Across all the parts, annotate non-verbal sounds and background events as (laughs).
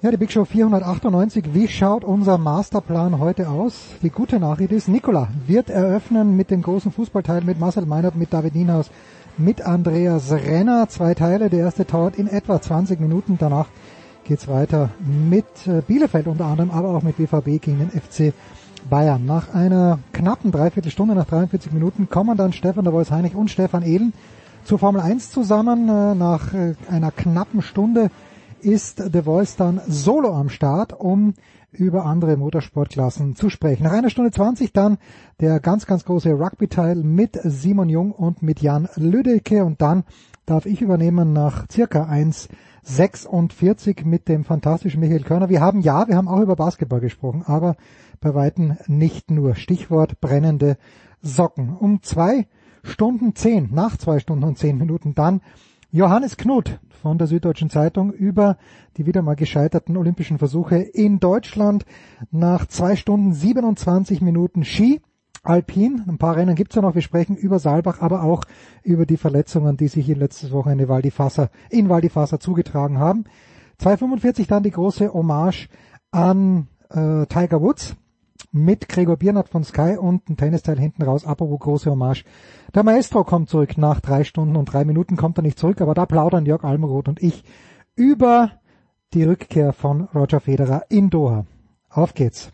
Ja, die Big Show 498. Wie schaut unser Masterplan heute aus? Die gute Nachricht ist, Nikola wird eröffnen mit dem großen Fußballteil mit Marcel Meinert, mit David Nienhaus, mit Andreas Renner. Zwei Teile. Der erste dauert in etwa 20 Minuten. Danach geht's weiter mit äh, Bielefeld unter anderem, aber auch mit BVB gegen den FC Bayern. Nach einer knappen Dreiviertelstunde, nach 43 Minuten, kommen dann Stefan der Heinrich und Stefan Ehlen zur Formel 1 zusammen. Äh, nach äh, einer knappen Stunde ist The Voice dann solo am Start, um über andere Motorsportklassen zu sprechen. Nach einer Stunde 20 dann der ganz, ganz große Rugby-Teil mit Simon Jung und mit Jan Lüdecke und dann darf ich übernehmen nach circa 1,46 mit dem fantastischen Michael Körner. Wir haben ja, wir haben auch über Basketball gesprochen, aber bei Weitem nicht nur. Stichwort brennende Socken. Um zwei Stunden zehn, nach zwei Stunden und zehn Minuten dann Johannes Knut von der Süddeutschen Zeitung über die wieder mal gescheiterten olympischen Versuche in Deutschland nach zwei Stunden 27 Minuten Ski. Alpin, ein paar Rennen gibt's ja noch. Wir sprechen über Saalbach, aber auch über die Verletzungen, die sich in letztes Wochenende Val in Val zugetragen haben. 2,45 dann die große Hommage an äh, Tiger Woods mit Gregor Biernat von Sky und ein Tennisteil hinten raus. Apropos große Hommage. Der Maestro kommt zurück nach drei Stunden und drei Minuten kommt er nicht zurück, aber da plaudern Jörg Almeroth und ich über die Rückkehr von Roger Federer in Doha. Auf geht's.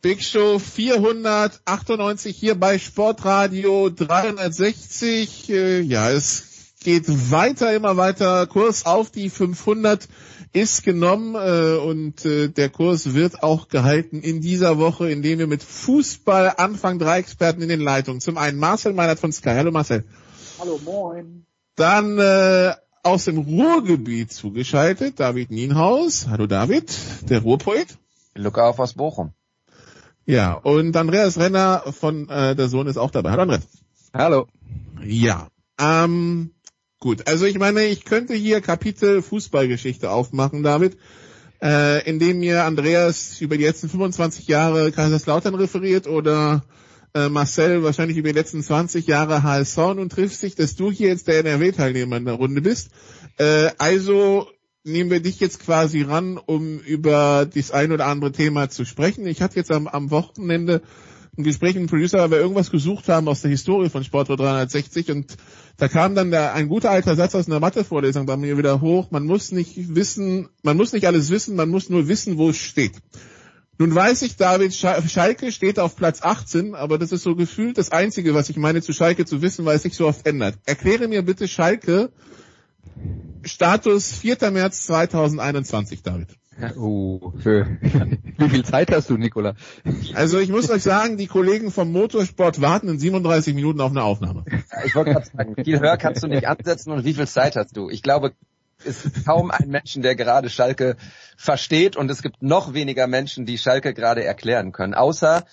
Big Show 498 hier bei Sportradio 360. Äh, ja, es geht weiter, immer weiter. Kurs auf die 500 ist genommen äh, und äh, der Kurs wird auch gehalten in dieser Woche, indem wir mit Fußball anfangen. Drei Experten in den Leitungen. Zum einen Marcel Meinert von Sky. Hallo Marcel. Hallo, moin. Dann äh, aus dem Ruhrgebiet zugeschaltet, David Nienhaus. Hallo David, der Ruhrpoet. Look auf aus Bochum. Ja, und Andreas Renner von äh, der Sohn ist auch dabei. Hallo Andreas. Hallo. Ja. Ähm, Gut, also ich meine, ich könnte hier Kapitel Fußballgeschichte aufmachen, David, äh, indem mir Andreas über die letzten 25 Jahre Kaiserslautern referiert oder äh, Marcel wahrscheinlich über die letzten 20 Jahre HSV und trifft sich, dass du hier jetzt der NRW-Teilnehmer in der Runde bist. Äh, also nehmen wir dich jetzt quasi ran, um über das ein oder andere Thema zu sprechen. Ich hatte jetzt am, am Wochenende ein Gespräch mit einem Producer, weil wir irgendwas gesucht haben aus der Historie von Sportwood 360 und da kam dann der, ein guter alter Satz aus einer Mathevorlesung bei mir wieder hoch. Man muss nicht wissen, man muss nicht alles wissen, man muss nur wissen, wo es steht. Nun weiß ich, David, Schalke steht auf Platz 18, aber das ist so gefühlt das Einzige, was ich meine zu Schalke zu wissen, weil es sich so oft ändert. Erkläre mir bitte Schalke Status 4. März 2021, David. Oh, für, (laughs) wie viel Zeit hast du, Nicola? Also ich muss euch sagen, die Kollegen vom Motorsport warten in 37 Minuten auf eine Aufnahme. Ich wollte gerade sagen, viel höher kannst du nicht ansetzen und wie viel Zeit hast du? Ich glaube, es ist kaum ein Menschen, der gerade Schalke versteht und es gibt noch weniger Menschen, die Schalke gerade erklären können, außer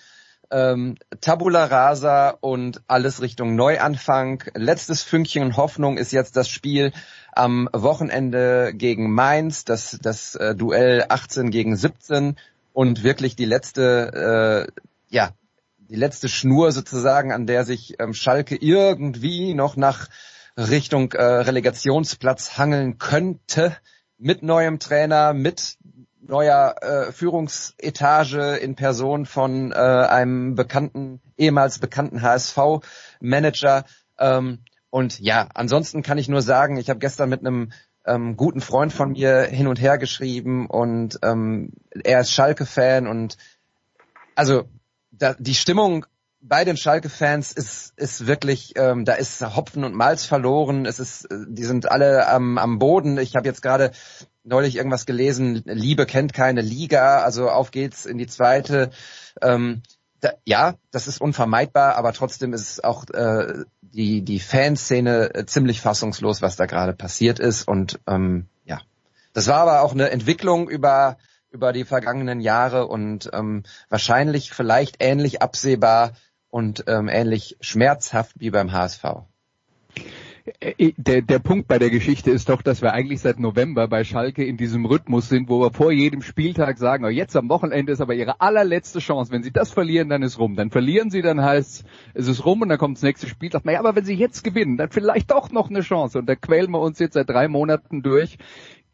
ähm, Tabula Rasa und alles Richtung Neuanfang. Letztes Fünkchen Hoffnung ist jetzt das Spiel am Wochenende gegen Mainz, das, das äh, Duell 18 gegen 17 und wirklich die letzte, äh, ja, die letzte Schnur sozusagen, an der sich ähm, Schalke irgendwie noch nach Richtung äh, Relegationsplatz hangeln könnte, mit neuem Trainer, mit neuer äh, Führungsetage in Person von äh, einem bekannten, ehemals bekannten HSV-Manager. Ähm, und ja, ansonsten kann ich nur sagen, ich habe gestern mit einem ähm, guten Freund von mir hin und her geschrieben und ähm, er ist Schalke-Fan und also da, die Stimmung bei den Schalke-Fans ist, ist wirklich, ähm, da ist Hopfen und Malz verloren. Es ist, äh, die sind alle am, am Boden. Ich habe jetzt gerade neulich irgendwas gelesen, Liebe kennt keine Liga, also auf geht's in die zweite. Ähm, da, ja, das ist unvermeidbar, aber trotzdem ist auch äh, die, die Fanszene äh, ziemlich fassungslos, was da gerade passiert ist. Und ähm, ja, das war aber auch eine Entwicklung über über die vergangenen Jahre und ähm, wahrscheinlich vielleicht ähnlich absehbar und ähm, ähnlich schmerzhaft wie beim HSV. Äh, der, der Punkt bei der Geschichte ist doch, dass wir eigentlich seit November bei Schalke in diesem Rhythmus sind, wo wir vor jedem Spieltag sagen, oh, jetzt am Wochenende ist aber ihre allerletzte Chance. Wenn sie das verlieren, dann ist rum. Dann verlieren sie, dann heißt es ist rum und dann kommt das nächste Spieltag. Naja, aber wenn sie jetzt gewinnen, dann vielleicht doch noch eine Chance. Und da quälen wir uns jetzt seit drei Monaten durch.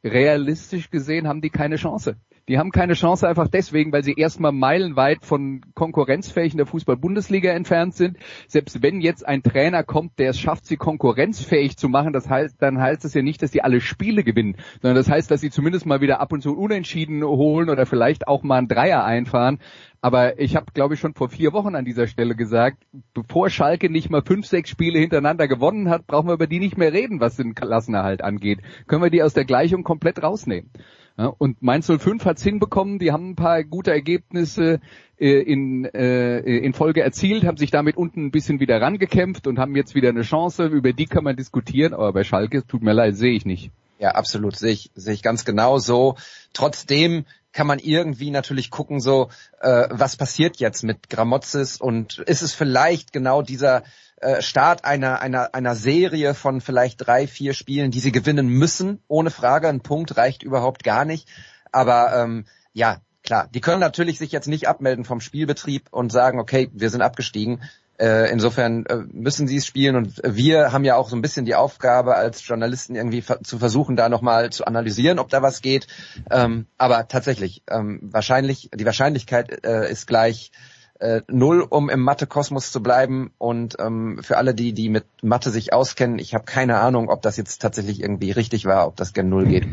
Realistisch gesehen haben die keine Chance. Die haben keine Chance einfach deswegen, weil sie erstmal meilenweit von konkurrenzfähig in der Fußball-Bundesliga entfernt sind. Selbst wenn jetzt ein Trainer kommt, der es schafft, sie konkurrenzfähig zu machen, das heißt, dann heißt das ja nicht, dass sie alle Spiele gewinnen, sondern das heißt, dass sie zumindest mal wieder ab und zu unentschieden holen oder vielleicht auch mal ein Dreier einfahren. Aber ich habe, glaube ich, schon vor vier Wochen an dieser Stelle gesagt, bevor Schalke nicht mal fünf, sechs Spiele hintereinander gewonnen hat, brauchen wir über die nicht mehr reden, was den Klassenerhalt angeht. Können wir die aus der Gleichung komplett rausnehmen. Ja, und Mainz 05 hat's hinbekommen, die haben ein paar gute Ergebnisse äh, in, äh, in Folge erzielt, haben sich damit unten ein bisschen wieder rangekämpft und haben jetzt wieder eine Chance, über die kann man diskutieren, aber bei Schalke, tut mir leid, sehe ich nicht. Ja, absolut, sehe ich, sehe ich ganz genau so. Trotzdem kann man irgendwie natürlich gucken, so äh, was passiert jetzt mit Gramozis und ist es vielleicht genau dieser äh, Start einer, einer, einer Serie von vielleicht drei, vier Spielen, die sie gewinnen müssen, ohne Frage. Ein Punkt reicht überhaupt gar nicht. Aber ähm, ja, klar, die können natürlich sich jetzt nicht abmelden vom Spielbetrieb und sagen, okay, wir sind abgestiegen. Äh, insofern äh, müssen sie es spielen und wir haben ja auch so ein bisschen die Aufgabe als Journalisten irgendwie zu versuchen, da nochmal zu analysieren, ob da was geht. Ähm, aber tatsächlich, ähm, wahrscheinlich, die Wahrscheinlichkeit ist gleich äh, null, um im Mathe-Kosmos zu bleiben. Und ähm, für alle, die, die mit Mathe sich auskennen, ich habe keine Ahnung, ob das jetzt tatsächlich irgendwie richtig war, ob das gen Null geht.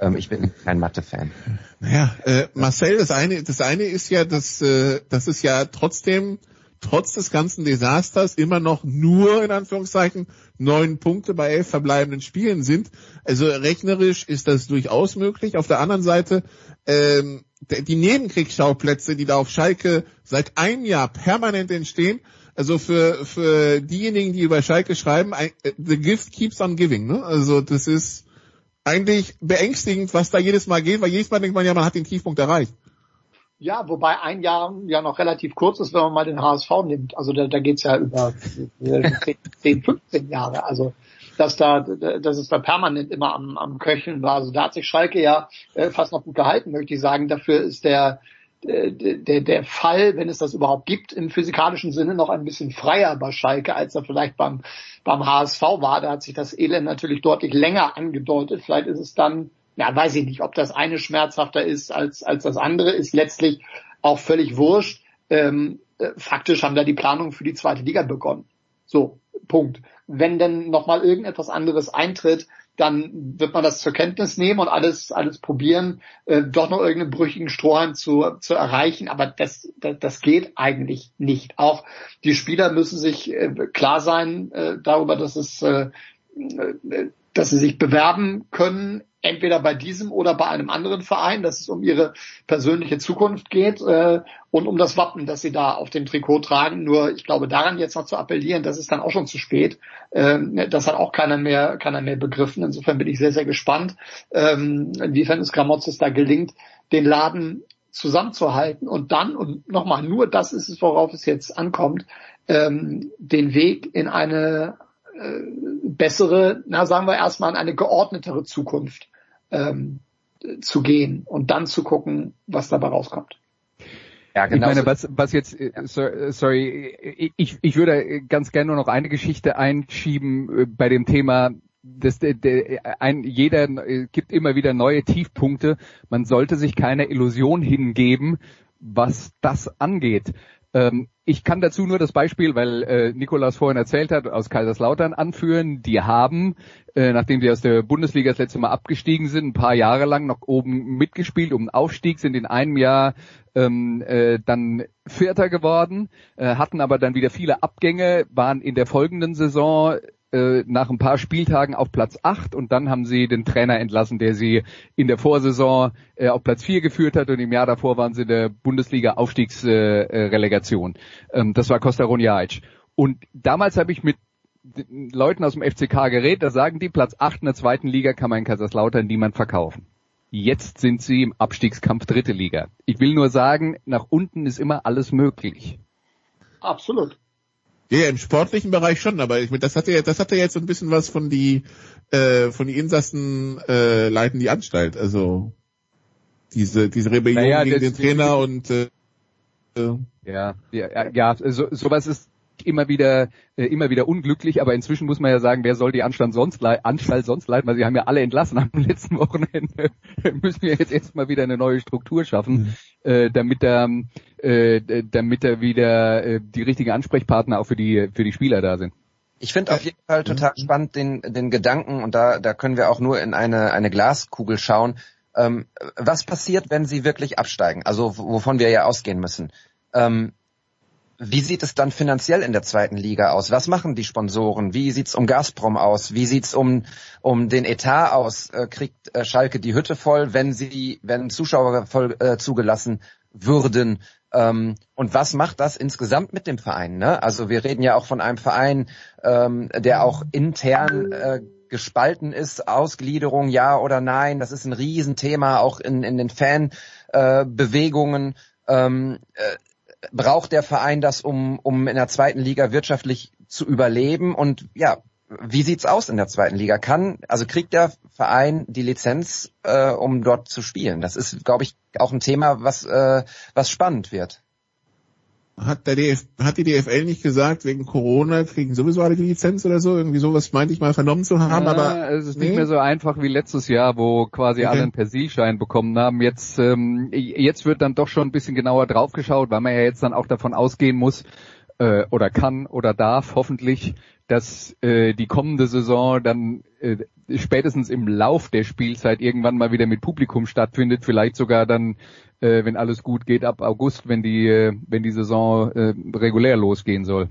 Ähm, ich bin kein Mathe-Fan. Naja, äh, Marcel, das eine, das eine ist ja, dass, äh, das ist ja trotzdem trotz des ganzen Desasters immer noch nur in Anführungszeichen neun Punkte bei elf verbleibenden Spielen sind. Also rechnerisch ist das durchaus möglich. Auf der anderen Seite ähm, die Nebenkriegsschauplätze, die da auf Schalke seit einem Jahr permanent entstehen, also für, für diejenigen, die über Schalke schreiben, the gift keeps on giving. Ne? Also das ist eigentlich beängstigend, was da jedes Mal geht, weil jedes Mal denkt man ja, man hat den Tiefpunkt erreicht. Ja, wobei ein Jahr ja noch relativ kurz ist, wenn man mal den HSV nimmt. Also da, da geht's ja über 10, 15 Jahre. Also dass da, dass es da permanent immer am, am Köcheln war. Also da hat sich Schalke ja äh, fast noch gut gehalten, möchte ich sagen. Dafür ist der, der, der Fall, wenn es das überhaupt gibt, im physikalischen Sinne noch ein bisschen freier bei Schalke, als er vielleicht beim, beim HSV war. Da hat sich das Elend natürlich deutlich länger angedeutet. Vielleicht ist es dann, ja, weiß ich nicht, ob das eine schmerzhafter ist als, als das andere, ist letztlich auch völlig wurscht. Ähm, äh, faktisch haben da die Planungen für die zweite Liga begonnen. So, Punkt wenn denn nochmal irgendetwas anderes eintritt, dann wird man das zur Kenntnis nehmen und alles, alles probieren, äh, doch noch irgendeinen brüchigen Strohhalm zu, zu erreichen. Aber das, das, das geht eigentlich nicht. Auch die Spieler müssen sich äh, klar sein äh, darüber, dass es, äh, äh dass sie sich bewerben können entweder bei diesem oder bei einem anderen Verein, dass es um ihre persönliche Zukunft geht äh, und um das Wappen, das sie da auf dem Trikot tragen. Nur ich glaube, daran jetzt noch zu appellieren, das ist dann auch schon zu spät. Ähm, das hat auch keiner mehr, keiner mehr begriffen. Insofern bin ich sehr, sehr gespannt, ähm, inwiefern es Gramotzes da gelingt, den Laden zusammenzuhalten und dann, und nochmal, nur das ist es, worauf es jetzt ankommt, ähm, den Weg in eine äh, bessere, na sagen wir erstmal, in eine geordnetere Zukunft ähm, zu gehen und dann zu gucken, was dabei rauskommt. Ja, genau. Ich meine, was, was jetzt, äh, sorry, ich, ich würde ganz gerne nur noch eine Geschichte einschieben äh, bei dem Thema, das, der, der, ein, jeder äh, gibt immer wieder neue Tiefpunkte. Man sollte sich keine Illusion hingeben, was das angeht. Ähm, ich kann dazu nur das Beispiel, weil äh, Nikolas vorhin erzählt hat, aus Kaiserslautern anführen. Die haben, äh, nachdem sie aus der Bundesliga das letzte Mal abgestiegen sind, ein paar Jahre lang noch oben mitgespielt um den Aufstieg, sind in einem Jahr ähm, äh, dann Vierter geworden, äh, hatten aber dann wieder viele Abgänge, waren in der folgenden Saison äh, nach ein paar Spieltagen auf Platz 8 und dann haben sie den Trainer entlassen, der sie in der Vorsaison äh, auf Platz 4 geführt hat und im Jahr davor waren sie in der Bundesliga Aufstiegsrelegation. Äh, ähm, das war Costa Ronjaic. Und damals habe ich mit Leuten aus dem FCK geredet, da sagen die, Platz 8 in der zweiten Liga kann man in Kaiserslautern niemand verkaufen. Jetzt sind sie im Abstiegskampf dritte Liga. Ich will nur sagen, nach unten ist immer alles möglich. Absolut. Ja, im sportlichen Bereich schon, aber ich, das hat ja, das hat ja jetzt so ein bisschen was von die, äh, von die Insassen äh, leiten die Anstalt. Also diese, diese Rebellion naja, gegen den Trainer und äh, äh, ja, ja, ja, so, sowas ist immer wieder äh, immer wieder unglücklich, aber inzwischen muss man ja sagen, wer soll die Anstalt sonst, Anstalt sonst leiten, weil sie haben ja alle entlassen am (laughs) letzten Wochenende. müssen wir jetzt erstmal wieder eine neue Struktur schaffen, mhm. äh, damit er äh, damit er wieder äh, die richtigen Ansprechpartner auch für die für die Spieler da sind. Ich finde auf jeden Fall total spannend den, den Gedanken und da, da können wir auch nur in eine, eine Glaskugel schauen. Ähm, was passiert, wenn sie wirklich absteigen? Also wovon wir ja ausgehen müssen. Ähm, wie sieht es dann finanziell in der zweiten Liga aus? Was machen die Sponsoren? Wie sieht's um Gazprom aus? Wie sieht's um, um den Etat aus? Äh, kriegt äh, Schalke die Hütte voll, wenn sie, wenn Zuschauer voll äh, zugelassen würden? Ähm, und was macht das insgesamt mit dem Verein? Ne? Also wir reden ja auch von einem Verein, ähm, der auch intern äh, gespalten ist, Ausgliederung, ja oder nein. Das ist ein Riesenthema auch in, in den Fanbewegungen. Äh, ähm, äh, braucht der Verein das, um, um in der zweiten Liga wirtschaftlich zu überleben? Und ja, wie sieht's aus in der zweiten Liga? Kann, also kriegt der Verein die Lizenz, äh, um dort zu spielen? Das ist, glaube ich, auch ein Thema, was, äh, was spannend wird. Hat, der DF, hat die DFL nicht gesagt, wegen Corona kriegen sowieso alle die Lizenz oder so? Irgendwie sowas meinte ich mal vernommen zu haben, ja, aber. Es ist nee. nicht mehr so einfach wie letztes Jahr, wo quasi okay. alle einen Persilschein bekommen haben. Jetzt, ähm, jetzt wird dann doch schon ein bisschen genauer draufgeschaut, weil man ja jetzt dann auch davon ausgehen muss, äh, oder kann oder darf hoffentlich, dass äh, die kommende Saison dann äh, spätestens im Lauf der Spielzeit irgendwann mal wieder mit Publikum stattfindet, vielleicht sogar dann äh, wenn alles gut geht, ab August, wenn die, äh, wenn die Saison äh, regulär losgehen soll.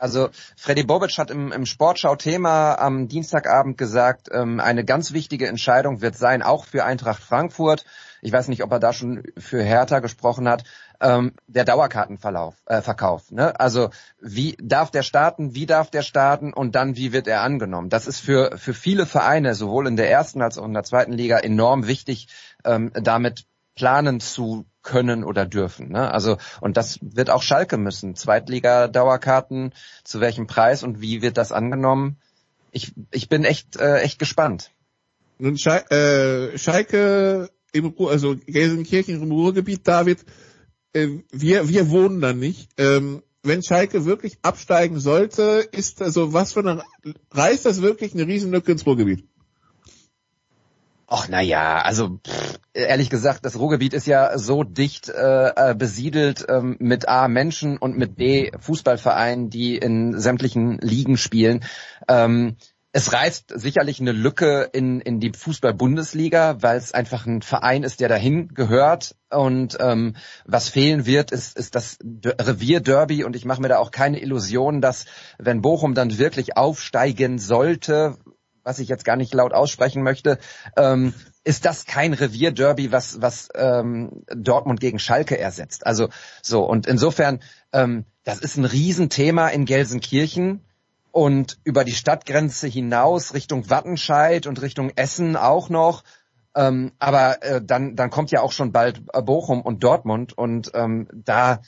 Also Freddy Bobic hat im, im Sportschau-Thema am Dienstagabend gesagt, ähm, eine ganz wichtige Entscheidung wird sein, auch für Eintracht Frankfurt. Ich weiß nicht, ob er da schon für Hertha gesprochen hat. Ähm, der Dauerkartenverlauf, äh, Verkauf. Ne? Also wie darf der starten, wie darf der starten und dann wie wird er angenommen? Das ist für für viele Vereine sowohl in der ersten als auch in der zweiten Liga enorm wichtig, ähm, damit planen zu können oder dürfen. Ne? Also und das wird auch Schalke müssen. Zweitliga-Dauerkarten, zu welchem Preis und wie wird das angenommen? Ich, ich bin echt äh, echt gespannt. Nun Schal äh, Schalke im Ruhr, also Gelsenkirchen im Ruhrgebiet, David, äh, wir wir wohnen da nicht. Ähm, wenn Schalke wirklich absteigen sollte, ist also was für eine reißt das wirklich eine Riesenlücke ins Ruhrgebiet? Ach na ja, also pff, ehrlich gesagt, das Ruhrgebiet ist ja so dicht äh, äh, besiedelt ähm, mit A Menschen und mit B Fußballvereinen, die in sämtlichen Ligen spielen. Ähm, es reißt sicherlich eine Lücke in, in die Fußball-Bundesliga, weil es einfach ein Verein ist, der dahin gehört. Und ähm, was fehlen wird, ist, ist das Revierderby. Und ich mache mir da auch keine Illusionen, dass wenn Bochum dann wirklich aufsteigen sollte, was ich jetzt gar nicht laut aussprechen möchte, ähm, ist das kein Revierderby, was, was ähm, Dortmund gegen Schalke ersetzt. Also so, und insofern, ähm, das ist ein Riesenthema in Gelsenkirchen und über die Stadtgrenze hinaus Richtung Wattenscheid und Richtung Essen auch noch. Ähm, aber äh, dann, dann kommt ja auch schon bald Bochum und Dortmund und ähm, da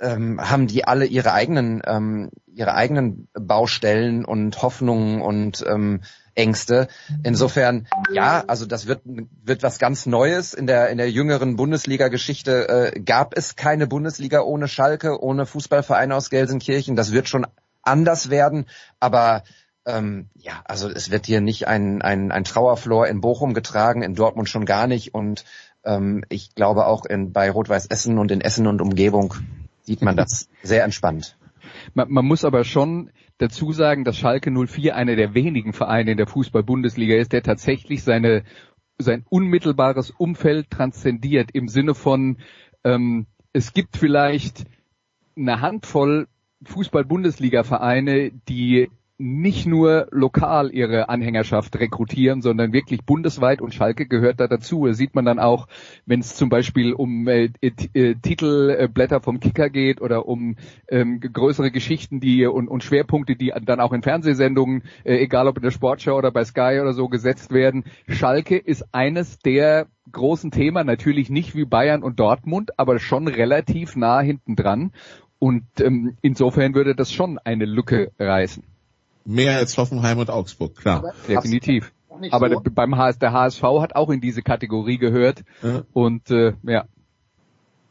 ähm, haben die alle ihre eigenen ähm, ihre eigenen Baustellen und Hoffnungen und ähm, Ängste. Insofern, ja, also das wird, wird was ganz Neues. In der, in der jüngeren Bundesliga-Geschichte äh, gab es keine Bundesliga ohne Schalke, ohne Fußballvereine aus Gelsenkirchen. Das wird schon anders werden, aber ähm, ja, also es wird hier nicht ein, ein, ein Trauerflor in Bochum getragen, in Dortmund schon gar nicht und ähm, ich glaube auch in, bei Rot-Weiß Essen und in Essen und Umgebung sieht man das (laughs) sehr entspannt. Man, man muss aber schon dazu sagen, dass Schalke 04 einer der wenigen Vereine in der Fußball-Bundesliga ist, der tatsächlich seine sein unmittelbares Umfeld transzendiert im Sinne von ähm, es gibt vielleicht eine Handvoll Fußball-Bundesliga-Vereine, die nicht nur lokal ihre Anhängerschaft rekrutieren, sondern wirklich bundesweit und Schalke gehört da dazu. Das sieht man dann auch, wenn es zum Beispiel um äh, äh, Titelblätter vom Kicker geht oder um ähm, größere Geschichten, die und, und Schwerpunkte, die dann auch in Fernsehsendungen, äh, egal ob in der Sportschau oder bei Sky oder so gesetzt werden. Schalke ist eines der großen Themen, natürlich nicht wie Bayern und Dortmund, aber schon relativ nah hinten dran. Und ähm, insofern würde das schon eine Lücke reißen. Mehr als Hoffenheim und Augsburg, klar. Aber Definitiv. Aber so. der, beim HS, der HSV hat auch in diese Kategorie gehört. Ja. Und äh, ja.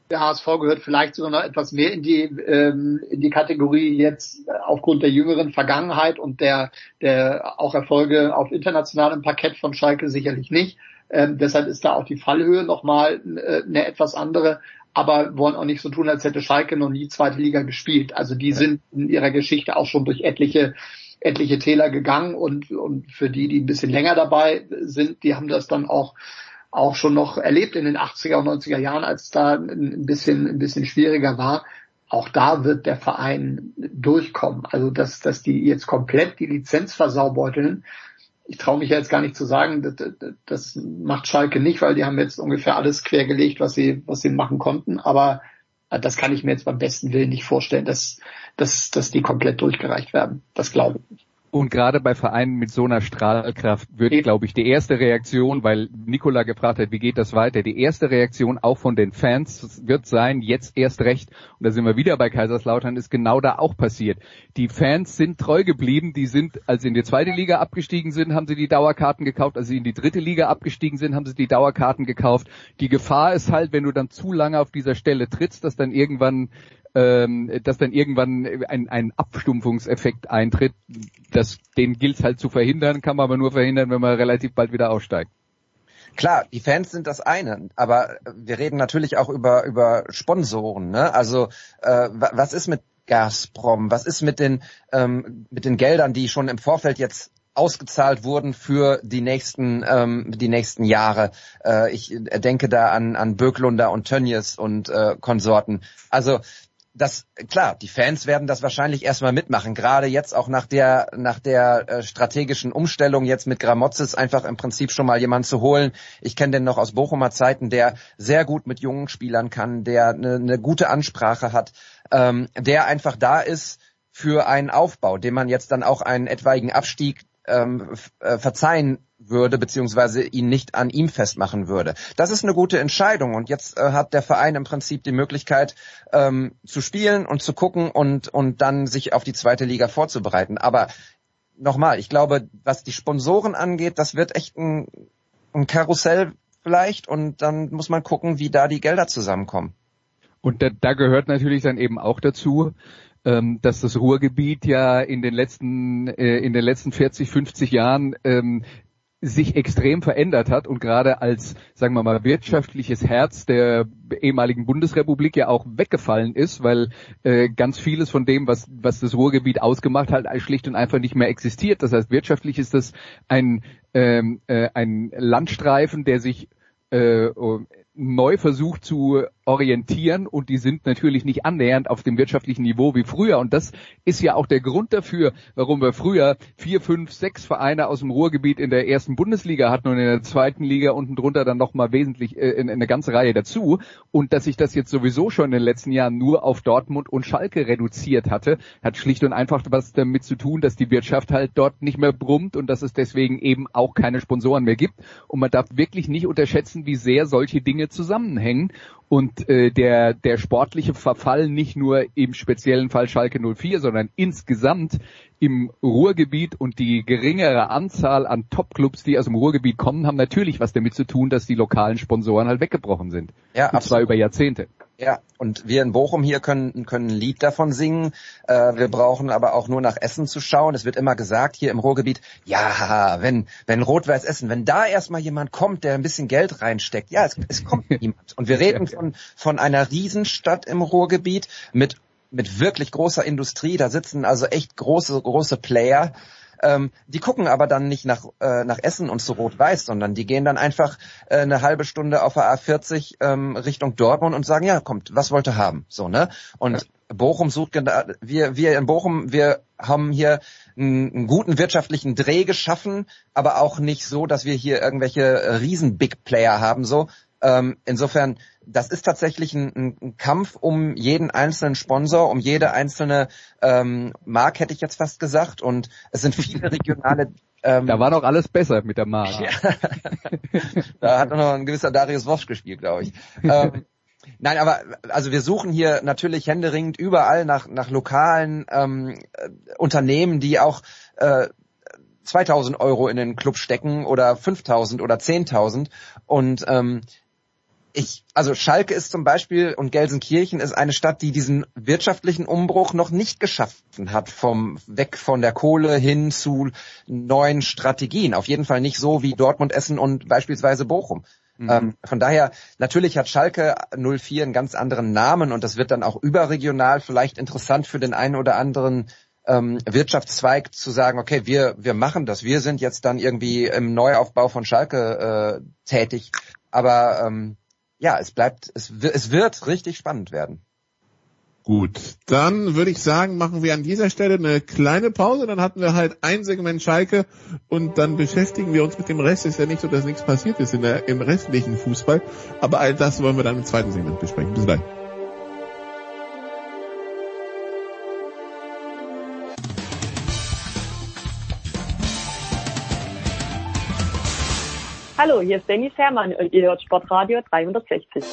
Der HSV gehört vielleicht sogar noch etwas mehr in die ähm, in die Kategorie jetzt aufgrund der jüngeren Vergangenheit und der der auch Erfolge auf internationalem Parkett von Schalke sicherlich nicht. Ähm, deshalb ist da auch die Fallhöhe nochmal äh, eine etwas andere aber wollen auch nicht so tun, als hätte Schalke noch nie zweite Liga gespielt. Also die sind in ihrer Geschichte auch schon durch etliche etliche Täler gegangen und, und für die, die ein bisschen länger dabei sind, die haben das dann auch auch schon noch erlebt in den 80er und 90er Jahren, als es da ein bisschen, ein bisschen schwieriger war. Auch da wird der Verein durchkommen. Also, dass, dass die jetzt komplett die Lizenz versaubeuteln, ich traue mich ja jetzt gar nicht zu sagen, das, das macht Schalke nicht, weil die haben jetzt ungefähr alles quergelegt, was sie, was sie machen konnten. Aber das kann ich mir jetzt beim besten Willen nicht vorstellen, dass, dass, dass die komplett durchgereicht werden. Das glaube ich nicht. Und gerade bei Vereinen mit so einer Strahlkraft wird, glaube ich, die erste Reaktion, weil Nikola gefragt hat, wie geht das weiter, die erste Reaktion auch von den Fans wird sein, jetzt erst recht, und da sind wir wieder bei Kaiserslautern, ist genau da auch passiert. Die Fans sind treu geblieben, die sind, als sie in die zweite Liga abgestiegen sind, haben sie die Dauerkarten gekauft, als sie in die dritte Liga abgestiegen sind, haben sie die Dauerkarten gekauft. Die Gefahr ist halt, wenn du dann zu lange auf dieser Stelle trittst, dass dann irgendwann ähm, dass dann irgendwann ein, ein Abstumpfungseffekt eintritt. Das, den gilt halt zu verhindern, kann man aber nur verhindern, wenn man relativ bald wieder aussteigt. Klar, die Fans sind das eine, aber wir reden natürlich auch über über Sponsoren. Ne? Also äh, was ist mit Gazprom? Was ist mit den ähm, mit den Geldern, die schon im Vorfeld jetzt ausgezahlt wurden für die nächsten ähm, die nächsten Jahre. Äh, ich denke da an an Böcklunder und Tönnies und äh, Konsorten. Also das klar, die Fans werden das wahrscheinlich erstmal mitmachen, gerade jetzt auch nach der nach der äh, strategischen Umstellung jetzt mit Gramozis einfach im Prinzip schon mal jemanden zu holen. Ich kenne den noch aus Bochumer Zeiten, der sehr gut mit jungen Spielern kann, der eine, eine gute Ansprache hat, ähm, der einfach da ist für einen Aufbau, dem man jetzt dann auch einen etwaigen Abstieg ähm, äh, verzeihen würde, beziehungsweise ihn nicht an ihm festmachen würde. Das ist eine gute Entscheidung und jetzt äh, hat der Verein im Prinzip die Möglichkeit ähm, zu spielen und zu gucken und, und dann sich auf die zweite Liga vorzubereiten. Aber nochmal, ich glaube, was die Sponsoren angeht, das wird echt ein, ein Karussell vielleicht und dann muss man gucken, wie da die Gelder zusammenkommen. Und da, da gehört natürlich dann eben auch dazu, ähm, dass das Ruhrgebiet ja in den letzten äh, in den letzten 40, 50 Jahren ähm, sich extrem verändert hat und gerade als, sagen wir mal, wirtschaftliches Herz der ehemaligen Bundesrepublik ja auch weggefallen ist, weil äh, ganz vieles von dem, was, was das Ruhrgebiet ausgemacht hat, schlicht und einfach nicht mehr existiert. Das heißt, wirtschaftlich ist das ein, ähm, äh, ein Landstreifen, der sich äh, neu versucht zu orientieren und die sind natürlich nicht annähernd auf dem wirtschaftlichen Niveau wie früher. Und das ist ja auch der Grund dafür, warum wir früher vier, fünf, sechs Vereine aus dem Ruhrgebiet in der ersten Bundesliga hatten und in der zweiten Liga unten drunter dann nochmal wesentlich äh, in, in eine ganze Reihe dazu. Und dass sich das jetzt sowieso schon in den letzten Jahren nur auf Dortmund und Schalke reduziert hatte, hat schlicht und einfach was damit zu tun, dass die Wirtschaft halt dort nicht mehr brummt und dass es deswegen eben auch keine Sponsoren mehr gibt. Und man darf wirklich nicht unterschätzen, wie sehr solche Dinge zusammenhängen und äh, der, der sportliche Verfall nicht nur im speziellen Fall Schalke 04, sondern insgesamt im Ruhrgebiet und die geringere Anzahl an Topclubs, die aus dem Ruhrgebiet kommen, haben natürlich was damit zu tun, dass die lokalen Sponsoren halt weggebrochen sind. Ja, und absolut. zwar über Jahrzehnte. Ja, und wir in Bochum hier können, können ein Lied davon singen. Äh, wir brauchen aber auch nur nach Essen zu schauen. Es wird immer gesagt hier im Ruhrgebiet, ja, wenn, wenn Rot-Weiß Essen, wenn da erstmal jemand kommt, der ein bisschen Geld reinsteckt, ja, es, es kommt (laughs) niemand. Und wir reden von, von einer Riesenstadt im Ruhrgebiet mit, mit wirklich großer Industrie. Da sitzen also echt große, große Player. Ähm, die gucken aber dann nicht nach, äh, nach Essen und zu Rot-Weiß, sondern die gehen dann einfach äh, eine halbe Stunde auf der A40 ähm, Richtung Dortmund und sagen, ja, kommt, was wollt ihr haben? So, ne? Und ja. Bochum sucht wir, wir in Bochum, wir haben hier einen, einen, guten wirtschaftlichen Dreh geschaffen, aber auch nicht so, dass wir hier irgendwelche äh, riesen Big Player haben, so. Ähm, insofern, das ist tatsächlich ein, ein, Kampf um jeden einzelnen Sponsor, um jede einzelne ähm, Mark, hätte ich jetzt fast gesagt. Und es sind viele regionale (laughs) ähm, da war doch alles besser mit der Mark. Ja. (laughs) da hat noch ein gewisser Darius Wosch gespielt, glaube ich. ähm, Nein, aber also wir suchen hier natürlich händeringend überall nach, nach lokalen ähm, äh, Unternehmen, die auch äh, 2000 Euro in den Club stecken oder 5000 oder 10.000 und ähm, ich, also Schalke ist zum Beispiel und Gelsenkirchen ist eine Stadt, die diesen wirtschaftlichen Umbruch noch nicht geschaffen hat, vom weg von der Kohle hin zu neuen Strategien. Auf jeden Fall nicht so wie Dortmund, Essen und beispielsweise Bochum. Mhm. Ähm, von daher, natürlich hat Schalke 04 einen ganz anderen Namen und das wird dann auch überregional vielleicht interessant für den einen oder anderen ähm, Wirtschaftszweig zu sagen, okay, wir, wir machen das, wir sind jetzt dann irgendwie im Neuaufbau von Schalke äh, tätig. Aber ähm, ja, es bleibt, es, es wird richtig spannend werden. Gut, dann würde ich sagen, machen wir an dieser Stelle eine kleine Pause. Dann hatten wir halt ein Segment Schalke und dann beschäftigen wir uns mit dem Rest. Ist ja nicht so, dass nichts passiert ist in der, im restlichen Fußball. Aber all das wollen wir dann im zweiten Segment besprechen. Bis gleich. Hallo, hier ist Dennis Hermann und ihr hört Sportradio 360.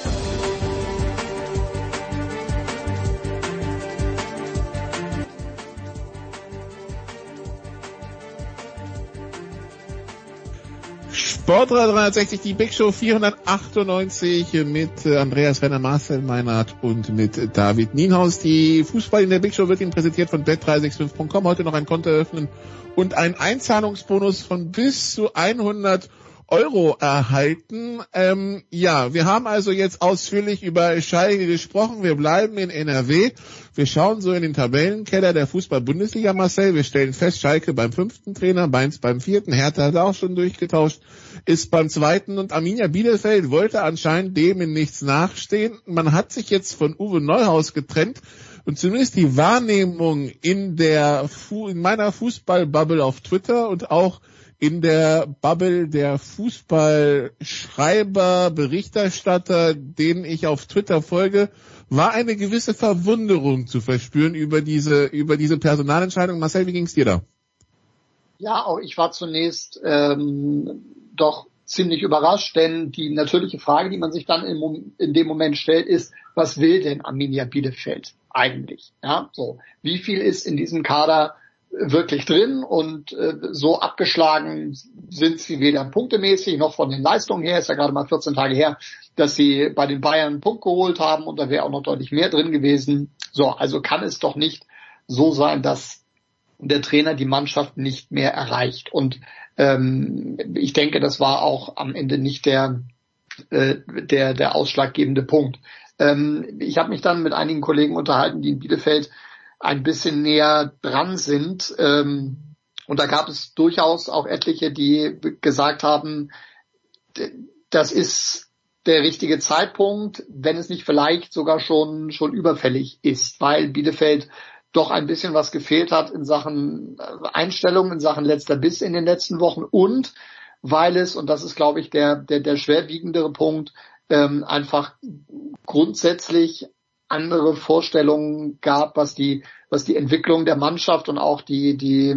Sportradio 360, die Big Show 498 mit äh, Andreas Renner, Marcel Meinert und mit David Nienhaus. Die Fußball in der Big Show wird Ihnen präsentiert von bet365.com. Heute noch ein Konto eröffnen und ein Einzahlungsbonus von bis zu 100 Euro erhalten. Ähm, ja, wir haben also jetzt ausführlich über Schalke gesprochen. Wir bleiben in NRW. Wir schauen so in den Tabellenkeller der Fußball-Bundesliga, Marcel. Wir stellen fest, Schalke beim fünften Trainer, Mainz beim vierten, Hertha hat auch schon durchgetauscht, ist beim zweiten und Arminia Bielefeld wollte anscheinend dem in nichts nachstehen. Man hat sich jetzt von Uwe Neuhaus getrennt und zumindest die Wahrnehmung in der, in meiner Fußballbubble auf Twitter und auch in der Bubble der Fußballschreiber, Berichterstatter, denen ich auf Twitter folge, war eine gewisse Verwunderung zu verspüren über diese, über diese Personalentscheidung. Marcel, wie ging's dir da? Ja, auch ich war zunächst ähm, doch ziemlich überrascht, denn die natürliche Frage, die man sich dann in, in dem Moment stellt, ist, was will denn Arminia Bielefeld eigentlich? Ja, so. Wie viel ist in diesem Kader wirklich drin und äh, so abgeschlagen sind sie weder punktemäßig noch von den Leistungen her, ist ja gerade mal 14 Tage her, dass sie bei den Bayern einen Punkt geholt haben und da wäre auch noch deutlich mehr drin gewesen. So, also kann es doch nicht so sein, dass der Trainer die Mannschaft nicht mehr erreicht. Und ähm, ich denke, das war auch am Ende nicht der, äh, der, der ausschlaggebende Punkt. Ähm, ich habe mich dann mit einigen Kollegen unterhalten, die in Bielefeld ein bisschen näher dran sind. Ähm, und da gab es durchaus auch etliche, die gesagt haben, das ist der richtige Zeitpunkt, wenn es nicht vielleicht sogar schon, schon überfällig ist, weil Bielefeld doch ein bisschen was gefehlt hat in Sachen äh, Einstellung, in Sachen letzter Biss in den letzten Wochen und weil es, und das ist glaube ich der, der, der schwerwiegendere Punkt, ähm, einfach grundsätzlich andere Vorstellungen gab, was die, was die Entwicklung der Mannschaft und auch die, die,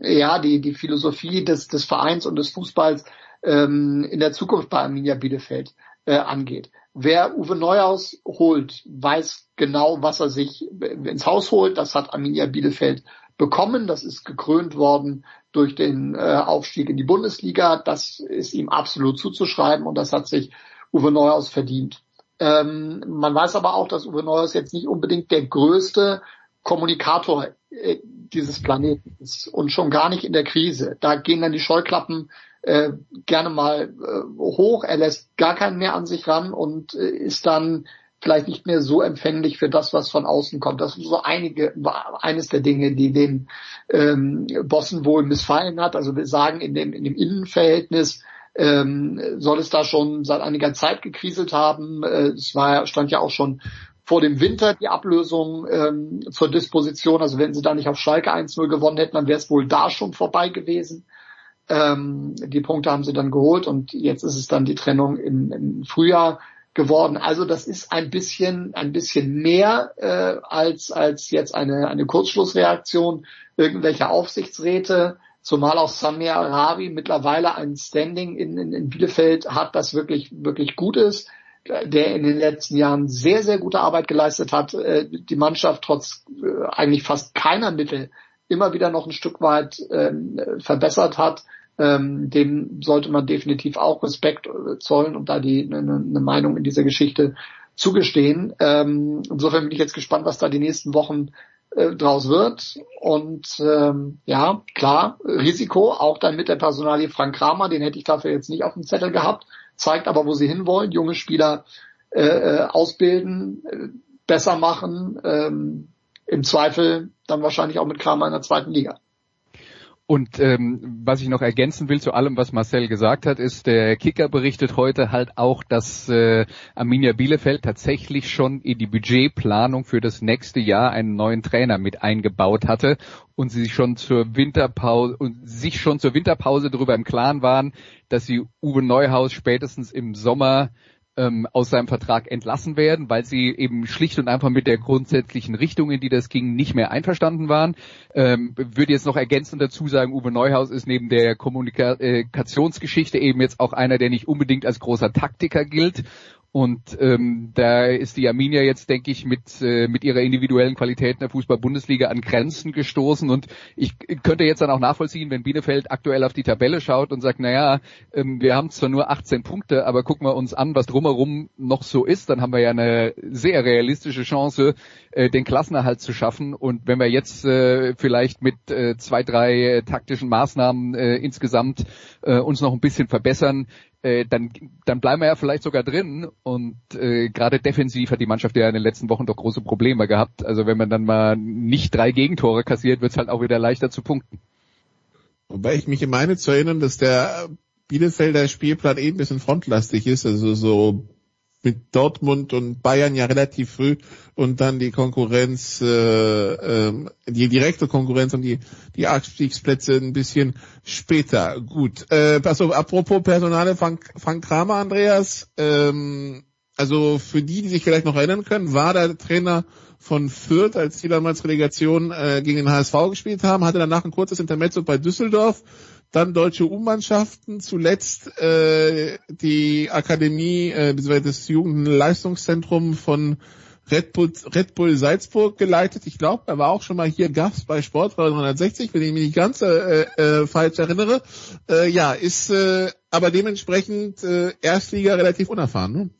ja, die, die Philosophie des, des Vereins und des Fußballs ähm, in der Zukunft bei Arminia Bielefeld äh, angeht. Wer Uwe Neuhaus holt, weiß genau, was er sich ins Haus holt. Das hat Arminia Bielefeld bekommen. Das ist gekrönt worden durch den äh, Aufstieg in die Bundesliga. Das ist ihm absolut zuzuschreiben und das hat sich Uwe Neuhaus verdient. Ähm, man weiß aber auch, dass Uwe Neuhaus jetzt nicht unbedingt der größte Kommunikator äh, dieses Planeten ist und schon gar nicht in der Krise. Da gehen dann die Scheuklappen äh, gerne mal äh, hoch. Er lässt gar keinen mehr an sich ran und äh, ist dann vielleicht nicht mehr so empfänglich für das, was von außen kommt. Das ist so einige, eines der Dinge, die den ähm, Bossen wohl missfallen hat. Also wir sagen, in dem, in dem Innenverhältnis ähm, soll es da schon seit einiger Zeit gekriselt haben. Äh, es war, stand ja auch schon vor dem Winter die Ablösung ähm, zur Disposition. Also wenn sie da nicht auf Schalke 1-0 gewonnen hätten, dann wäre es wohl da schon vorbei gewesen. Ähm, die Punkte haben sie dann geholt und jetzt ist es dann die Trennung im, im Frühjahr geworden. Also das ist ein bisschen ein bisschen mehr äh, als als jetzt eine eine Kurzschlussreaktion irgendwelcher Aufsichtsräte, zumal auch Samir Arabi mittlerweile ein Standing in, in, in Bielefeld hat, das wirklich wirklich gut ist der in den letzten Jahren sehr, sehr gute Arbeit geleistet hat, äh, die Mannschaft trotz äh, eigentlich fast keiner Mittel immer wieder noch ein Stück weit ähm, verbessert hat. Ähm, dem sollte man definitiv auch Respekt zollen und da die eine, eine Meinung in dieser Geschichte zugestehen. Ähm, insofern bin ich jetzt gespannt, was da die nächsten Wochen äh, draus wird. Und ähm, ja, klar, Risiko, auch dann mit der Personalie Frank Kramer, den hätte ich dafür jetzt nicht auf dem Zettel gehabt zeigt aber, wo sie hinwollen, junge Spieler äh, äh, ausbilden, äh, besser machen, ähm, im Zweifel dann wahrscheinlich auch mit Kramer in der zweiten Liga. Und ähm, was ich noch ergänzen will zu allem, was Marcel gesagt hat, ist, der Kicker berichtet heute halt auch, dass äh, Arminia Bielefeld tatsächlich schon in die Budgetplanung für das nächste Jahr einen neuen Trainer mit eingebaut hatte und sie sich schon zur Winterpause und sich schon zur Winterpause darüber im Klaren waren, dass sie Uwe Neuhaus spätestens im Sommer ähm, aus seinem Vertrag entlassen werden, weil sie eben schlicht und einfach mit der grundsätzlichen Richtung, in die das ging, nicht mehr einverstanden waren. Ähm, würde jetzt noch ergänzend dazu sagen, Uwe Neuhaus ist neben der Kommunikationsgeschichte eben jetzt auch einer, der nicht unbedingt als großer Taktiker gilt und ähm, da ist die Arminia jetzt, denke ich, mit, äh, mit ihrer individuellen Qualität in der Fußball-Bundesliga an Grenzen gestoßen. Und ich könnte jetzt dann auch nachvollziehen, wenn Bielefeld aktuell auf die Tabelle schaut und sagt, naja, ähm, wir haben zwar nur 18 Punkte, aber gucken wir uns an, was drumherum noch so ist, dann haben wir ja eine sehr realistische Chance, äh, den Klassenerhalt zu schaffen. Und wenn wir jetzt äh, vielleicht mit äh, zwei, drei äh, taktischen Maßnahmen äh, insgesamt äh, uns noch ein bisschen verbessern, äh, dann, dann bleiben wir ja vielleicht sogar drin. Und äh, gerade defensiv hat die Mannschaft ja in den letzten Wochen doch große Probleme gehabt. Also wenn man dann mal nicht drei Gegentore kassiert, wird es halt auch wieder leichter zu punkten. Wobei ich mich meine zu erinnern, dass der Bielefelder Spielplan eh ein bisschen frontlastig ist, also so mit Dortmund und Bayern ja relativ früh und dann die Konkurrenz, äh, äh, die direkte Konkurrenz und die, die Abstiegsplätze ein bisschen später. Gut. Äh, also apropos Personale, Frank, Frank Kramer, Andreas, ähm, also für die, die sich vielleicht noch erinnern können, war der Trainer von Fürth, als die damals Relegation äh, gegen den HSV gespielt haben, hatte danach ein kurzes Intermezzo bei Düsseldorf dann deutsche U-Mannschaften, zuletzt äh, die Akademie, äh, das Jugendleistungszentrum von Red Bull, Red Bull Salzburg geleitet. Ich glaube, er war auch schon mal hier Gast bei Sport 360, wenn ich mich nicht ganz äh, äh, falsch erinnere. Äh, ja, ist äh, aber dementsprechend äh, Erstliga relativ unerfahren. Ne?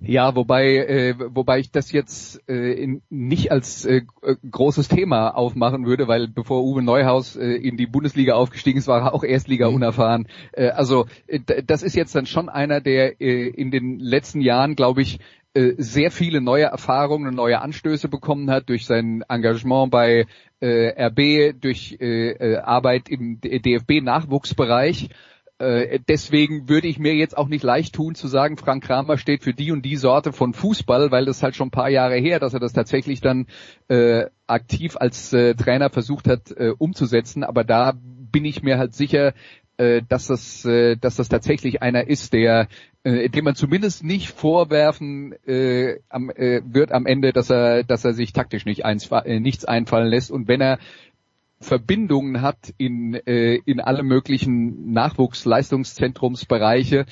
Ja, wobei, äh, wobei ich das jetzt äh, in, nicht als äh, großes Thema aufmachen würde, weil bevor Uwe Neuhaus äh, in die Bundesliga aufgestiegen ist, war er auch Erstliga mhm. unerfahren. Äh, also äh, das ist jetzt dann schon einer, der äh, in den letzten Jahren, glaube ich, äh, sehr viele neue Erfahrungen und neue Anstöße bekommen hat durch sein Engagement bei äh, RB, durch äh, äh Arbeit im DFB-Nachwuchsbereich äh, deswegen würde ich mir jetzt auch nicht leicht tun zu sagen, Frank Kramer steht für die und die Sorte von Fußball, weil das halt schon ein paar Jahre her, dass er das tatsächlich dann äh, aktiv als äh, Trainer versucht hat äh, umzusetzen. Aber da bin ich mir halt sicher, äh, dass das, äh, dass das tatsächlich einer ist, der, äh, dem man zumindest nicht vorwerfen äh, am, äh, wird am Ende, dass er, dass er sich taktisch nicht eins, äh, nichts einfallen lässt. Und wenn er Verbindungen hat in, äh, in alle möglichen Nachwuchsleistungszentrumsbereiche,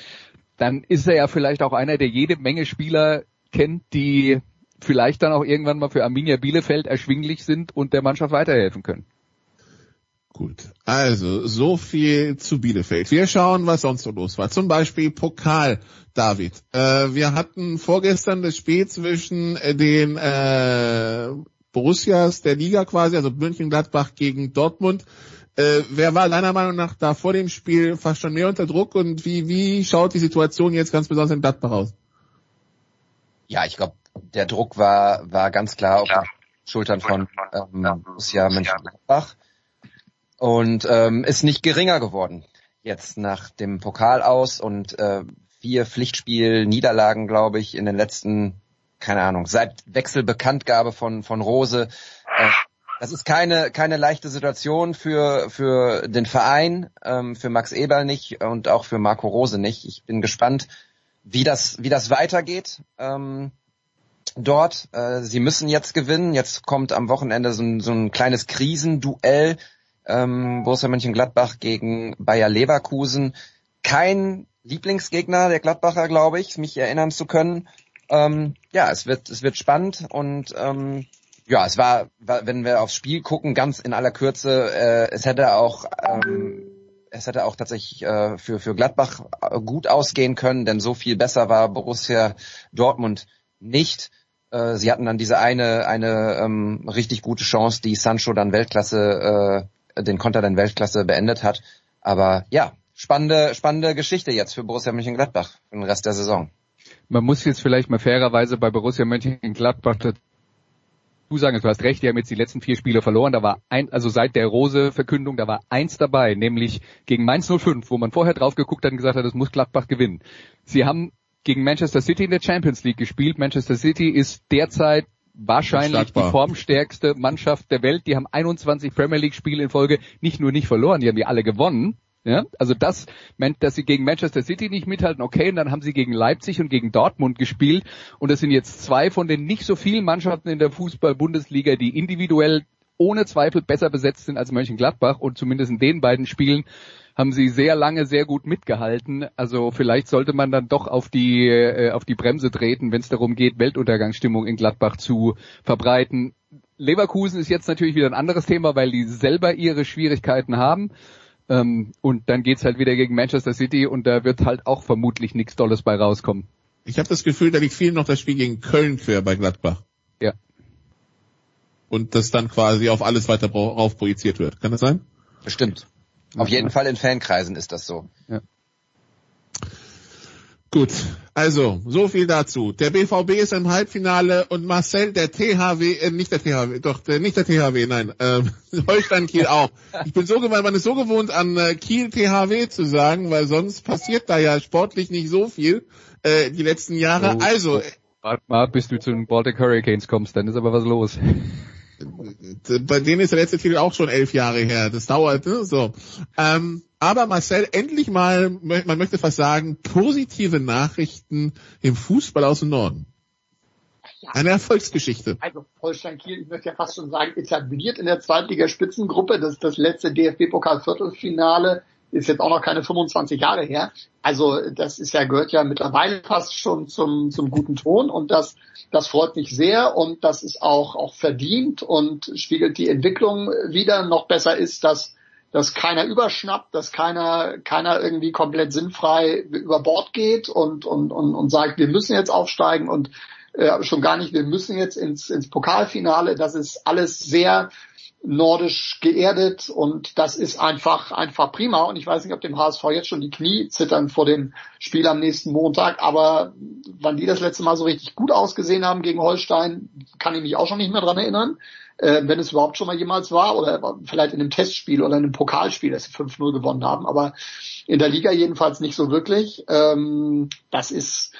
dann ist er ja vielleicht auch einer, der jede Menge Spieler kennt, die vielleicht dann auch irgendwann mal für Arminia Bielefeld erschwinglich sind und der Mannschaft weiterhelfen können. Gut, also so viel zu Bielefeld. Wir schauen, was sonst so los war. Zum Beispiel Pokal David, äh, wir hatten vorgestern das Spiel zwischen äh, den äh, Borussias der Liga quasi, also München-Gladbach gegen Dortmund. Äh, wer war deiner Meinung nach da vor dem Spiel fast schon mehr unter Druck und wie, wie schaut die Situation jetzt ganz besonders in Gladbach aus? Ja, ich glaube, der Druck war, war ganz klar auf den Schultern von ähm, Borussia Mönchengladbach und ähm, ist nicht geringer geworden jetzt nach dem Pokal aus und äh, vier Pflichtspiel-Niederlagen, glaube ich, in den letzten, keine Ahnung, seit Wechselbekanntgabe von, von Rose. Äh, das ist keine, keine leichte Situation für, für den Verein, ähm, für Max Eberl nicht und auch für Marco Rose nicht. Ich bin gespannt, wie das, wie das weitergeht. Ähm, dort. Äh, sie müssen jetzt gewinnen. Jetzt kommt am Wochenende so ein, so ein kleines Krisenduell. Ähm, Borussia Mönchengladbach gegen Bayer Leverkusen. Kein Lieblingsgegner der Gladbacher, glaube ich, mich erinnern zu können. Ähm, ja, es wird, es wird spannend und ähm, ja, es war, wenn wir aufs Spiel gucken, ganz in aller Kürze, äh, es hätte auch ähm, es hätte auch tatsächlich äh, für, für Gladbach gut ausgehen können, denn so viel besser war Borussia Dortmund nicht. Äh, sie hatten dann diese eine, eine ähm, richtig gute Chance, die Sancho dann Weltklasse, äh, den Konter dann Weltklasse beendet hat. Aber ja, spannende, spannende Geschichte jetzt für Borussia Mönchengladbach für den Rest der Saison. Man muss jetzt vielleicht mal fairerweise bei Borussia Mönchengladbach dazu sagen, du hast recht, die haben jetzt die letzten vier Spiele verloren, da war ein, also seit der Rose-Verkündung, da war eins dabei, nämlich gegen Mainz 05, wo man vorher drauf geguckt hat und gesagt hat, das muss Gladbach gewinnen. Sie haben gegen Manchester City in der Champions League gespielt. Manchester City ist derzeit wahrscheinlich die formstärkste Mannschaft der Welt. Die haben 21 Premier League Spiele in Folge nicht nur nicht verloren, die haben die alle gewonnen. Ja, also das dass sie gegen Manchester City nicht mithalten, okay, und dann haben sie gegen Leipzig und gegen Dortmund gespielt und das sind jetzt zwei von den nicht so vielen Mannschaften in der Fußball-Bundesliga, die individuell ohne Zweifel besser besetzt sind als Mönchengladbach und zumindest in den beiden Spielen haben sie sehr lange sehr gut mitgehalten. Also vielleicht sollte man dann doch auf die äh, auf die Bremse treten, wenn es darum geht, Weltuntergangsstimmung in Gladbach zu verbreiten. Leverkusen ist jetzt natürlich wieder ein anderes Thema, weil die selber ihre Schwierigkeiten haben. Ähm, und dann geht's halt wieder gegen Manchester City und da wird halt auch vermutlich nichts Dolles bei rauskommen. Ich habe das Gefühl, da liegt viel noch das Spiel gegen Köln quer bei Gladbach. Ja. Und das dann quasi auf alles weiter rauf projiziert wird. Kann das sein? Bestimmt. Auf jeden Fall in Fankreisen ist das so. Ja. Gut, also so viel dazu. Der BVB ist im Halbfinale und Marcel, der THW, äh, nicht der THW, doch der, nicht der THW, nein, äh, (laughs) Holstein Kiel auch. Ich bin so gewohnt, man ist so gewohnt an äh, Kiel THW zu sagen, weil sonst passiert da ja sportlich nicht so viel äh, die letzten Jahre. Oh, also warte mal, bis du zu den Baltic Hurricanes kommst, dann ist aber was los. (laughs) Bei denen ist der letzte Titel auch schon elf Jahre her. Das dauert, ne? So. Ähm, aber Marcel, endlich mal, man möchte fast sagen, positive Nachrichten im Fußball aus dem Norden. Ja. Eine Erfolgsgeschichte. Also Holstein Kiel, ich möchte ja fast schon sagen, etabliert in der Zweitligaspitzengruppe. Das ist das letzte DFB-Pokal-Viertelfinale ist jetzt auch noch keine 25 Jahre her. Also das ist ja gehört ja mittlerweile fast schon zum zum guten Ton und das das freut mich sehr und das ist auch auch verdient und spiegelt die Entwicklung wieder. Noch besser ist, dass dass keiner überschnappt, dass keiner, keiner irgendwie komplett sinnfrei über Bord geht und, und, und, und sagt, wir müssen jetzt aufsteigen und äh, schon gar nicht, wir müssen jetzt ins, ins Pokalfinale. Das ist alles sehr nordisch geerdet und das ist einfach, einfach prima. Und ich weiß nicht, ob dem HSV jetzt schon die Knie zittern vor dem Spiel am nächsten Montag, aber wann die das letzte Mal so richtig gut ausgesehen haben gegen Holstein, kann ich mich auch schon nicht mehr dran erinnern äh, wenn es überhaupt schon mal jemals war, oder vielleicht in einem Testspiel oder in einem Pokalspiel, dass sie 5-0 gewonnen haben, aber in der Liga jedenfalls nicht so wirklich. Ähm, das ist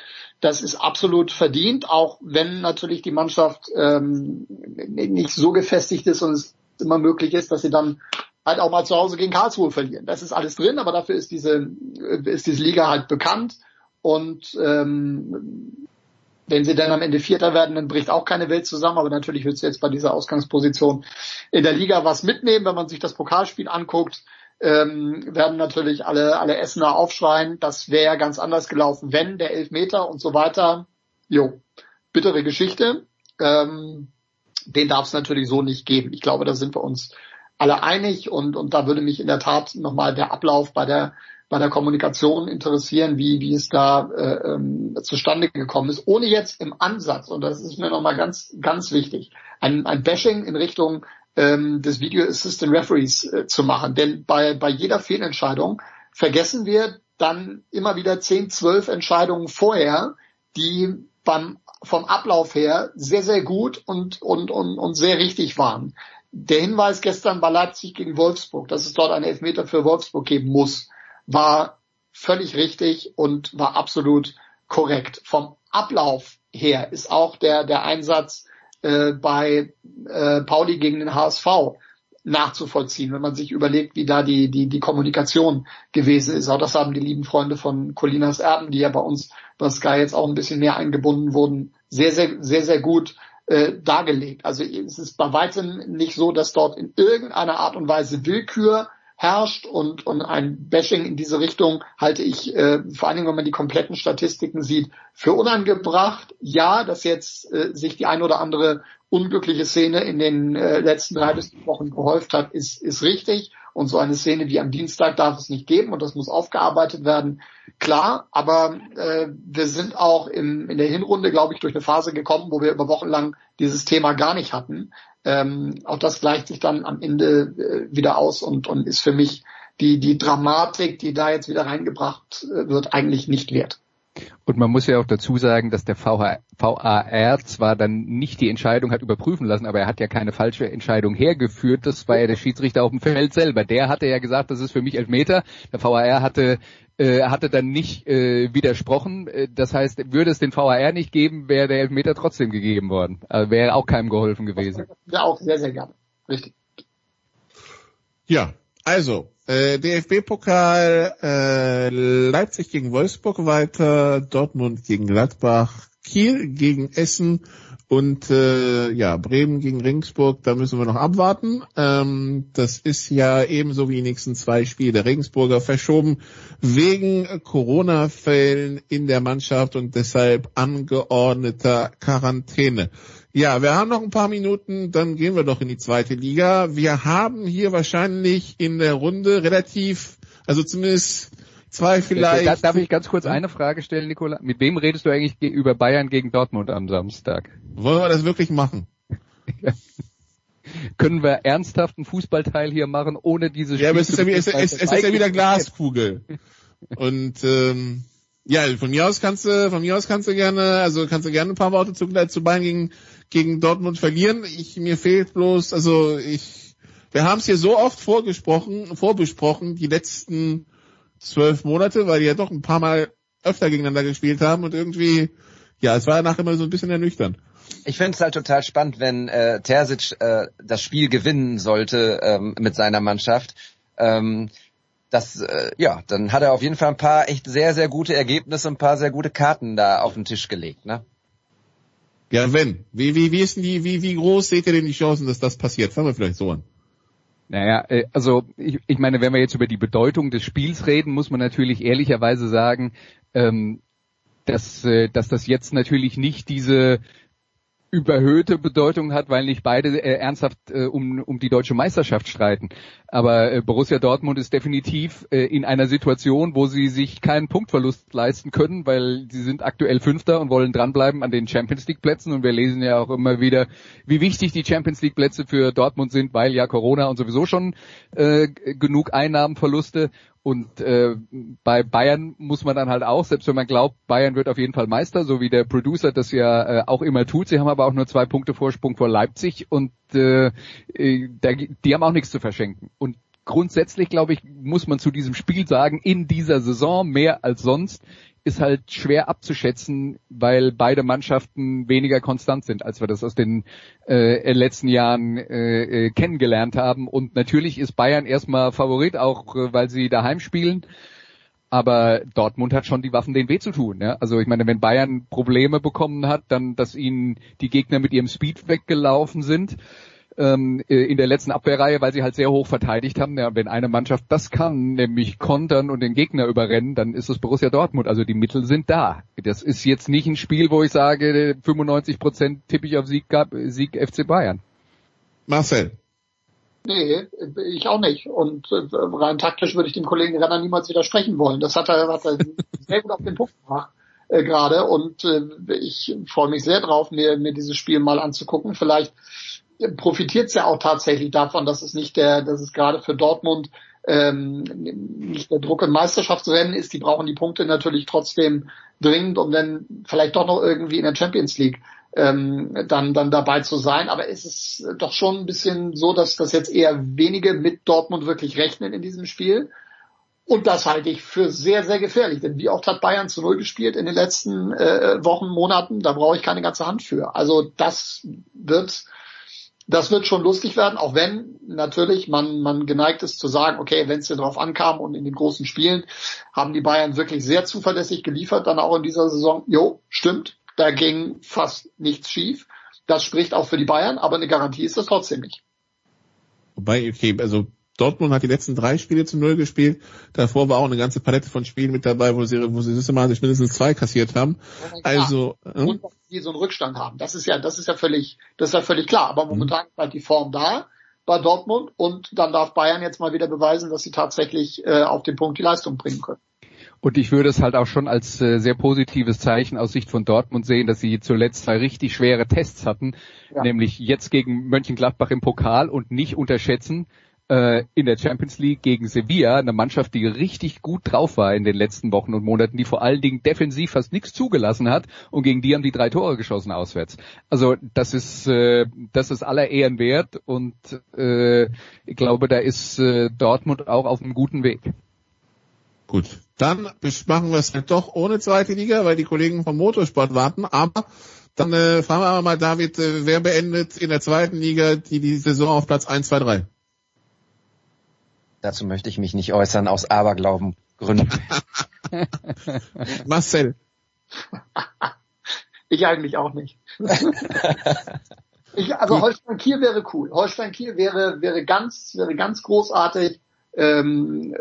das ist absolut verdient, auch wenn natürlich die Mannschaft ähm, nicht so gefestigt ist und es immer möglich ist, dass sie dann halt auch mal zu Hause gegen Karlsruhe verlieren. Das ist alles drin, aber dafür ist diese ist diese Liga halt bekannt und ähm, wenn sie dann am Ende Vierter werden, dann bricht auch keine Welt zusammen. Aber natürlich wird sie jetzt bei dieser Ausgangsposition in der Liga was mitnehmen. Wenn man sich das Pokalspiel anguckt, ähm, werden natürlich alle, alle Essener aufschreien. Das wäre ganz anders gelaufen, wenn der Elfmeter und so weiter. Jo, bittere Geschichte. Ähm, den darf es natürlich so nicht geben. Ich glaube, da sind wir uns alle einig und, und da würde mich in der Tat nochmal der Ablauf bei der bei der Kommunikation interessieren, wie, wie es da äh, ähm, zustande gekommen ist, ohne jetzt im Ansatz, und das ist mir nochmal ganz, ganz wichtig, ein, ein Bashing in Richtung ähm, des Video Assistant Referees äh, zu machen. Denn bei, bei jeder Fehlentscheidung vergessen wir dann immer wieder 10, 12 Entscheidungen vorher, die beim, vom Ablauf her sehr, sehr gut und, und, und, und sehr richtig waren. Der Hinweis gestern bei Leipzig gegen Wolfsburg, dass es dort einen Elfmeter für Wolfsburg geben muss, war völlig richtig und war absolut korrekt. Vom Ablauf her ist auch der, der Einsatz äh, bei äh, Pauli gegen den HSV nachzuvollziehen, wenn man sich überlegt, wie da die, die, die Kommunikation gewesen ist. Auch das haben die lieben Freunde von Colinas Erben, die ja bei uns bei Sky jetzt auch ein bisschen mehr eingebunden wurden, sehr, sehr, sehr, sehr gut äh, dargelegt. Also es ist bei weitem nicht so, dass dort in irgendeiner Art und Weise Willkür herrscht und, und ein Bashing in diese Richtung halte ich, äh, vor allen Dingen, wenn man die kompletten Statistiken sieht, für unangebracht. Ja, dass jetzt äh, sich die ein oder andere unglückliche Szene in den äh, letzten drei bis vier Wochen gehäuft hat, ist, ist richtig. Und so eine Szene wie am Dienstag darf es nicht geben und das muss aufgearbeitet werden. Klar, aber äh, wir sind auch im, in der Hinrunde, glaube ich, durch eine Phase gekommen, wo wir über Wochen lang dieses Thema gar nicht hatten. Ähm, auch das gleicht sich dann am Ende äh, wieder aus und, und ist für mich die, die Dramatik, die da jetzt wieder reingebracht äh, wird, eigentlich nicht wert. Und man muss ja auch dazu sagen, dass der VH, VAR zwar dann nicht die Entscheidung hat überprüfen lassen, aber er hat ja keine falsche Entscheidung hergeführt. Das war ja der Schiedsrichter auf dem Feld selber. Der hatte ja gesagt, das ist für mich Elfmeter. Der VAR hatte äh, hatte dann nicht äh, widersprochen. Äh, das heißt, würde es den VAR nicht geben, wäre der Elfmeter trotzdem gegeben worden. Also wäre auch keinem geholfen gewesen. Ja, auch sehr, sehr gerne. Richtig. Ja, also äh, DFB-Pokal äh, Leipzig gegen Wolfsburg weiter, Dortmund gegen Gladbach, Kiel gegen Essen und äh, ja, Bremen gegen Regensburg, da müssen wir noch abwarten. Ähm, das ist ja ebenso wie die nächsten zwei Spiele der Regensburger verschoben wegen Corona-Fällen in der Mannschaft und deshalb angeordneter Quarantäne. Ja, wir haben noch ein paar Minuten, dann gehen wir doch in die zweite Liga. Wir haben hier wahrscheinlich in der Runde relativ, also zumindest zwei vielleicht. Darf ich ganz kurz eine Frage stellen, Nicola? Mit wem redest du eigentlich über Bayern gegen Dortmund am Samstag? Wollen wir das wirklich machen? (laughs) Können wir ernsthaften Fußballteil hier machen, ohne diese Ja, aber es ist ja, es, es, es ist ja wieder Glaskugel. Und ähm, ja, von mir aus kannst du, von mir aus kannst du gerne, also kannst du gerne ein paar Worte zu, zu Bayern gegen, gegen Dortmund verlieren. Ich, mir fehlt bloß, also ich, wir haben es hier so oft vorgesprochen, vorbesprochen, die letzten zwölf Monate, weil die ja doch ein paar Mal öfter gegeneinander gespielt haben und irgendwie, ja, es war nachher immer so ein bisschen ernüchternd. Ich finde es halt total spannend, wenn äh, Terzic äh, das Spiel gewinnen sollte ähm, mit seiner Mannschaft. Ähm, das, äh, ja, dann hat er auf jeden Fall ein paar echt sehr, sehr gute Ergebnisse, ein paar sehr gute Karten da auf den Tisch gelegt, ne? Ja, wenn. Wie, wie, wie ist denn die, wie, wie groß seht ihr denn die Chancen, dass das passiert? Fangen wir vielleicht so an. Naja, äh, also ich, ich meine, wenn wir jetzt über die Bedeutung des Spiels reden, muss man natürlich ehrlicherweise sagen, ähm, dass, äh, dass das jetzt natürlich nicht diese überhöhte Bedeutung hat, weil nicht beide äh, ernsthaft äh, um, um die deutsche Meisterschaft streiten. Aber äh, Borussia Dortmund ist definitiv äh, in einer Situation, wo sie sich keinen Punktverlust leisten können, weil sie sind aktuell Fünfter und wollen dranbleiben an den Champions League Plätzen. Und wir lesen ja auch immer wieder, wie wichtig die Champions League Plätze für Dortmund sind, weil ja Corona und sowieso schon äh, genug Einnahmenverluste. Und äh, bei Bayern muss man dann halt auch, selbst wenn man glaubt, Bayern wird auf jeden Fall Meister, so wie der Producer das ja äh, auch immer tut. Sie haben aber auch nur zwei Punkte Vorsprung vor Leipzig und äh, äh die haben auch nichts zu verschenken. Und grundsätzlich, glaube ich, muss man zu diesem Spiel sagen, in dieser Saison mehr als sonst ist halt schwer abzuschätzen, weil beide Mannschaften weniger konstant sind, als wir das aus den äh, letzten Jahren äh, äh, kennengelernt haben. Und natürlich ist Bayern erstmal Favorit, auch äh, weil sie daheim spielen. Aber Dortmund hat schon die Waffen, den weh zu tun. Ja? Also ich meine, wenn Bayern Probleme bekommen hat, dann, dass ihnen die Gegner mit ihrem Speed weggelaufen sind, ähm, äh, in der letzten Abwehrreihe, weil sie halt sehr hoch verteidigt haben. Ja, wenn eine Mannschaft das kann, nämlich kontern und den Gegner überrennen, dann ist es Borussia Dortmund. Also die Mittel sind da. Das ist jetzt nicht ein Spiel, wo ich sage, 95 Prozent tippe ich auf Sieg, Sieg FC Bayern. Marcel. Nee, ich auch nicht. Und äh, rein taktisch würde ich dem Kollegen Renner niemals widersprechen wollen. Das hat er, hat er sehr gut auf den Punkt gemacht äh, gerade. Und äh, ich freue mich sehr drauf, mir, mir dieses Spiel mal anzugucken. Vielleicht profitiert es ja auch tatsächlich davon, dass es nicht der, dass es gerade für Dortmund ähm, nicht der Druck im Meisterschaftsrennen ist. Die brauchen die Punkte natürlich trotzdem dringend, um dann vielleicht doch noch irgendwie in der Champions League ähm, dann, dann dabei zu sein. Aber es ist doch schon ein bisschen so, dass das jetzt eher wenige mit Dortmund wirklich rechnen in diesem Spiel. Und das halte ich für sehr, sehr gefährlich. Denn wie oft hat Bayern zu Null gespielt in den letzten äh, Wochen, Monaten? Da brauche ich keine ganze Hand für. Also das wird, das wird schon lustig werden, auch wenn natürlich man, man geneigt ist zu sagen, okay, wenn es denn drauf ankam und in den großen Spielen haben die Bayern wirklich sehr zuverlässig geliefert, dann auch in dieser Saison. Jo, stimmt, da ging fast nichts schief. Das spricht auch für die Bayern, aber eine Garantie ist das trotzdem nicht. Wobei, okay, also Dortmund hat die letzten drei Spiele zu Null gespielt. Davor war auch eine ganze Palette von Spielen mit dabei, wo sie, wo sie systematisch mindestens zwei kassiert haben. Also, äh? und dass sie so einen Rückstand haben. Das ist ja, das ist ja völlig, das ist ja völlig klar. Aber momentan ist halt die Form da bei Dortmund und dann darf Bayern jetzt mal wieder beweisen, dass sie tatsächlich äh, auf den Punkt die Leistung bringen können. Und ich würde es halt auch schon als äh, sehr positives Zeichen aus Sicht von Dortmund sehen, dass sie zuletzt zwei richtig schwere Tests hatten, ja. nämlich jetzt gegen Mönchengladbach im Pokal und nicht unterschätzen, äh, in der Champions League gegen Sevilla, eine Mannschaft, die richtig gut drauf war in den letzten Wochen und Monaten, die vor allen Dingen defensiv fast nichts zugelassen hat und gegen die haben die drei Tore geschossen auswärts. Also das ist äh, das ist aller Ehren wert und äh, ich glaube, da ist äh, Dortmund auch auf einem guten Weg. Gut, dann machen wir es halt doch ohne zweite Liga, weil die Kollegen vom Motorsport warten. Aber dann äh, fragen wir mal, David, äh, wer beendet in der zweiten Liga die, die Saison auf Platz 1, 2, 3? Dazu möchte ich mich nicht äußern, aus Aberglauben Gründen. (laughs) Marcel. ich eigentlich auch nicht. ich, also Holstein Kiel wäre cool. Holstein Kiel wäre, wäre ganz, wäre ganz großartig ähm,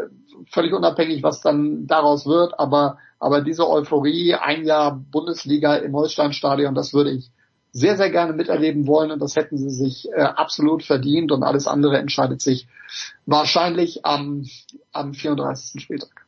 völlig unabhängig, was dann daraus wird, aber, aber diese Euphorie, ein Jahr Bundesliga im Holsteinstadion, das würde ich sehr, sehr gerne miterleben wollen und das hätten sie sich äh, absolut verdient und alles andere entscheidet sich wahrscheinlich am, am 34. Spieltag.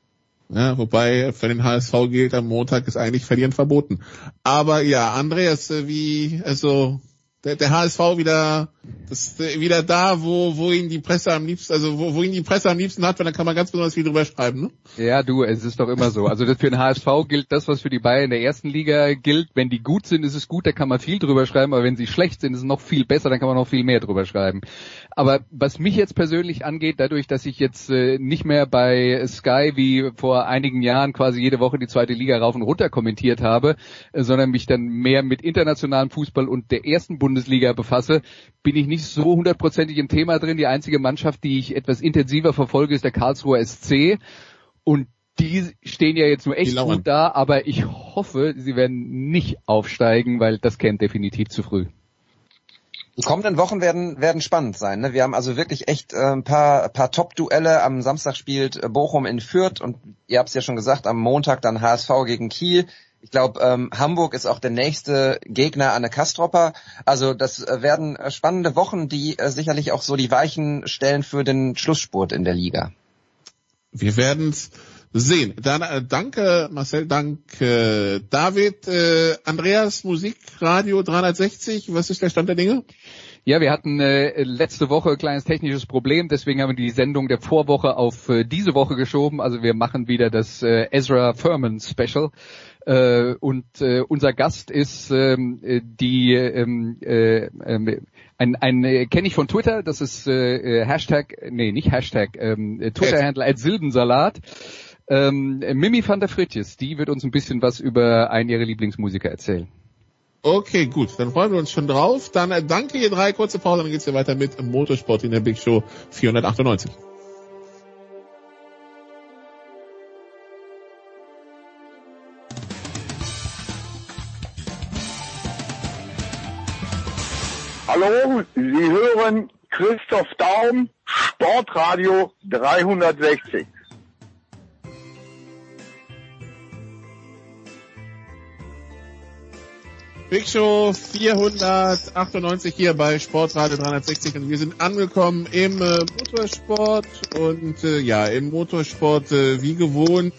Ja, wobei für den HSV gilt, am Montag ist eigentlich Verlieren verboten. Aber ja, Andreas, äh, wie, also der, der HSV wieder, das, wieder da, wo, wo ihn die Presse am liebsten, also wo, wo ihn die Presse am liebsten hat, weil dann kann man ganz besonders viel drüber schreiben, ne? Ja, du, es ist doch immer so. Also das für den HSV gilt das, was für die Bayern in der ersten Liga gilt. Wenn die gut sind, ist es gut, da kann man viel drüber schreiben, aber wenn sie schlecht sind, ist es noch viel besser, dann kann man noch viel mehr drüber schreiben. Aber was mich jetzt persönlich angeht, dadurch, dass ich jetzt äh, nicht mehr bei Sky wie vor einigen Jahren quasi jede Woche die zweite Liga rauf und runter kommentiert habe, äh, sondern mich dann mehr mit internationalem Fußball und der ersten Bundesliga befasse, bin ich nicht so hundertprozentig im Thema drin. Die einzige Mannschaft, die ich etwas intensiver verfolge, ist der Karlsruher SC. Und die stehen ja jetzt nur echt gut da, aber ich hoffe, sie werden nicht aufsteigen, weil das käme definitiv zu früh. Die kommenden Wochen werden, werden spannend sein. Ne? Wir haben also wirklich echt äh, ein paar, paar Top-Duelle. Am Samstag spielt Bochum in Fürth und ihr habt es ja schon gesagt, am Montag dann HSV gegen Kiel. Ich glaube, ähm, Hamburg ist auch der nächste Gegner an der Kastropper. Also das äh, werden äh, spannende Wochen, die äh, sicherlich auch so die Weichen stellen für den Schlussspurt in der Liga. Wir werden's sehen. Dann äh, danke Marcel, danke David, äh, Andreas Musikradio 360. Was ist der Stand der Dinge? Ja, wir hatten äh, letzte Woche ein kleines technisches Problem, deswegen haben wir die Sendung der Vorwoche auf äh, diese Woche geschoben. Also wir machen wieder das äh, Ezra Furman Special. Äh, und äh, unser Gast ist ähm, äh, die ähm, äh, äh, ein, ein kenne ich von Twitter, das ist äh, Hashtag, nee, nicht Hashtag, ähm, Twitter-Handle als Silbensalat. Ähm, Mimi van der Fritjes, die wird uns ein bisschen was über einen ihrer Lieblingsmusiker erzählen. Okay, gut, dann freuen wir uns schon drauf. Dann danke ihr drei, kurze Pause, dann geht's hier weiter mit Motorsport in der Big Show 498. Hallo, Sie hören Christoph Daum, Sportradio 360. Big Show 498 hier bei Sportradio 360 und wir sind angekommen im äh, Motorsport und äh, ja, im Motorsport äh, wie gewohnt,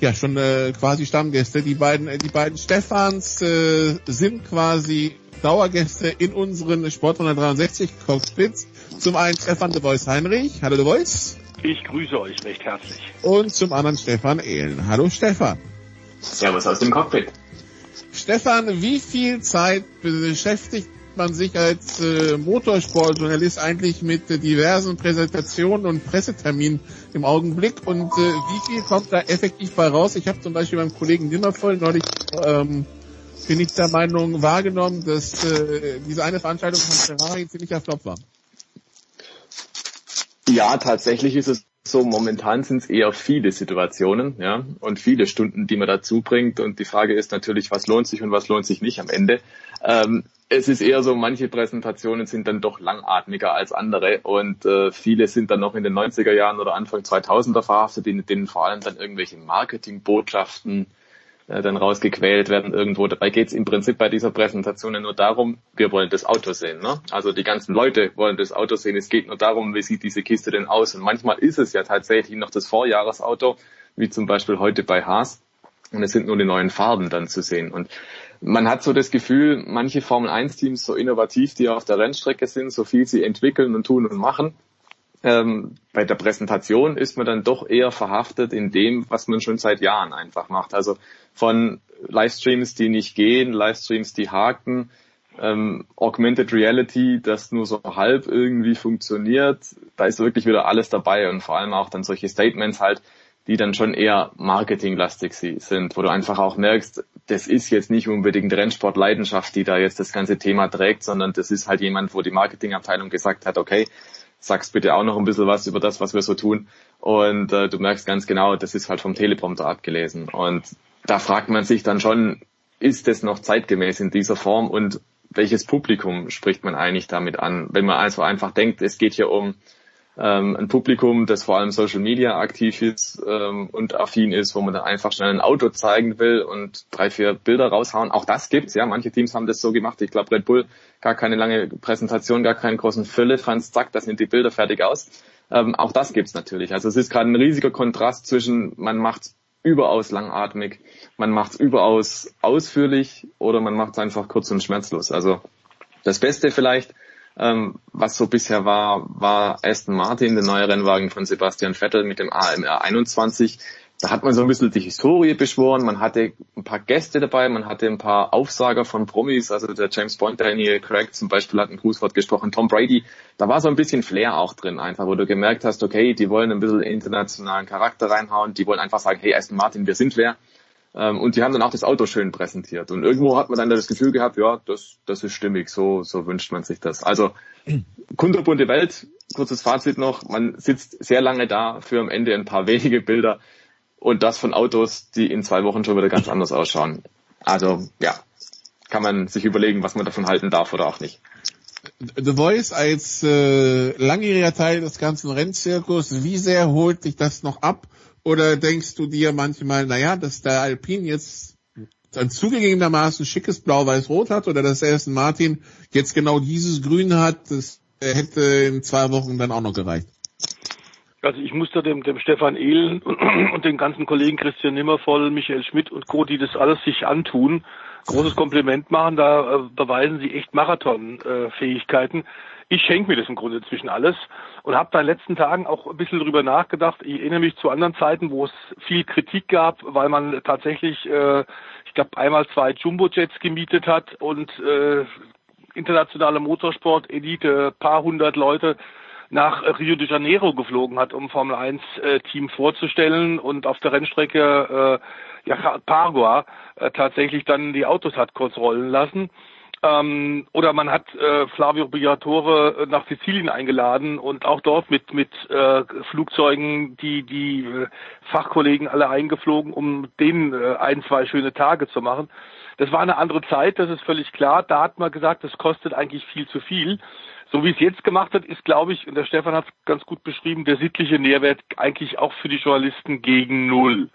ja schon äh, quasi Stammgäste. Die beiden, äh, die beiden Stefans äh, sind quasi Dauergäste in unseren Sport 360 Cockpits. Zum einen Stefan de Voice Heinrich. Hallo de Voice. Ich grüße euch recht herzlich. Und zum anderen Stefan Ehlen. Hallo Stefan. Servus aus dem Cockpit. Stefan, wie viel Zeit beschäftigt man sich als äh, Motorsportjournalist eigentlich mit äh, diversen Präsentationen und Presseterminen im Augenblick und äh, wie viel kommt da effektiv bei raus? Ich habe zum Beispiel beim Kollegen Nimmervoll neulich ähm, bin ich der Meinung wahrgenommen, dass äh, diese eine Veranstaltung von Ferrari ziemlicher Flop war. Ja, tatsächlich ist es so, momentan sind es eher viele Situationen, ja, und viele Stunden, die man dazu bringt. Und die Frage ist natürlich, was lohnt sich und was lohnt sich nicht am Ende. Ähm, es ist eher so, manche Präsentationen sind dann doch langatmiger als andere und äh, viele sind dann noch in den 90er Jahren oder Anfang 2000er verhaftet, in denen vor allem dann irgendwelche Marketingbotschaften äh, dann rausgequält werden irgendwo. Dabei geht es im Prinzip bei dieser Präsentation nur darum, wir wollen das Auto sehen. Ne? Also die ganzen Leute wollen das Auto sehen. Es geht nur darum, wie sieht diese Kiste denn aus. Und manchmal ist es ja tatsächlich noch das Vorjahresauto, wie zum Beispiel heute bei Haas. Und es sind nur die neuen Farben dann zu sehen. Und man hat so das Gefühl, manche Formel 1 Teams so innovativ, die auf der Rennstrecke sind, so viel sie entwickeln und tun und machen, ähm, bei der Präsentation ist man dann doch eher verhaftet in dem, was man schon seit Jahren einfach macht. Also von Livestreams, die nicht gehen, Livestreams, die haken, ähm, Augmented Reality, das nur so halb irgendwie funktioniert, da ist wirklich wieder alles dabei und vor allem auch dann solche Statements halt, die dann schon eher marketinglastig sind, wo du einfach auch merkst, das ist jetzt nicht unbedingt Rennsportleidenschaft, die da jetzt das ganze Thema trägt, sondern das ist halt jemand, wo die Marketingabteilung gesagt hat, okay, sagst bitte auch noch ein bisschen was über das, was wir so tun. Und äh, du merkst ganz genau, das ist halt vom Teleprompter abgelesen. Und da fragt man sich dann schon, ist das noch zeitgemäß in dieser Form und welches Publikum spricht man eigentlich damit an? Wenn man also einfach denkt, es geht hier um ähm, ein Publikum, das vor allem Social Media aktiv ist ähm, und affin ist, wo man dann einfach schnell ein Auto zeigen will und drei, vier Bilder raushauen. Auch das gibt's, ja. Manche Teams haben das so gemacht. Ich glaube, Red Bull gar keine lange Präsentation, gar keinen großen Fülle, Franz, zack, da sind die Bilder fertig aus. Ähm, auch das gibt's natürlich. Also es ist gerade ein riesiger Kontrast zwischen, man macht überaus langatmig, man macht's überaus ausführlich oder man macht's einfach kurz und schmerzlos. Also das Beste vielleicht ähm, was so bisher war, war Aston Martin, der neue Rennwagen von Sebastian Vettel mit dem AMR 21. Da hat man so ein bisschen die Historie beschworen, man hatte ein paar Gäste dabei, man hatte ein paar Aufsager von Promis, also der James Bond, Daniel Craig zum Beispiel hat ein Grußwort gesprochen, Tom Brady, da war so ein bisschen Flair auch drin einfach, wo du gemerkt hast, okay, die wollen ein bisschen internationalen Charakter reinhauen, die wollen einfach sagen, hey Aston Martin, wir sind wer. Ähm, und die haben dann auch das Auto schön präsentiert. Und irgendwo hat man dann das Gefühl gehabt, ja, das, das ist stimmig, so, so wünscht man sich das. Also (clears throat) kunterbunte Welt, kurzes Fazit noch, man sitzt sehr lange da für am Ende ein paar (laughs) wenige Bilder und das von Autos, die in zwei Wochen schon wieder ganz anders ausschauen. Also ja, kann man sich überlegen, was man davon halten darf oder auch nicht. The Voice als äh, langjähriger Teil des ganzen Rennzirkus, wie sehr holt dich das noch ab? Oder denkst du dir manchmal, naja, dass der Alpin jetzt ein zugegebenermaßen schickes Blau-Weiß-Rot hat oder dass Aston Martin jetzt genau dieses Grün hat, das hätte in zwei Wochen dann auch noch gereicht? Also ich muss da dem, dem Stefan Ehlen und den ganzen Kollegen Christian Nimmervoll, Michael Schmidt und Co., die das alles sich antun, großes Kompliment machen. Da äh, beweisen sie echt Marathon-Fähigkeiten. Äh, ich schenke mir das im Grunde inzwischen alles und habe da in den letzten Tagen auch ein bisschen drüber nachgedacht. Ich erinnere mich zu anderen Zeiten, wo es viel Kritik gab, weil man tatsächlich, äh, ich glaube, einmal zwei Jumbo-Jets gemietet hat und äh, internationale Motorsport, Elite, paar hundert Leute nach Rio de Janeiro geflogen hat, um Formel 1 äh, Team vorzustellen und auf der Rennstrecke äh, ja, Pargua äh, tatsächlich dann die Autos hat kurz rollen lassen. Ähm, oder man hat äh, Flavio Briatore äh, nach Sizilien eingeladen und auch dort mit mit äh, Flugzeugen die die äh, Fachkollegen alle eingeflogen, um denen äh, ein zwei schöne Tage zu machen. Das war eine andere Zeit, das ist völlig klar. Da hat man gesagt, das kostet eigentlich viel zu viel. So wie es jetzt gemacht hat, ist, glaube ich, und der Stefan hat es ganz gut beschrieben, der sittliche Nährwert eigentlich auch für die Journalisten gegen null.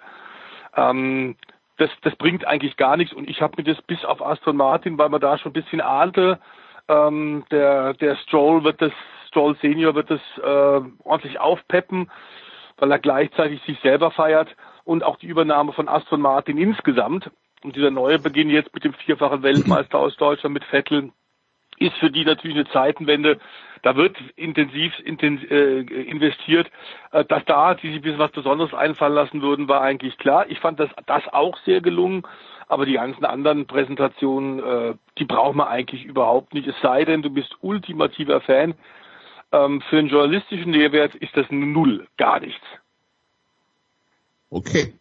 Ähm, das, das bringt eigentlich gar nichts. Und ich habe mir das bis auf Aston Martin, weil man da schon ein bisschen ahnte, ähm, der, der Stroll wird das, Stroll Senior wird das äh, ordentlich aufpeppen, weil er gleichzeitig sich selber feiert und auch die Übernahme von Aston Martin insgesamt. Und dieser neue Beginn jetzt mit dem vierfachen Weltmeister aus Deutschland mit Vettel ist für die natürlich eine Zeitenwende. Da wird intensiv intensiv äh, investiert. Äh, dass da die sich ein bisschen was Besonderes einfallen lassen würden, war eigentlich klar. Ich fand das, das auch sehr gelungen. Aber die ganzen anderen Präsentationen, äh, die braucht man eigentlich überhaupt nicht. Es sei denn, du bist ultimativer Fan. Ähm, für den journalistischen Nährwert ist das null, gar nichts. Okay.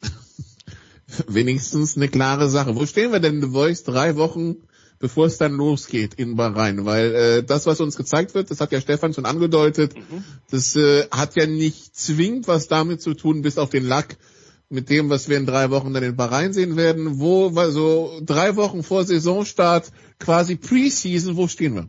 (laughs) Wenigstens eine klare Sache. Wo stehen wir denn, The Voice, drei Wochen bevor es dann losgeht in Bahrain? Weil äh, das, was uns gezeigt wird, das hat ja Stefan schon angedeutet, mhm. das äh, hat ja nicht zwingend was damit zu tun, bis auf den Lack, mit dem, was wir in drei Wochen dann in Bahrain sehen werden. Wo, so drei Wochen vor Saisonstart, quasi Preseason, wo stehen wir?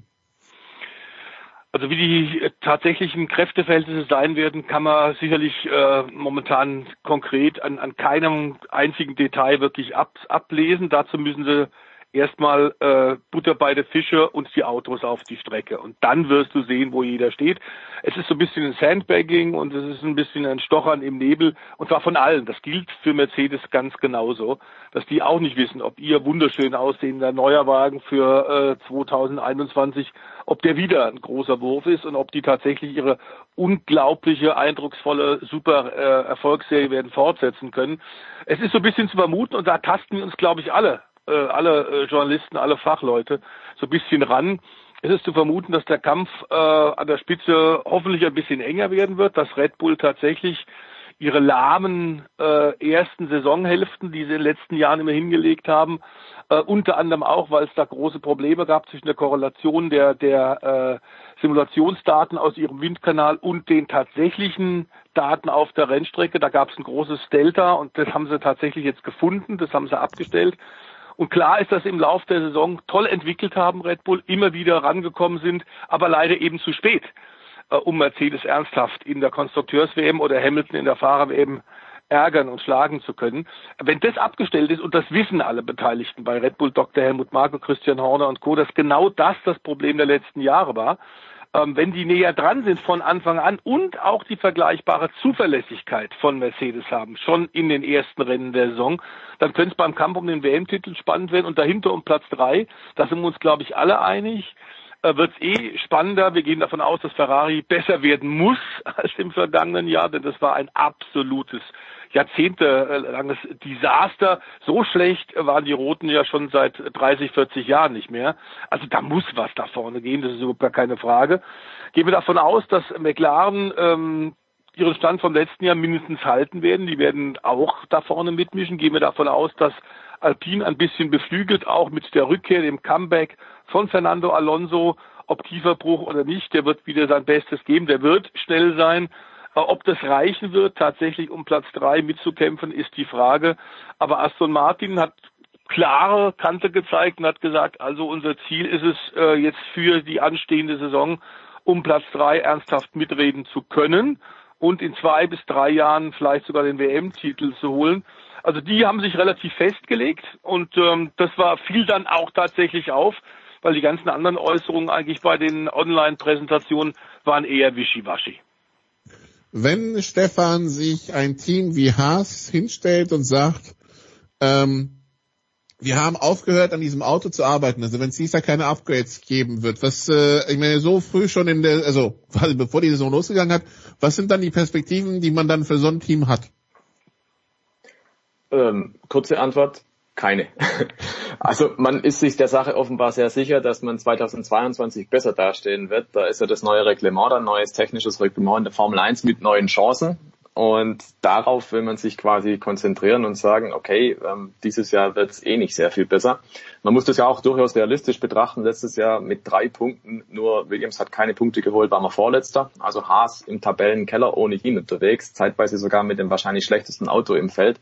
Also wie die tatsächlichen Kräfteverhältnisse sein werden, kann man sicherlich äh, momentan konkret an, an keinem einzigen Detail wirklich ab, ablesen. Dazu müssen sie erstmal äh, Butter bei der Fische und die Autos auf die Strecke. Und dann wirst du sehen, wo jeder steht. Es ist so ein bisschen ein Sandbagging und es ist ein bisschen ein Stochern im Nebel. Und zwar von allen. Das gilt für Mercedes ganz genauso, dass die auch nicht wissen, ob ihr wunderschön aussehender neuer Wagen für äh, 2021, ob der wieder ein großer Wurf ist und ob die tatsächlich ihre unglaubliche, eindrucksvolle, super äh, Erfolgsserie werden fortsetzen können. Es ist so ein bisschen zu vermuten und da tasten wir uns, glaube ich, alle äh, alle äh, Journalisten, alle Fachleute so ein bisschen ran. Es ist zu vermuten, dass der Kampf äh, an der Spitze hoffentlich ein bisschen enger werden wird, dass Red Bull tatsächlich ihre lahmen äh, ersten Saisonhälften, die sie in den letzten Jahren immer hingelegt haben, äh, unter anderem auch, weil es da große Probleme gab zwischen der Korrelation der, der äh, Simulationsdaten aus ihrem Windkanal und den tatsächlichen Daten auf der Rennstrecke. Da gab es ein großes Delta und das haben sie tatsächlich jetzt gefunden, das haben sie abgestellt. Und klar ist, dass im Laufe der Saison toll entwickelt haben, Red Bull, immer wieder rangekommen sind, aber leider eben zu spät, äh, um Mercedes ernsthaft in der Konstrukteurs-WM oder Hamilton in der Fahrer-WM ärgern und schlagen zu können. Wenn das abgestellt ist, und das wissen alle Beteiligten bei Red Bull, Dr. Helmut Marko, Christian Horner und Co., dass genau das das Problem der letzten Jahre war, ähm, wenn die näher dran sind von Anfang an und auch die vergleichbare Zuverlässigkeit von Mercedes haben, schon in den ersten Rennen der Saison, dann könnte es beim Kampf um den WM-Titel spannend werden und dahinter um Platz drei, da sind wir uns, glaube ich, alle einig, äh, wird es eh spannender. Wir gehen davon aus, dass Ferrari besser werden muss (laughs) als im vergangenen Jahr, denn das war ein absolutes jahrzehntelanges Desaster. So schlecht waren die Roten ja schon seit 30, 40 Jahren nicht mehr. Also da muss was da vorne gehen, das ist überhaupt gar keine Frage. Gehen wir davon aus, dass McLaren ähm, ihren Stand vom letzten Jahr mindestens halten werden. Die werden auch da vorne mitmischen. Gehen wir davon aus, dass Alpine ein bisschen beflügelt, auch mit der Rückkehr, dem Comeback von Fernando Alonso, ob tiefer Bruch oder nicht, der wird wieder sein Bestes geben, der wird schnell sein ob das reichen wird, tatsächlich um Platz drei mitzukämpfen, ist die Frage. Aber Aston Martin hat klare Kante gezeigt und hat gesagt, also unser Ziel ist es äh, jetzt für die anstehende Saison, um Platz drei ernsthaft mitreden zu können und in zwei bis drei Jahren vielleicht sogar den WM-Titel zu holen. Also die haben sich relativ festgelegt und ähm, das war fiel dann auch tatsächlich auf, weil die ganzen anderen Äußerungen eigentlich bei den Online-Präsentationen waren eher wischiwaschi wenn Stefan sich ein Team wie Haas hinstellt und sagt, ähm, wir haben aufgehört, an diesem Auto zu arbeiten. Also wenn es dies Jahr keine Upgrades geben wird, was, äh, ich meine, so früh schon in der, also (laughs) quasi bevor die Saison losgegangen hat, was sind dann die Perspektiven, die man dann für so ein Team hat? Ähm, kurze Antwort, keine. Also man ist sich der Sache offenbar sehr sicher, dass man 2022 besser dastehen wird. Da ist ja das neue Reglement, ein neues technisches Reglement in der Formel 1 mit neuen Chancen. Und darauf will man sich quasi konzentrieren und sagen, okay, ähm, dieses Jahr wird es eh nicht sehr viel besser. Man muss das ja auch durchaus realistisch betrachten. Letztes Jahr mit drei Punkten, nur Williams hat keine Punkte geholt, war man Vorletzter. Also Haas im Tabellenkeller ohnehin unterwegs, zeitweise sogar mit dem wahrscheinlich schlechtesten Auto im Feld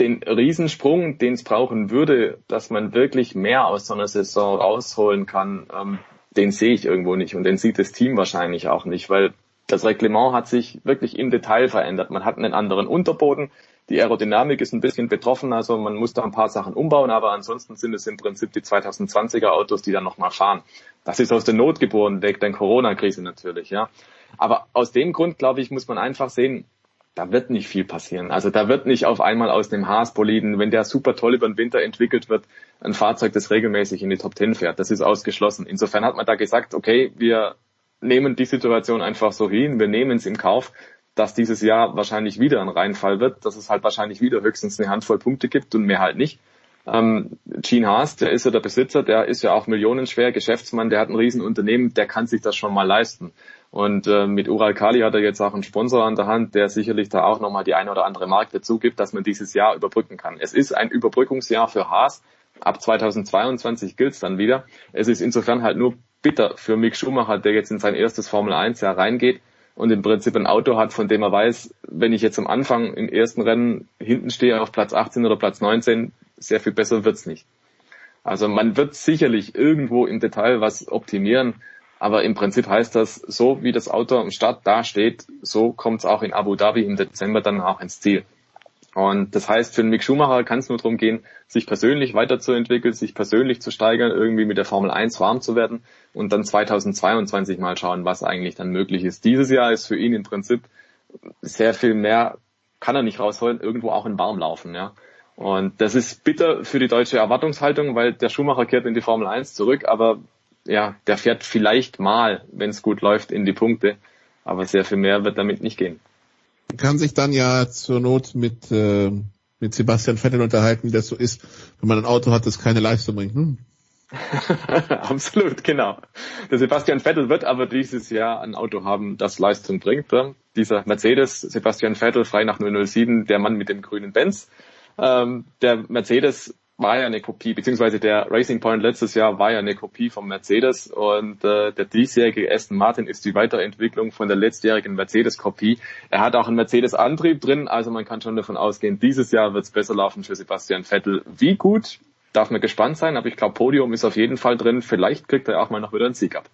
den Riesensprung, den es brauchen würde, dass man wirklich mehr aus so einer Saison rausholen kann, ähm, den sehe ich irgendwo nicht und den sieht das Team wahrscheinlich auch nicht, weil das Reglement hat sich wirklich im Detail verändert. Man hat einen anderen Unterboden. Die Aerodynamik ist ein bisschen betroffen, also man muss da ein paar Sachen umbauen, aber ansonsten sind es im Prinzip die 2020er Autos, die dann nochmal fahren. Das ist aus der Not geboren, wegen der Corona-Krise natürlich, ja. Aber aus dem Grund, glaube ich, muss man einfach sehen, da wird nicht viel passieren. Also da wird nicht auf einmal aus dem Haas-Boliden, wenn der super toll über den Winter entwickelt wird, ein Fahrzeug, das regelmäßig in die Top Ten fährt. Das ist ausgeschlossen. Insofern hat man da gesagt, okay, wir nehmen die Situation einfach so hin, wir nehmen es im Kauf, dass dieses Jahr wahrscheinlich wieder ein Reinfall wird, dass es halt wahrscheinlich wieder höchstens eine Handvoll Punkte gibt und mehr halt nicht. Ähm, Gene Haas, der ist ja der Besitzer, der ist ja auch millionenschwer, Geschäftsmann, der hat ein Riesenunternehmen, der kann sich das schon mal leisten. Und äh, mit Ural Kali hat er jetzt auch einen Sponsor an der Hand, der sicherlich da auch nochmal die eine oder andere Marke dazu gibt, dass man dieses Jahr überbrücken kann. Es ist ein Überbrückungsjahr für Haas. Ab 2022 gilt es dann wieder. Es ist insofern halt nur bitter für Mick Schumacher, der jetzt in sein erstes Formel 1 Jahr reingeht und im Prinzip ein Auto hat, von dem er weiß, wenn ich jetzt am Anfang im ersten Rennen hinten stehe auf Platz 18 oder Platz 19, sehr viel besser wird's nicht. Also man wird sicherlich irgendwo im Detail was optimieren, aber im Prinzip heißt das, so wie das Auto am Start dasteht, so kommt es auch in Abu Dhabi im Dezember dann auch ins Ziel. Und das heißt, für den Mick Schumacher kann es nur darum gehen, sich persönlich weiterzuentwickeln, sich persönlich zu steigern, irgendwie mit der Formel 1 warm zu werden und dann 2022 mal schauen, was eigentlich dann möglich ist. Dieses Jahr ist für ihn im Prinzip sehr viel mehr, kann er nicht rausholen, irgendwo auch in warm laufen, ja. Und das ist bitter für die deutsche Erwartungshaltung, weil der Schumacher kehrt in die Formel 1 zurück, aber ja, der fährt vielleicht mal, wenn es gut läuft, in die Punkte. Aber sehr viel mehr wird damit nicht gehen. Kann sich dann ja zur Not mit, äh, mit Sebastian Vettel unterhalten, wie das so ist, wenn man ein Auto hat, das keine Leistung bringt. Hm? (laughs) Absolut, genau. Der Sebastian Vettel wird aber dieses Jahr ein Auto haben, das Leistung bringt. Dieser Mercedes, Sebastian Vettel, frei nach 007, der Mann mit dem grünen Benz. Ähm, der Mercedes war ja eine Kopie, beziehungsweise der Racing Point letztes Jahr war ja eine Kopie vom Mercedes und äh, der diesjährige Aston Martin ist die Weiterentwicklung von der letztjährigen Mercedes-Kopie. Er hat auch einen Mercedes-Antrieb drin, also man kann schon davon ausgehen, dieses Jahr wird es besser laufen für Sebastian Vettel. Wie gut, darf man gespannt sein, aber ich glaube, Podium ist auf jeden Fall drin. Vielleicht kriegt er auch mal noch wieder einen Sieg ab.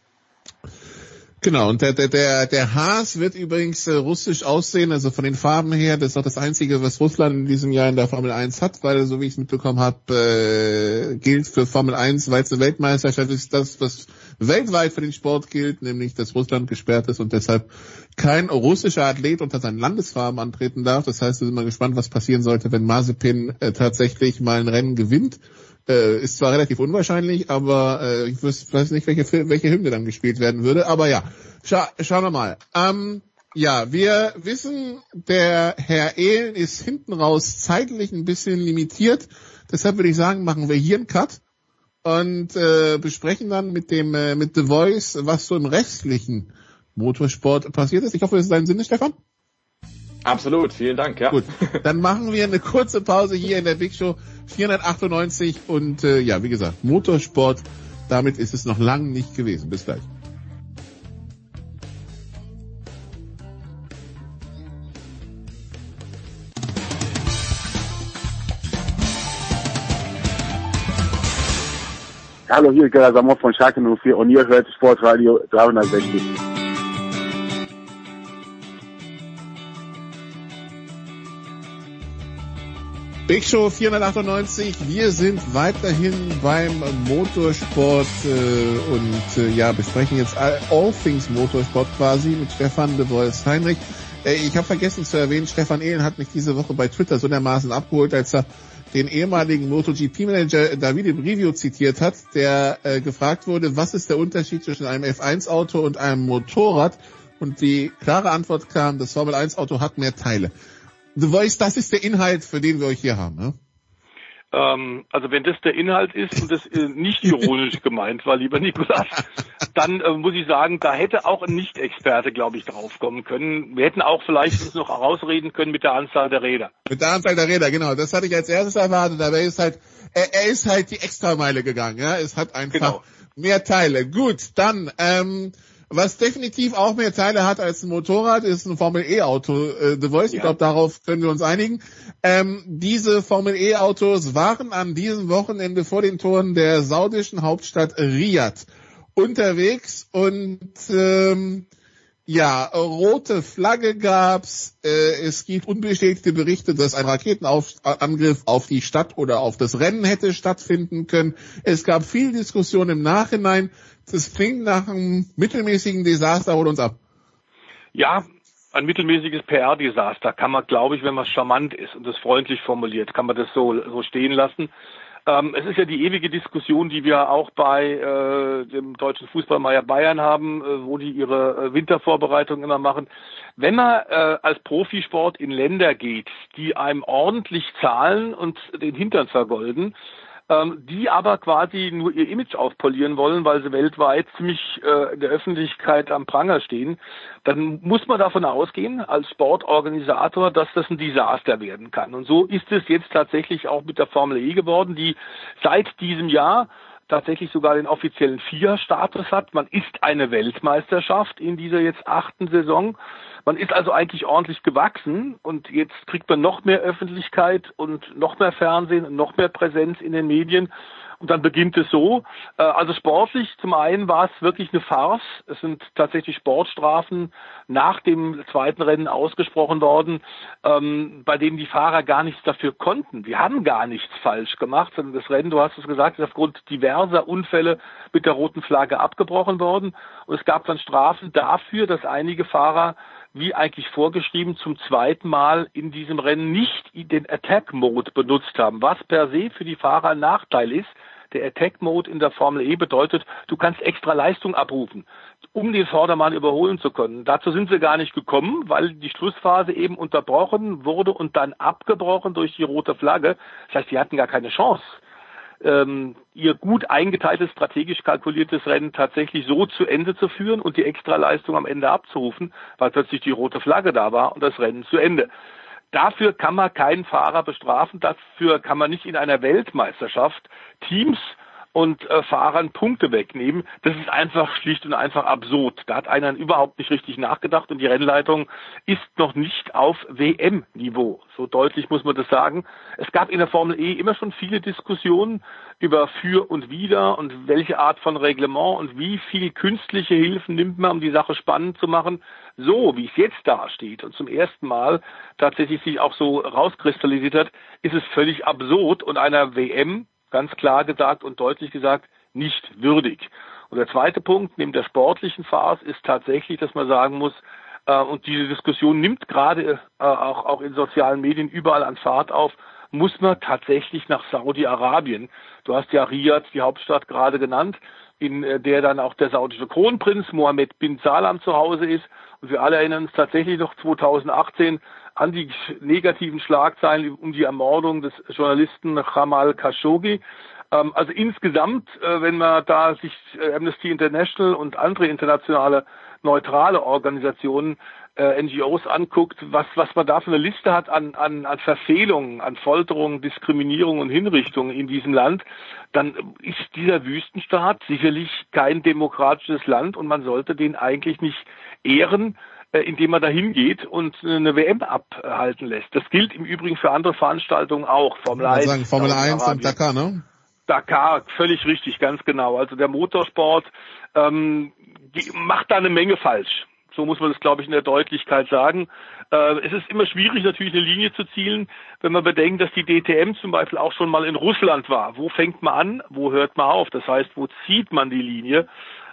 Genau, und der, der, der, der Haas wird übrigens äh, russisch aussehen, also von den Farben her, das ist auch das Einzige, was Russland in diesem Jahr in der Formel 1 hat, weil, so wie ich es mitbekommen habe, äh, gilt für Formel 1, weil es eine Weltmeisterschaft ist, das, was weltweit für den Sport gilt, nämlich, dass Russland gesperrt ist und deshalb kein russischer Athlet unter seinen Landesfarben antreten darf. Das heißt, wir sind mal gespannt, was passieren sollte, wenn Mazepin äh, tatsächlich mal ein Rennen gewinnt. Äh, ist zwar relativ unwahrscheinlich, aber äh, ich weiß nicht, welche, welche Hymne dann gespielt werden würde. Aber ja, Scha schauen wir mal. Ähm, ja, wir wissen, der Herr Ehlen ist hinten raus zeitlich ein bisschen limitiert. Deshalb würde ich sagen, machen wir hier einen Cut und äh, besprechen dann mit dem äh, mit The Voice, was so im restlichen Motorsport passiert ist. Ich hoffe, es ist dein Sinne, Stefan. Absolut, vielen Dank, ja. Gut, (laughs) dann machen wir eine kurze Pause hier in der Big Show 498 und äh, ja, wie gesagt, Motorsport, damit ist es noch lang nicht gewesen. Bis gleich. Hallo, hier ist Gerhard Samov von Schalke 04 und ihr hört Sportradio 360. Big Show 498. Wir sind weiterhin beim Motorsport äh, und äh, ja besprechen jetzt all, all things Motorsport quasi mit Stefan de Wolfs Heinrich. Äh, ich habe vergessen zu erwähnen, Stefan Ehlen hat mich diese Woche bei Twitter so dermaßen abgeholt, als er den ehemaligen MotoGP-Manager Davide Brivio zitiert hat, der äh, gefragt wurde, was ist der Unterschied zwischen einem F1-Auto und einem Motorrad? Und die klare Antwort kam, das Formel 1-Auto hat mehr Teile. The Voice, das ist der Inhalt, für den wir euch hier haben, ne? Ähm, also wenn das der Inhalt ist und das äh, nicht ironisch (laughs) gemeint war, lieber Nikolas, dann äh, muss ich sagen, da hätte auch ein Nicht-Experte, glaube ich, draufkommen können. Wir hätten auch vielleicht uns noch herausreden können mit der Anzahl der Räder. Mit der Anzahl der Räder, genau. Das hatte ich als erstes erwartet, aber er ist halt, er, er ist halt die Extrameile gegangen, ja. Es hat einfach genau. mehr Teile. Gut, dann, ähm, was definitiv auch mehr Teile hat als ein Motorrad, ist ein Formel E-Auto. Äh, The Voice, ja. ich glaube, darauf können wir uns einigen. Ähm, diese Formel E-Autos waren an diesem Wochenende vor den Toren der saudischen Hauptstadt Riyadh unterwegs und ähm, Ja, rote Flagge gab's. Äh, es gibt unbestätigte Berichte, dass ein Raketenangriff auf die Stadt oder auf das Rennen hätte stattfinden können. Es gab viel Diskussion im Nachhinein. Das klingt nach einem mittelmäßigen Desaster. Hol uns ab. Ja, ein mittelmäßiges PR-Desaster kann man, glaube ich, wenn man charmant ist und das freundlich formuliert, kann man das so, so stehen lassen. Ähm, es ist ja die ewige Diskussion, die wir auch bei äh, dem deutschen Fußballmeier Bayern haben, äh, wo die ihre äh, Wintervorbereitung immer machen. Wenn man äh, als Profisport in Länder geht, die einem ordentlich zahlen und den Hintern vergolden, ähm, die aber quasi nur ihr Image aufpolieren wollen, weil sie weltweit ziemlich äh, der Öffentlichkeit am Pranger stehen, dann muss man davon ausgehen, als Sportorganisator, dass das ein Desaster werden kann. Und so ist es jetzt tatsächlich auch mit der Formel E geworden, die seit diesem Jahr tatsächlich sogar den offiziellen FIA-Status hat. Man ist eine Weltmeisterschaft in dieser jetzt achten Saison. Man ist also eigentlich ordentlich gewachsen und jetzt kriegt man noch mehr Öffentlichkeit und noch mehr Fernsehen und noch mehr Präsenz in den Medien. Und dann beginnt es so. Äh, also sportlich, zum einen war es wirklich eine Farce. Es sind tatsächlich Sportstrafen nach dem zweiten Rennen ausgesprochen worden, ähm, bei denen die Fahrer gar nichts dafür konnten. Wir haben gar nichts falsch gemacht, sondern das Rennen, du hast es gesagt, ist aufgrund diverser Unfälle mit der roten Flagge abgebrochen worden. Und es gab dann Strafen dafür, dass einige Fahrer wie eigentlich vorgeschrieben, zum zweiten Mal in diesem Rennen nicht den Attack Mode benutzt haben, was per se für die Fahrer ein Nachteil ist. Der Attack Mode in der Formel E bedeutet, du kannst extra Leistung abrufen, um den Vordermann überholen zu können. Dazu sind sie gar nicht gekommen, weil die Schlussphase eben unterbrochen wurde und dann abgebrochen durch die rote Flagge. Das heißt, sie hatten gar keine Chance ähm, ihr gut eingeteiltes, strategisch kalkuliertes Rennen tatsächlich so zu Ende zu führen und die Extraleistung am Ende abzurufen, weil plötzlich die rote Flagge da war und das Rennen zu Ende. Dafür kann man keinen Fahrer bestrafen, dafür kann man nicht in einer Weltmeisterschaft Teams und äh, Fahrern Punkte wegnehmen. Das ist einfach schlicht und einfach absurd. Da hat einer überhaupt nicht richtig nachgedacht und die Rennleitung ist noch nicht auf WM-Niveau. So deutlich muss man das sagen. Es gab in der Formel E immer schon viele Diskussionen über für und wider und welche Art von Reglement und wie viel künstliche Hilfen nimmt man, um die Sache spannend zu machen. So, wie es jetzt dasteht und zum ersten Mal tatsächlich sich auch so rauskristallisiert hat, ist es völlig absurd und einer WM ganz klar gesagt und deutlich gesagt, nicht würdig. Und der zweite Punkt neben der sportlichen Phase ist tatsächlich, dass man sagen muss, äh, und diese Diskussion nimmt gerade äh, auch, auch in sozialen Medien überall an Fahrt auf, muss man tatsächlich nach Saudi-Arabien. Du hast ja Riyadh, die Hauptstadt, gerade genannt, in äh, der dann auch der saudische Kronprinz Mohammed bin Salam zu Hause ist. Und wir alle erinnern uns tatsächlich noch 2018 an die negativen Schlagzeilen um die Ermordung des Journalisten Jamal Khashoggi. Ähm, also insgesamt, äh, wenn man da sich äh, Amnesty International und andere internationale neutrale Organisationen, äh, NGOs anguckt, was, was man da für eine Liste hat an, an, an Verfehlungen, an Folterungen, Diskriminierung und Hinrichtungen in diesem Land, dann ist dieser Wüstenstaat sicherlich kein demokratisches Land und man sollte den eigentlich nicht ehren, äh, indem man da hingeht und eine WM abhalten lässt. Das gilt im Übrigen für andere Veranstaltungen auch. Formel 1, sagen, Formel 1 und Dakar, ne? Dakar, völlig richtig, ganz genau. Also der Motorsport ähm, macht da eine Menge falsch. So muss man das, glaube ich, in der Deutlichkeit sagen. Äh, es ist immer schwierig, natürlich eine Linie zu zielen, wenn man bedenkt, dass die DTM zum Beispiel auch schon mal in Russland war. Wo fängt man an? Wo hört man auf? Das heißt, wo zieht man die Linie?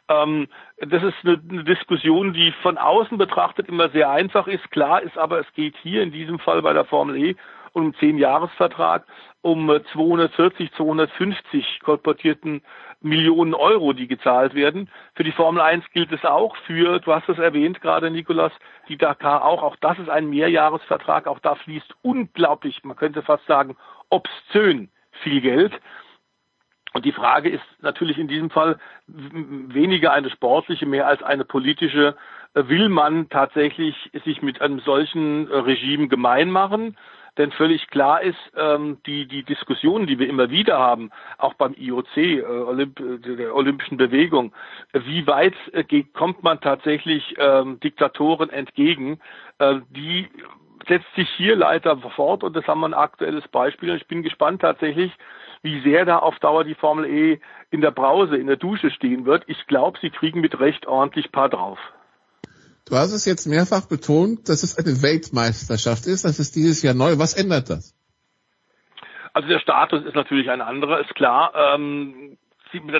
Ähm, das ist eine, eine, Diskussion, die von außen betrachtet immer sehr einfach ist. Klar ist aber, es geht hier in diesem Fall bei der Formel E um einen Zehn-Jahres-Vertrag um 240, 250 kolportierten Millionen Euro, die gezahlt werden. Für die Formel 1 gilt es auch für, du hast es erwähnt gerade, Nikolas, die Dakar auch. Auch das ist ein Mehrjahresvertrag. Auch da fließt unglaublich, man könnte fast sagen, obszön viel Geld. Und die Frage ist natürlich in diesem Fall weniger eine sportliche, mehr als eine politische. Will man tatsächlich sich mit einem solchen Regime gemein machen? Denn völlig klar ist, ähm, die, die Diskussionen, die wir immer wieder haben, auch beim IOC, äh, Olymp der Olympischen Bewegung, wie weit äh, kommt man tatsächlich ähm, Diktatoren entgegen, äh, die setzt sich hier leider fort und das haben wir ein aktuelles Beispiel. Und ich bin gespannt tatsächlich, wie sehr da auf Dauer die Formel E in der Brause, in der Dusche stehen wird. Ich glaube, sie kriegen mit Recht ordentlich paar drauf. Du hast es jetzt mehrfach betont, dass es eine Weltmeisterschaft ist. Das ist dieses Jahr neu. Was ändert das? Also der Status ist natürlich ein anderer, ist klar. Ähm,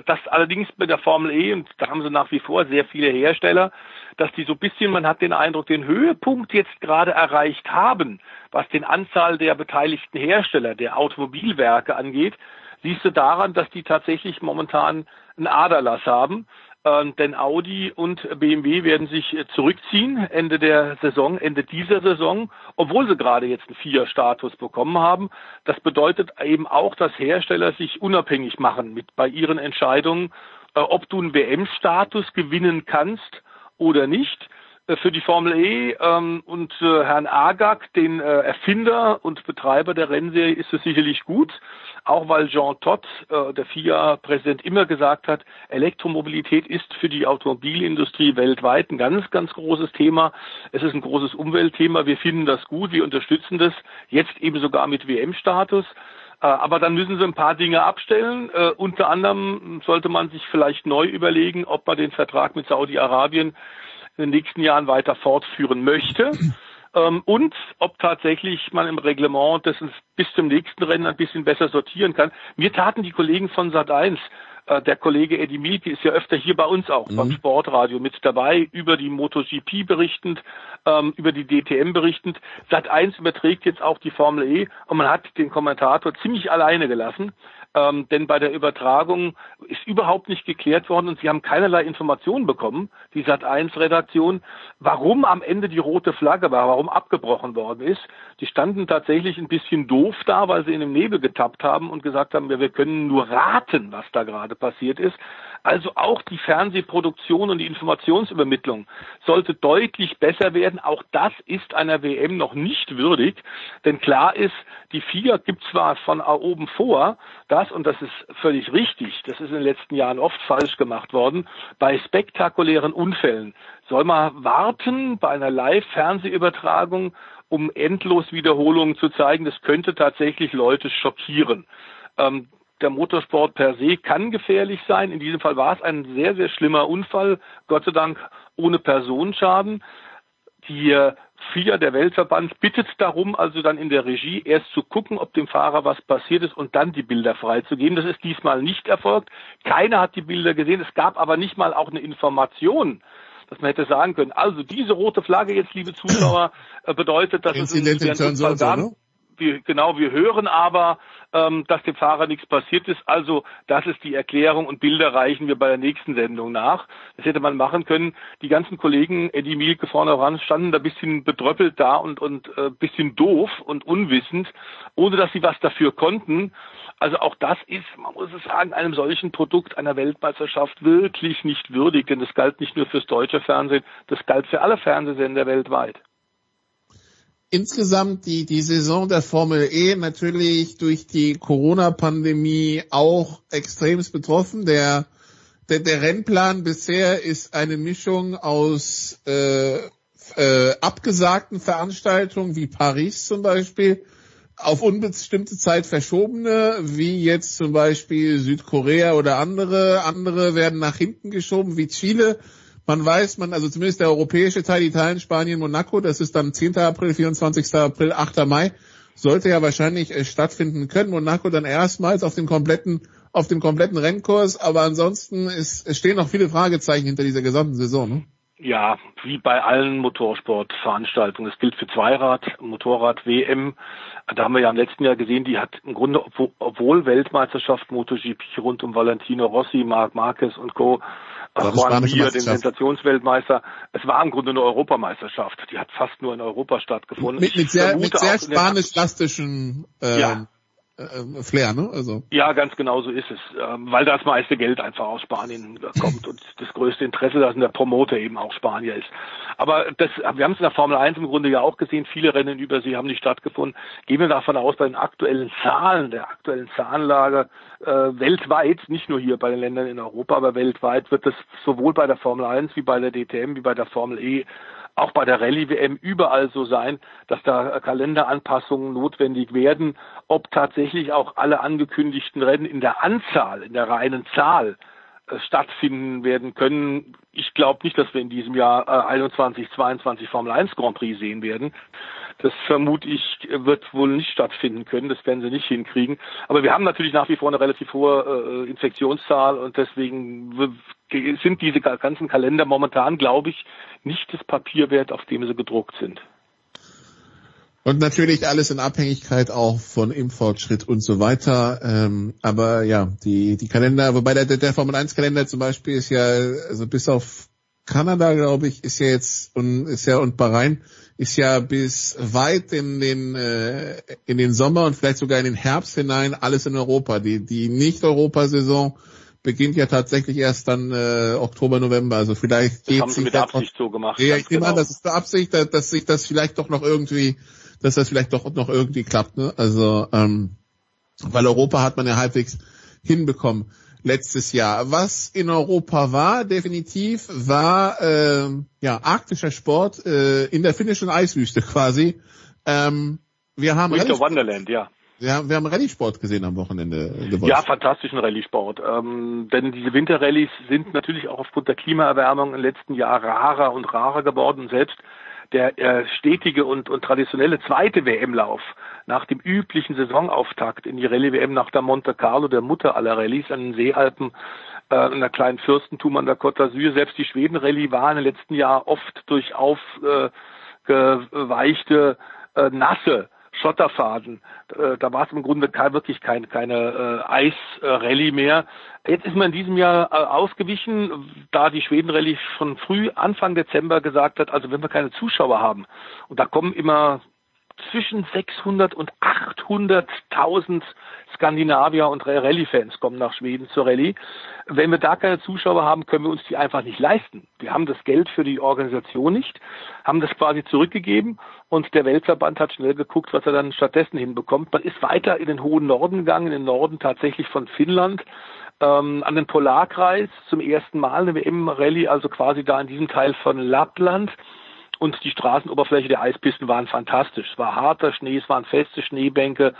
das allerdings bei der Formel E, und da haben sie nach wie vor sehr viele Hersteller, dass die so ein bisschen, man hat den Eindruck, den Höhepunkt jetzt gerade erreicht haben, was den Anzahl der beteiligten Hersteller, der Automobilwerke angeht, siehst du daran, dass die tatsächlich momentan einen Aderlass haben. Ähm, denn Audi und BMW werden sich äh, zurückziehen Ende der Saison, Ende dieser Saison, obwohl sie gerade jetzt einen Vier-Status bekommen haben. Das bedeutet eben auch, dass Hersteller sich unabhängig machen mit bei ihren Entscheidungen, äh, ob du einen WM-Status gewinnen kannst oder nicht. Äh, für die Formel E ähm, und äh, Herrn Agag, den äh, Erfinder und Betreiber der Rennserie, ist es sicherlich gut, auch weil Jean Todt, äh, der FIA-Präsident, immer gesagt hat, Elektromobilität ist für die Automobilindustrie weltweit ein ganz, ganz großes Thema. Es ist ein großes Umweltthema. Wir finden das gut, wir unterstützen das, jetzt eben sogar mit WM-Status. Äh, aber dann müssen sie ein paar Dinge abstellen. Äh, unter anderem sollte man sich vielleicht neu überlegen, ob man den Vertrag mit Saudi-Arabien in den nächsten Jahren weiter fortführen möchte. Ähm, und ob tatsächlich man im Reglement das bis zum nächsten Rennen ein bisschen besser sortieren kann. Mir taten die Kollegen von Sat1 äh, der Kollege Eddie Mielke ist ja öfter hier bei uns auch mhm. beim Sportradio mit dabei, über die MotoGP berichtend, ähm, über die DTM berichtend. Sat 1 überträgt jetzt auch die Formel E und man hat den Kommentator ziemlich alleine gelassen ähm, denn bei der Übertragung ist überhaupt nicht geklärt worden und sie haben keinerlei Informationen bekommen, die Sat1-Redaktion, warum am Ende die rote Flagge war, warum abgebrochen worden ist. Die standen tatsächlich ein bisschen doof da, weil sie in dem Nebel getappt haben und gesagt haben, ja, wir können nur raten, was da gerade passiert ist. Also auch die Fernsehproduktion und die Informationsübermittlung sollte deutlich besser werden. Auch das ist einer WM noch nicht würdig, denn klar ist, die FIA gibt zwar von oben vor, dass, und das ist völlig richtig, das ist in den letzten Jahren oft falsch gemacht worden, bei spektakulären Unfällen soll man warten bei einer Live-Fernsehübertragung, um endlos Wiederholungen zu zeigen. Das könnte tatsächlich Leute schockieren. Ähm, der Motorsport per se kann gefährlich sein. In diesem Fall war es ein sehr, sehr schlimmer Unfall, Gott sei Dank ohne Personenschaden. Die äh, FIA, der Weltverband, bittet darum, also dann in der Regie erst zu gucken, ob dem Fahrer was passiert ist und dann die Bilder freizugeben. Das ist diesmal nicht erfolgt. Keiner hat die Bilder gesehen. Es gab aber nicht mal auch eine Information, dass man hätte sagen können, also diese rote Flagge jetzt, liebe Zuschauer, äh, bedeutet, dass Incident es einen Unfall gab. Ne? Wir, genau, wir hören aber, ähm, dass dem Fahrer nichts passiert ist. Also das ist die Erklärung und Bilder reichen wir bei der nächsten Sendung nach. Das hätte man machen können. Die ganzen Kollegen, Eddie Mielke vorne ran, standen da bisschen bedröppelt da und, und äh, bisschen doof und unwissend, ohne dass sie was dafür konnten. Also auch das ist, man muss es sagen, einem solchen Produkt einer Weltmeisterschaft wirklich nicht würdig, denn das galt nicht nur fürs deutsche Fernsehen, das galt für alle Fernsehsender weltweit insgesamt die, die Saison der Formel E natürlich durch die Corona-Pandemie auch extremst betroffen. Der, der, der Rennplan bisher ist eine Mischung aus äh, äh, abgesagten Veranstaltungen wie Paris zum Beispiel, auf unbestimmte Zeit verschobene, wie jetzt zum Beispiel Südkorea oder andere. Andere werden nach hinten geschoben, wie Chile man weiß, man, also zumindest der europäische Teil, Italien, Spanien, Monaco, das ist dann 10. April, 24. April, 8. Mai, sollte ja wahrscheinlich äh, stattfinden können. Monaco dann erstmals auf dem kompletten, auf dem kompletten Rennkurs, aber ansonsten ist, es stehen noch viele Fragezeichen hinter dieser gesamten Saison, ne? Ja, wie bei allen Motorsportveranstaltungen. Das gilt für Zweirad, Motorrad, WM. Da haben wir ja im letzten Jahr gesehen, die hat im Grunde, obwohl Weltmeisterschaft MotoGP rund um Valentino Rossi, Marc Marquez und Co Juan Mir, den Sensationsweltmeister. Es war im Grunde eine Europameisterschaft. Die hat fast nur in Europa stattgefunden. Mit, mit sehr, mit sehr spanisch-lastischen äh, ja. Äh, Flair, ne? Also. Ja, ganz genau so ist es. Ähm, weil das meiste Geld einfach aus Spanien kommt und das größte Interesse, dass der Promoter eben auch Spanier ist. Aber das, wir haben es in der Formel 1 im Grunde ja auch gesehen, viele Rennen über sie haben nicht stattgefunden. Gehen wir davon aus, bei den aktuellen Zahlen, der aktuellen Zahlenlage äh, weltweit, nicht nur hier bei den Ländern in Europa, aber weltweit wird es sowohl bei der Formel 1 wie bei der DTM wie bei der Formel E auch bei der Rallye-WM überall so sein, dass da Kalenderanpassungen notwendig werden. Ob tatsächlich auch alle angekündigten Rennen in der Anzahl, in der reinen Zahl äh, stattfinden werden können. Ich glaube nicht, dass wir in diesem Jahr äh, 21, 22 Formel 1 Grand Prix sehen werden. Das vermute ich wird wohl nicht stattfinden können. Das werden sie nicht hinkriegen. Aber wir haben natürlich nach wie vor eine relativ hohe äh, Infektionszahl und deswegen sind diese ganzen Kalender momentan, glaube ich, nicht das Papier wert, auf dem sie gedruckt sind. Und natürlich alles in Abhängigkeit auch von Impffortschritt und so weiter. Ähm, aber ja, die, die Kalender, wobei der, der Formel 1 Kalender zum Beispiel ist ja, also bis auf Kanada, glaube ich, ist ja jetzt und ist ja und Bahrain ist ja bis weit in den äh, in den Sommer und vielleicht sogar in den Herbst hinein alles in Europa. Die die Nicht-Europa-Saison beginnt ja tatsächlich erst dann äh, Oktober, November. Also vielleicht das geht haben sie mit Absicht so gemacht. Ja, ich nehme genau. an, das ist mit Absicht, dass, dass sich das vielleicht doch noch irgendwie dass das vielleicht doch noch irgendwie klappt. Ne? Also ähm, weil Europa hat man ja halbwegs hinbekommen letztes Jahr. Was in Europa war, definitiv, war äh, ja arktischer Sport äh, in der finnischen Eiswüste quasi. Ähm, wir haben Winter Wonderland, ja. Ja, wir haben Rallye-Sport gesehen am Wochenende. Gewonnen. Ja, fantastischen Rallye-Sport. Ähm, denn diese Winterrallyes sind natürlich auch aufgrund der Klimaerwärmung im letzten Jahr rarer und rarer geworden. Selbst der äh, stetige und, und traditionelle zweite WM-Lauf nach dem üblichen Saisonauftakt in die Rallye-WM nach der Monte Carlo, der Mutter aller Rallyes an den Seealpen, äh, in der kleinen Fürstentum an der Côte d'Azur. Selbst die Schweden-Rallye war den letzten Jahren oft durch aufgeweichte, äh, äh, nasse Schotterfaden. Äh, da war es im Grunde kein, wirklich kein, keine äh, Eisrallye mehr. Jetzt ist man in diesem Jahr äh, ausgewichen, da die Schweden-Rallye schon früh Anfang Dezember gesagt hat, also wenn wir keine Zuschauer haben, und da kommen immer zwischen 600 und 800.000 Skandinavier und Rallye-Fans kommen nach Schweden zur Rallye. Wenn wir da keine Zuschauer haben, können wir uns die einfach nicht leisten. Wir haben das Geld für die Organisation nicht, haben das quasi zurückgegeben und der Weltverband hat schnell geguckt, was er dann stattdessen hinbekommt. Man ist weiter in den hohen Norden gegangen, in den Norden tatsächlich von Finnland, ähm, an den Polarkreis zum ersten Mal eine WM-Rallye, also quasi da in diesem Teil von Lappland und die Straßenoberfläche der Eispisten waren fantastisch. Es war harter Schnee, es waren feste Schneebänke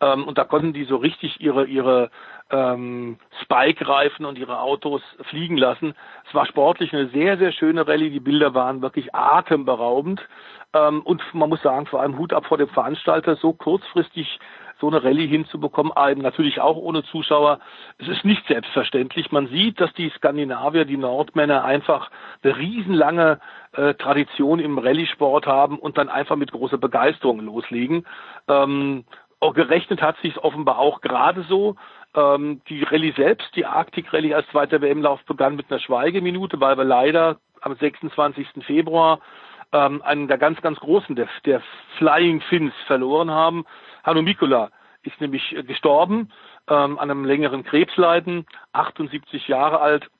ähm, und da konnten die so richtig ihre ihre ähm, Spike-Reifen und ihre Autos fliegen lassen. Es war sportlich eine sehr sehr schöne Rallye. Die Bilder waren wirklich atemberaubend ähm, und man muss sagen vor allem Hut ab vor dem Veranstalter so kurzfristig so eine Rallye hinzubekommen, eben natürlich auch ohne Zuschauer. Es ist nicht selbstverständlich. Man sieht, dass die Skandinavier, die Nordmänner einfach eine riesenlange äh, Tradition im Rallye-Sport haben und dann einfach mit großer Begeisterung loslegen. Ähm, auch gerechnet hat sich offenbar auch gerade so. Ähm, die Rallye selbst, die Arctic Rallye als zweiter WM-Lauf begann mit einer Schweigeminute, weil wir leider am 26. Februar ähm, einen der ganz, ganz großen, der, der Flying Finns verloren haben. Hanno Mikula ist nämlich äh, gestorben ähm, an einem längeren Krebsleiden, 78 Jahre alt.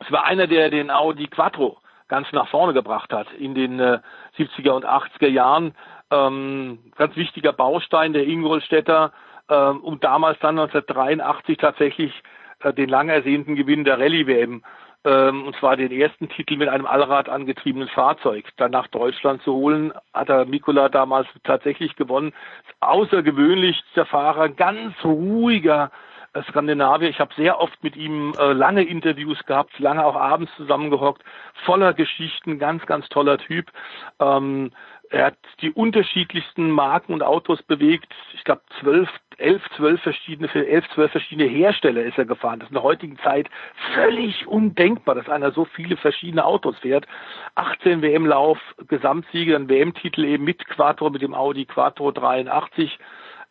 Es war einer, der den Audi Quattro ganz nach vorne gebracht hat in den äh, 70er und 80er Jahren. Ähm, ganz wichtiger Baustein der Ingolstädter, ähm, um damals dann 1983 tatsächlich äh, den lang ersehnten Gewinn der Rallye-WM und zwar den ersten Titel mit einem Allrad angetriebenen Fahrzeug dann nach Deutschland zu holen, hat er Mikola damals tatsächlich gewonnen. Außergewöhnlich der Fahrer, ganz ruhiger äh, Skandinavier. Ich habe sehr oft mit ihm äh, lange Interviews gehabt, lange auch abends zusammengehockt, voller Geschichten, ganz, ganz toller Typ. Ähm, er hat die unterschiedlichsten Marken und Autos bewegt. Ich glaube, zwölf, elf, zwölf verschiedene, für elf, zwölf verschiedene Hersteller ist er gefahren. Das ist in der heutigen Zeit völlig undenkbar, dass einer so viele verschiedene Autos fährt. 18 WM-Lauf, Gesamtsieger, ein WM-Titel eben mit Quattro, mit dem Audi Quattro 83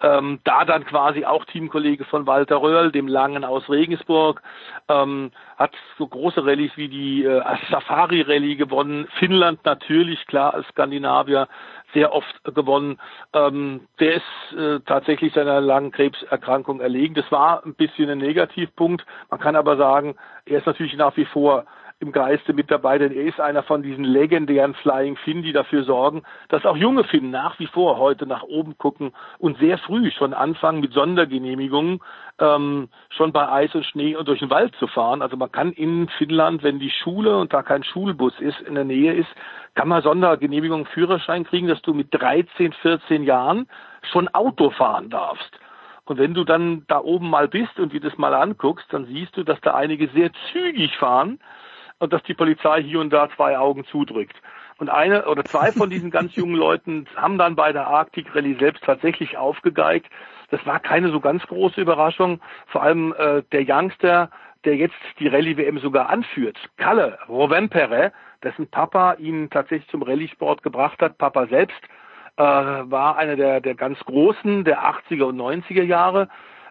ähm, da dann quasi auch Teamkollege von Walter Röhrl, dem Langen aus Regensburg, ähm, hat so große Rallyes wie die äh, Safari Rallye gewonnen, Finnland natürlich, klar als Skandinavier, sehr oft gewonnen. Ähm, der ist äh, tatsächlich seiner langen Krebserkrankung erlegen. Das war ein bisschen ein Negativpunkt. Man kann aber sagen, er ist natürlich nach wie vor im Geiste mit dabei, denn er ist einer von diesen legendären Flying Finn, die dafür sorgen, dass auch junge Finnen nach wie vor heute nach oben gucken und sehr früh schon anfangen mit Sondergenehmigungen ähm, schon bei Eis und Schnee und durch den Wald zu fahren. Also man kann in Finnland, wenn die Schule und da kein Schulbus ist, in der Nähe ist, kann man Sondergenehmigung Führerschein kriegen, dass du mit 13, 14 Jahren schon Auto fahren darfst. Und wenn du dann da oben mal bist und dir das mal anguckst, dann siehst du, dass da einige sehr zügig fahren und dass die Polizei hier und da zwei Augen zudrückt. Und eine oder zwei von diesen ganz (laughs) jungen Leuten haben dann bei der Arctic Rallye selbst tatsächlich aufgegeigt. Das war keine so ganz große Überraschung. Vor allem äh, der Youngster, der jetzt die Rallye-WM sogar anführt, Kalle Rovempere, dessen Papa ihn tatsächlich zum Rallye-Sport gebracht hat. Papa selbst äh, war einer der, der ganz Großen der 80er und 90er Jahre.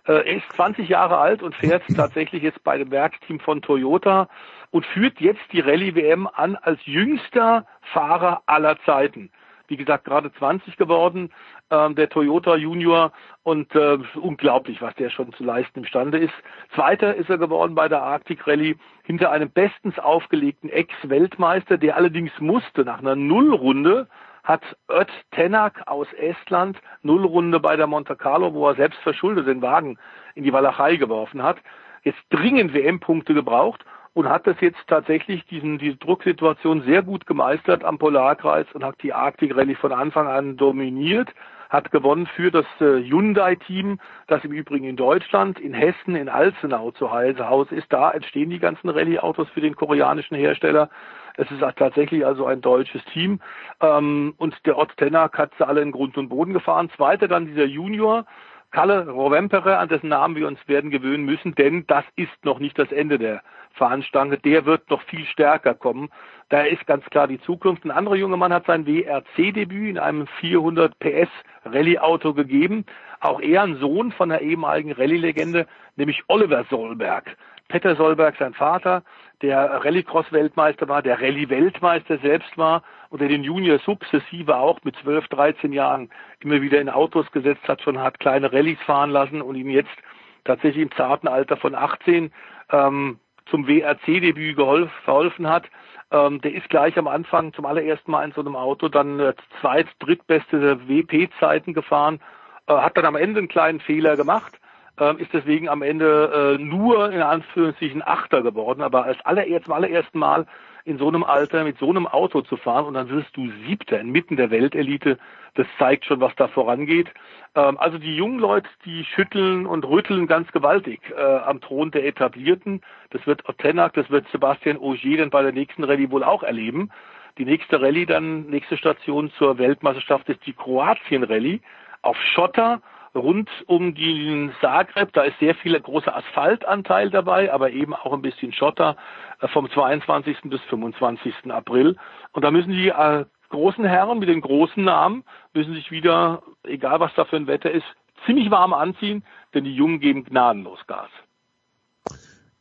Äh, er ist 20 Jahre alt und fährt (laughs) tatsächlich jetzt bei dem Werksteam von Toyota und führt jetzt die Rallye-WM an als jüngster Fahrer aller Zeiten. Wie gesagt, gerade 20 geworden, ähm, der Toyota Junior und äh, unglaublich, was der schon zu leisten imstande ist. Zweiter ist er geworden bei der Arctic Rallye hinter einem bestens aufgelegten Ex-Weltmeister, der allerdings musste nach einer Nullrunde hat Ört Tenak aus Estland Nullrunde bei der Monte Carlo, wo er selbst verschuldet den Wagen in die Walachei geworfen hat, jetzt dringend WM-Punkte gebraucht und hat das jetzt tatsächlich diesen, diese Drucksituation sehr gut gemeistert am Polarkreis und hat die Arctic Rallye von Anfang an dominiert, hat gewonnen für das äh, Hyundai-Team, das im Übrigen in Deutschland, in Hessen, in Alzenau zu Hause ist. Da entstehen die ganzen Rallye-Autos für den koreanischen Hersteller. Es ist tatsächlich also ein deutsches Team. Ähm, und der Ott Tenak hat sie alle in Grund und Boden gefahren. Zweiter dann dieser Junior, Kalle Rovempere, an dessen Namen wir uns werden gewöhnen müssen, denn das ist noch nicht das Ende der Fahnenstange. Der wird noch viel stärker kommen. Da ist ganz klar die Zukunft. Ein anderer junger Mann hat sein WRC-Debüt in einem 400 PS Rallye-Auto gegeben. Auch er ein Sohn von der ehemaligen Rallye-Legende, nämlich Oliver Solberg. Peter Solberg, sein Vater, der Rallycross-Weltmeister war, der Rallye-Weltmeister selbst war und der den Junior sukzessive auch mit 12, 13 Jahren immer wieder in Autos gesetzt hat, schon hat kleine Rallyes fahren lassen und ihm jetzt tatsächlich im zarten Alter von 18 ähm, zum WRC-Debüt verholfen hat. Ähm, der ist gleich am Anfang zum allerersten Mal in so einem Auto dann äh, zweit, drittbeste WP-Zeiten gefahren, äh, hat dann am Ende einen kleinen Fehler gemacht, äh, ist deswegen am Ende äh, nur in Anführungszeichen Achter geworden, aber als allererst, zum allerersten Mal in so einem Alter mit so einem Auto zu fahren und dann wirst du Siebter inmitten der Weltelite, das zeigt schon, was da vorangeht. Ähm, also die jungen Leute, die schütteln und rütteln ganz gewaltig äh, am Thron der Etablierten. Das wird Otenak, das wird Sebastian Ogier dann bei der nächsten Rallye wohl auch erleben. Die nächste Rallye dann, nächste Station zur Weltmeisterschaft ist die Kroatien-Rallye auf Schotter rund um den Zagreb. Da ist sehr viel großer Asphaltanteil dabei, aber eben auch ein bisschen Schotter äh, vom 22. bis 25. April. Und da müssen die äh, großen Herren mit den großen Namen müssen sich wieder, egal was da für ein Wetter ist, ziemlich warm anziehen, denn die Jungen geben gnadenlos Gas.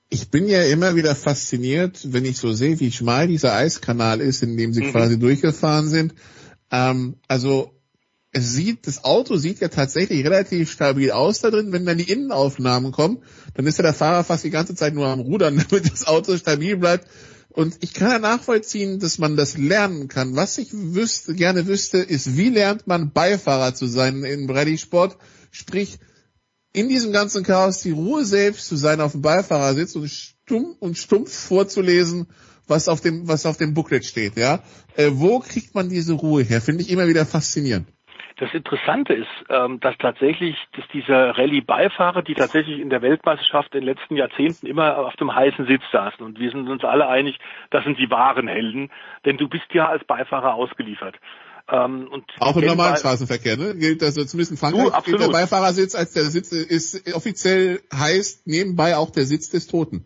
Ich bin ja immer wieder fasziniert, wenn ich so sehe, wie schmal dieser Eiskanal ist, in dem sie mhm. quasi durchgefahren sind. Ähm, also es sieht, das Auto sieht ja tatsächlich relativ stabil aus da drin. Wenn dann die Innenaufnahmen kommen, dann ist ja der Fahrer fast die ganze Zeit nur am Rudern, (laughs) damit das Auto stabil bleibt. Und ich kann ja nachvollziehen, dass man das lernen kann. Was ich wüsste, gerne wüsste, ist, wie lernt man Beifahrer zu sein im Rallye-Sport? Sprich, in diesem ganzen Chaos die Ruhe selbst zu sein auf dem Beifahrersitz und stumpf und stumpf vorzulesen, was auf dem, was auf dem Booklet steht, ja. Äh, wo kriegt man diese Ruhe her? Finde ich immer wieder faszinierend. Das Interessante ist, ähm, dass tatsächlich, dass diese Rallye-Beifahrer, die tatsächlich in der Weltmeisterschaft in den letzten Jahrzehnten immer auf dem heißen Sitz saßen, und wir sind uns alle einig, das sind die wahren Helden, denn du bist ja als Beifahrer ausgeliefert. Ähm, und auch im normalen Straßenverkehr, ne? Gilt also zumindest in Frankreich du, der Beifahrersitz als der Sitz ist offiziell heißt nebenbei auch der Sitz des Toten.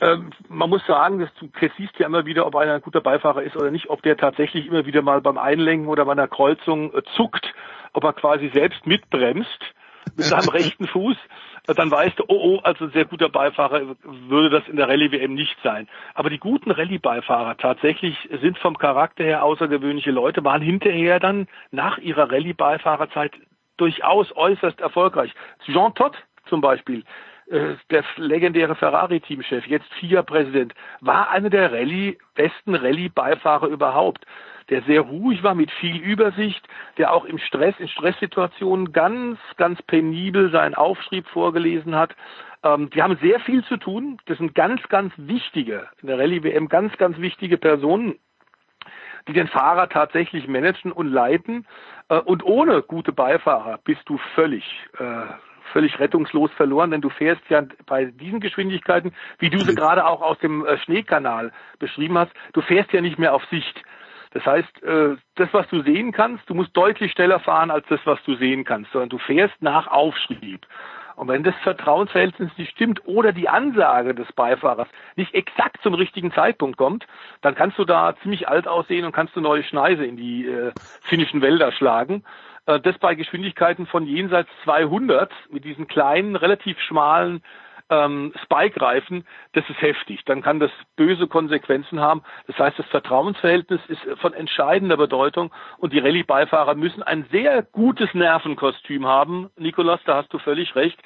Ähm, man muss sagen, dass du siehst ja immer wieder, ob einer ein guter Beifahrer ist oder nicht, ob der tatsächlich immer wieder mal beim Einlenken oder bei einer Kreuzung äh, zuckt, ob er quasi selbst mitbremst mit seinem (laughs) rechten Fuß, äh, dann weißt du, oh, oh, also ein sehr guter Beifahrer würde das in der Rallye-WM nicht sein. Aber die guten Rallye-Beifahrer tatsächlich sind vom Charakter her außergewöhnliche Leute, waren hinterher dann nach ihrer Rallye-Beifahrerzeit durchaus äußerst erfolgreich. Jean Todt zum Beispiel, äh, der legendäre Ferrari-Teamchef, jetzt FIA-Präsident, war einer der Rallye, besten Rallye-Beifahrer überhaupt, der sehr ruhig war, mit viel Übersicht, der auch im Stress, in Stresssituationen ganz, ganz penibel seinen Aufschrieb vorgelesen hat. Ähm, die haben sehr viel zu tun. Das sind ganz, ganz wichtige, in der Rallye-WM ganz, ganz wichtige Personen, die den Fahrer tatsächlich managen und leiten. Äh, und ohne gute Beifahrer bist du völlig, äh, völlig rettungslos verloren, denn du fährst ja bei diesen Geschwindigkeiten, wie du sie gerade auch aus dem äh, Schneekanal beschrieben hast, du fährst ja nicht mehr auf Sicht. Das heißt, äh, das, was du sehen kannst, du musst deutlich schneller fahren als das, was du sehen kannst, sondern du fährst nach Aufschrieb. Und wenn das Vertrauensverhältnis nicht stimmt oder die Ansage des Beifahrers nicht exakt zum richtigen Zeitpunkt kommt, dann kannst du da ziemlich alt aussehen und kannst du neue Schneise in die äh, finnischen Wälder schlagen. Äh, das bei Geschwindigkeiten von jenseits 200 mit diesen kleinen, relativ schmalen ähm, Spike-Reifen, das ist heftig. Dann kann das böse Konsequenzen haben. Das heißt, das Vertrauensverhältnis ist von entscheidender Bedeutung und die Rallye-Beifahrer müssen ein sehr gutes Nervenkostüm haben. Nikolas, da hast du völlig recht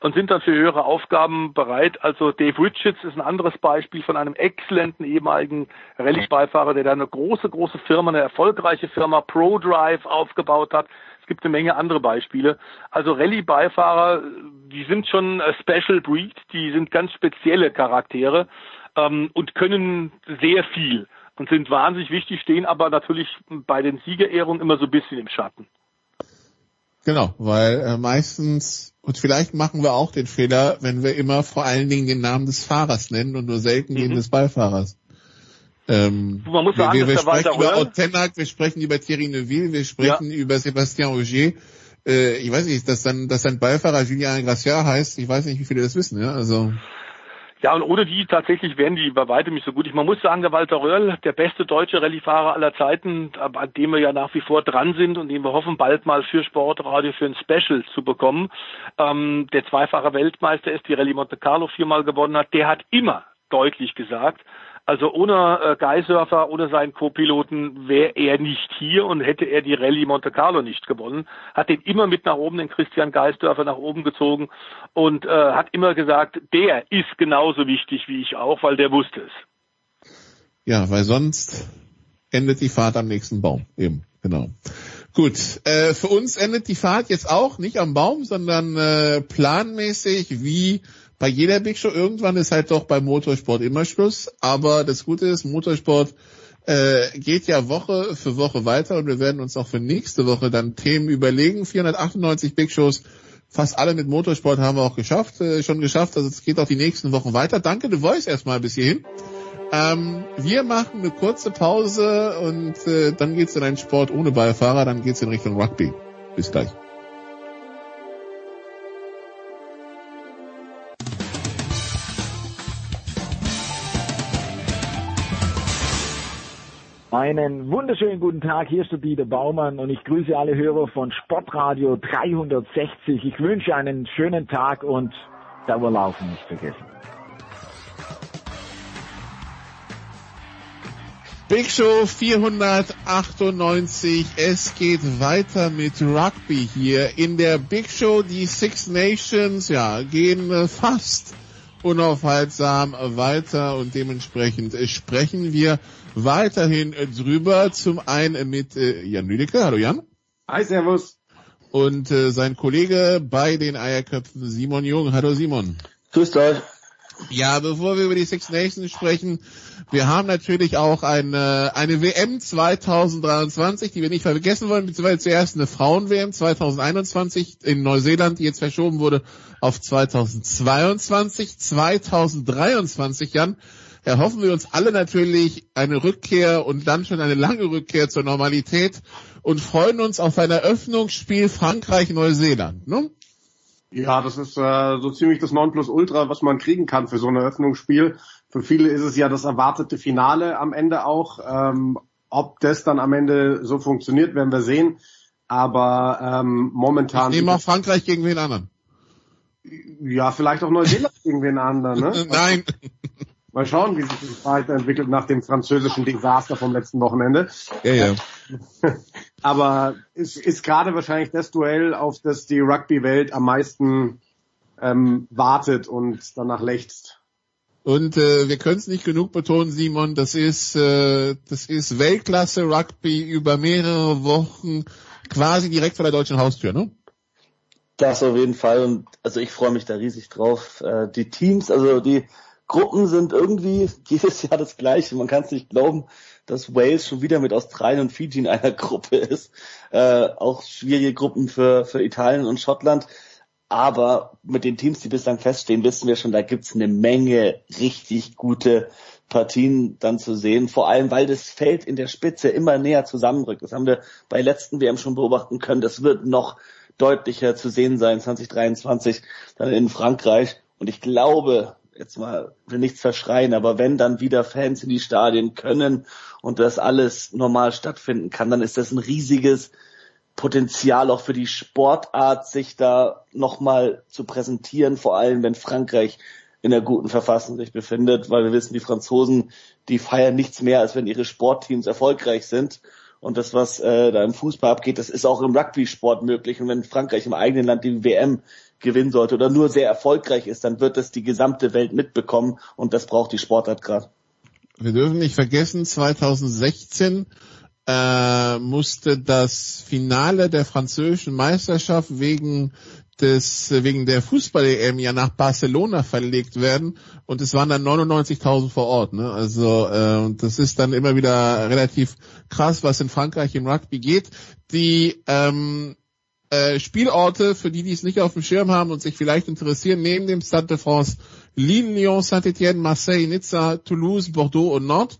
und sind dann für höhere Aufgaben bereit. Also Dave Richards ist ein anderes Beispiel von einem exzellenten ehemaligen Rallye-Beifahrer, der da eine große, große Firma, eine erfolgreiche Firma ProDrive aufgebaut hat gibt eine Menge andere Beispiele. Also Rallye-Beifahrer, die sind schon a Special Breed, die sind ganz spezielle Charaktere ähm, und können sehr viel und sind wahnsinnig wichtig, stehen aber natürlich bei den Siegerehrungen immer so ein bisschen im Schatten. Genau, weil äh, meistens, und vielleicht machen wir auch den Fehler, wenn wir immer vor allen Dingen den Namen des Fahrers nennen und nur selten mhm. den des Beifahrers. Ähm, Man muss wir, wir der sprechen Walter über Autenac, wir sprechen über Thierry Neuville, wir sprechen über Sébastien Auger. Äh, ich weiß nicht, dass dann, dass sein Beifahrer Julien Gracia heißt, ich weiß nicht, wie viele das wissen, ja, also. Ja, und ohne die tatsächlich wären die bei weitem nicht so gut. Ich, man muss sagen, der Walter Röhrl, der beste deutsche Rallyefahrer aller Zeiten, an dem wir ja nach wie vor dran sind und den wir hoffen, bald mal für Sportradio für ein Special zu bekommen, ähm, der zweifache Weltmeister ist, die Rallye Monte Carlo viermal gewonnen hat, der hat immer deutlich gesagt, also ohne äh, Geisurfer, ohne seinen Co-Piloten wäre er nicht hier und hätte er die Rallye Monte Carlo nicht gewonnen. Hat den immer mit nach oben, den Christian Geisdörfer nach oben gezogen und äh, hat immer gesagt, der ist genauso wichtig wie ich auch, weil der wusste es. Ja, weil sonst endet die Fahrt am nächsten Baum. Eben, genau. Gut, äh, für uns endet die Fahrt jetzt auch nicht am Baum, sondern äh, planmäßig wie bei jeder Big Show. Irgendwann ist halt doch beim Motorsport immer Schluss. Aber das Gute ist, Motorsport äh, geht ja Woche für Woche weiter und wir werden uns auch für nächste Woche dann Themen überlegen. 498 Big Shows, fast alle mit Motorsport haben wir auch geschafft, äh, schon geschafft. Also es geht auch die nächsten Wochen weiter. Danke, The Voice erstmal bis hierhin. Ähm, wir machen eine kurze Pause und äh, dann geht's in einen Sport ohne Beifahrer, dann geht's in Richtung Rugby. Bis gleich. Einen wunderschönen guten Tag, hier ist der Dieter Baumann und ich grüße alle Hörer von Sportradio 360. Ich wünsche einen schönen Tag und Dauerlaufen nicht vergessen. Big Show 498. Es geht weiter mit Rugby hier in der Big Show. Die Six Nations, ja, gehen fast unaufhaltsam weiter und dementsprechend sprechen wir weiterhin äh, drüber. Zum einen mit äh, Jan Lüdecke. Hallo Jan. Hi, Servus. Und äh, sein Kollege bei den Eierköpfen Simon Jung. Hallo Simon. Grüßt euch. Ja, bevor wir über die Six Nations sprechen, wir haben natürlich auch eine, eine WM 2023, die wir nicht vergessen wollen, beziehungsweise zuerst eine Frauen-WM 2021 in Neuseeland, die jetzt verschoben wurde auf 2022, 2023, Jan. Erhoffen wir uns alle natürlich eine Rückkehr und dann schon eine lange Rückkehr zur Normalität und freuen uns auf ein Eröffnungsspiel Frankreich-Neuseeland. Ne? Ja, das ist äh, so ziemlich das Nonplusultra, was man kriegen kann für so ein Eröffnungsspiel. Für viele ist es ja das erwartete Finale am Ende auch. Ähm, ob das dann am Ende so funktioniert, werden wir sehen. Aber ähm, momentan. Ich nehme auch Frankreich gegen wen anderen. Ja, vielleicht auch Neuseeland gegen wen anderen. Ne? (laughs) Nein. Mal schauen, wie sich das weiterentwickelt nach dem französischen Desaster vom letzten Wochenende. Ja, ja. (laughs) Aber es ist gerade wahrscheinlich das Duell, auf das die Rugby-Welt am meisten ähm, wartet und danach lechzt. Und äh, wir können es nicht genug betonen, Simon, das ist, äh, das ist Weltklasse Rugby über mehrere Wochen quasi direkt vor der deutschen Haustür, ne? Das auf jeden Fall. Und also ich freue mich da riesig drauf. Äh, die Teams, also die Gruppen sind irgendwie (laughs) jedes Jahr das gleiche. Man kann es nicht glauben, dass Wales schon wieder mit Australien und Fiji in einer Gruppe ist. Äh, auch schwierige Gruppen für, für Italien und Schottland. Aber mit den Teams, die bislang feststehen, wissen wir schon, da gibt's eine Menge richtig gute Partien dann zu sehen. Vor allem, weil das Feld in der Spitze immer näher zusammenrückt. Das haben wir bei letzten WM schon beobachten können. Das wird noch deutlicher zu sehen sein 2023 dann in Frankreich. Und ich glaube, jetzt mal will nichts verschreien, aber wenn dann wieder Fans in die Stadien können und das alles normal stattfinden kann, dann ist das ein riesiges Potenzial auch für die Sportart, sich da nochmal zu präsentieren, vor allem wenn Frankreich in der guten Verfassung sich befindet, weil wir wissen, die Franzosen, die feiern nichts mehr, als wenn ihre Sportteams erfolgreich sind. Und das, was äh, da im Fußball abgeht, das ist auch im Rugby-Sport möglich. Und wenn Frankreich im eigenen Land die WM gewinnen sollte oder nur sehr erfolgreich ist, dann wird das die gesamte Welt mitbekommen und das braucht die Sportart gerade. Wir dürfen nicht vergessen, 2016 äh, musste das Finale der französischen Meisterschaft wegen des wegen der Fußball-EM ja nach Barcelona verlegt werden und es waren dann 99.000 vor Ort. Ne? Also äh, das ist dann immer wieder relativ krass, was in Frankreich im Rugby geht. Die ähm, äh, Spielorte, für die, die es nicht auf dem Schirm haben und sich vielleicht interessieren, neben dem Stade de France, Lille, Lyon, Saint-Étienne, Marseille, Nizza, Toulouse, Bordeaux und Nantes.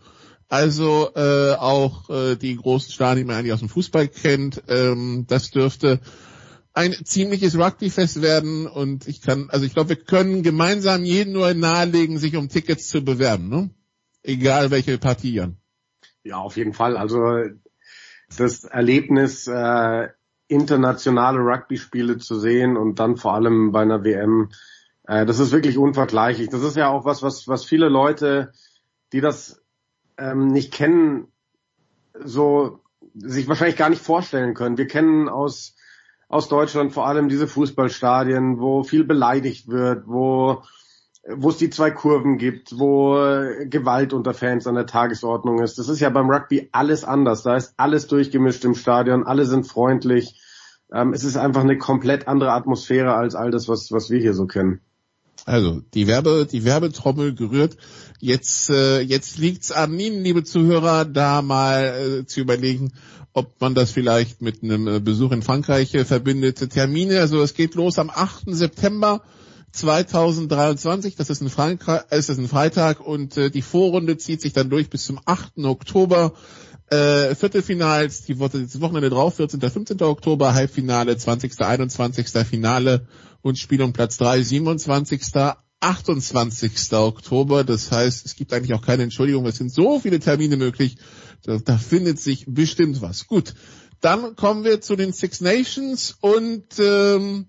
Also äh, auch äh, die großen Stadien, die man eigentlich aus dem Fußball kennt. Ähm, das dürfte ein ziemliches Rugbyfest werden und ich kann, also ich glaube, wir können gemeinsam jeden nur nahelegen, sich um Tickets zu bewerben, ne? Egal welche Partie. Ja, auf jeden Fall. Also das Erlebnis äh, internationale Rugby-Spiele zu sehen und dann vor allem bei einer WM, äh, das ist wirklich unvergleichlich. Das ist ja auch was, was, was viele Leute, die das ähm, nicht kennen, so sich wahrscheinlich gar nicht vorstellen können. Wir kennen aus aus Deutschland vor allem diese Fußballstadien, wo viel beleidigt wird, wo wo es die zwei Kurven gibt, wo Gewalt unter Fans an der Tagesordnung ist. Das ist ja beim Rugby alles anders. Da ist alles durchgemischt im Stadion, alle sind freundlich. Ähm, es ist einfach eine komplett andere Atmosphäre als all das, was, was wir hier so kennen. Also die Werbe, die Werbetrommel gerührt. Jetzt, äh, jetzt liegt's an Ihnen, liebe Zuhörer, da mal äh, zu überlegen, ob man das vielleicht mit einem äh, Besuch in Frankreich äh, verbindet. Termine, also es geht los am 8. September 2023, das ist ein, Frankreich, äh, ist ein Freitag und äh, die Vorrunde zieht sich dann durch bis zum 8. Oktober. Äh, Viertelfinals, die Woche, das Wochenende drauf, 14. 15. Oktober, Halbfinale, 20. 21. Finale und Spiel um Platz 3, 27. 28. Oktober. Das heißt, es gibt eigentlich auch keine Entschuldigung. Es sind so viele Termine möglich. Da, da findet sich bestimmt was. Gut, dann kommen wir zu den Six Nations und ähm,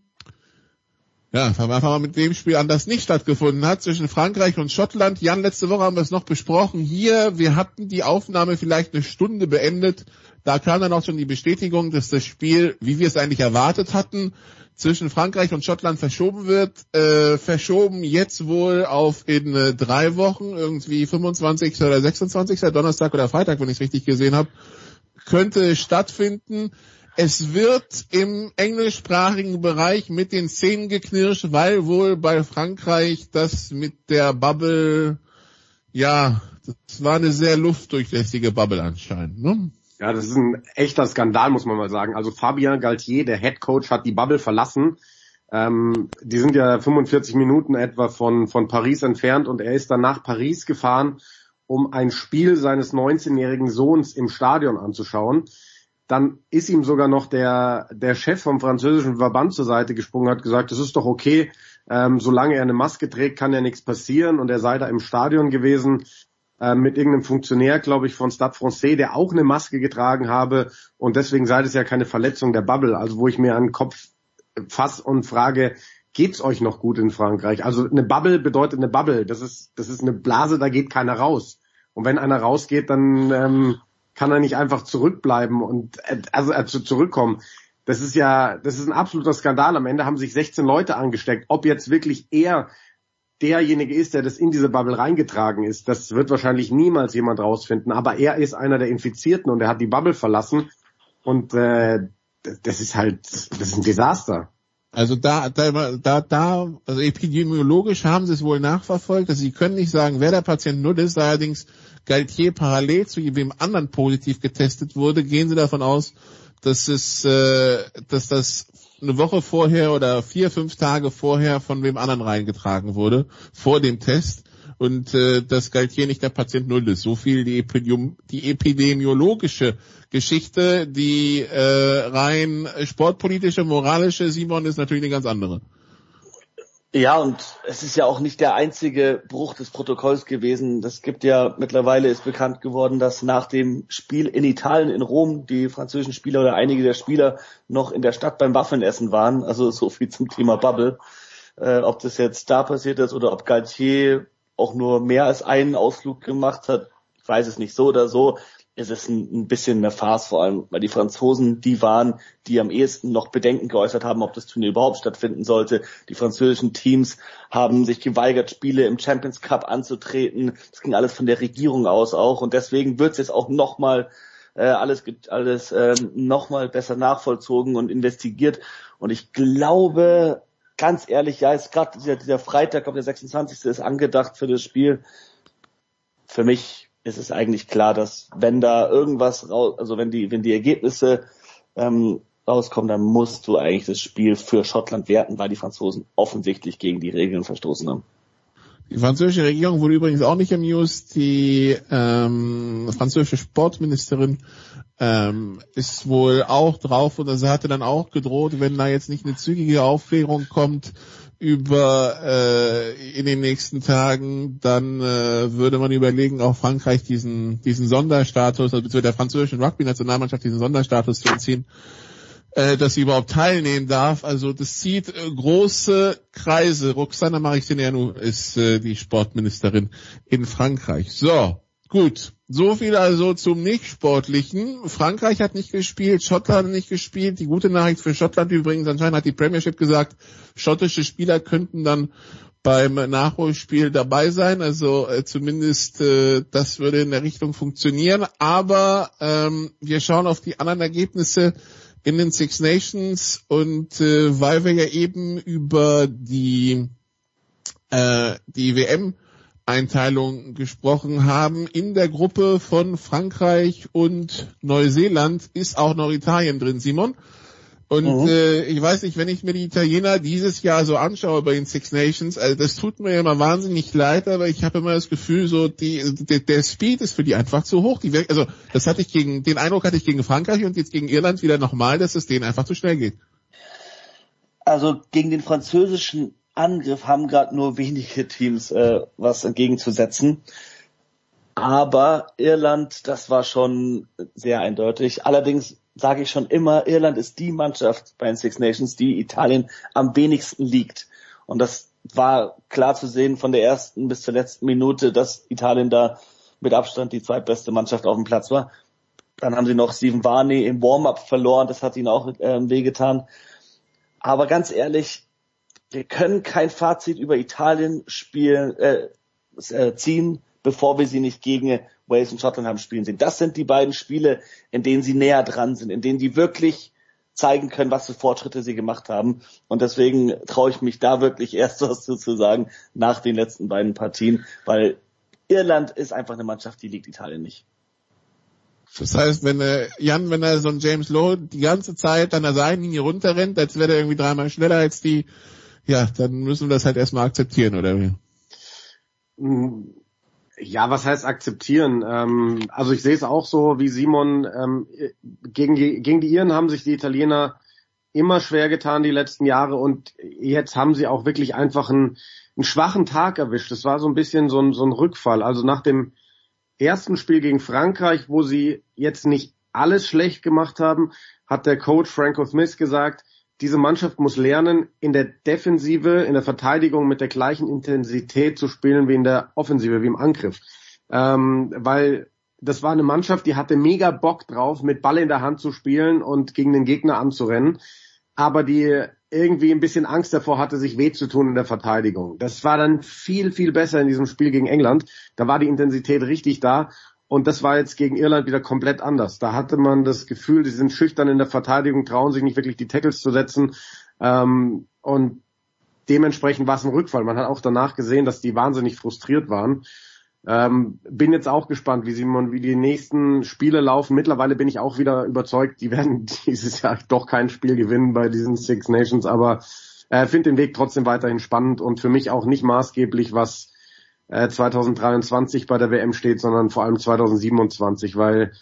ja, fangen wir einfach mal mit dem Spiel an, das nicht stattgefunden hat, zwischen Frankreich und Schottland. Jan, letzte Woche haben wir es noch besprochen. Hier, wir hatten die Aufnahme vielleicht eine Stunde beendet. Da kam dann auch schon die Bestätigung, dass das Spiel, wie wir es eigentlich erwartet hatten, zwischen Frankreich und Schottland verschoben wird. Äh, verschoben jetzt wohl auf in äh, drei Wochen, irgendwie 25. oder 26. Donnerstag oder Freitag, wenn ich es richtig gesehen habe, könnte stattfinden. Es wird im englischsprachigen Bereich mit den Zähnen geknirscht, weil wohl bei Frankreich das mit der Bubble, ja, das war eine sehr luftdurchlässige Bubble anscheinend. Ne? Ja, das ist ein echter Skandal, muss man mal sagen. Also Fabien Galtier, der Head Coach, hat die Bubble verlassen. Ähm, die sind ja 45 Minuten etwa von, von Paris entfernt und er ist dann nach Paris gefahren, um ein Spiel seines 19-jährigen Sohns im Stadion anzuschauen dann ist ihm sogar noch der, der Chef vom französischen Verband zur Seite gesprungen, hat gesagt, das ist doch okay, ähm, solange er eine Maske trägt, kann ja nichts passieren und er sei da im Stadion gewesen äh, mit irgendeinem Funktionär, glaube ich, von Stade Francais, der auch eine Maske getragen habe und deswegen sei das ja keine Verletzung der Bubble, also wo ich mir an den Kopf fass und frage, geht's euch noch gut in Frankreich? Also eine Bubble bedeutet eine Bubble, das ist, das ist eine Blase, da geht keiner raus. Und wenn einer rausgeht, dann ähm, kann er nicht einfach zurückbleiben und äh, also, also zurückkommen. Das ist ja, das ist ein absoluter Skandal. Am Ende haben sich 16 Leute angesteckt. Ob jetzt wirklich er derjenige ist, der das in diese Bubble reingetragen ist, das wird wahrscheinlich niemals jemand rausfinden. Aber er ist einer der Infizierten und er hat die Bubble verlassen. Und äh, das ist halt, das ist ein Desaster. Also da, da, da, da, also epidemiologisch haben sie es wohl nachverfolgt. Also sie können nicht sagen, wer der Patient null ist. Allerdings Galtier parallel zu jedem anderen positiv getestet wurde, gehen sie davon aus, dass es, äh, dass das eine Woche vorher oder vier, fünf Tage vorher von wem anderen reingetragen wurde, vor dem Test. Und äh, das Galtier nicht der Patient Null ist. So viel die, Epidemi die epidemiologische Geschichte, die äh, rein sportpolitische, moralische, Simon, ist natürlich eine ganz andere. Ja, und es ist ja auch nicht der einzige Bruch des Protokolls gewesen. Das gibt ja mittlerweile ist bekannt geworden, dass nach dem Spiel in Italien, in Rom, die französischen Spieler oder einige der Spieler noch in der Stadt beim Waffelnessen waren. Also so viel zum Thema Bubble. Äh, ob das jetzt da passiert ist oder ob Galtier auch nur mehr als einen Ausflug gemacht hat, ich weiß es nicht so oder so es ein, ein bisschen eine Farce vor allem, weil die Franzosen die waren, die am ehesten noch Bedenken geäußert haben, ob das Turnier überhaupt stattfinden sollte. Die französischen Teams haben sich geweigert, Spiele im Champions Cup anzutreten. Das ging alles von der Regierung aus auch und deswegen wird es jetzt auch nochmal äh, alles alles äh, nochmal besser nachvollzogen und investigiert und ich glaube ganz ehrlich, ja, ist gerade dieser, dieser Freitag, glaube der 26. ist angedacht für das Spiel. Für mich ist es eigentlich klar, dass wenn da irgendwas raus, also wenn die, wenn die Ergebnisse ähm, rauskommen, dann musst du eigentlich das Spiel für Schottland werten, weil die Franzosen offensichtlich gegen die Regeln verstoßen haben. Die französische Regierung wurde übrigens auch nicht amused. Die ähm, französische Sportministerin ähm, ist wohl auch drauf und sie hatte dann auch gedroht, wenn da jetzt nicht eine zügige Aufklärung kommt, über äh, in den nächsten Tagen, dann äh, würde man überlegen, auch Frankreich diesen diesen Sonderstatus, also beziehungsweise der französischen Rugby-Nationalmannschaft diesen Sonderstatus zu entziehen, äh, dass sie überhaupt teilnehmen darf. Also das zieht äh, große Kreise. Roxana Marixinianu ist äh, die Sportministerin in Frankreich. So, Gut, so viel also zum Nicht-Sportlichen. Frankreich hat nicht gespielt, Schottland nicht gespielt. Die gute Nachricht für Schottland übrigens, anscheinend hat die Premiership gesagt, schottische Spieler könnten dann beim Nachholspiel dabei sein. Also äh, zumindest äh, das würde in der Richtung funktionieren. Aber ähm, wir schauen auf die anderen Ergebnisse in den Six Nations und äh, weil wir ja eben über die äh, die WM Einteilung gesprochen haben. In der Gruppe von Frankreich und Neuseeland ist auch noch Italien drin, Simon. Und mhm. äh, ich weiß nicht, wenn ich mir die Italiener dieses Jahr so anschaue bei den Six Nations, also das tut mir immer wahnsinnig leid, aber ich habe immer das Gefühl, so die, der, der Speed ist für die einfach zu hoch. Die, also das hatte ich gegen, den Eindruck hatte ich gegen Frankreich und jetzt gegen Irland wieder nochmal, dass es denen einfach zu schnell geht. Also gegen den französischen Angriff haben gerade nur wenige Teams äh, was entgegenzusetzen. Aber Irland, das war schon sehr eindeutig. Allerdings sage ich schon immer, Irland ist die Mannschaft bei den Six Nations, die Italien am wenigsten liegt. Und das war klar zu sehen von der ersten bis zur letzten Minute, dass Italien da mit Abstand die zweitbeste Mannschaft auf dem Platz war. Dann haben sie noch Steven Varney im Warm-up verloren, das hat ihnen auch äh, wehgetan. Aber ganz ehrlich, wir können kein Fazit über Italien spielen, äh, äh, ziehen, bevor wir sie nicht gegen Wales und Schottland haben spielen sehen. Das sind die beiden Spiele, in denen sie näher dran sind, in denen die wirklich zeigen können, was für Fortschritte sie gemacht haben. Und deswegen traue ich mich da wirklich (laughs) erst was zu, sagen nach den letzten beiden Partien, weil Irland ist einfach eine Mannschaft, die liegt Italien nicht. Das heißt, wenn äh, Jan, wenn er so ein James Lowe die ganze Zeit an der Seitenlinie runterrennt, als wäre er irgendwie dreimal schneller als die ja, dann müssen wir das halt erstmal akzeptieren, oder wie? Mm, ja, was heißt akzeptieren? Ähm, also ich sehe es auch so wie Simon. Ähm, gegen, die, gegen die Iren haben sich die Italiener immer schwer getan die letzten Jahre und jetzt haben sie auch wirklich einfach einen, einen schwachen Tag erwischt. Das war so ein bisschen so ein, so ein Rückfall. Also nach dem ersten Spiel gegen Frankreich, wo sie jetzt nicht alles schlecht gemacht haben, hat der Coach Franco Smith gesagt, diese Mannschaft muss lernen, in der Defensive, in der Verteidigung mit der gleichen Intensität zu spielen wie in der Offensive, wie im Angriff. Ähm, weil das war eine Mannschaft, die hatte mega Bock drauf, mit Ball in der Hand zu spielen und gegen den Gegner anzurennen, aber die irgendwie ein bisschen Angst davor hatte, sich weh zu tun in der Verteidigung. Das war dann viel, viel besser in diesem Spiel gegen England. Da war die Intensität richtig da und das war jetzt gegen Irland wieder komplett anders. Da hatte man das Gefühl, die sind schüchtern in der Verteidigung, trauen sich nicht wirklich die Tackles zu setzen. Ähm, und dementsprechend war es ein Rückfall. Man hat auch danach gesehen, dass die wahnsinnig frustriert waren. Ähm, bin jetzt auch gespannt, wie Simon, wie die nächsten Spiele laufen. Mittlerweile bin ich auch wieder überzeugt, die werden (laughs) dieses Jahr doch kein Spiel gewinnen bei diesen Six Nations, aber äh, finde den Weg trotzdem weiterhin spannend und für mich auch nicht maßgeblich, was äh, 2023 bei der WM steht, sondern vor allem 2027, weil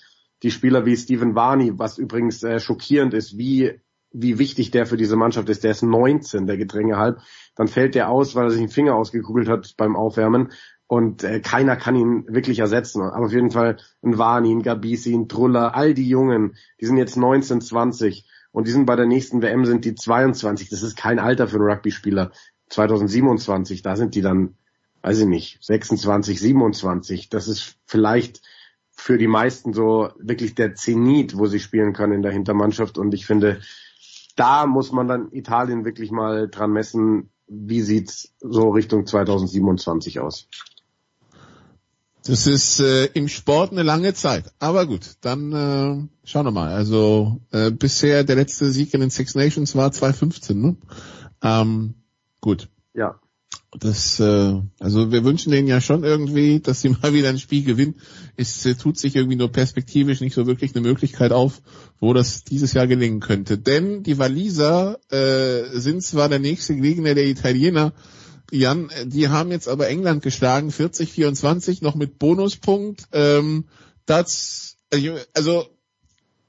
die Spieler wie Steven Varney, was übrigens äh, schockierend ist, wie wie wichtig der für diese Mannschaft ist. Der ist 19, der Gedränge halb. Dann fällt der aus, weil er sich den Finger ausgekugelt hat beim Aufwärmen und äh, keiner kann ihn wirklich ersetzen. Aber auf jeden Fall ein Wani, ein Gabisi, ein Truller, all die Jungen, die sind jetzt 19, 20 und die sind bei der nächsten WM sind die 22. Das ist kein Alter für einen Rugby-Spieler. 2027, da sind die dann, weiß ich nicht, 26, 27. Das ist vielleicht für die meisten so wirklich der Zenit, wo sie spielen können in der Hintermannschaft. Und ich finde, da muss man dann Italien wirklich mal dran messen, wie sieht's so Richtung 2027 aus. Das ist äh, im Sport eine lange Zeit. Aber gut, dann äh, schauen wir mal. Also äh, bisher der letzte Sieg in den Six Nations war 2015. Ne? Ähm, gut. Ja. Das, äh, also wir wünschen denen ja schon irgendwie, (laughs) dass sie mal wieder ein Spiel gewinnen. Es äh, tut sich irgendwie nur perspektivisch nicht so wirklich eine Möglichkeit auf, wo das dieses Jahr gelingen könnte. Denn die Waliser äh, sind zwar der nächste Gegner der Italiener, Jan, die haben jetzt aber England geschlagen, 40-24, noch mit Bonuspunkt. Ähm, das, also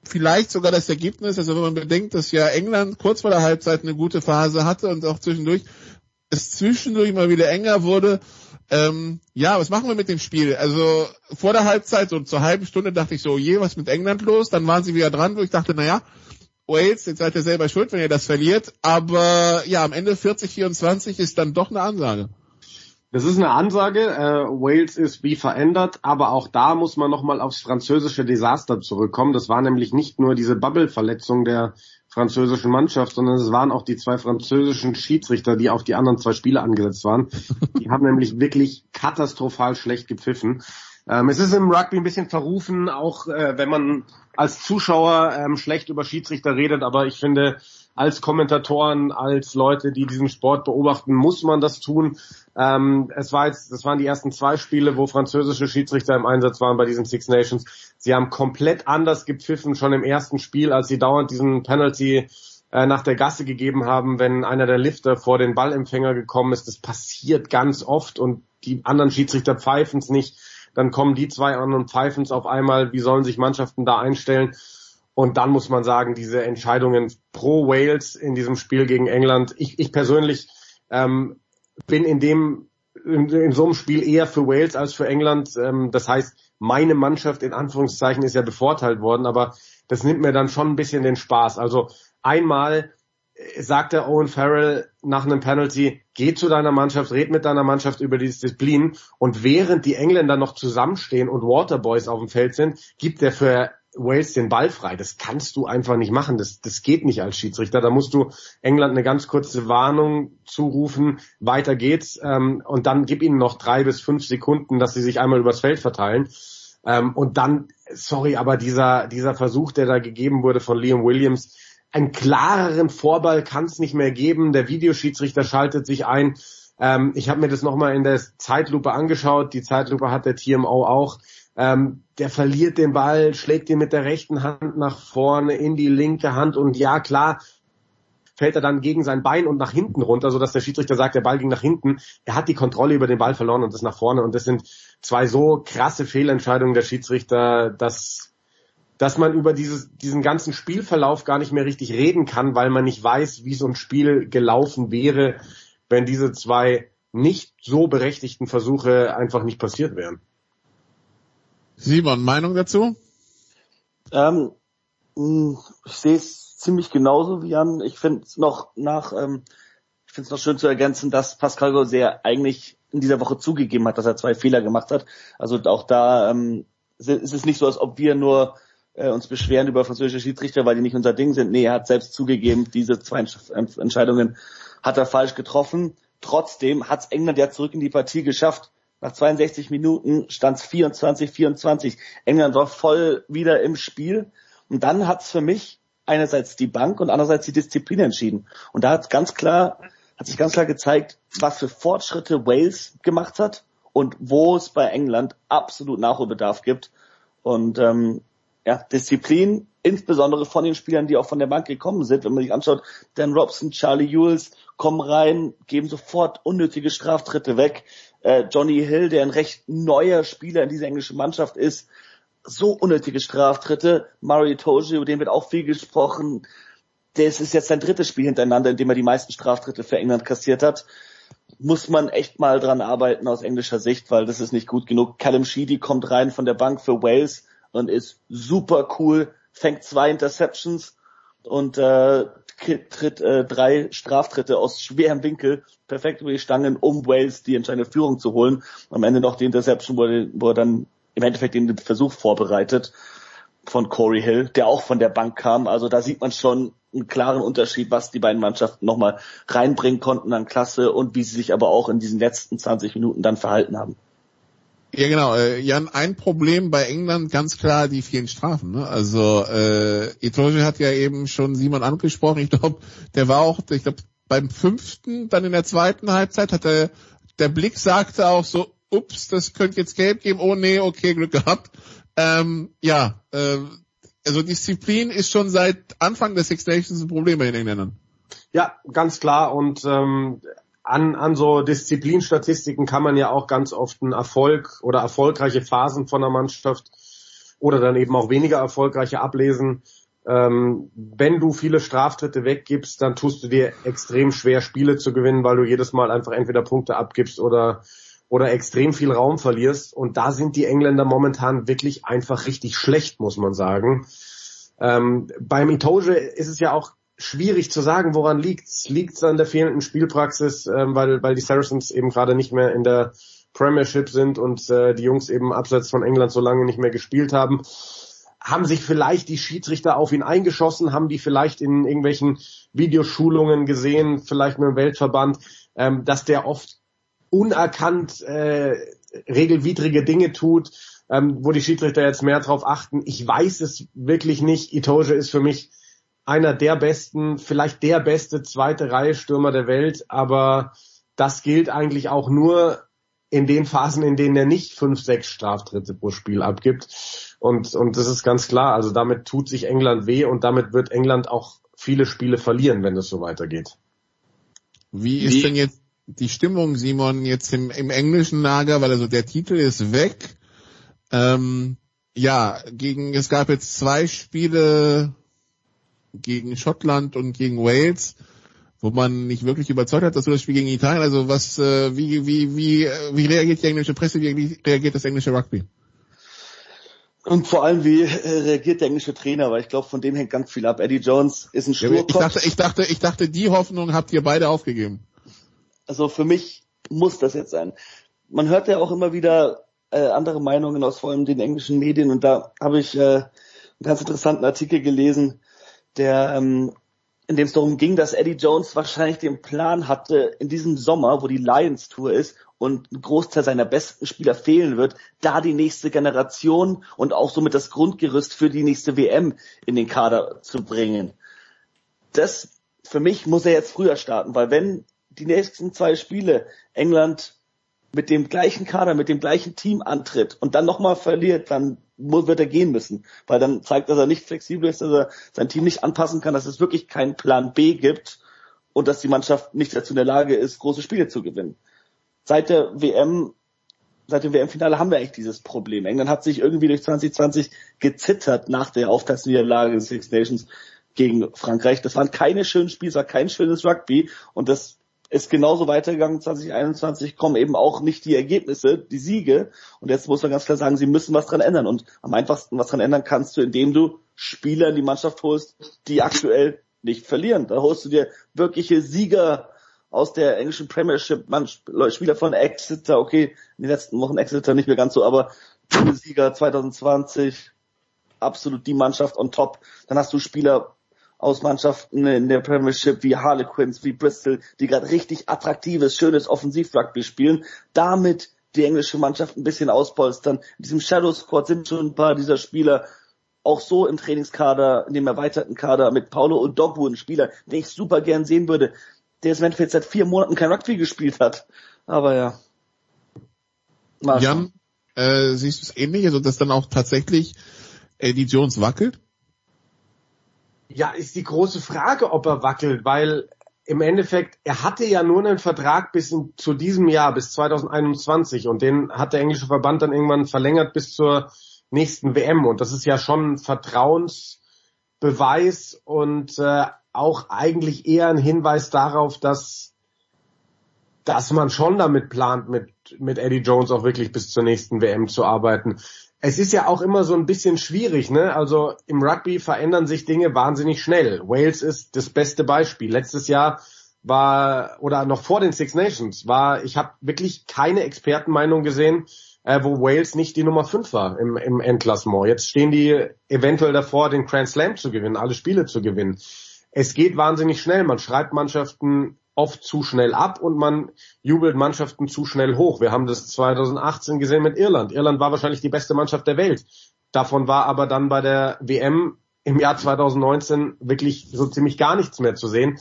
vielleicht sogar das Ergebnis, also wenn man bedenkt, dass ja England kurz vor der Halbzeit eine gute Phase hatte und auch zwischendurch es zwischendurch mal wieder enger wurde. Ähm, ja, was machen wir mit dem Spiel? Also vor der Halbzeit, so zur halben Stunde dachte ich so, je, was mit England los? Dann waren sie wieder dran, wo ich dachte, naja, Wales, jetzt seid ihr selber schuld, wenn ihr das verliert. Aber ja, am Ende 40-24 ist dann doch eine Ansage. Das ist eine Ansage. Äh, Wales ist wie verändert, aber auch da muss man nochmal aufs französische Desaster zurückkommen. Das war nämlich nicht nur diese Bubble-Verletzung der französischen Mannschaft, sondern es waren auch die zwei französischen Schiedsrichter, die auf die anderen zwei Spiele angesetzt waren. Die haben nämlich wirklich katastrophal schlecht gepfiffen. Ähm, es ist im Rugby ein bisschen verrufen, auch äh, wenn man als Zuschauer ähm, schlecht über Schiedsrichter redet, aber ich finde, als Kommentatoren, als Leute, die diesen Sport beobachten, muss man das tun. Ähm, es war jetzt, das waren die ersten zwei Spiele, wo französische Schiedsrichter im Einsatz waren bei diesen Six Nations. Sie haben komplett anders gepfiffen schon im ersten Spiel, als sie dauernd diesen Penalty äh, nach der Gasse gegeben haben, wenn einer der Lifter vor den Ballempfänger gekommen ist. Das passiert ganz oft und die anderen Schiedsrichter pfeifen es nicht. Dann kommen die zwei an und pfeifen es auf einmal. Wie sollen sich Mannschaften da einstellen? Und dann muss man sagen, diese Entscheidungen pro Wales in diesem Spiel gegen England. Ich, ich persönlich ähm, bin in dem in, in so einem Spiel eher für Wales als für England. Ähm, das heißt, meine Mannschaft in Anführungszeichen ist ja bevorteilt worden, aber das nimmt mir dann schon ein bisschen den Spaß. Also einmal sagt der Owen Farrell nach einem Penalty, geh zu deiner Mannschaft, red mit deiner Mannschaft über die Disziplin und während die Engländer noch zusammenstehen und Waterboys auf dem Feld sind, gibt er für Wales den Ball frei. Das kannst du einfach nicht machen. Das, das geht nicht als Schiedsrichter. Da musst du England eine ganz kurze Warnung zurufen. Weiter geht's. Ähm, und dann gib ihnen noch drei bis fünf Sekunden, dass sie sich einmal übers Feld verteilen. Ähm, und dann, sorry, aber dieser, dieser Versuch, der da gegeben wurde von Liam Williams, einen klareren Vorball kann es nicht mehr geben. Der Videoschiedsrichter schaltet sich ein. Ähm, ich habe mir das nochmal in der Zeitlupe angeschaut. Die Zeitlupe hat der TMO auch. Ähm, der verliert den Ball, schlägt ihn mit der rechten Hand nach vorne in die linke Hand und ja klar, fällt er dann gegen sein Bein und nach hinten runter, sodass der Schiedsrichter sagt, der Ball ging nach hinten. Er hat die Kontrolle über den Ball verloren und ist nach vorne. Und das sind zwei so krasse Fehlentscheidungen der Schiedsrichter, dass dass man über dieses, diesen ganzen Spielverlauf gar nicht mehr richtig reden kann, weil man nicht weiß, wie so ein Spiel gelaufen wäre, wenn diese zwei nicht so berechtigten Versuche einfach nicht passiert wären. Simon, Meinung dazu? Ähm, ich sehe es ziemlich genauso wie Jan. Ich finde es noch nach, ähm, ich finde es noch schön zu ergänzen, dass Pascal Gauser eigentlich in dieser Woche zugegeben hat, dass er zwei Fehler gemacht hat. Also auch da ähm, ist es nicht so, als ob wir nur äh, uns beschweren über französische Schiedsrichter, weil die nicht unser Ding sind. Nee, er hat selbst zugegeben, diese zwei Entscheidungen hat er falsch getroffen. Trotzdem hat es England ja zurück in die Partie geschafft. Nach 62 Minuten stand es 24, 24. England war voll wieder im Spiel. Und dann hat es für mich einerseits die Bank und andererseits die Disziplin entschieden. Und da hat ganz klar, hat sich ganz klar gezeigt, was für Fortschritte Wales gemacht hat und wo es bei England absolut Nachholbedarf gibt. Und ähm, ja, Disziplin, insbesondere von den Spielern, die auch von der Bank gekommen sind, wenn man sich anschaut, Dan Robson, Charlie Ewells kommen rein, geben sofort unnötige Straftritte weg. Äh, Johnny Hill, der ein recht neuer Spieler in dieser englischen Mannschaft ist, so unnötige Straftritte. Mario Toji, über den wird auch viel gesprochen. Das ist jetzt sein drittes Spiel hintereinander, in dem er die meisten Straftritte für England kassiert hat. Muss man echt mal dran arbeiten aus englischer Sicht, weil das ist nicht gut genug. Callum Sheedy kommt rein von der Bank für Wales und ist super cool, fängt zwei Interceptions und äh, tritt äh, drei Straftritte aus schwerem Winkel perfekt über die Stangen, um Wales die entscheidende Führung zu holen. Am Ende noch die Interception, wo wo er dann im Endeffekt den Versuch vorbereitet von Corey Hill, der auch von der Bank kam. Also da sieht man schon einen klaren Unterschied, was die beiden Mannschaften nochmal reinbringen konnten an Klasse und wie sie sich aber auch in diesen letzten 20 Minuten dann verhalten haben. Ja genau, äh, Jan, ein Problem bei England ganz klar die vielen Strafen. Ne? Also äh, Itoje hat ja eben schon Simon angesprochen. Ich glaube, der war auch, ich glaube, beim fünften, dann in der zweiten Halbzeit hat er, der Blick sagte auch so, ups, das könnte jetzt gelb geben. Oh nee, okay, Glück gehabt. Ähm, ja, äh, also Disziplin ist schon seit Anfang des Six Nations ein Problem bei den Engländern. Ja, ganz klar. Und ähm, an, an so Disziplinstatistiken kann man ja auch ganz oft einen Erfolg oder erfolgreiche Phasen von der Mannschaft oder dann eben auch weniger erfolgreiche ablesen. Ähm, wenn du viele Straftritte weggibst, dann tust du dir extrem schwer, Spiele zu gewinnen, weil du jedes Mal einfach entweder Punkte abgibst oder oder extrem viel Raum verlierst. Und da sind die Engländer momentan wirklich einfach richtig schlecht, muss man sagen. Ähm, beim Itoge ist es ja auch schwierig zu sagen, woran liegt's. Liegt's an der fehlenden Spielpraxis, ähm, weil, weil die Saracens eben gerade nicht mehr in der Premiership sind und äh, die Jungs eben abseits von England so lange nicht mehr gespielt haben. Haben sich vielleicht die Schiedsrichter auf ihn eingeschossen? Haben die vielleicht in irgendwelchen Videoschulungen gesehen, vielleicht mit dem Weltverband, ähm, dass der oft unerkannt äh, regelwidrige Dinge tut, ähm, wo die Schiedsrichter jetzt mehr drauf achten? Ich weiß es wirklich nicht. Itoge ist für mich einer der besten, vielleicht der beste zweite Reihe Stürmer der Welt, aber das gilt eigentlich auch nur in den Phasen, in denen er nicht fünf, sechs Straftritte pro Spiel abgibt. Und, und das ist ganz klar. Also damit tut sich England weh und damit wird England auch viele Spiele verlieren, wenn es so weitergeht. Wie ist Wie? denn jetzt die Stimmung, Simon, jetzt im, im englischen Lager, weil also der Titel ist weg. Ähm, ja, gegen, es gab jetzt zwei Spiele gegen Schottland und gegen Wales, wo man nicht wirklich überzeugt hat, dass du das Spiel gegen Italien, also was, äh, wie, wie, wie, wie reagiert die englische Presse, wie reagiert das englische Rugby? Und vor allem, wie äh, reagiert der englische Trainer, weil ich glaube, von dem hängt ganz viel ab. Eddie Jones ist ein Sturkopf. Ich dachte, ich dachte, ich dachte, die Hoffnung habt ihr beide aufgegeben. Also für mich muss das jetzt sein. Man hört ja auch immer wieder äh, andere Meinungen aus vor allem den englischen Medien und da habe ich äh, einen ganz interessanten Artikel gelesen, der ähm, in dem es darum ging, dass Eddie Jones wahrscheinlich den Plan hatte, in diesem Sommer, wo die Lions Tour ist und ein Großteil seiner besten Spieler fehlen wird, da die nächste Generation und auch somit das Grundgerüst für die nächste WM in den Kader zu bringen. Das für mich muss er jetzt früher starten, weil wenn die nächsten zwei Spiele England mit dem gleichen Kader, mit dem gleichen Team antritt und dann nochmal verliert, dann wird er gehen müssen, weil dann zeigt, dass er nicht flexibel ist, dass er sein Team nicht anpassen kann, dass es wirklich keinen Plan B gibt und dass die Mannschaft nicht dazu in der Lage ist, große Spiele zu gewinnen. Seit der WM, seit dem WM-Finale haben wir echt dieses Problem. England hat sich irgendwie durch 2020 gezittert nach der Auftaktniederlage des Six Nations gegen Frankreich. Das waren keine schönen Spiele, es war kein schönes Rugby und das ist genauso weitergegangen 2021, kommen eben auch nicht die Ergebnisse, die Siege. Und jetzt muss man ganz klar sagen, sie müssen was dran ändern. Und am einfachsten was dran ändern kannst du, indem du Spieler in die Mannschaft holst, die aktuell nicht verlieren. Da holst du dir wirkliche Sieger aus der englischen Premiership, man, Spieler von Exeter, okay, in den letzten Wochen Exeter nicht mehr ganz so, aber Sieger 2020, absolut die Mannschaft on top. Dann hast du Spieler aus Mannschaften in der Premiership wie Harlequins, wie Bristol, die gerade richtig attraktives, schönes Offensiv-Rugby spielen, damit die englische Mannschaft ein bisschen auspolstern. In diesem Shadow Squad sind schon ein paar dieser Spieler auch so im Trainingskader, in dem erweiterten Kader mit Paulo Odogwu, ein Spieler, den ich super gern sehen würde, der jetzt im Endeffekt seit vier Monaten kein Rugby gespielt hat. Aber ja. Mal Jan, äh, siehst du es ähnlich, also dass dann auch tatsächlich Eddie Jones wackelt? Ja, ist die große Frage, ob er wackelt, weil im Endeffekt, er hatte ja nur einen Vertrag bis in, zu diesem Jahr, bis 2021 und den hat der englische Verband dann irgendwann verlängert bis zur nächsten WM und das ist ja schon ein Vertrauensbeweis und äh, auch eigentlich eher ein Hinweis darauf, dass dass man schon damit plant, mit, mit Eddie Jones auch wirklich bis zur nächsten WM zu arbeiten. Es ist ja auch immer so ein bisschen schwierig, ne? Also im Rugby verändern sich Dinge wahnsinnig schnell. Wales ist das beste Beispiel. Letztes Jahr war oder noch vor den Six Nations war, ich habe wirklich keine Expertenmeinung gesehen, äh, wo Wales nicht die Nummer 5 war im, im Endklassement. Jetzt stehen die eventuell davor, den Grand Slam zu gewinnen, alle Spiele zu gewinnen. Es geht wahnsinnig schnell. Man schreibt Mannschaften oft zu schnell ab und man jubelt Mannschaften zu schnell hoch. Wir haben das 2018 gesehen mit Irland. Irland war wahrscheinlich die beste Mannschaft der Welt. Davon war aber dann bei der WM im Jahr 2019 wirklich so ziemlich gar nichts mehr zu sehen.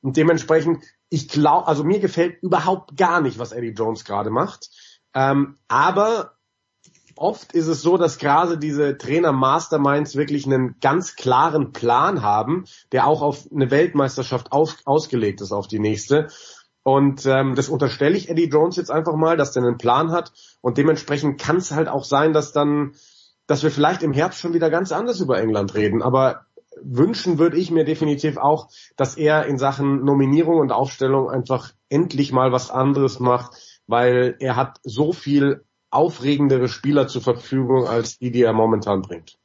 Und dementsprechend, ich glaube, also mir gefällt überhaupt gar nicht, was Eddie Jones gerade macht. Ähm, aber oft ist es so, dass gerade diese Trainer Masterminds wirklich einen ganz klaren Plan haben, der auch auf eine Weltmeisterschaft auf, ausgelegt ist, auf die nächste. Und ähm, das unterstelle ich Eddie Jones jetzt einfach mal, dass der einen Plan hat. Und dementsprechend kann es halt auch sein, dass dann, dass wir vielleicht im Herbst schon wieder ganz anders über England reden. Aber wünschen würde ich mir definitiv auch, dass er in Sachen Nominierung und Aufstellung einfach endlich mal was anderes macht, weil er hat so viel aufregendere Spieler zur Verfügung als die, die er momentan bringt.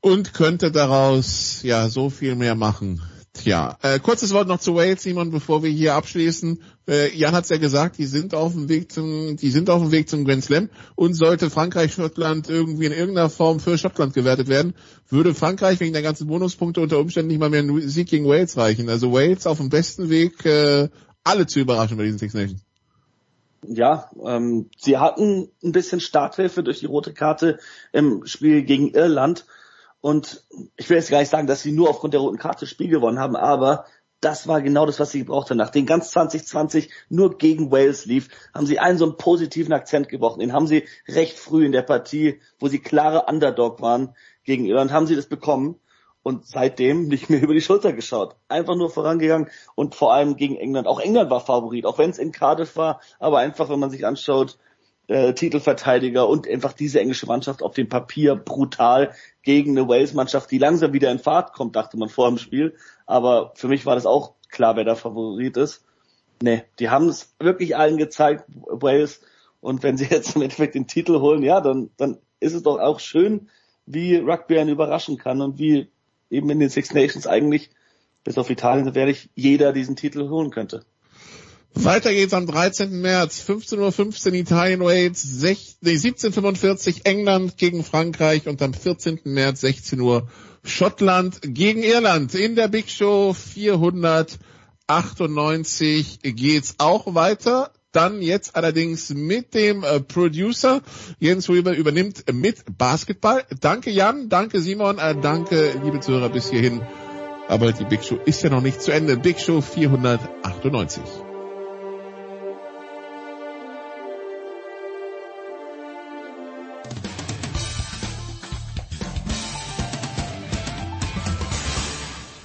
Und könnte daraus ja so viel mehr machen. Tja, äh, kurzes Wort noch zu Wales, Simon, bevor wir hier abschließen. Äh, Jan hat es ja gesagt, die sind auf dem Weg zum, die sind auf dem Weg zum Grand Slam. Und sollte Frankreich, Schottland irgendwie in irgendeiner Form für Schottland gewertet werden, würde Frankreich wegen der ganzen Bonuspunkte unter Umständen nicht mal mehr einen Sieg gegen Wales reichen. Also Wales auf dem besten Weg, äh, alle zu überraschen bei diesen Six Nations ja, ähm, sie hatten ein bisschen Starthilfe durch die rote Karte im Spiel gegen Irland. Und ich will jetzt gar nicht sagen, dass sie nur aufgrund der roten Karte das Spiel gewonnen haben, aber das war genau das, was sie gebraucht haben. Nachdem ganz 2020 nur gegen Wales lief, haben sie einen so einen positiven Akzent gebrochen. Den haben sie recht früh in der Partie, wo sie klare Underdog waren gegen Irland, haben sie das bekommen und seitdem nicht mehr (laughs) über die Schulter geschaut. Einfach nur vorangegangen und vor allem gegen England. Auch England war Favorit, auch wenn es in Cardiff war, aber einfach, wenn man sich anschaut, äh, Titelverteidiger und einfach diese englische Mannschaft auf dem Papier brutal gegen eine Wales-Mannschaft, die langsam wieder in Fahrt kommt, dachte man vor dem Spiel. Aber für mich war das auch klar, wer der Favorit ist. Nee, die haben es wirklich allen gezeigt, Wales. Und wenn sie (laughs) jetzt im Endeffekt den Titel holen, ja, dann, dann ist es doch auch schön, wie Rugby einen überraschen kann und wie eben in den Six Nations eigentlich, bis auf Italien, werde ich jeder diesen Titel holen könnte. Weiter geht's am 13. März, 15.15 Uhr Italien, Wales, 17.45 England gegen Frankreich und am 14. März 16 Uhr Schottland gegen Irland. In der Big Show 498 geht's auch weiter. Dann jetzt allerdings mit dem äh, Producer. Jens Rüber übernimmt mit Basketball. Danke Jan, danke Simon, äh, danke liebe Zuhörer bis hierhin. Aber die Big Show ist ja noch nicht zu Ende. Big Show 498.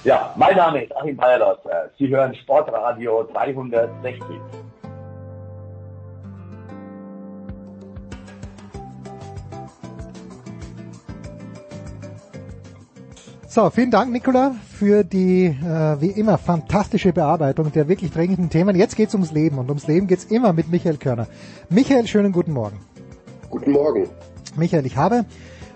Ja, mein Name ist Achim Bayerlos. Sie hören Sportradio 360. So, vielen Dank, Nicola, für die äh, wie immer fantastische Bearbeitung der wirklich dringenden Themen. Jetzt geht's ums Leben und ums Leben geht's immer mit Michael Körner. Michael, schönen guten Morgen. Guten Morgen. Michael, ich habe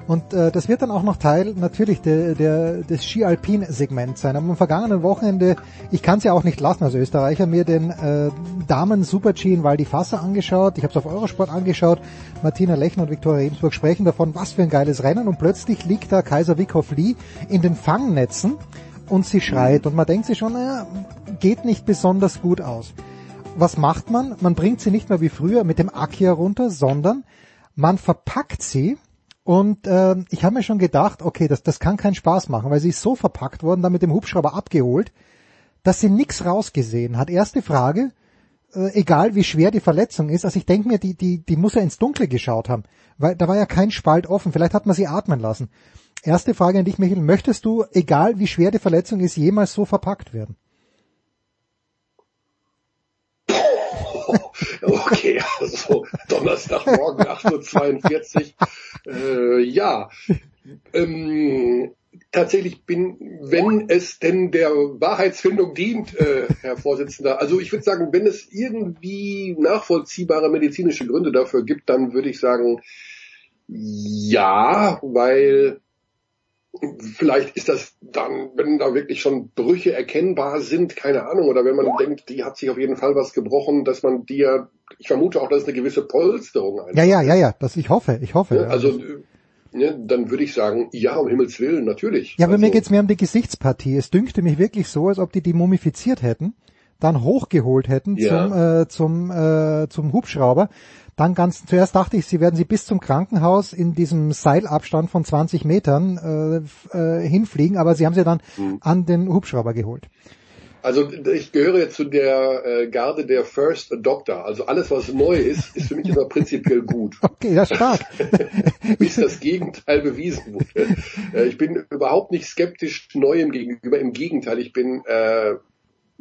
und äh, das wird dann auch noch Teil natürlich der, der, des Ski-Alpin-Segments sein. Am vergangenen Wochenende, ich kann es ja auch nicht lassen als Österreicher, mir den äh, Damen-Super-G in Val di angeschaut. Ich habe es auf Eurosport angeschaut. Martina Lechner und Viktoria Ebensburg sprechen davon, was für ein geiles Rennen. Und plötzlich liegt da Kaiser Wickhoff Lee in den Fangnetzen und sie schreit. Und man denkt sich schon, naja, geht nicht besonders gut aus. Was macht man? Man bringt sie nicht mehr wie früher mit dem Aki herunter, sondern man verpackt sie Und äh, ich habe mir schon gedacht, okay, das, das kann keinen Spaß machen, weil sie ist so verpackt worden, dann mit dem Hubschrauber abgeholt, dass sie nix rausgesehen hat. Erste Frage, äh, egal wie schwer die Verletzung ist, also ich denke mir, die, die, die muss ja ins Dunkle geschaut haben, weil da war ja kein Spalt offen, vielleicht hat man sie atmen lassen. Erste Frage an dich, Michael, möchtest du, egal wie schwer die Verletzung ist, jemals so verpackt werden? (laughs) Okay, also Donnerstagmorgen 8.42 Uhr. Äh, ja, ähm, tatsächlich bin, wenn es denn der Wahrheitsfindung dient, äh, Herr Vorsitzender, also ich würde sagen, wenn es irgendwie nachvollziehbare medizinische Gründe dafür gibt, dann würde ich sagen, ja, weil vielleicht ist das dann, wenn da wirklich schon Brüche erkennbar sind, keine Ahnung, oder wenn man denkt, die hat sich auf jeden Fall was gebrochen, dass man die ja, ich vermute auch, dass es eine gewisse Polsterung einfach Ja, ja, ja, ja, das ich hoffe, ich hoffe. ja, also ne, dann würde ich sagen, ja, um Himmels Willen, natürlich. Ja, aber also, mir geht's mehr um die Gesichtspartie. Es dünkte mich wirklich so, als ob die die mumifiziert hätten, dann hochgeholt hätten Ja. zum, äh, zum, äh, zum Hubschrauber. Dann ganz, zuerst dachte ich, sie werden sie bis zum Krankenhaus in diesem Seilabstand von 20 Metern äh, äh, hinfliegen, aber sie haben sie dann Mhm. an den Hubschrauber geholt. Also ich gehöre jetzt zu der äh, Garde der First Adopter. Also alles, was neu ist, ist für mich immer prinzipiell gut. (laughs) Okay, das ist stark. (laughs) bis das Gegenteil bewiesen wurde. Äh, ich bin überhaupt nicht skeptisch Neuem gegenüber. Im Gegenteil, ich bin äh,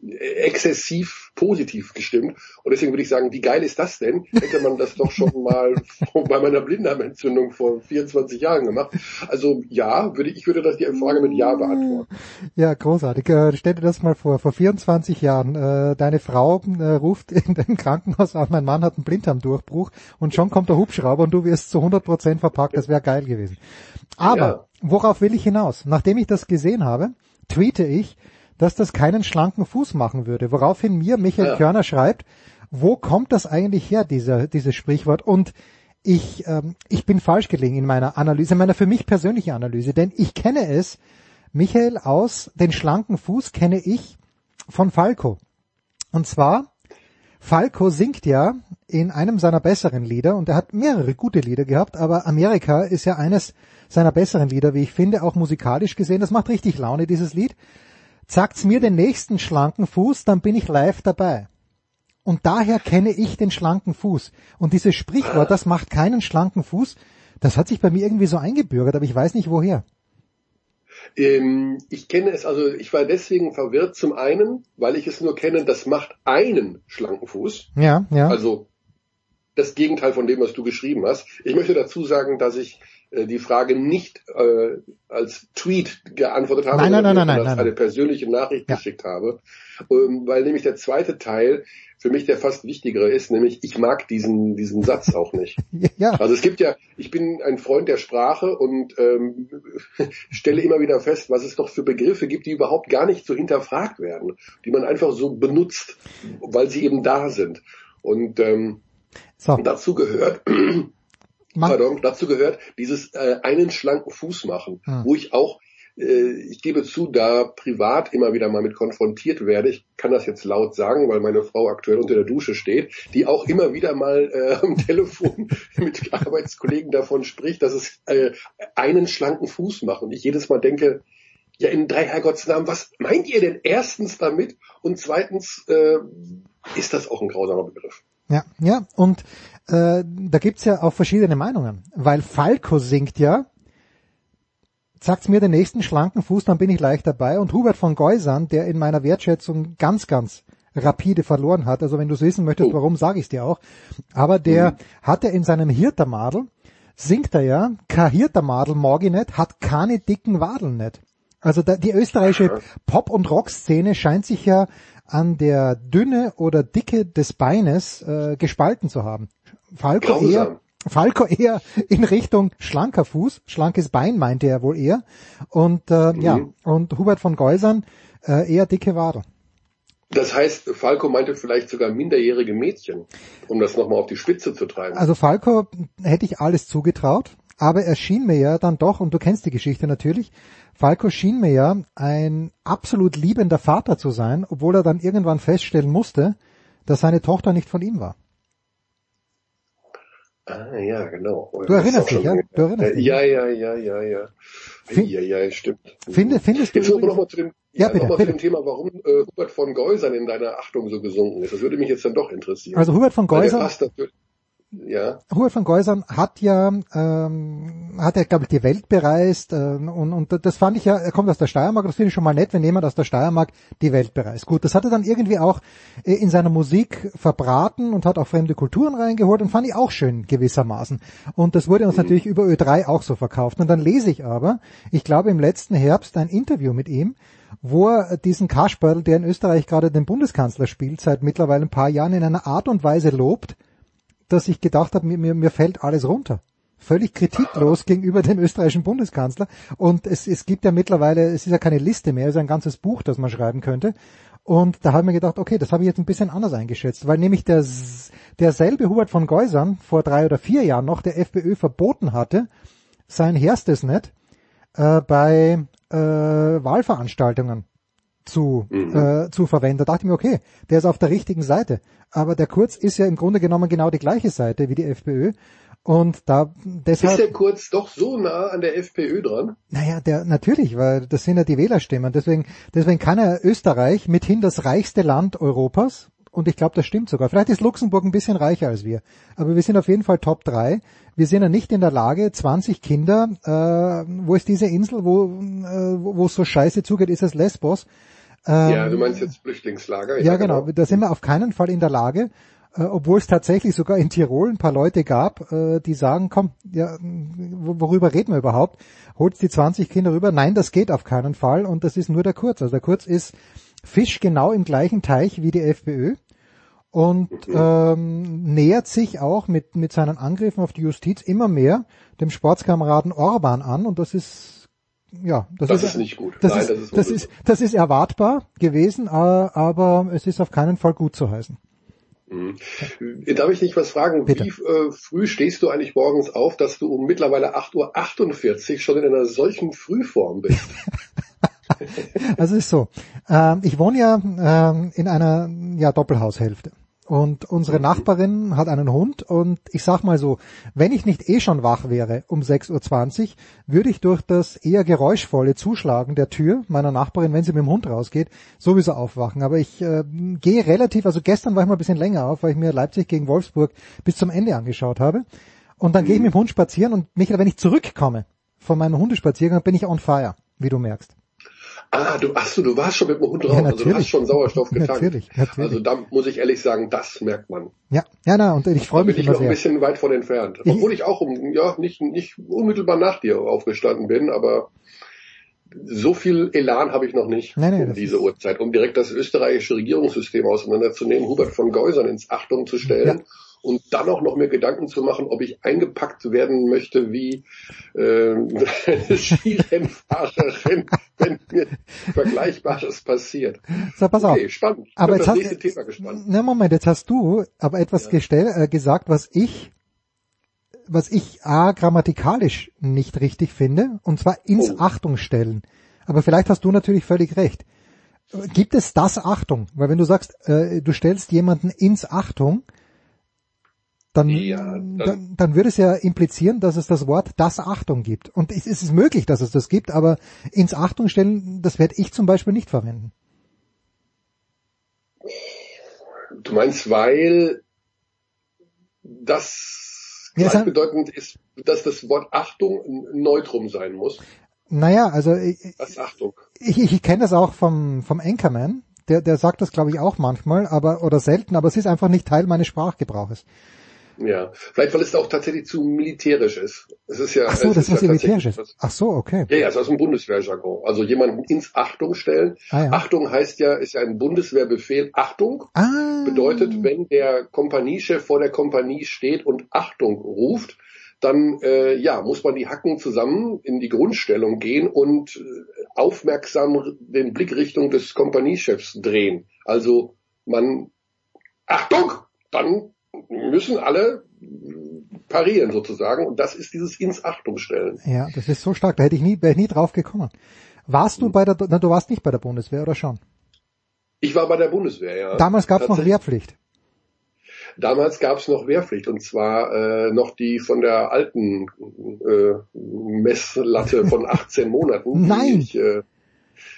exzessiv positiv gestimmt. Und deswegen würde ich sagen, wie geil ist das denn? Hätte man das doch schon (laughs) mal bei meiner Blinddarmentzündung vor 24 Jahren gemacht. Also ja, würde ich würde das die Frage mit Ja beantworten. Ja, großartig. Äh, stell dir das mal vor, vor 24 Jahren, äh, deine Frau äh, ruft (laughs) in dem Krankenhaus an, mein Mann hat einen Blinddarmdurchbruch und schon kommt der Hubschrauber und du wirst zu 100% verpackt, das wäre geil gewesen. Aber, Ja. worauf will ich hinaus? Nachdem ich das gesehen habe, tweete ich, dass das keinen schlanken Fuß machen würde, woraufhin mir Michael Ja. Körner schreibt, wo kommt das eigentlich her, dieser, dieses Sprichwort? Und ich, ähm, ich bin falsch gelegen in meiner Analyse, in meiner für mich persönlichen Analyse, denn ich kenne es, Michael, aus den schlanken Fuß kenne ich von Falco. Und zwar, Falco singt ja in einem seiner besseren Lieder, und er hat mehrere gute Lieder gehabt, aber Amerika ist ja eines seiner besseren Lieder, wie ich finde, auch musikalisch gesehen. Das macht richtig Laune, dieses Lied. Sagt's mir den nächsten schlanken Fuß, dann bin ich live dabei. Und daher kenne ich den schlanken Fuß. Und dieses Sprichwort, das macht keinen schlanken Fuß, das hat sich bei mir irgendwie so eingebürgert, aber ich weiß nicht woher. Ähm, ich kenne es, also ich war deswegen verwirrt zum einen, weil ich es nur kenne, das macht einen schlanken Fuß. Ja, ja. Also das Gegenteil von dem, was du geschrieben hast. Ich möchte dazu sagen, dass ich die Frage nicht äh, als Tweet geantwortet habe, Nein, nein, sondern nein, nein, als nein, eine nein. persönliche Nachricht geschickt habe, ähm, weil nämlich der zweite Teil für mich der fast wichtigere ist, nämlich ich mag diesen diesen Satz auch nicht. (laughs) Ja. Also es gibt ja, ich bin ein Freund der Sprache und ähm, (laughs) stelle immer wieder fest, was es doch für Begriffe gibt, die überhaupt gar nicht so hinterfragt werden, die man einfach so benutzt, weil sie eben da sind. Und ähm, So. dazu gehört, (clears throat) Mach- pardon, dazu gehört dieses äh, einen schlanken Fuß machen, Hm. wo ich auch äh, ich gebe zu, da privat immer wieder mal mit konfrontiert werde. Ich kann das jetzt laut sagen, weil meine Frau aktuell unter der Dusche steht, die auch immer wieder mal äh, am (laughs) Telefon mit Arbeitskollegen davon spricht, dass es äh, einen schlanken Fuß macht. Und ich jedes Mal denke, ja, in drei Herrgottsnamen, was meint ihr denn erstens damit? Und zweitens äh, ist das auch ein grausamer Begriff. Ja, ja, und äh, da gibt's ja auch verschiedene Meinungen, weil Falco singt ja, sagt's mir den nächsten schlanken Fuß, dann bin ich leicht dabei. Und Hubert von Geusern, der in meiner Wertschätzung ganz, ganz rapide verloren hat, also wenn du wissen möchtest, warum, sage ich's dir auch, aber der hatte in seinem Hirtermadel, singt er ja, kein Hirtermadel ich nicht, hat keine dicken Wadeln nicht. Also da, die österreichische Pop- und Rock-Szene scheint sich ja an der Dünne oder Dicke des Beines äh, gespalten zu haben. Falco Grausam. eher, Falco eher in Richtung schlanker Fuß, schlankes Bein meinte er wohl eher. Und äh, ja, und Hubert von Geusern äh, eher dicke Wade. Das heißt, Falco meinte vielleicht sogar minderjährige Mädchen, um das nochmal auf die Spitze zu treiben. Also Falco hätte ich alles zugetraut, aber er schien mir ja dann doch, und du kennst die Geschichte natürlich, Falco schien mir ja ein absolut liebender Vater zu sein, obwohl er dann irgendwann feststellen musste, dass seine Tochter nicht von ihm war. Ah, ja, genau. Du erinnerst dich, ja? Du erinnerst dich. Ja, ja, ja, ja, ja. Fin- Ja, ja, stimmt. Finde, findest du Jetzt noch übrigens- mal zu dem, Ja, ja, bitte, noch mal zu bitte. dem Thema, warum äh, Hubert von Geusern in deiner Achtung so gesunken ist. Das würde mich jetzt dann doch interessieren. Also Hubert von Geusern- Ja. Hubert von Geusern hat ja, ähm, hat ja, glaube ich, die Welt bereist ähm, und, und das fand ich ja, er kommt aus der Steiermark, das finde ich schon mal nett, wenn jemand aus der Steiermark die Welt bereist. Gut, das hat er dann irgendwie auch äh, in seiner Musik verbraten und hat auch fremde Kulturen reingeholt und fand ich auch schön gewissermaßen. Und das wurde uns natürlich über Ö3 auch so verkauft. Und dann lese ich aber, ich glaube im letzten Herbst ein Interview mit ihm, wo er diesen Kasperl, der in Österreich gerade den Bundeskanzler spielt, seit mittlerweile ein paar Jahren in einer Art und Weise lobt, dass ich gedacht habe, mir, mir, mir fällt alles runter. Völlig kritiklos (laughs) gegenüber dem österreichischen Bundeskanzler. Und es, es gibt ja mittlerweile, es ist ja keine Liste mehr, es ist ein ganzes Buch, das man schreiben könnte. Und da habe ich mir gedacht, okay, das habe ich jetzt ein bisschen anders eingeschätzt, weil nämlich der, derselbe Hubert von Geusern vor drei oder vier Jahren noch der FPÖ verboten hatte, sein Herstes-Net äh, bei äh, Wahlveranstaltungen zu, äh, zu verwenden. Da dachte ich mir, okay, der ist auf der richtigen Seite. Aber der Kurz ist ja im Grunde genommen genau die gleiche Seite wie die FPÖ. Und da deshalb. Ist der Kurz doch so nah an der FPÖ dran? Naja, der natürlich, weil das sind ja die Wählerstimmen. Deswegen, deswegen kann er Österreich mithin das reichste Land Europas. Und ich glaube, das stimmt sogar. Vielleicht ist Luxemburg ein bisschen reicher als wir. Aber wir sind auf jeden Fall Top 3. Wir sind ja nicht in der Lage, 20 Kinder, äh, wo ist diese Insel, wo äh, wo es so scheiße zugeht, ist es Lesbos. Ähm, ja, du meinst jetzt Flüchtlingslager? ja, genau. Da sind wir auf keinen Fall in der Lage, äh, obwohl es tatsächlich sogar in Tirol ein paar Leute gab, äh, die sagen, komm, ja, worüber reden wir überhaupt? Holst die 20 Kinder rüber? Nein, das geht auf keinen Fall und das ist nur der Kurz. Also der Kurz ist Fisch genau im gleichen Teich wie die FPÖ und ähm, nähert sich auch mit, mit seinen Angriffen auf die Justiz immer mehr dem Sportskameraden Orban an und das ist ja, das, Das ist nicht gut. Das, Nein, ist, das ist das, ist, das ist erwartbar gewesen, äh, aber es ist auf keinen Fall gut zu heißen. Mhm. Darf ich dich was fragen? Bitte. Wie äh, früh stehst du eigentlich morgens auf, dass du um mittlerweile 8.48 Uhr schon in einer solchen Frühform bist? (laughs) Also es ist so, ähm, ich wohne ja ähm, in einer ja, Doppelhaushälfte. Und unsere Nachbarin hat einen Hund und ich sag mal so, wenn ich nicht eh schon wach wäre um 6.20 Uhr, würde ich durch das eher geräuschvolle Zuschlagen der Tür meiner Nachbarin, wenn sie mit dem Hund rausgeht, sowieso aufwachen. Aber ich äh, gehe relativ, also gestern war ich mal ein bisschen länger auf, weil ich mir Leipzig gegen Wolfsburg bis zum Ende angeschaut habe. Und dann gehe ich mit dem Hund spazieren und Michael, wenn ich zurückkomme von meinem Hundespaziergang, bin ich on fire, wie du merkst. Ah, du, ach so, du warst schon mit dem Hund Ja, raus, also du hast schon Sauerstoff getankt. Natürlich, natürlich. Also da muss ich ehrlich sagen, das merkt man. Ja, ja, na, und ich freue mich bin ich noch ein sehr. bisschen weit von entfernt. Ich- Obwohl ich auch um, ja, nicht, nicht unmittelbar nach dir aufgestanden bin, aber so viel Elan habe ich noch nicht Nee, nee, um diese Uhrzeit, um direkt das österreichische Regierungssystem auseinanderzunehmen, Hubert von Geusern ins Achtung zu stellen und dann auch noch mir Gedanken zu machen, ob ich eingepackt werden möchte wie äh, eine (laughs) Skirennfahrerin, wenn mir Vergleichbares passiert. So, pass auf. Okay, spannend. Ich Aber bin jetzt das hast, Thema gespannt. na Moment, jetzt hast du aber etwas gestell, äh, gesagt, was ich, was ich a grammatikalisch nicht richtig finde, und zwar ins Oh. Achtung stellen. Aber vielleicht hast du natürlich völlig recht. Äh, Gibt es das Achtung? Weil wenn du sagst, äh, du stellst jemanden ins Achtung, dann, dann, dann würde es ja implizieren, dass es das Wort das Achtung gibt. Und es es ist möglich, dass es das gibt, aber ins Achtung stellen, das werde ich zum Beispiel nicht verwenden. Du meinst, weil das Ja, gleichbedeutend ist, dass das Wort Achtung ein Neutrum sein muss. Naja, also ich, Das Achtung. ich, ich kenne das auch vom, vom Anchorman. Der, der sagt das, glaube ich, auch manchmal, aber oder selten, aber es ist einfach nicht Teil meines Sprachgebrauches. Ja, vielleicht weil es auch tatsächlich zu militärisch ist. Es ist ja. Ach so, das ist was ja Militärisches. Ach so, okay. Ja, ja, es ist aus dem Bundeswehrjargon. Also jemanden ins Achtung stellen. Ah, ja. Achtung heißt ja, ist ja ein Bundeswehrbefehl. Achtung Ah. bedeutet, wenn der Kompaniechef vor der Kompanie steht und Achtung ruft, dann äh, ja muss man die Hacken zusammen in die Grundstellung gehen und äh, aufmerksam den Blick Richtung des Kompaniechefs drehen. Also man Achtung, dann müssen alle parieren sozusagen und das ist dieses ins Achtung stellen. Ja, das ist so stark. Da hätte ich nie, wäre ich nie drauf gekommen. Warst du bei der, na, du warst nicht bei der Bundeswehr oder schon? Ich war bei der Bundeswehr, ja. Damals gab es noch. Wehrpflicht. damals gab es noch Wehrpflicht und zwar äh, noch die von der alten äh, Messlatte von (laughs) 18 Monaten. Nein. Ich, äh,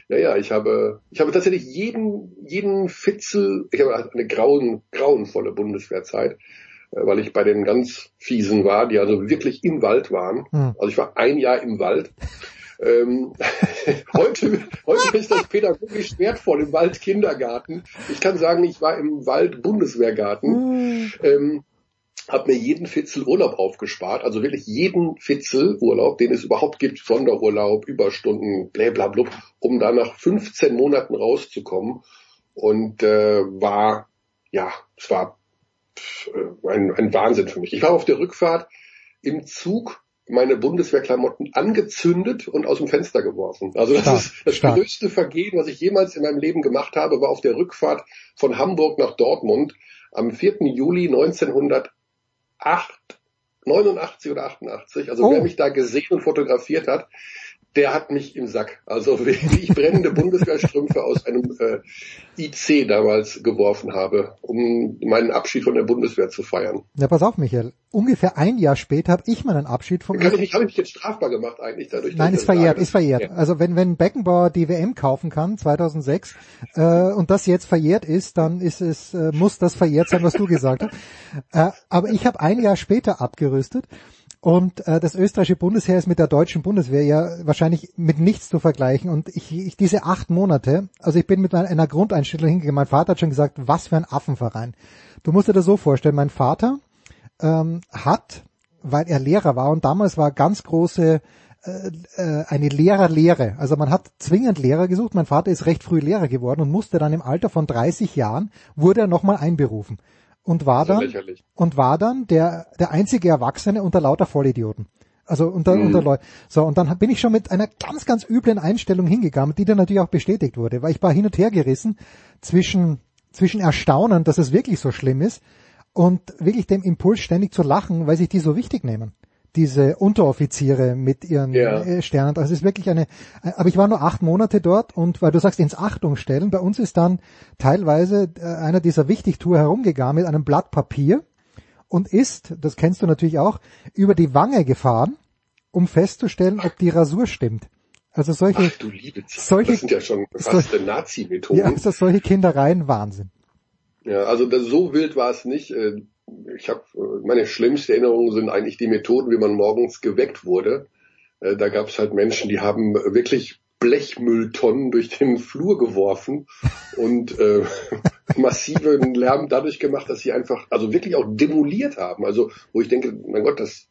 ja, ja, ich habe, ich habe tatsächlich jeden, jeden Fitzel, ich habe eine grauen, grauenvolle Bundeswehrzeit, äh, weil ich bei den ganz fiesen war, die also wirklich im Wald waren. Hm. Also ich war ein Jahr im Wald. Ähm, (laughs) heute, heute ist das pädagogisch wertvoll im Wald Kindergarten. Ich kann sagen, ich war im Wald Bundeswehrgarten. Ähm, habe mir jeden Fitzel Urlaub aufgespart, also wirklich jeden Fitzel Urlaub, den es überhaupt gibt, Sonderurlaub, Überstunden, blablabla, um da nach 15 Monaten rauszukommen und äh, war, ja, es war ein, ein Wahnsinn für mich. Ich war auf der Rückfahrt im Zug meine Bundeswehrklamotten angezündet und aus dem Fenster geworfen. Also das Stark, ist das stark. größte Vergehen, was ich jemals in meinem Leben gemacht habe, war auf der Rückfahrt von Hamburg nach Dortmund am 4. Juli 1908, 89 oder 88. Also Oh. wer mich da gesehen und fotografiert hat, der hat mich im Sack. Also (laughs) wie ich brennende Bundeswehrstrümpfe aus einem äh, IC damals geworfen habe, um meinen Abschied von der Bundeswehr zu feiern. Ja, pass auf, Michael. Ungefähr ein Jahr später habe ich meinen Abschied vom Kann ich nicht, habe ich mich jetzt strafbar gemacht eigentlich dadurch? Nein, ist verjährt, ist verjährt. Ja. Also wenn, wenn Beckenbauer die WM kaufen kann, 2006, äh, und das jetzt verjährt ist, dann ist es, äh, muss das verjährt sein, was du gesagt hast. Äh, aber ich habe ein Jahr später abgerüstet und äh, das österreichische Bundesheer ist mit der deutschen Bundeswehr ja wahrscheinlich mit nichts zu vergleichen. Und ich, ich diese acht Monate, also ich bin mit einer, einer Grundeinstellung hingegangen. Mein Vater hat schon gesagt, was für ein Affenverein. Du musst dir das so vorstellen, mein Vater ähm, hat, weil er Lehrer war und damals war ganz große äh, äh, eine Lehrerlehre. Also man hat zwingend Lehrer gesucht. Mein Vater ist recht früh Lehrer geworden und musste dann im Alter von 30 Jahren wurde er nochmal einberufen und war dann lächerlich. und war dann der der einzige Erwachsene unter lauter Vollidioten. Also unter, Mhm. unter Leuten. So, und dann bin ich schon mit einer ganz, ganz üblen Einstellung hingegangen, die dann natürlich auch bestätigt wurde, weil ich war hin und her gerissen zwischen, zwischen Erstaunen, dass es wirklich so schlimm ist und wirklich dem Impuls ständig zu lachen, weil sich die so wichtig nehmen. Diese Unteroffiziere mit ihren Ja. äh, Sternen. Das ist wirklich eine, äh, aber ich war nur acht Monate dort und weil du sagst, ins Achtung stellen, bei uns ist dann teilweise äh, einer dieser Wichtigtour herumgegangen mit einem Blatt Papier und ist, das kennst du natürlich auch, über die Wange gefahren, um festzustellen, ob die Rasur stimmt. Also solche, Ach du liebe solche, das sind ja schon fast Nazi-Methoden. ja, das solche Kindereien Wahnsinn. Ja, also das, so wild war es nicht. Äh, Ich habe meine schlimmste Erinnerungen sind eigentlich die Methoden, wie man morgens geweckt wurde. Äh, Da gab es halt Menschen, die haben wirklich Blechmülltonnen durch den Flur geworfen und äh, (laughs) massiven Lärm dadurch gemacht, dass sie einfach, also wirklich auch demoliert haben. Also wo ich denke, mein Gott, das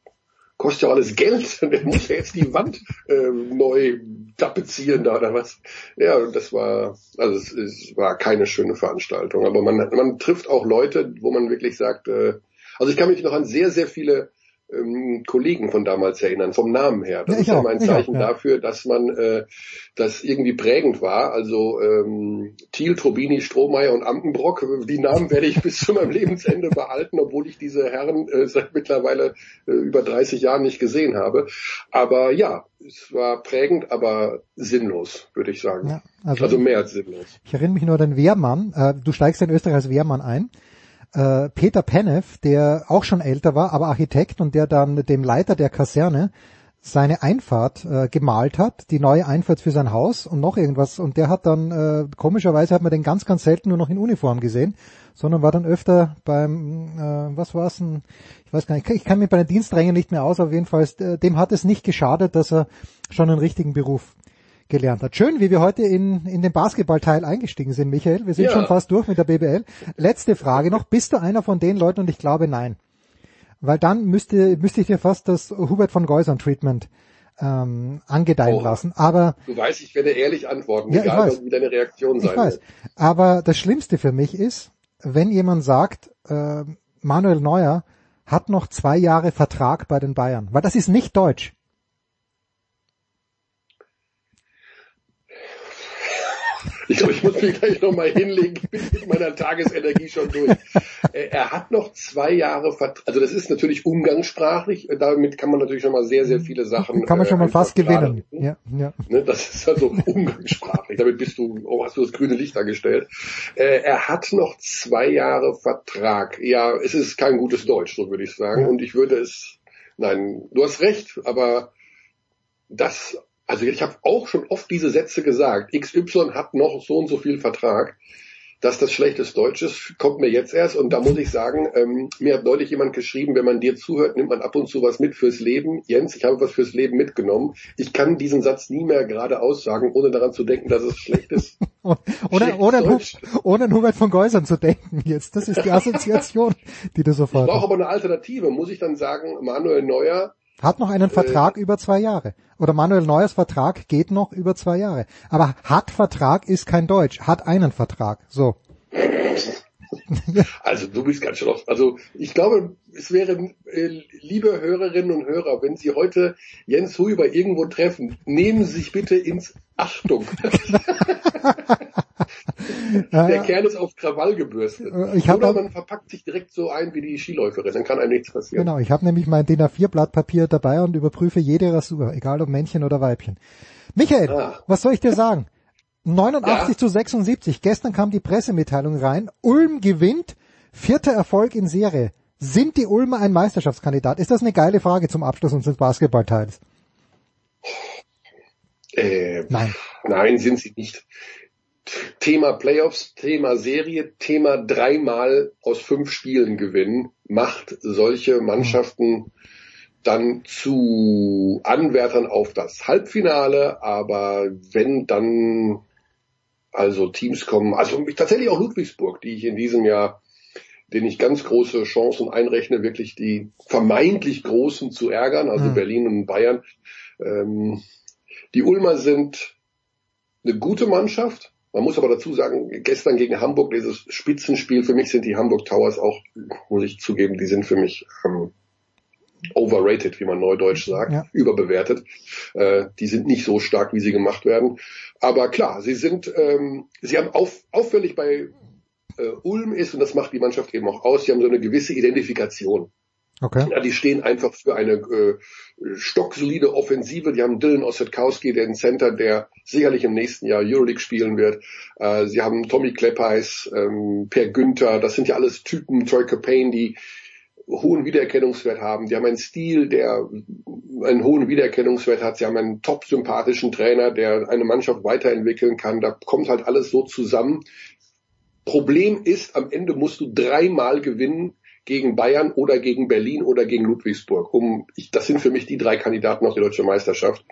kostet ja alles Geld. (laughs) Der muss ja jetzt die Wand äh, neu tapezieren da oder was. Ja, das war, also es, es war keine schöne Veranstaltung. Aber man, man trifft auch Leute, wo man wirklich sagt, äh, also ich kann mich noch an sehr, sehr viele ähm, Kollegen von damals erinnern, vom Namen her. Das Ja, ist ja auch, mein ich auch, Zeichen ja. dafür, dass man äh, das irgendwie prägend war. Also ähm, Thiel, Trobini, Strohmeier und Ampenbrock, die Namen werde ich (laughs) bis zu meinem Lebensende behalten, obwohl ich diese Herren äh, seit mittlerweile äh, über 30 Jahren nicht gesehen habe. Aber ja, es war prägend, aber sinnlos, würde ich sagen. Ja, also- also, mehr als sinnlos. Ich erinnere mich nur an den Wehrmann. Äh, du steigst in Österreich als Wehrmann ein. Äh, Peter Penneff, der auch schon älter war, aber Architekt und der dann dem Leiter der Kaserne seine Einfahrt äh, gemalt hat, die neue Einfahrt für sein Haus und noch irgendwas. Und der hat dann, äh, komischerweise hat man den ganz, ganz selten nur noch in Uniform gesehen, sondern war dann öfter beim, äh, was war's denn, ich weiß gar nicht, ich kann mich bei den Diensträngen nicht mehr aus, aber jedenfalls, äh, dem hat es nicht geschadet, dass er schon einen richtigen Beruf gelernt hat. Schön, wie wir heute in, in den Basketballteil eingestiegen sind, Michael. Wir sind Ja. schon fast durch mit der BBL. Letzte Frage noch. Bist du einer von den Leuten? Und ich glaube nein. Weil dann müsste, müsste ich dir fast das Hubert von Geusern Treatment ähm, angedeihen Oh. lassen. Aber Du weißt, ich werde ehrlich antworten, Ja, ich egal weiß. wie deine Reaktion sein ich weiß. wird. Aber das Schlimmste für mich ist, wenn jemand sagt, äh, Manuel Neuer hat noch zwei Jahre Vertrag bei den Bayern. Weil das ist nicht deutsch. Ich glaube, ich muss mich gleich nochmal hinlegen. Ich bin mit meiner Tagesenergie schon durch. Äh, Er hat noch zwei Jahre Vertrag. Also das ist natürlich umgangssprachlich. Damit kann man natürlich schon mal sehr, sehr viele Sachen. Kann man schon äh, mal fast einfach gewinnen. Ja, ja. Ne, das ist also umgangssprachlich. Damit bist du, oh, hast du das grüne Licht dargestellt. Äh, er hat noch zwei Jahre Vertrag. Ja, es ist kein gutes Deutsch, so würde ich sagen. Und ich würde es, nein, du hast recht, aber das, also ich habe auch schon oft diese Sätze gesagt. XY hat noch so und so viel Vertrag. Dass das schlechtes Deutsch ist, kommt mir jetzt erst. Und da muss ich sagen, ähm, mir hat neulich jemand geschrieben, wenn man dir zuhört, nimmt man ab und zu was mit fürs Leben. Jens, ich habe was fürs Leben mitgenommen. Ich kann diesen Satz nie mehr gerade aussagen, ohne daran zu denken, dass es schlecht ist. (laughs) Oder, oder, Hu- ohne an Hubert von Geusern zu denken jetzt. Das ist die (laughs) Assoziation, die du Ich sofort brauche hast. aber eine Alternative. Muss ich dann sagen, Manuel Neuer, Hat noch einen Äh, Vertrag über zwei Jahre. Oder Manuel Neuers Vertrag geht noch über zwei Jahre. Aber hat Vertrag ist kein Deutsch. Hat einen Vertrag. So. (laughs) Also du bist ganz schön auf. Also ich glaube, es wäre, äh, liebe Hörerinnen und Hörer, wenn Sie heute Jens Huber irgendwo treffen, nehmen Sie sich bitte ins Achtung. (laughs) Der Kerl ist auf Krawall gebürstet. Äh, ich Oder auch- man verpackt sich direkt so ein wie die Skiläuferin, dann kann einem nichts passieren. Genau, ich habe nämlich mein DIN A4 Blatt Papier dabei und überprüfe jede Rasur, egal ob Männchen oder Weibchen. Michael, Ah. was soll ich dir sagen? 89 zu 76. Gestern kam die Pressemitteilung rein. Ulm gewinnt. Vierter Erfolg in Serie. Sind die Ulmer ein Meisterschaftskandidat? Ist das eine geile Frage zum Abschluss unseres Basketballteils? Äh, Nein. Nein, sind sie nicht. Thema Playoffs, Thema Serie, Thema dreimal aus fünf Spielen gewinnen, macht solche Mannschaften dann zu Anwärtern auf das Halbfinale, aber wenn dann also Teams kommen, also tatsächlich auch Ludwigsburg, die ich in diesem Jahr, denen ich ganz große Chancen einrechne, wirklich die vermeintlich Großen zu ärgern, also Mhm. Berlin und Bayern. Ähm, die Ulmer sind eine gute Mannschaft. Man muss aber dazu sagen, gestern gegen Hamburg, dieses Spitzenspiel, für mich sind die Hamburg Towers auch, muss ich zugeben, die sind für mich ähm, overrated, wie man neudeutsch sagt, Ja. überbewertet. Äh, die sind nicht so stark, wie sie gemacht werden. Aber klar, sie sind, ähm, sie haben auf, auffällig bei äh, Ulm ist, und das macht die Mannschaft eben auch aus, sie haben so eine gewisse Identifikation. Okay. Ja, die stehen einfach für eine äh, stocksolide Offensive. Die haben Dylan Ossetkowski, den Center, der sicherlich im nächsten Jahr Euroleague spielen wird. Äh, sie haben Tommy Kleppeis, ähm, Per Günther, das sind ja alles Typen, Troy Capane, die hohen Wiedererkennungswert haben. Die haben einen Stil, der einen hohen Wiedererkennungswert hat. Sie haben einen top sympathischen Trainer, der eine Mannschaft weiterentwickeln kann. Da kommt halt alles so zusammen. Problem ist, am Ende musst du dreimal gewinnen gegen Bayern oder gegen Berlin oder gegen Ludwigsburg. Um, ich, das sind für mich die drei Kandidaten auf die deutsche Meisterschaft.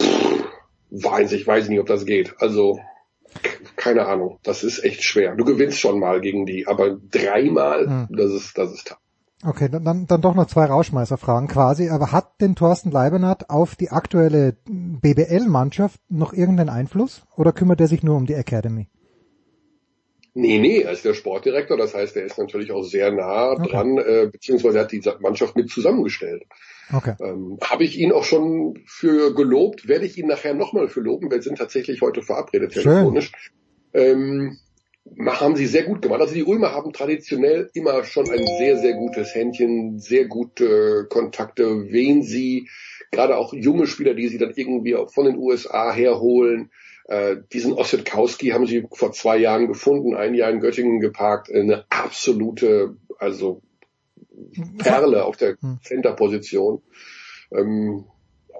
Pff, weiß ich, weiß nicht, ob das geht. Also keine Ahnung. Das ist echt schwer. Du gewinnst schon mal gegen die, aber dreimal, Hm. das ist, das ist tough. Okay, dann, dann, doch noch zwei Rauschmeißerfragen quasi. Aber hat denn Thorsten Leibenhardt auf die aktuelle BBL-Mannschaft noch irgendeinen Einfluss? Oder kümmert er sich nur um die Academy? Nee, nee, er ist der Sportdirektor, das heißt, er ist natürlich auch sehr nah dran, äh, beziehungsweise hat die Mannschaft mit zusammengestellt. Okay. Ähm, Habe ich ihn auch schon für gelobt, werde ich ihn nachher nochmal für loben, wir sind tatsächlich heute verabredet Schön. telefonisch. Ähm, haben sie sehr gut gemacht. Also die Ulmer haben traditionell immer schon ein sehr, sehr gutes Händchen, sehr gute Kontakte, wen sie, gerade auch junge Spieler, die sie dann irgendwie von den USA herholen. Äh, diesen Ossetkowski haben sie vor zwei Jahren gefunden, ein Jahr in Göttingen geparkt, eine absolute, also Perle auf der Center-Position. Ähm,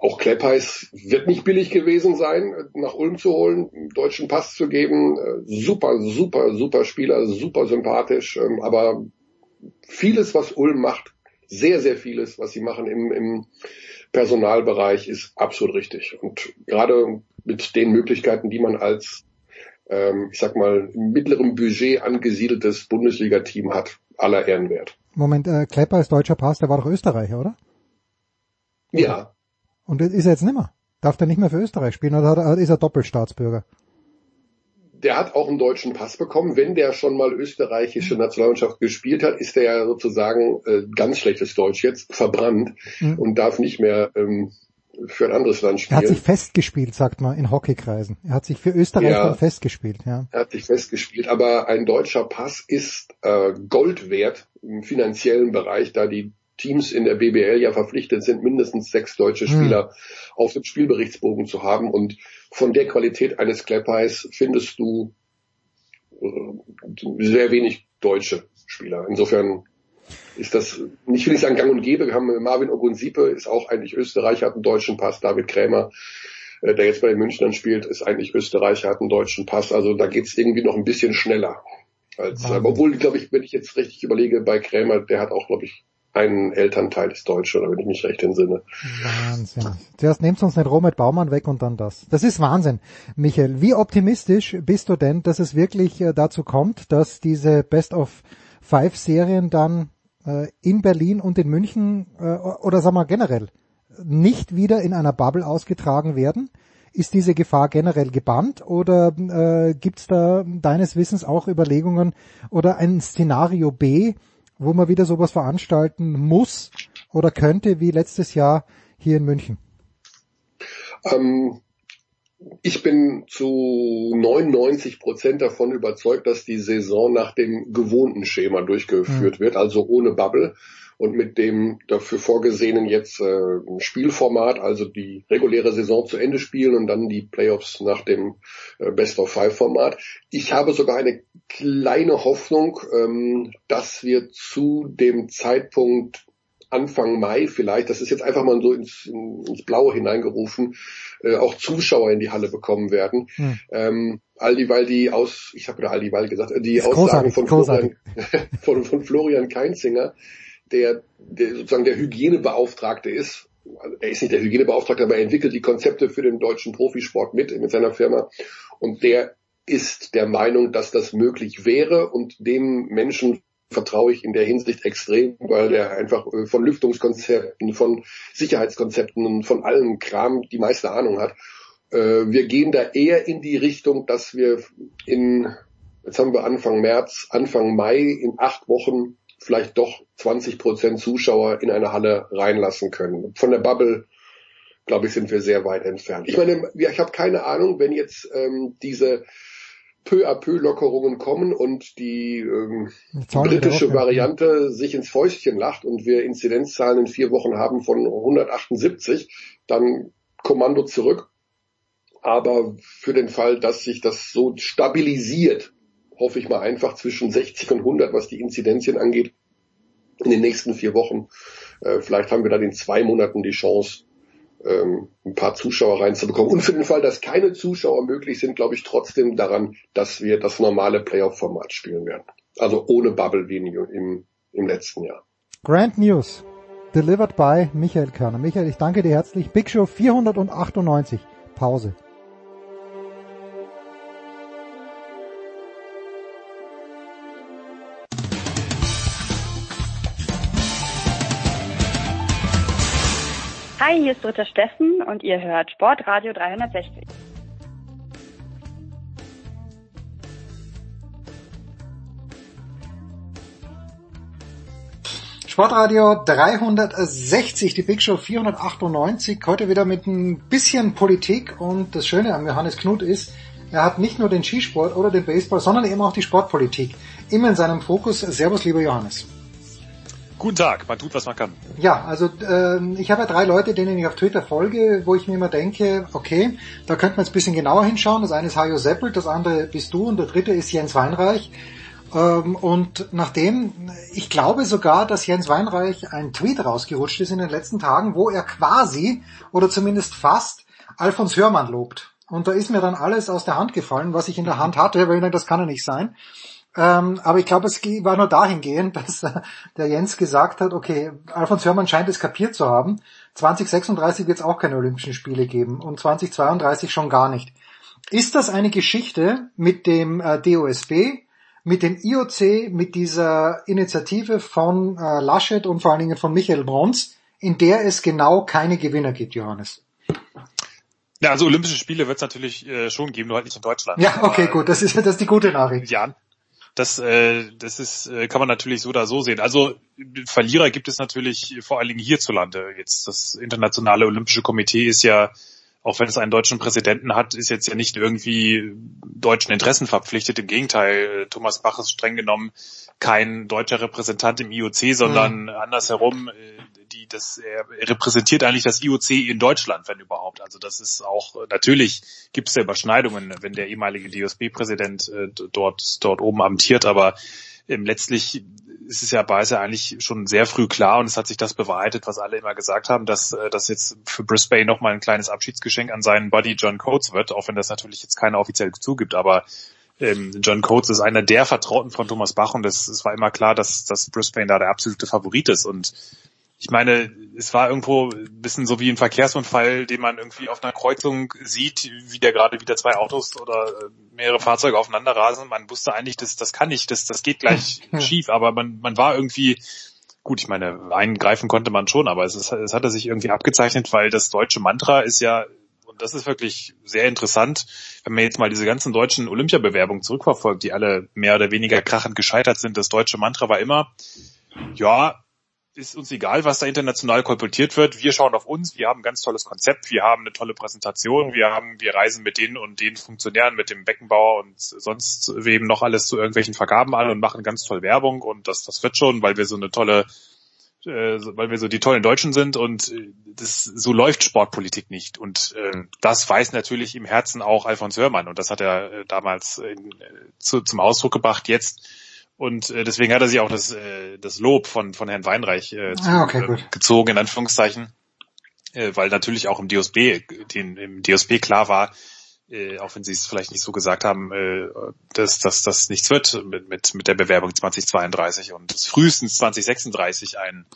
auch Kleppeis wird nicht billig gewesen sein, nach Ulm zu holen, einen deutschen Pass zu geben. Äh, Super, super, super Spieler, super sympathisch. ähm, Aber vieles, was Ulm macht, sehr, sehr vieles, was sie machen im, im Personalbereich, ist absolut richtig. Und gerade mit den Möglichkeiten, die man als, ähm, ich sag mal, im mittleren Budget angesiedeltes Bundesliga-Team hat, aller Ehren wert. Moment, äh, Klepper ist deutscher Pass, der war doch Österreicher, oder? Ja, Und ist er jetzt nimmer. Darf der nicht mehr für Österreich spielen oder er, ist er Doppelstaatsbürger? Der hat auch einen deutschen Pass bekommen. Wenn der schon mal österreichische Nationalmannschaft gespielt hat, ist der ja sozusagen äh, ganz schlechtes Deutsch jetzt verbrannt Mhm. und darf nicht mehr ähm, für ein anderes Land Er hat sich spielen. festgespielt, sagt man in Hockeykreisen. Er hat sich für Österreich Ja. dann festgespielt, ja. Er hat sich festgespielt, aber ein deutscher Pass ist äh, Gold wert im finanziellen Bereich, da die Teams in der BBL ja verpflichtet sind, mindestens sechs deutsche Hm. Spieler auf dem Spielberichtsbogen zu haben. Und von der Qualität eines Kleppeis findest du äh, sehr wenig deutsche Spieler. Insofern ist das, ich will nicht sagen gang und gäbe, wir haben Marvin Ogunsipe, ist auch eigentlich Österreicher, hat einen deutschen Pass, David Krämer, äh, der jetzt bei den Münchnern spielt, ist eigentlich Österreicher, hat einen deutschen Pass, also da geht's irgendwie noch ein bisschen schneller. Als, obwohl, glaube ich, wenn ich jetzt richtig überlege, bei Krämer, der hat auch, glaube ich, einen Elternteil ist Deutsch, oder wenn ich mich recht entsinne. Wahnsinn. Zuerst nehmt uns nicht Robert Baumann weg und dann das. Das ist Wahnsinn. Michael, wie optimistisch bist du denn, dass es wirklich äh, dazu kommt, dass diese Best of Five Serien dann äh, in Berlin und in München äh, oder sagen wir generell nicht wieder in einer Bubble ausgetragen werden? Ist diese Gefahr generell gebannt oder äh, gibt es da deines Wissens auch Überlegungen oder ein Szenario B, wo man wieder sowas veranstalten muss oder könnte wie letztes Jahr hier in München? Ähm, ich bin zu 99 Prozent davon überzeugt, dass die Saison nach dem gewohnten Schema durchgeführt wird, also ohne Bubble und mit dem dafür vorgesehenen jetzt äh, Spielformat, also die reguläre Saison zu Ende spielen und dann die Playoffs nach dem äh, Best of Five Format. Ich habe sogar eine kleine Hoffnung, ähm, dass wir zu dem Zeitpunkt Anfang Mai vielleicht, das ist jetzt einfach mal so ins, ins Blaue hineingerufen, äh, auch Zuschauer in die Halle bekommen werden. Hm. Ähm, all die, weil die aus, ich habe wieder all die, weil gesagt, die Aussagen von. Florian, (laughs) von, von Florian Keinzinger, der, der sozusagen der Hygienebeauftragte ist. Er ist nicht der Hygienebeauftragte, aber er entwickelt die Konzepte für den deutschen Profisport mit, mit seiner Firma. Und der ist der Meinung, dass das möglich wäre und dem Menschen vertraue ich in der Hinsicht extrem, weil er einfach äh, von Lüftungskonzepten, von Sicherheitskonzepten und von allem Kram die meiste Ahnung hat. Äh, Wir gehen da eher in die Richtung, dass wir in, jetzt haben wir Anfang März, Anfang Mai, in acht Wochen vielleicht doch 20 Prozent Zuschauer in eine Halle reinlassen können. Von der Bubble, glaube ich, sind wir sehr weit entfernt. Ich meine, ich habe keine Ahnung, wenn jetzt ähm, diese peu à peu Lockerungen kommen und die ähm, britische. Variante sich ins Fäustchen lacht und wir Inzidenzzahlen in vier Wochen haben von 178, dann Kommando zurück. Aber für den Fall, dass sich das so stabilisiert, hoffe ich mal einfach zwischen 60 und 100, was die Inzidenzien angeht, in den nächsten vier Wochen. Äh, vielleicht haben wir dann in zwei Monaten die Chance, ähm, ein paar Zuschauer reinzubekommen. Und für den Fall, dass keine Zuschauer möglich sind, glaube ich trotzdem daran, dass wir das normale Playoff-Format spielen werden. Also ohne Bubble wie im, im letzten Jahr. Grand News. Delivered by Michael Körner. Michael, ich danke dir herzlich. Big Show 498. Pause. Hi, hier ist Dritter Steffen und ihr hört Sportradio 360. Sportradio 360, die Big Show 498. Heute wieder mit ein bisschen Politik und das Schöne am Johannes Knut ist, er hat nicht nur den Skisport oder den Baseball, sondern eben auch die Sportpolitik immer in seinem Fokus. Servus, lieber Johannes. Guten Tag, man tut, was man kann. Ja, also ähm, ich habe ja drei Leute, denen ich auf Twitter folge, wo ich mir immer denke, okay, da könnte man jetzt ein bisschen genauer hinschauen. Das eine ist Hajo Seppelt, das andere bist du und der dritte ist Jens Weinreich. Ähm, und nachdem, ich glaube sogar, dass Jens Weinreich ein Tweet rausgerutscht ist in den letzten Tagen, wo er quasi oder zumindest fast Alfons Hörmann lobt. Und da ist mir dann alles aus der Hand gefallen, was ich in der Hand hatte, weil das kann ja nicht sein. Ähm, aber ich glaube, es war nur dahingehend, (laughs) dass äh, der Jens gesagt hat, okay, Alfons Hörmann scheint es kapiert zu haben. 2036 wird es auch keine Olympischen Spiele geben und 2032 schon gar nicht. Ist das eine Geschichte mit dem äh, DOSB, mit dem IOC, mit dieser Initiative von äh, Laschet und vor allen Dingen von Michael Brons, in der es genau keine Gewinner gibt, Johannes? Ja, also Olympische Spiele wird es natürlich äh, schon geben, nur halt nicht in Deutschland. Ja, okay, gut, das ist das ist die gute Nachricht. Ja, Das, äh, das ist, äh, kann man natürlich so oder so sehen. Also Verlierer gibt es natürlich vor allen Dingen hierzulande. Jetzt das internationale Olympische Komitee ist ja, auch wenn es einen deutschen Präsidenten hat, ist jetzt ja nicht irgendwie deutschen Interessen verpflichtet. Im Gegenteil, Thomas Bach ist streng genommen kein deutscher Repräsentant im IOC, sondern mhm. andersherum, äh, das er repräsentiert eigentlich das IOC in Deutschland, wenn überhaupt. Also das ist auch natürlich gibt es ja Überschneidungen, wenn der ehemalige DOSB-Präsident äh, dort dort oben amtiert, aber ähm, letztlich ist es ja bei ja eigentlich schon sehr früh klar und es hat sich das bewahrheitet, was alle immer gesagt haben, dass äh, das jetzt für Brisbane nochmal ein kleines Abschiedsgeschenk an seinen Buddy John Coates wird, auch wenn das natürlich jetzt keiner offiziell zugibt, aber ähm, John Coates ist einer der Vertrauten von Thomas Bach und es, es war immer klar, dass, dass Brisbane da der absolute Favorit ist und ich meine, es war irgendwo ein bisschen so wie ein Verkehrsunfall, den man irgendwie auf einer Kreuzung sieht, wie der gerade wieder zwei Autos oder äh, mehrere Fahrzeuge aufeinander rasen. Man wusste eigentlich, das, das kann nicht, das, das geht gleich (laughs) schief, aber man, man war irgendwie, gut, ich meine, eingreifen konnte man schon, aber es, ist, es hatte sich irgendwie abgezeichnet, weil das deutsche Mantra ist ja, und das ist wirklich sehr interessant, wenn man jetzt mal diese ganzen deutschen Olympiabewerbungen zurückverfolgt, die alle mehr oder weniger krachend gescheitert sind. Das deutsche Mantra war immer, ja, ist uns egal, was da international kolportiert wird. Wir schauen auf uns. Wir haben ein ganz tolles Konzept. Wir haben eine tolle Präsentation. Wir haben, wir reisen mit denen und den Funktionären, mit dem Beckenbauer und sonst wem noch alles zu irgendwelchen Vergaben an und machen ganz toll Werbung. Und das, das wird schon, weil wir so eine tolle, äh, weil wir so die tollen Deutschen sind und äh, das, so läuft Sportpolitik nicht. Und äh, das weiß natürlich im Herzen auch Alfons Hörmann. Und das hat er äh, damals in, äh, zu, zum Ausdruck gebracht. Jetzt und äh, deswegen hat er sich auch das, äh, das Lob von, von Herrn Weinreich äh, zu, ah, okay, äh, gezogen, in Anführungszeichen. Äh, weil natürlich auch im DSB, den, im DSB klar war, äh, auch wenn sie es vielleicht nicht so gesagt haben, äh, dass, dass das nichts wird mit, mit, mit der Bewerbung 2032 und frühestens 2036 ein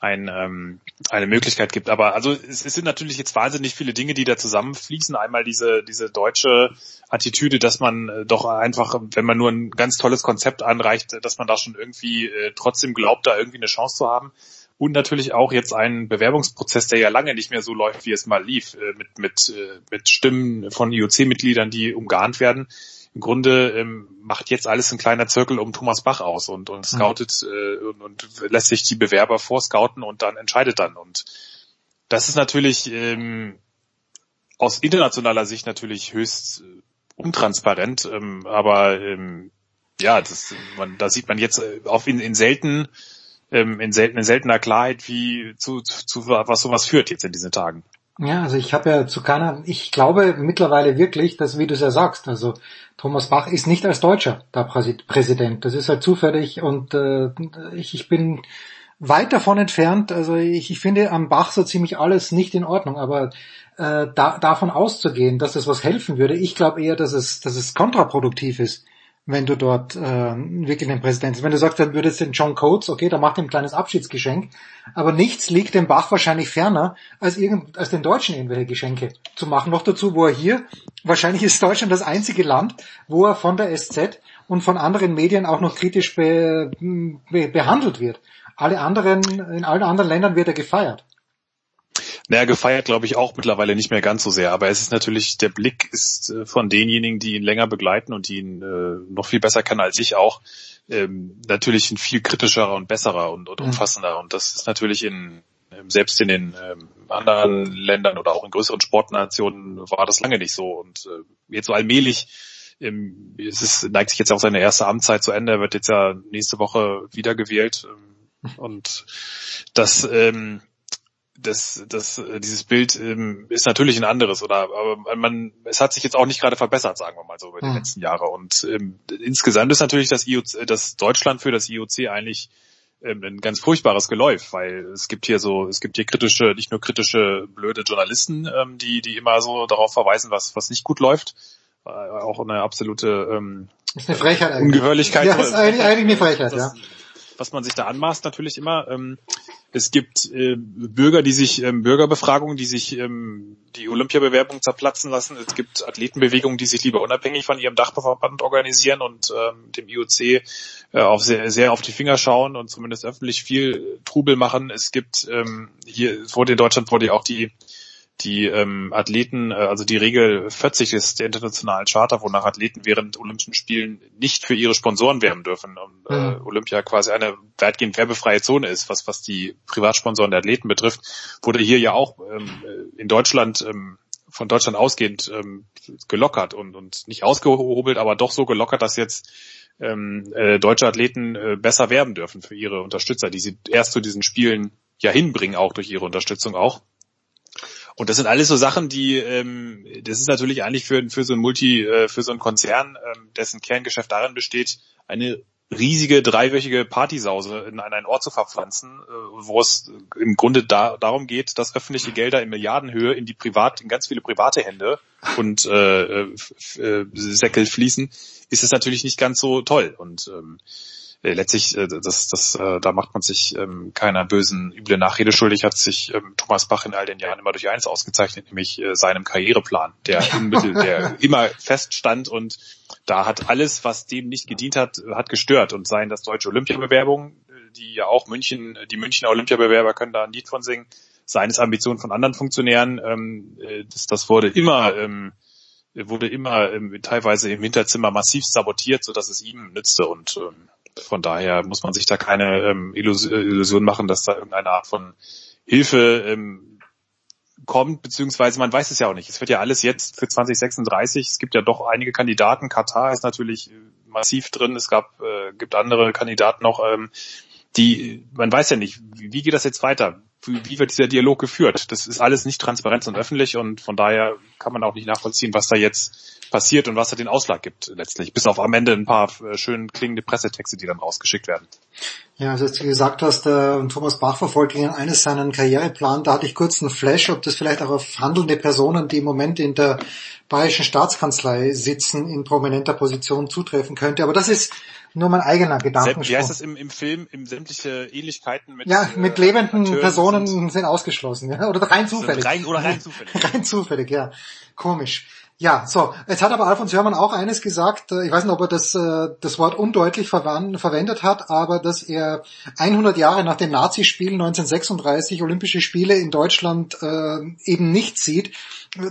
ein, ähm, eine Möglichkeit gibt. Aber also es, es sind natürlich jetzt wahnsinnig viele Dinge, die da zusammenfließen. Einmal diese, diese deutsche Attitüde, dass man äh, doch einfach, wenn man nur ein ganz tolles Konzept anreicht, dass man da schon irgendwie äh, trotzdem glaubt, da irgendwie eine Chance zu haben. Und natürlich auch jetzt einen Bewerbungsprozess, der ja lange nicht mehr so läuft, wie es mal lief, äh, mit, mit, äh, mit Stimmen von IOC-Mitgliedern, die umgarnt werden im Grunde ähm, macht jetzt alles ein kleiner Zirkel um Thomas Bach aus und, und mhm. scoutet äh, und, und lässt sich die Bewerber vorscouten und dann entscheidet dann. Und das ist natürlich ähm, aus internationaler Sicht natürlich höchst äh, untransparent, ähm, aber ähm, ja, das, man, da sieht man jetzt äh, auf in, in selten ähm, in selten in seltener Klarheit, wie zu, zu, zu was sowas führt jetzt in diesen Tagen. Ja, also ich habe ja zu keiner, ich glaube mittlerweile wirklich, dass, wie du es ja sagst, also Thomas Bach ist nicht als Deutscher da Präsident. Das ist halt zufällig und äh, ich, ich bin weit davon entfernt. Also ich, ich finde am Bach so ziemlich alles nicht in Ordnung, aber äh, da, davon auszugehen, dass das was helfen würde, ich glaube eher, dass es, dass es kontraproduktiv ist wenn du dort äh, wirklich den Präsidenten, wenn du sagst, dann würdest den John Coates, okay, da macht er ein kleines Abschiedsgeschenk, aber nichts liegt dem Bach wahrscheinlich ferner, als, irgend, als den Deutschen irgendwelche Geschenke zu machen. Noch dazu, wo er hier, wahrscheinlich ist Deutschland das einzige Land, wo er von der SZ und von anderen Medien auch noch kritisch be, be, behandelt wird. Alle anderen, in allen anderen Ländern wird er gefeiert. Naja, gefeiert glaube ich auch mittlerweile nicht mehr ganz so sehr, aber es ist natürlich, der Blick ist äh, von denjenigen, die ihn länger begleiten und die ihn äh, noch viel besser kennen als ich auch, ähm, natürlich ein viel kritischerer und besserer und, und mhm. umfassender. Und das ist natürlich in ähm, selbst in den ähm, anderen Ländern oder auch in größeren Sportnationen war das lange nicht so. Und äh, jetzt so allmählich ähm, es ist, neigt sich jetzt auch seine erste Amtszeit zu Ende, er wird jetzt ja nächste Woche wiedergewählt. Ähm, und das ähm, das, das, äh, dieses Bild ähm, ist natürlich ein anderes, oder aber man, es hat sich jetzt auch nicht gerade verbessert, sagen wir mal so über die mhm. letzten Jahre. Und ähm, insgesamt ist natürlich das IOC, das Deutschland für das IOC eigentlich ähm, ein ganz furchtbares Geläuf, weil es gibt hier so, es gibt hier kritische, nicht nur kritische blöde Journalisten, ähm, die, die immer so darauf verweisen, was, was nicht gut läuft, äh, auch eine absolute ähm, ist eine Frechheit eigentlich. Ungehörlichkeit. Ja, ist eigentlich, eigentlich eine Frechheit, das, ja. Was man sich da anmaßt, natürlich immer. Ähm, es gibt äh, Bürger, die sich ähm, Bürgerbefragungen, die sich ähm, die Olympiabewerbung zerplatzen lassen. Es gibt Athletenbewegungen, die sich lieber unabhängig von ihrem Dachverband organisieren und ähm, dem IOC äh, auf sehr, sehr auf die Finger schauen und zumindest öffentlich viel Trubel machen. Es gibt ähm, hier wurde in Deutschland wurde ja auch die die ähm, Athleten, äh, also die Regel 40 ist der internationalen Charta, wonach Athleten während Olympischen Spielen nicht für ihre Sponsoren werben dürfen. Und, äh, Mhm. Olympia quasi eine weitgehend werbefreie Zone ist, was was die Privatsponsoren der Athleten betrifft, wurde hier ja auch ähm, äh, in Deutschland ähm, von Deutschland ausgehend ähm, gelockert und, und nicht ausgehobelt, aber doch so gelockert, dass jetzt ähm, äh, deutsche Athleten äh, besser werben dürfen für ihre Unterstützer, die sie erst zu diesen Spielen ja hinbringen, auch durch ihre Unterstützung auch. Und das sind alles so Sachen, die, ähm, das ist natürlich eigentlich für, für so ein Multi, äh, für so ein Konzern, ähm, dessen Kerngeschäft darin besteht, eine riesige dreiwöchige Partysause in einen Ort zu verpflanzen, äh, wo es im Grunde da, darum geht, dass öffentliche Gelder in Milliardenhöhe in die privat, in ganz viele private Hände und äh, äh, äh, Säckel fließen, ist es natürlich nicht ganz so toll. Und ähm, äh, letztlich, äh, das, das, äh, da macht man sich ähm, keiner bösen, üble Nachrede schuldig, hat sich ähm, Thomas Bach in all den Jahren immer durch eins ausgezeichnet, nämlich äh, seinem Karriereplan, der (laughs) im Mittel, der immer feststand und da hat alles, was dem nicht gedient hat, hat gestört. Und seien das deutsche Olympiabewerbungen, äh, die ja auch München, die Münchner Olympiabewerber können da ein Lied von singen, seien es Ambitionen von anderen Funktionären, ähm, äh, das, das wurde immer ähm, wurde immer ähm, teilweise im Hinterzimmer massiv sabotiert, so dass es ihm nützte. Und ähm, von daher muss man sich da keine ähm, Illus Illusion machen, dass da irgendeine Art von Hilfe ähm, kommt, beziehungsweise man weiß es ja auch nicht. Es wird ja alles jetzt für 2036. Es gibt ja doch einige Kandidaten. Katar ist natürlich äh, massiv drin. Es gab, äh, gibt andere Kandidaten noch, ähm, die, man weiß ja nicht, wie, wie geht das jetzt weiter? Wie, wie wird dieser Dialog geführt? Das ist alles nicht transparent und öffentlich und von daher kann man auch nicht nachvollziehen, was da jetzt passiert und was da den Ausschlag gibt letztlich. Bis auf am Ende ein paar äh, schön klingende Pressetexte, die dann rausgeschickt werden. Ja, also als du gesagt hast, äh, Thomas Bach verfolgt eines seinen Karriereplan, da hatte ich kurz einen Flash, ob das vielleicht auch auf handelnde Personen, die im Moment in der bayerischen Staatskanzlei sitzen, in prominenter Position zutreffen könnte. Aber das ist nur mein eigener Gedankensprung. Wie heißt das im, im Film? Im sämtliche Ähnlichkeiten mit Ja, mit äh, lebenden Akteuren Personen sind- sind, ausgeschlossen, ja? oder rein zufällig. Rein, oder rein (laughs) zufällig. rein zufällig, ja. Komisch. Ja, so. Jetzt hat aber Alfons Hörmann auch eines gesagt. äh, Ich weiß nicht, ob er das, äh, das Wort undeutlich verwendet hat, aber dass er 100 Jahre nach den Nazispielen 1936 Olympische Spiele in Deutschland äh, eben nicht sieht.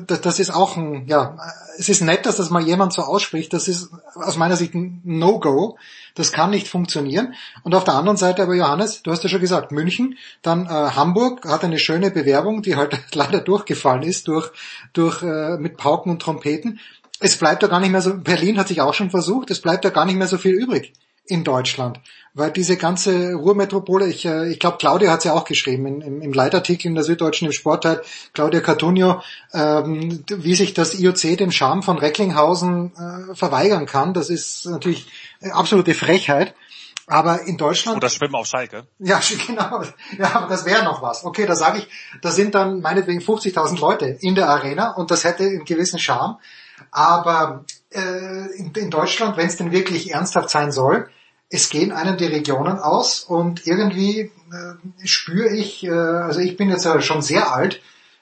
Das, ist auch ein, ja, es ist nett, dass das mal jemand so ausspricht. Das ist aus meiner Sicht ein No-Go. Das kann nicht funktionieren. Und auf der anderen Seite aber Johannes, du hast ja schon gesagt, München, dann äh, Hamburg hat eine schöne Bewerbung, die halt (laughs) leider durchgefallen ist durch, durch äh, mit Pauken und Trompeten. Es bleibt ja gar nicht mehr so, Berlin hat sich auch schon versucht, es bleibt ja gar nicht mehr so viel übrig in Deutschland. Weil diese ganze Ruhrmetropole, ich, äh, ich glaube, Claudia hat es ja auch geschrieben in, im, im Leitartikel in der Süddeutschen im Sportteil, Claudia Cartunio, ähm, wie sich das IOC dem Charme von Recklinghausen äh, verweigern kann. Das ist natürlich absolute Frechheit. Aber in Deutschland. Oder Schwimmen auf Schalke. Ja, (laughs) genau. Ja, aber das wäre noch was. Okay, da sage ich, da sind dann meinetwegen 50.000 Leute in der Arena und das hätte einen gewissen Charme. Aber äh, in, in Deutschland, wenn es denn wirklich ernsthaft sein soll, es gehen einem die Regionen aus und irgendwie äh, spüre ich, äh, also ich bin jetzt schon sehr alt,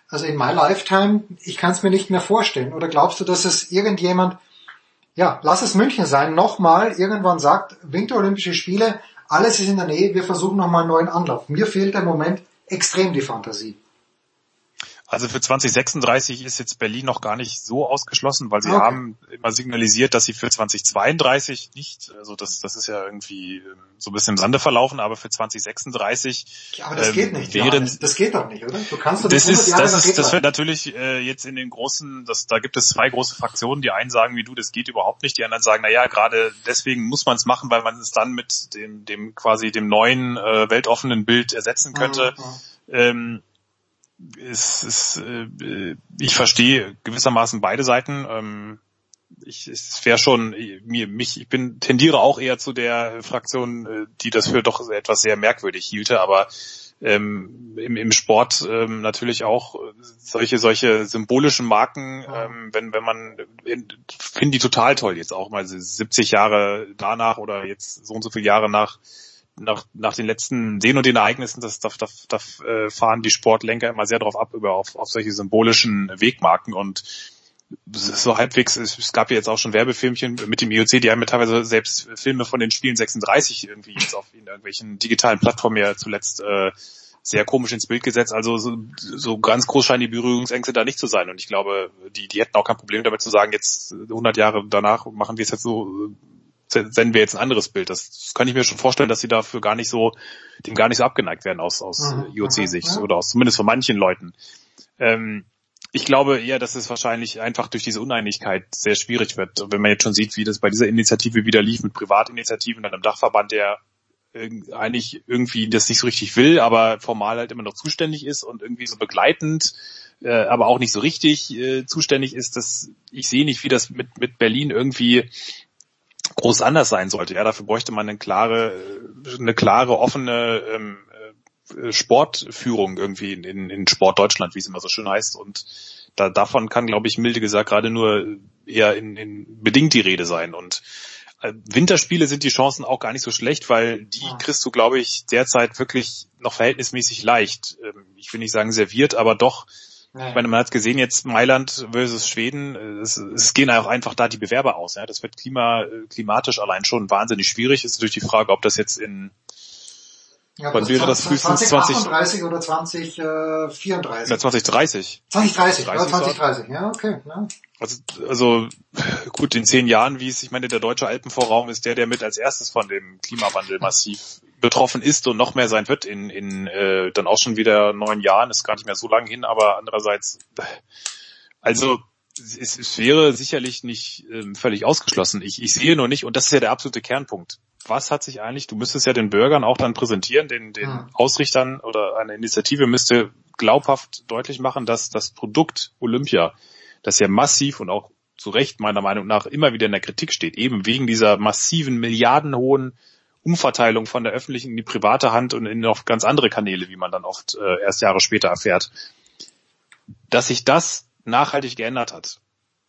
also in my lifetime, ich kann es mir nicht mehr vorstellen. Oder glaubst du, dass es irgendjemand, ja, lass es München sein, nochmal irgendwann sagt, Winterolympische Spiele, alles ist in der Nähe, wir versuchen nochmal einen neuen Anlauf. Mir fehlt im Moment extrem die Fantasie. Also für 2036 ist jetzt Berlin noch gar nicht so ausgeschlossen, weil sie Okay. haben immer signalisiert, dass sie für 2032 nicht, also das, das ist ja irgendwie ähm, so ein bisschen im Sande verlaufen, aber für 2036 Aber das ähm, geht nicht. wären, das geht doch nicht, oder? Du kannst doch das nicht 100 ist, Jahre das ist, das wird natürlich äh, jetzt in den großen, das, da gibt es zwei große Fraktionen. Die einen sagen wie du, das geht überhaupt nicht. Die anderen sagen, na ja, gerade deswegen muss man es machen, weil man es dann mit dem, dem quasi dem neuen äh, weltoffenen Bild ersetzen könnte. Ähm, es ist, äh, ich verstehe gewissermaßen beide Seiten. Ähm, ich, es wäre schon mir mich ich bin tendiere auch eher zu der Fraktion, äh, die das für doch etwas sehr merkwürdig hielte, aber ähm, im, im Sport ähm, natürlich auch solche solche symbolischen Marken, ähm, wenn wenn man finde die total toll jetzt auch mal. 70 Jahre danach oder jetzt so und so viele Jahre nach nach, nach den letzten den und den Ereignissen, das, da, da, da äh, fahren die Sportlenker immer sehr drauf ab, über auf, auf solche symbolischen Wegmarken und so halbwegs, es, gab ja jetzt auch schon Werbefilmchen mit dem IOC, die haben ja teilweise selbst Filme von den Spielen 36 irgendwie jetzt auf irgendwelchen digitalen Plattformen ja zuletzt äh, sehr komisch ins Bild gesetzt. Also so, so ganz groß scheinen die Berührungsängste da nicht zu sein. Und ich glaube, die, die hätten auch kein Problem damit zu sagen, jetzt 100 Jahre danach machen wir es jetzt so, senden wir jetzt ein anderes Bild. Das, das kann ich mir schon vorstellen, dass sie dafür gar nicht so, dem gar nicht so abgeneigt werden aus, aus Mhm. IOC-Sicht Ja. oder aus, zumindest von manchen Leuten. Ähm, ich glaube eher, dass es wahrscheinlich einfach durch diese Uneinigkeit sehr schwierig wird. Und Wenn man jetzt schon sieht, wie das bei dieser Initiative wieder lief mit Privatinitiativen und einem Dachverband, der eigentlich irgendwie das nicht so richtig will, aber formal halt immer noch zuständig ist und irgendwie so begleitend, äh, aber auch nicht so richtig äh, zuständig ist, dass ich sehe nicht, wie das mit, mit Berlin irgendwie groß anders sein sollte. Ja, dafür bräuchte man eine klare, eine klare, offene ähm, äh, Sportführung irgendwie in, in, in Sport Deutschland, wie es immer so schön heißt. Und da, davon kann, glaube ich, milde gesagt gerade nur eher in, in bedingt die Rede sein. Und äh, Winterspiele sind die Chancen auch gar nicht so schlecht, weil die kriegst du, glaube ich, derzeit wirklich noch verhältnismäßig leicht. Ähm, ich will nicht sagen serviert, aber doch Ja, ich meine, man hat gesehen jetzt Mailand versus Schweden, äh, es, es gehen auch einfach da die Bewerber aus. Ja? Das wird klima, äh, klimatisch allein schon wahnsinnig schwierig. Ist natürlich die Frage, ob das jetzt in Ja, wann wäre das frühestens 20, 2038 oder 2034? na, 2030. 2030, 30 ja, 2030, ja, okay. Ja. Also, also gut, in zehn Jahren, wie es, ich meine, der deutsche Alpenvorraum ist der, der mit als erstes von dem Klimawandel massiv betroffen ist und noch mehr sein wird in, in äh, dann auch schon wieder neun Jahren, ist gar nicht mehr so lang hin, aber andererseits, also es, es wäre sicherlich nicht ähm, völlig ausgeschlossen. Ich, ich sehe nur nicht, und das ist ja der absolute Kernpunkt. Was hat sich eigentlich, du müsstest ja den Bürgern auch dann präsentieren, den, den. Ausrichtern oder eine Initiative müsste glaubhaft deutlich machen, dass das Produkt Olympia, das ja massiv und auch zu Recht meiner Meinung nach immer wieder in der Kritik steht, eben wegen dieser massiven, milliardenhohen Umverteilung von der öffentlichen in die private Hand und in noch ganz andere Kanäle, wie man dann oft äh, erst Jahre später erfährt, dass sich das nachhaltig geändert hat.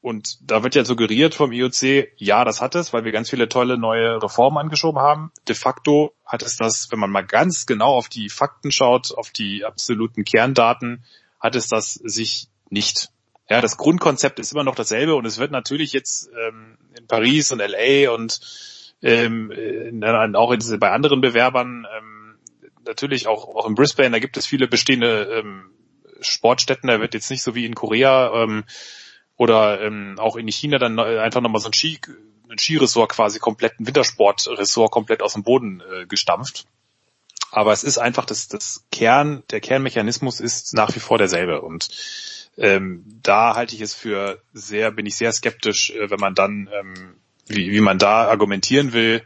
Und da wird ja suggeriert vom IOC, ja, das hat es, weil wir ganz viele tolle neue Reformen angeschoben haben. De facto hat es das, wenn man mal ganz genau auf die Fakten schaut, auf die absoluten Kerndaten, hat es das sich nicht. Ja, das Grundkonzept ist immer noch dasselbe und es wird natürlich jetzt ähm, in Paris und LA und ähm, äh, auch in, bei anderen Bewerbern ähm, natürlich auch, auch in Brisbane, da gibt es viele bestehende ähm, Sportstätten, da wird jetzt nicht so wie in Korea ähm, oder ähm, auch in China dann einfach nochmal so ein Ski, ein Skiresort quasi komplett, ein Wintersportresort komplett aus dem Boden äh, gestampft. Aber es ist einfach das, das Kern, der Kernmechanismus ist nach wie vor derselbe und ähm, da halte ich es für sehr, bin ich sehr skeptisch, äh, wenn man dann, ähm, wie, wie man da argumentieren will,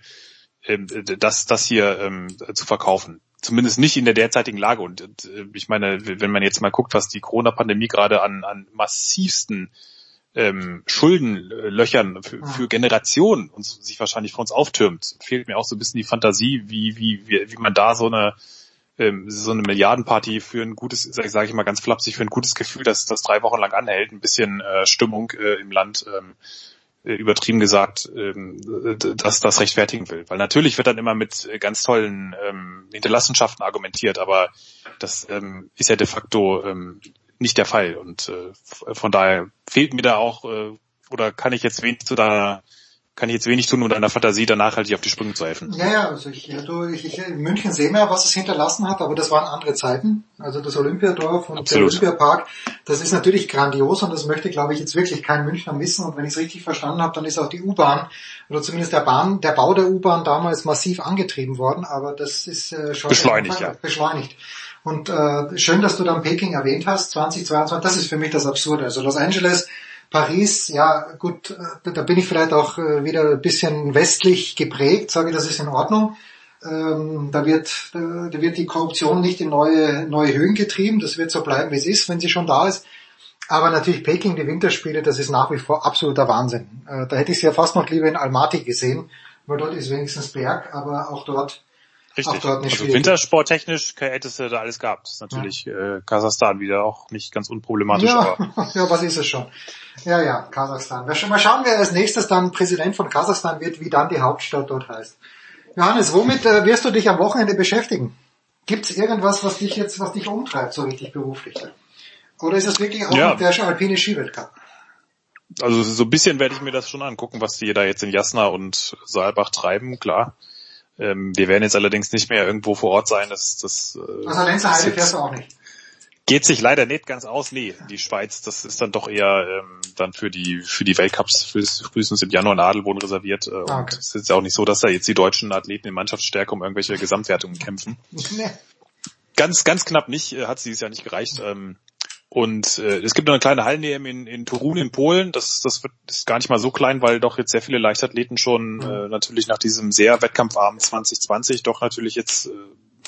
ähm, das, das hier ähm, zu verkaufen. Zumindest nicht in der derzeitigen Lage. Und äh, ich meine, wenn man jetzt mal guckt, was die Corona-Pandemie gerade an, an massivsten ähm, Schuldenlöchern für, für Generationen uns, sich wahrscheinlich vor uns auftürmt, fehlt mir auch so ein bisschen die Fantasie, wie, wie, wie, wie man da so eine ähm, so eine Milliardenparty für ein gutes, sage sag ich mal ganz flapsig, für ein gutes Gefühl, dass das drei Wochen lang anhält, ein bisschen äh, Stimmung äh, im Land ähm, äh, übertrieben gesagt, ähm, dass das rechtfertigen will. Weil natürlich wird dann immer mit äh, ganz tollen ähm, Hinterlassenschaften argumentiert, aber das ähm, ist ja de facto nicht der Fall. Und äh, von daher fehlt mir da auch, äh, oder kann ich jetzt wenig zu deiner, kann ich jetzt wenig tun, um deiner Fantasie da nachhaltig auf die Sprünge zu helfen. Ja, ja, also ich, ja, du, ich, ich, in München sehen wir was es hinterlassen hat, aber das waren andere Zeiten. Also das Olympiadorf und Absolut. der Olympiapark, das ist natürlich grandios und das möchte, glaube ich, jetzt wirklich kein Münchner missen. Und wenn ich es richtig verstanden habe, dann ist auch die U-Bahn oder zumindest der Bahn, der Bau der U-Bahn damals massiv angetrieben worden, aber das ist äh, schon Beschleunigt, ja. beschleunigt. Und äh, schön, dass du dann Peking erwähnt hast, 2022, das ist für mich das Absurde. Also Los Angeles, Paris, ja gut, äh, da bin ich vielleicht auch äh, wieder ein bisschen westlich geprägt, sage ich, das ist in Ordnung. Ähm, da wird, da wird die Korruption nicht in neue, neue Höhen getrieben, das wird so bleiben, wie es ist, wenn sie schon da ist. Aber natürlich Peking, die Winterspiele, das ist nach wie vor absoluter Wahnsinn. Äh, da hätte ich sie ja fast noch lieber in Almaty gesehen, weil dort ist wenigstens Berg, aber auch dort Richtig. Eine also wintersporttechnisch hättest du da alles gehabt. Das ist natürlich äh, Kasachstan wieder auch nicht ganz unproblematisch, aber Ja, (laughs) ja, was ist es schon? Ja, ja, Kasachstan. Mal schauen, wer als nächstes dann Präsident von Kasachstan wird, wie dann die Hauptstadt dort heißt. Johannes, womit äh, wirst du dich am Wochenende beschäftigen? Gibt es irgendwas, was dich jetzt, was dich umtreibt, so richtig beruflich? Oder ist es wirklich auch Ja. der alpine Skiweltcup? also so ein bisschen werde ich mir das schon angucken, was die da jetzt in Jasna und Saalbach treiben, klar. Ähm, wir werden jetzt allerdings nicht mehr irgendwo vor Ort sein. Das, das, äh, Also Lenzer Heide fährst du auch nicht. geht sich leider nicht ganz aus. Nee, die Schweiz, das ist dann doch eher ähm, dann für die für die Weltcups frühestens frühestens im Januar in Adelboden reserviert. Äh, Ah, Und okay. es ist ja auch nicht so, dass da jetzt die deutschen Athleten in Mannschaftsstärke um irgendwelche Gesamtwertungen kämpfen. Nee. Ganz, ganz knapp nicht, äh, hat sie dieses Jahr nicht gereicht. Ähm, und äh, es gibt noch eine kleine Hallen-EM in, in Torun in Polen. Das, das wird ist gar nicht mal so klein, weil doch jetzt sehr viele Leichtathleten schon äh, natürlich nach diesem sehr wettkampfarmen 2020 doch natürlich jetzt äh,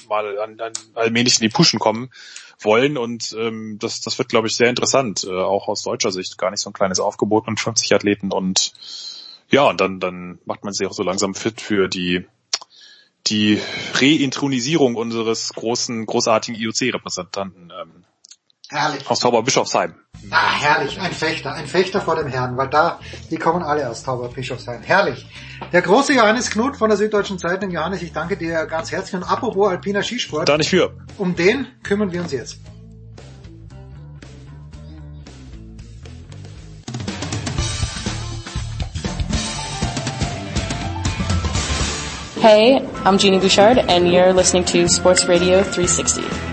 mal an, an, allmählich in die Pushen kommen wollen. Und ähm, das, das wird, glaube ich, sehr interessant, äh, auch aus deutscher Sicht. Gar nicht so ein kleines Aufgebot mit 50 Athleten. Und ja, und dann, dann macht man sich auch so langsam fit für die die Reintronisierung unseres großen, großartigen IOC-Repräsentanten ähm, Herrlich. aus Tauberbischofsheim. Ah, herrlich. Ein Fechter. Ein Fechter vor dem Herrn, weil da, die kommen alle aus Tauberbischofsheim. Herrlich. Der große Johannes Knut von der Süddeutschen Zeitung. Johannes, ich danke dir ganz herzlich. Und apropos alpiner Skisport. Da nicht für. Um den kümmern wir uns jetzt. Hey, I'm Jeannie Bouchard, and you're listening to Sports Radio 360.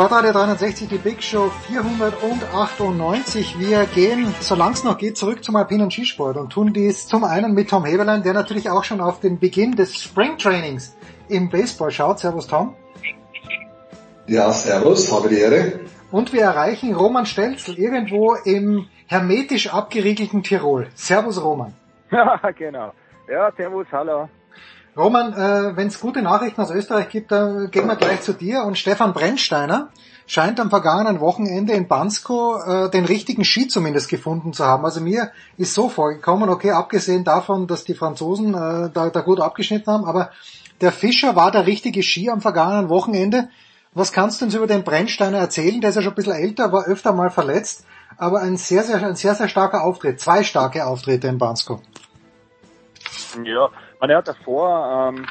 Sportradio 360, die Big Show 498. Wir gehen, solange es noch geht, zurück zum alpinen Skisport und tun dies zum einen mit Tom Heberlein, der natürlich auch schon auf den Beginn des Springtrainings im Baseball schaut. Servus Tom. Ja, servus, habe die Ehre. Und wir erreichen Roman Stelzl irgendwo im hermetisch abgeriegelten Tirol. Servus Roman. (laughs) Ja, genau. Ja, servus, hallo. Roman, äh, wenn es gute Nachrichten aus Österreich gibt, dann gehen wir gleich zu dir. Und Stefan Brennsteiner scheint am vergangenen Wochenende in Bansko äh, den richtigen Ski zumindest gefunden zu haben. Also mir ist so vorgekommen, okay, abgesehen davon, dass die Franzosen äh, da, da gut abgeschnitten haben, aber der Fischer war der richtige Ski am vergangenen Wochenende. Was kannst du uns über den Brennsteiner erzählen? Der ist ja schon ein bisschen älter, war öfter mal verletzt, aber ein sehr, sehr, ein sehr, sehr starker Auftritt. Zwei starke Auftritte in Bansko. Ja, man, er hat davor, ähm,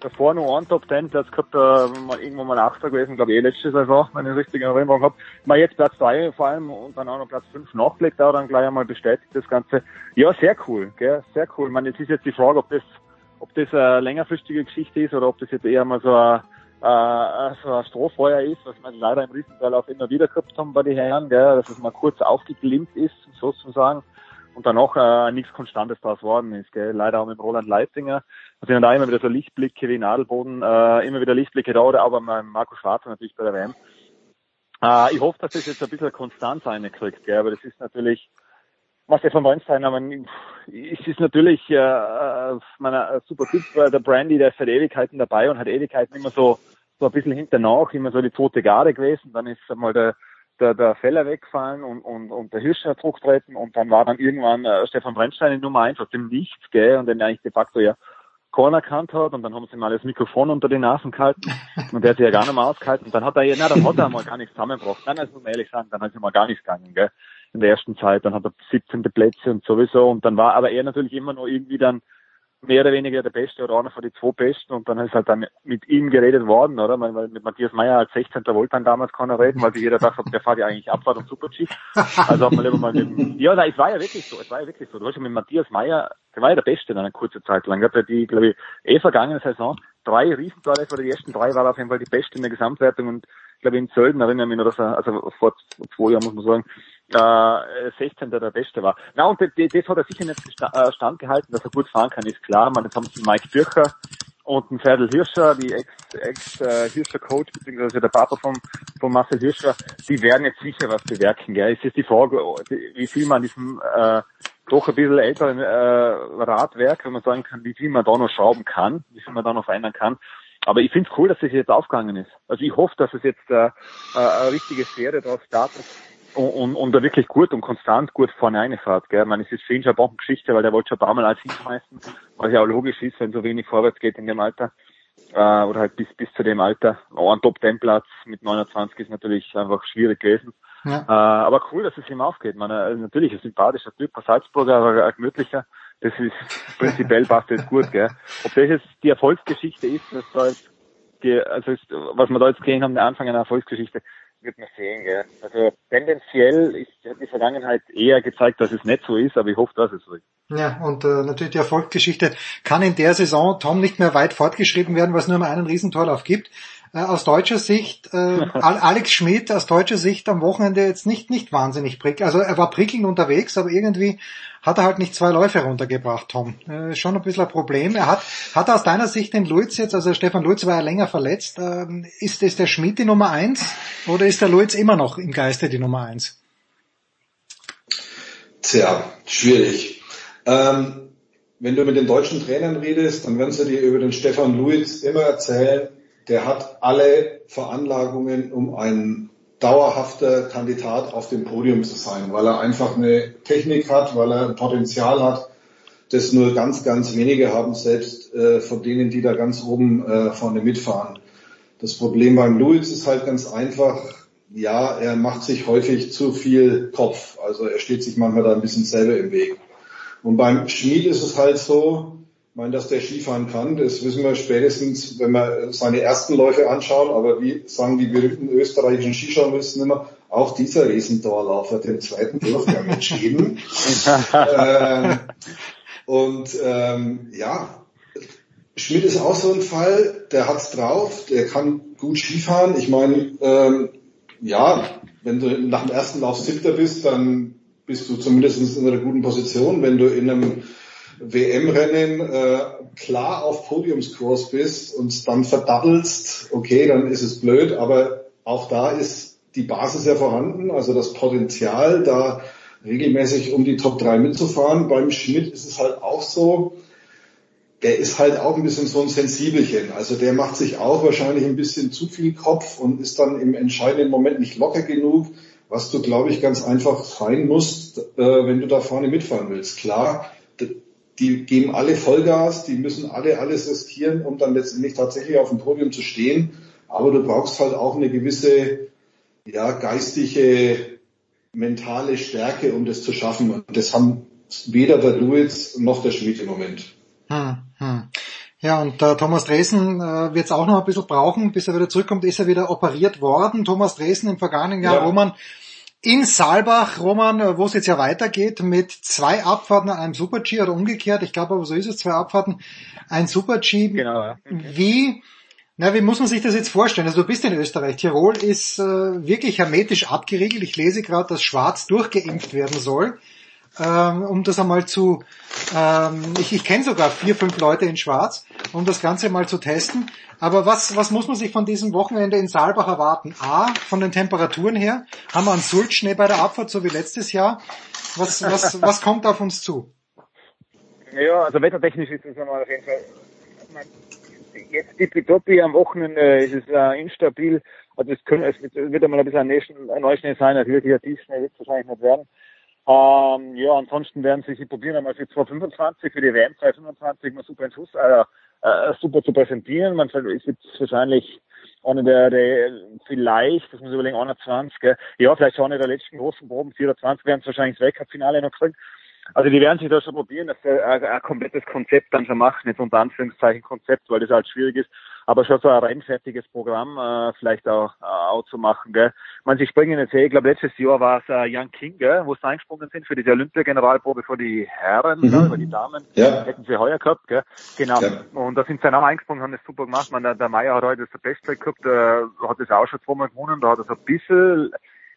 davor nur einen Top Ten Platz gehabt, äh, mal irgendwann mal Achter gewesen, glaube ich, eh letzte Saison, wenn ich richtig in Erinnerung habe. Mal jetzt Platz drei vor allem und dann auch noch Platz fünf nachgelegt, auch dann gleich einmal bestätigt das Ganze. Ja, sehr cool, gell, sehr cool. Ich meine, jetzt ist jetzt die Frage, ob das, ob das eine längerfristige Geschichte ist oder ob das jetzt eher mal so ein, äh, so ein Strohfeuer ist, was wir leider im Riesenteil immer wieder gehabt haben bei den Herren, gell, dass es mal kurz aufgeglimmt ist, sozusagen und dann äh, nichts Konstantes daraus worden ist. Gell? Leider auch mit Roland Leitinger. Da sind da immer wieder so Lichtblicke wie in Adelboden, äh, immer wieder Lichtblicke da, oder bei Marco Schwarzer natürlich bei der WM. Äh, ich hoffe, dass das jetzt ein bisschen Konstanz reinkriegt, gell? aber das ist natürlich, was der von Weinstein, aber es ist natürlich äh, äh, meiner super Typ, der Brandy, der ist seit Ewigkeiten dabei und hat Ewigkeiten immer so so ein bisschen hinternach, immer so die zweite Garde gewesen. Dann ist einmal der der, der Feller wegfallen und, und, und der Hirscher zurücktreten und dann war dann irgendwann äh, Stefan Brennstein in Nummer eins aus dem Nichts, gell, und den eigentlich de facto ja Corner erkannt hat und dann haben sie mal das Mikrofon unter die Nasen gehalten (laughs) und der hat sich ja gar nicht mehr ausgehalten und dann hat er, ja, na, dann hat er mal gar nichts zusammengebracht. Nein, das muss man ehrlich sagen, dann hat er mal gar nichts gegangen, gell, in der ersten Zeit, dann hat er 17. Plätze und sowieso und dann war aber er natürlich immer noch irgendwie dann mehr oder weniger der Beste oder einer von den zwei Besten und dann ist halt dann mit ihm geredet worden, oder? Weil mit Matthias Meyer als 16. wollte dann damals keiner reden, weil sich jeder dachte, der fährt ja eigentlich Abfahrt und Super-G. Also hat man lieber mal mit, ja, nein, es war ja wirklich so, es war ja wirklich so. Du hast ja mit Matthias Meyer, der war ja der Beste in einer kurzen Zeit lang. Er hat die, glaube ich, eh vergangene Saison drei Riesentore, oder die ersten drei war auf jeden Fall die Beste in der Gesamtwertung und ich glaube in Sölden erinnere ich mich noch, dass er, also vor zwei Jahren muss man sagen, äh, 16. der Beste war. Na und das, das hat er sicher nicht äh, standgehalten, dass er gut fahren kann, ist klar. Man, jetzt haben sie Mike Bircher und ein Ferdl Hirscher, die Ex-Hirscher-Coach, Ex, äh, beziehungsweise der Papa von, von Marcel Hirscher, die werden jetzt sicher was bewirken. Gell? Es ist die Frage, wie viel man diesem äh, doch ein bisschen älteren äh, Radwerk, wenn man sagen kann, wie viel man da noch schrauben kann, wie viel man da noch verändern kann. Aber ich finde es cool, dass das jetzt aufgegangen ist. Also ich hoffe, dass es jetzt äh, äh, eine richtige Serie draus startet und, und, und da wirklich gut und konstant gut vorne reinfährt. Gell? Ich meine, es ist für ihn schon eine Bombengeschichte, weil der wollte schon ein paar Mal als hinschmeißen, was ja auch logisch ist, wenn so wenig vorwärts geht in dem Alter. Äh, oder halt bis bis zu dem Alter. Auch ein Top-10-Platz mit 29 ist natürlich einfach schwierig gewesen. Ja. Äh, aber cool, dass es ihm aufgeht. Man, äh, natürlich ein sympathischer Typ, ein Salzburger, aber ein gemütlicher. Das ist (laughs) prinzipiell passt das gut, gell. Ob das jetzt die Erfolgsgeschichte ist, dass da jetzt die, also ist, was wir da jetzt gesehen haben, der Anfang einer Erfolgsgeschichte, wird man sehen. Gell. Also tendenziell ist die Vergangenheit eher gezeigt, dass es nicht so ist, aber ich hoffe, dass es so ist. Ja, und äh, natürlich die Erfolgsgeschichte kann in der Saison, Tom, nicht mehr weit fortgeschrieben werden, es nur mal einen Riesentorlauf gibt. Äh, aus deutscher Sicht, äh, (laughs) Alex Schmidt aus deutscher Sicht am Wochenende jetzt nicht, nicht wahnsinnig prickelnd. Also er war prickelnd unterwegs, aber irgendwie hat er halt nicht zwei Läufe runtergebracht, Tom. Äh, schon ein bisschen ein Problem. Er hat, hat er aus deiner Sicht den Luiz jetzt, also Stefan Luiz war ja länger verletzt, ähm, ist, ist der Schmidt die Nummer eins oder ist der Luiz immer noch im Geiste die Nummer eins? Tja, schwierig. Ähm, wenn du mit den deutschen Trainern redest, dann werden sie dir über den Stefan Luiz immer erzählen, der hat alle Veranlagungen, um ein dauerhafter Kandidat auf dem Podium zu sein, weil er einfach eine Technik hat, weil er ein Potenzial hat, das nur ganz, ganz wenige haben, selbst äh, von denen, die da ganz oben äh, vorne mitfahren. Das Problem beim Lewis ist halt ganz einfach, ja, er macht sich häufig zu viel Kopf. Also er steht sich manchmal da ein bisschen selber im Weg. Und beim Schmied ist es halt so, ich meine, dass der Skifahren kann, das wissen wir spätestens, wenn wir seine ersten Läufe anschauen, aber wie sagen die berühmten österreichischen Skijournalisten immer, auch dieser Riesendauerlauf hat den zweiten Durchgang entschieden. (laughs) ähm, und ähm, ja, Schmidt ist auch so ein Fall, der hat's drauf, der kann gut Skifahren. Ich meine, ähm, ja, wenn du nach dem ersten Lauf siebter bist, dann bist du zumindest in einer guten Position. Wenn du in einem WM-Rennen äh, klar auf Podiumskurs bist und dann verdattelst, okay, dann ist es blöd, aber auch da ist die Basis ja vorhanden, also das Potenzial, da regelmäßig um die Top 3 mitzufahren. Beim Schmidt ist es halt auch so, der ist halt auch ein bisschen so ein Sensibelchen. Also der macht sich auch wahrscheinlich ein bisschen zu viel Kopf und ist dann im entscheidenden Moment nicht locker genug, was du, glaube ich, ganz einfach sein musst, äh, wenn du da vorne mitfahren willst. Klar, die geben alle Vollgas, die müssen alle alles riskieren, um dann letztendlich tatsächlich auf dem Podium zu stehen. Aber du brauchst halt auch eine gewisse, ja, geistige, mentale Stärke, um das zu schaffen. Und das haben weder der Luiz noch der Schmidt im Moment. Hm, hm. Ja, und äh, Thomas Dresen äh, wird es auch noch ein bisschen brauchen, bis er wieder zurückkommt, ist er wieder operiert worden. Thomas Dresen im vergangenen Jahr, ja. Roman, in Saalbach, Roman, wo es jetzt ja weitergeht, mit zwei Abfahrten an einem Super-G oder umgekehrt, ich glaube aber so ist es, zwei Abfahrten, ein Super-G. Genau, ja. Wie, na, wie muss man sich das jetzt vorstellen? Also du bist in Österreich, Tirol ist äh, wirklich hermetisch abgeriegelt. Ich lese gerade, dass Schwarz durchgeimpft werden soll ähm, um das einmal zu, ähm, ich, ich kenne sogar vier, fünf Leute in Schwarz, um das Ganze mal zu testen. Aber was, was muss man sich von diesem Wochenende in Saalbach erwarten? A, von den Temperaturen her, haben wir einen Sultschnee bei der Abfahrt, so wie letztes Jahr. Was, was, (laughs) was kommt auf uns zu? Ja, also wettertechnisch ist es einmal auf jeden Fall, jetzt tippitoppi, am Wochenende ist es äh, instabil, also es, können, es wird einmal ein bisschen ein Neuschnee sein, wirklich ein Tiefschnee wird es wahrscheinlich nicht werden. Ähm, ja, ansonsten werden sie sich probieren, einmal für 2025, für die WM 2025 mal super in Schuss, äh, äh, super zu präsentieren. Man ist jetzt wahrscheinlich einer der, der vielleicht, das muss ich überlegen, 21, gell? ja, vielleicht schon einer der letzten großen Proben, 24 werden es wahrscheinlich ins Weltcup-Finale noch kriegen. Also die werden sich da schon probieren, dass sie ein, ein komplettes Konzept dann schon machen, jetzt unter Anführungszeichen Konzept, weil das halt schwierig ist, aber schon so ein rennfertiges Programm äh, vielleicht auch, äh, auch zu machen. Gell. Man, sie springen jetzt eh, ich glaube letztes Jahr war es äh, Jan King, gell, wo sie eingesprungen sind für diese Olympia-Generalprobe für die Herren, mhm. für die Damen, ja. hätten sie heuer gehabt. Gell. Genau, ja. und da sind sie dann auch eingesprungen, haben das super gemacht. Man, der, der Meier hat heute das Bestzeit gehabt, äh, hat das auch schon zweimal gewonnen, da hat er so ein bisschen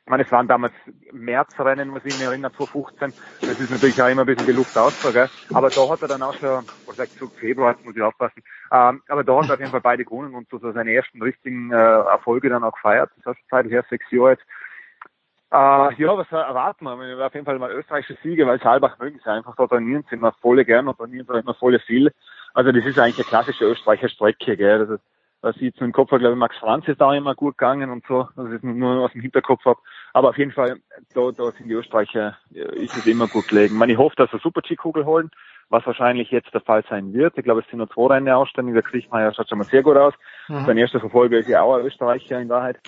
ich meine, es waren damals Märzrennen, muss ich mich erinnern, 2015. Das ist natürlich auch immer ein bisschen die Luft aus, gell? Aber da hat er dann auch schon, vielleicht zu Februar, muss ich aufpassen. Ähm, aber da hat er auf jeden Fall beide gewonnen und so, seine ersten richtigen äh, Erfolge dann auch gefeiert. Das ist Zeit her, sechs Jahre jetzt. Äh, ja, was erwarten wir? Auf jeden Fall mal österreichische Siege, weil Saalbach mögen sie einfach. Da trainieren sie immer volle gern und trainieren sie immer volle viel. Also das ist eigentlich eine klassische Österreicher Strecke, gell? Das ist, was ich jetzt im Kopf habe, glaube ich, Max Franz ist da immer gut gegangen und so, dass ich nur aus dem Hinterkopf habe. Aber auf jeden Fall, da, da sind die Österreicher, ist es immer gut gelegen. Ich, meine, ich hoffe, dass wir Super-G-Kugel holen, was wahrscheinlich jetzt der Fall sein wird. Ich glaube, es sind nur zwei Rennen ausständig. Der Kriechmeier schaut schon mal sehr gut aus. Mhm. Sein erster Verfolger ist ja auch ein Österreicher in Wahrheit.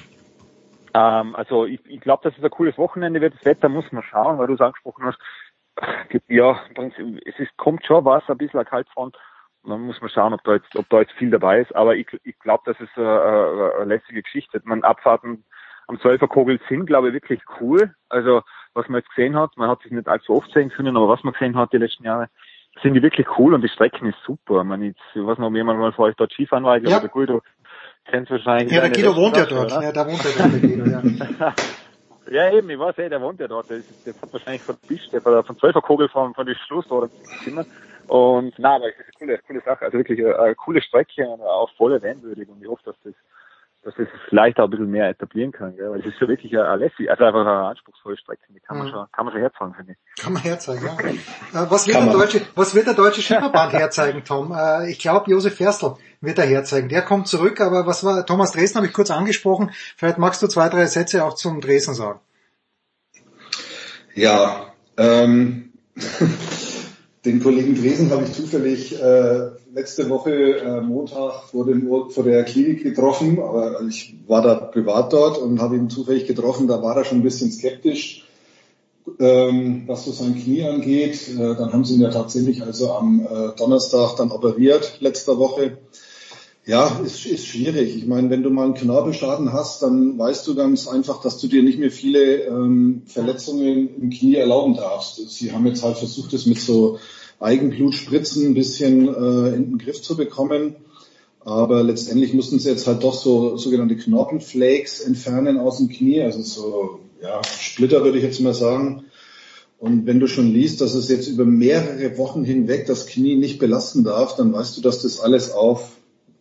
Ähm, also ich, ich glaube, dass es ein cooles Wochenende wird. Das Wetter muss man schauen, weil du es angesprochen hast. Ja, es ist, kommt schon was, ein bisschen eine Kaltfront man muss mal schauen, ob da jetzt, ob da jetzt viel dabei ist. Aber ich, ich glaube, das ist eine, eine, eine lässige Geschichte. Man Abfahrten am 12er Kogel sind, glaube ich, wirklich cool. Also was man jetzt gesehen hat, man hat sich nicht allzu oft sehen können, aber was man gesehen hat die letzten Jahre, sind die wirklich cool und die Strecken ist super. Man jetzt, ich weiß noch, ob jemand mal vor euch dort Skifahren war, ich glaube, Ja. der Guido kennt wahrscheinlich. Ja, der Guido wohnt ja dort. oder? Ja, da wohnt ja dort, der Guido, ja. (laughs) Ja, eben, ich weiß eh, der wohnt ja dort. Der, ist, der hat wahrscheinlich von Bisch, der von, von 12er Kogel von, von die Schluss oder Zimmer. Und na, aber es ist eine coole, coole Sache. Also wirklich eine, eine coole Strecke und auch voll erwähnwürdig. Und ich hoffe, dass das, dass das vielleicht auch ein bisschen mehr etablieren kann, gell? weil es ist ja wirklich eine, eine lässig, also einfach eine anspruchsvolle Strecke. Die kann man Mhm. schon, kann man schon herzeigen, finde ich. Kann man herzeigen, ja. Äh, was, wird Kann der man. deutsche, was wird der deutsche Schifferband herzeigen, Tom? Äh, ich glaube, Josef Ferstl wird er herzeigen. Der kommt zurück, aber was war, Thomas Dresden habe ich kurz angesprochen. Vielleicht magst du zwei, drei Sätze auch zum Dresden sagen. Ja, ähm, den Kollegen Dresen habe ich zufällig äh, letzte Woche äh, Montag vor, dem, vor der Klinik getroffen, aber ich war da privat dort und habe ihn zufällig getroffen, da war er schon ein bisschen skeptisch, ähm, was so sein Knie angeht. Äh, dann haben sie ihn ja tatsächlich also am äh, Donnerstag dann operiert, letzter Woche. Ja, ist, ist schwierig. Ich meine, wenn du mal einen Knorpelschaden hast, dann weißt du ganz einfach, dass du dir nicht mehr viele ähm, Verletzungen im Knie erlauben darfst. Sie haben jetzt halt versucht, es mit so Eigenblutspritzen ein bisschen äh, in den Griff zu bekommen. Aber letztendlich mussten sie jetzt halt doch so sogenannte Knorpelflakes entfernen aus dem Knie, also so ja, Splitter würde ich jetzt mal sagen. Und wenn du schon liest, dass es jetzt über mehrere Wochen hinweg das Knie nicht belasten darf, dann weißt du, dass das alles auf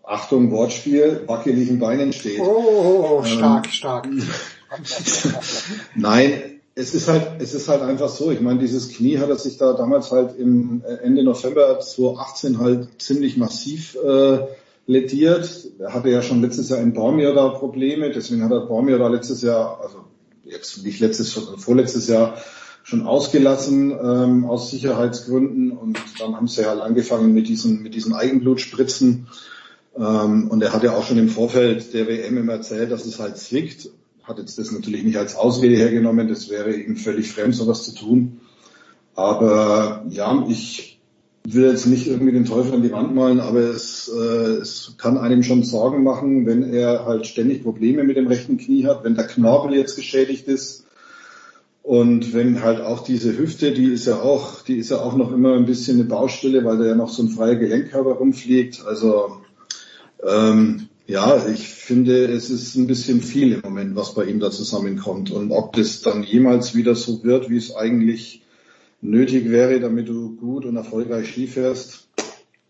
Achtung, Wortspiel, wackeligen Beinen steht. Oh, oh, oh Ähm, stark, stark. (laughs) Nein, es ist halt, es ist halt einfach so. Ich meine, dieses Knie hat er sich da damals halt im äh, Ende November 2018 halt ziemlich massiv äh, lediert. Er hatte ja schon letztes Jahr in Bormio da Probleme, deswegen hat er Bormio da letztes Jahr, also jetzt nicht letztes, sondern vorletztes Jahr schon ausgelassen ähm, aus Sicherheitsgründen und dann haben sie halt angefangen mit diesen mit diesen Eigenblutspritzen und er hat ja auch schon im Vorfeld der WM immer erzählt, dass es halt zwickt. Hat jetzt das natürlich nicht als Ausrede hergenommen, das wäre ihm völlig fremd, sowas zu tun. Aber ja, ich will jetzt nicht irgendwie den Teufel an die Wand malen, aber es, äh, es kann einem schon Sorgen machen, wenn er halt ständig Probleme mit dem rechten Knie hat, wenn der Knorpel jetzt geschädigt ist. Und wenn halt auch diese Hüfte, die ist ja auch, die ist ja auch noch immer ein bisschen eine Baustelle, weil da ja noch so ein freier Gelenkkörper rumfliegt. Also ähm, ja, ich finde, es ist ein bisschen viel im Moment, was bei ihm da zusammenkommt. Und ob das dann jemals wieder so wird, wie es eigentlich nötig wäre, damit du gut und erfolgreich Ski fährst,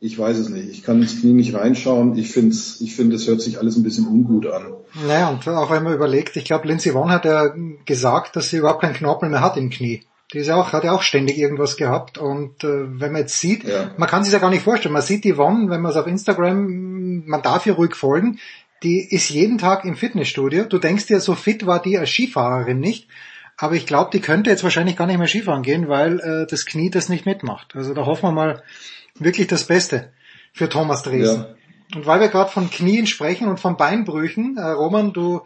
ich weiß es nicht. Ich kann ins Knie nicht reinschauen. Ich finde, ich finde, es hört sich alles ein bisschen ungut an. Naja, und auch wenn man überlegt, ich glaube, Lindsay Vonn hat ja gesagt, dass sie überhaupt keinen Knorpel mehr hat im Knie. Die ist ja auch, hat ja auch ständig irgendwas gehabt. Und äh, wenn man jetzt sieht, man kann sich ja gar nicht vorstellen, man sieht die Vonn, wenn man es auf Instagram, man darf ihr ruhig folgen, die ist jeden Tag im Fitnessstudio. Du denkst dir, so fit war die als Skifahrerin nicht. Aber ich glaube, die könnte jetzt wahrscheinlich gar nicht mehr Skifahren gehen, weil äh, das Knie das nicht mitmacht. Also da hoffen wir mal wirklich das Beste für Thomas Dresen. Und weil wir gerade von Knien sprechen und von Beinbrüchen, äh, Roman, du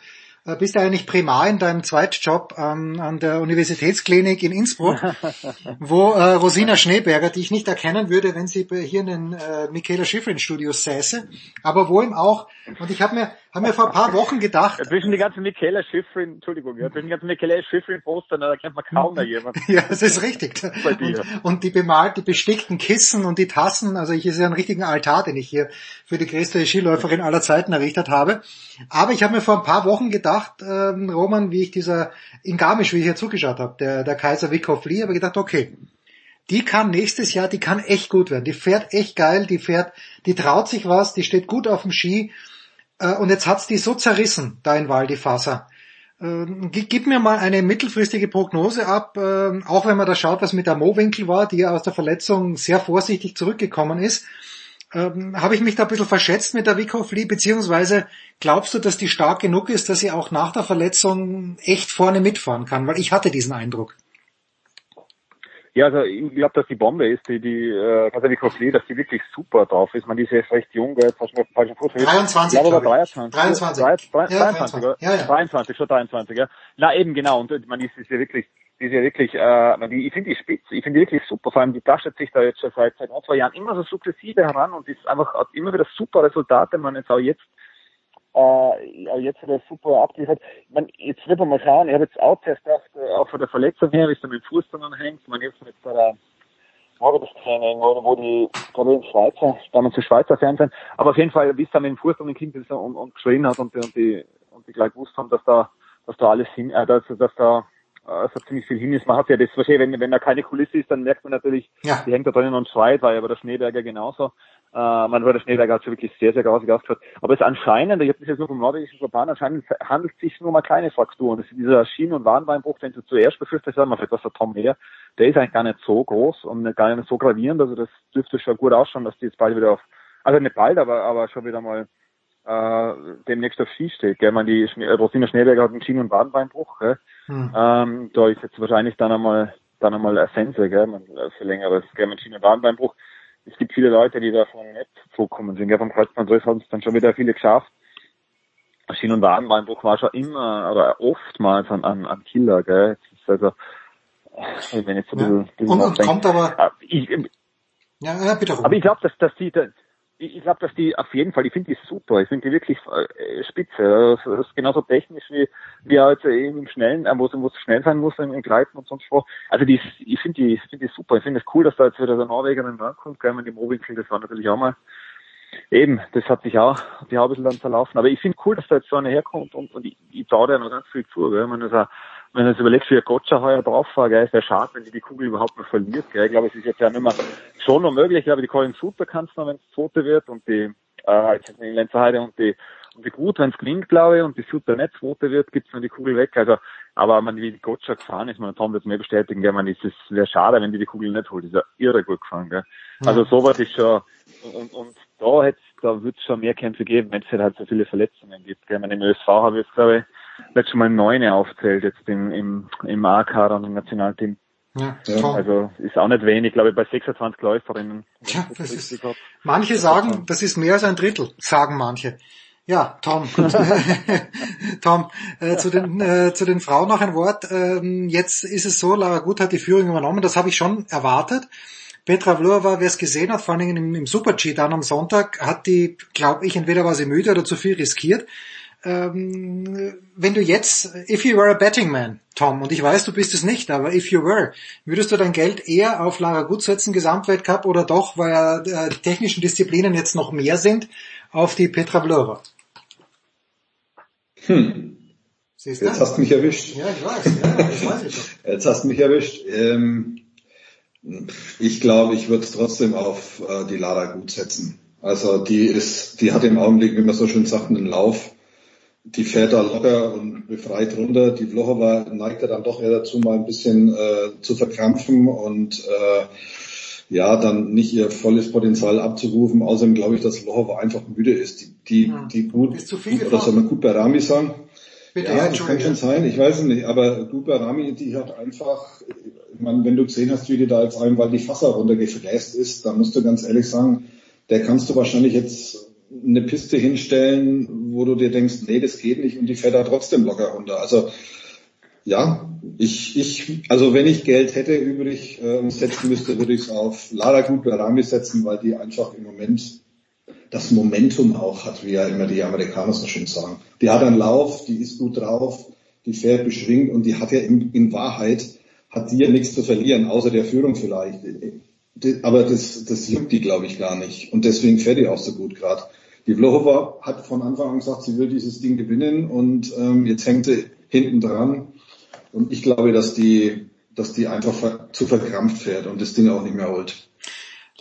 bist ja eigentlich Primar in deinem Zweitjob ähm, an der Universitätsklinik in Innsbruck, (laughs) wo äh, Rosina Schneeberger, die ich nicht erkennen würde, wenn sie hier in den äh, Michaela Schifrin Studios säße, aber wo ihm auch, und ich habe mir, hab mir vor ein paar Wochen gedacht, Zwischen die ganzen Michaela Schifrin, Entschuldigung, ja, zwischen die ganzen Michaela Schifrin Postern, da kennt man kaum noch jemanden. (laughs) Ja, das ist richtig. Bei dir. Und, und die bemalt, die bestickten Kissen und die Tassen, also ich ist ja ein richtigen Altar, den ich hier für die größte Skiläuferin aller Zeiten errichtet habe. Aber ich habe mir vor ein paar Wochen gedacht, ähm, Roman, wie ich dieser in Garmisch, wie ich hier zugeschaut habe, der, der Kaiser Wickhoff Lee, habe ich gedacht, okay, die kann nächstes Jahr, die kann echt gut werden. Die fährt echt geil, die fährt, die traut sich was, die steht gut auf dem Ski. Äh, und jetzt hat's die so zerrissen, da in Val di. Ähm, gi- Gib mir mal eine mittelfristige Prognose ab, ähm, auch wenn man da schaut, was mit der Mowinkel war, die ja aus der Verletzung sehr vorsichtig zurückgekommen ist. Ähm, Habe ich mich da ein bisschen verschätzt mit der Wickhoff Lee, beziehungsweise glaubst du, dass die stark genug ist, dass sie auch nach der Verletzung echt vorne mitfahren kann? Weil ich hatte diesen Eindruck. Ja, also ich glaube, dass die Bombe ist, die, die äh, Katharina Kofle, dass die wirklich super drauf ist. Man, die ist jetzt recht jung, gell, mir falschen Fuß. 23, Ich glaube, aber ich. 23. 23. 23, Ja, 23, oder? Ja, ja. 23, schon 23, ja. Na eben, genau. Und man, die ist, ist ja wirklich die ist ja wirklich, äh, die, ich finde die spitz, ich finde die wirklich super, vor allem die tastet sich da jetzt schon seit, seit ein, zwei Jahren immer so sukzessive heran und ist einfach hat immer wieder super Resultate, man jetzt auch jetzt äh, jetzt hat er super abgeliefert. Man, jetzt wird man mal schauen, ich habe jetzt auch zuerst gedacht, äh, auch von der Verletzung her, wie es da mit dem Fuß dann hängt, man jetzt mit bei der Training, wo, wo die, ich, in Schweizer, damals zu Schweizer Fernsehen, aber auf jeden Fall, wie es dann mit dem Fuß klingt und, und, und geschrien hat und, und die, und die gleich gewusst haben, dass da, dass da alles hin, äh, dass, dass da, äh, so ziemlich viel hin ist. Man hat ja das wahrscheinlich, wenn, wenn da keine Kulisse ist, dann merkt man natürlich, Ja. die hängt da drinnen und schreit, war ja bei der Schneeberger genauso. Äh, man war der Schneeberger hat schon wirklich sehr, sehr grausig ausgehört. Aber es anscheinend, ich habe das jetzt nur vom nordischen Verband, anscheinend handelt es sich nur mal kleine Frakturen. Das ist dieser Schienen- und Wadenbeinbruch, den du zuerst befürchtet hast, man vielleicht was der Tom mehr, der ist eigentlich gar nicht so groß und gar nicht so gravierend. Also das dürfte schon gut ausschauen, dass die jetzt bald wieder auf, also nicht bald, aber, aber schon wieder mal äh, demnächst auf Ski steht. Gell? Man, die Schnee, äh, Rosina Schneeberger hat einen Schienen- und Wadenbeinbruch. Gell? Hm. Ähm, da ist jetzt wahrscheinlich dann einmal dann einmal eine Sense, gell, man, äh, für längeres, gell, mit Schienen- und Wadenbeinbruch. Es gibt viele Leute, die davon nicht zurückkommen sind, gell, vom Kreuzbandriss haben es dann schon wieder viele geschafft. Schienen- und Wadenbeinbruch war schon immer, oder oftmals an, an, an Killer, gell. Ist also, wenn jetzt so ein bisschen, bisschen Und, und kommt aber, Ah, ich, ja, ja bitte aber ich glaube, dass, dass die, ich, ich glaube, dass die auf jeden Fall, ich finde die super, ich finde die wirklich äh, spitze. Das ist genauso technisch wie, wie halt eben im Schnellen, äh, wo es schnell sein muss im, im Gleiten und sonst wo. Also die, ist- ich finde die, ich finde die super. Ich finde es cool, dass da jetzt wieder der Norwegerin rankommt, gell, mit dem Rohwinkel, das war natürlich auch mal Eben, das hat sich auch, die haben ein dann verlaufen. Aber ich finde cool, dass da jetzt so eine herkommt und, und ich, ich traue dir noch ganz viel zu, gell. Wenn du das, wenn du das überlegst, wie der Gotcha heuer drauf war, gell, ist ja schade, wenn die die Kugel überhaupt noch verliert, gell. Ich glaube, es ist jetzt ja nicht mehr schon noch möglich, aber die Colin Suter kannst noch, wenn es zweite wird und die, äh, jetzt in Lenzerheide und die, und die Gut, wenn es gelingt, glaube ich, und die Suter nicht zweite wird, gibt's noch die Kugel weg. Also, aber man, wie die Gotcha gefahren ist, man, Tom wird es mir bestätigen, gell, man, ist es wäre schade, wenn die die Kugel nicht holt. Ist ja irre gut gefahren, gell. Also sowas ist schon, und, und da hätte da wird es schon mehr Kämpfe geben, wenn es halt so viele Verletzungen gibt. Gell. Meine, Im ÖSV habe ich jetzt, glaube ich, letztes Mal neune aufzählt, jetzt im, im, im A-Kader und im Nationalteam. Ja, Tom. Also ist auch nicht wenig, glaube ich, bei 26 Läuferinnen. Ja, das ist, manche sagen, das ist mehr als ein Drittel, sagen manche. Ja, Tom, (laughs) Tom, äh, zu, den, äh, zu den Frauen noch ein Wort. Ähm, jetzt ist es so, Lara Gut hat die Führung übernommen, das habe ich schon erwartet. Petra Vlhova, wer es gesehen hat, vor allen Dingen im, im Super-G dann am Sonntag, hat die, glaube ich, entweder war sie müde oder zu viel riskiert. Ähm, wenn du jetzt, if you were a betting man, Tom, und ich weiß, du bist es nicht, aber if you were, würdest du dein Geld eher auf Lara Gut setzen, Gesamtweltcup, oder doch, weil äh, die technischen Disziplinen jetzt noch mehr sind, auf die Petra Vlhova? Hm. Siehst du? Jetzt hast du mich erwischt. Ja, ich weiß, ja, das weiß ich. Jetzt hast du mich erwischt. Ähm, ich glaube, ich würde es trotzdem auf äh, die Lara gut setzen. Also die ist, die hat im Augenblick, wie man so schön sagt, einen Lauf. Die fährt da locker und befreit runter. Die Vlhova neigt ja dann doch eher dazu, mal ein bisschen äh, zu verkrampfen und äh, ja, dann nicht ihr volles Potenzial abzurufen. Außerdem glaube ich, dass Vlhova einfach müde ist. Die, die, die gut, Ist zu viel oder soll man gut bei Rami sagen? Bitte, ja, ja, das kann schon sein, ich weiß es nicht, aber Dupa Rami, die hat einfach, ich meine, wenn du gesehen hast, wie die da jetzt einmal die Fasser runtergefräst ist, dann musst du ganz ehrlich sagen, der kannst du wahrscheinlich jetzt eine Piste hinstellen, wo du dir denkst, nee, das geht nicht und die fährt da trotzdem locker runter. Also ja, ich, ich, also wenn ich Geld hätte übrig äh, setzen müsste, würde ich es auf Lara Rami setzen, weil die einfach im Moment das Momentum auch hat, wie ja immer die Amerikaner so schön sagen. Die hat einen Lauf, die ist gut drauf, die fährt beschwingt und die hat ja in, in Wahrheit, hat die ja nichts zu verlieren, außer der Führung vielleicht. Aber das, das juckt die, glaube ich, gar nicht. Und deswegen fährt die auch so gut gerade. Die Vlhova hat von Anfang an gesagt, sie will dieses Ding gewinnen und ähm, jetzt hängt sie hinten dran. Und ich glaube, dass die, dass die einfach ver zu verkrampft fährt und das Ding auch nicht mehr holt.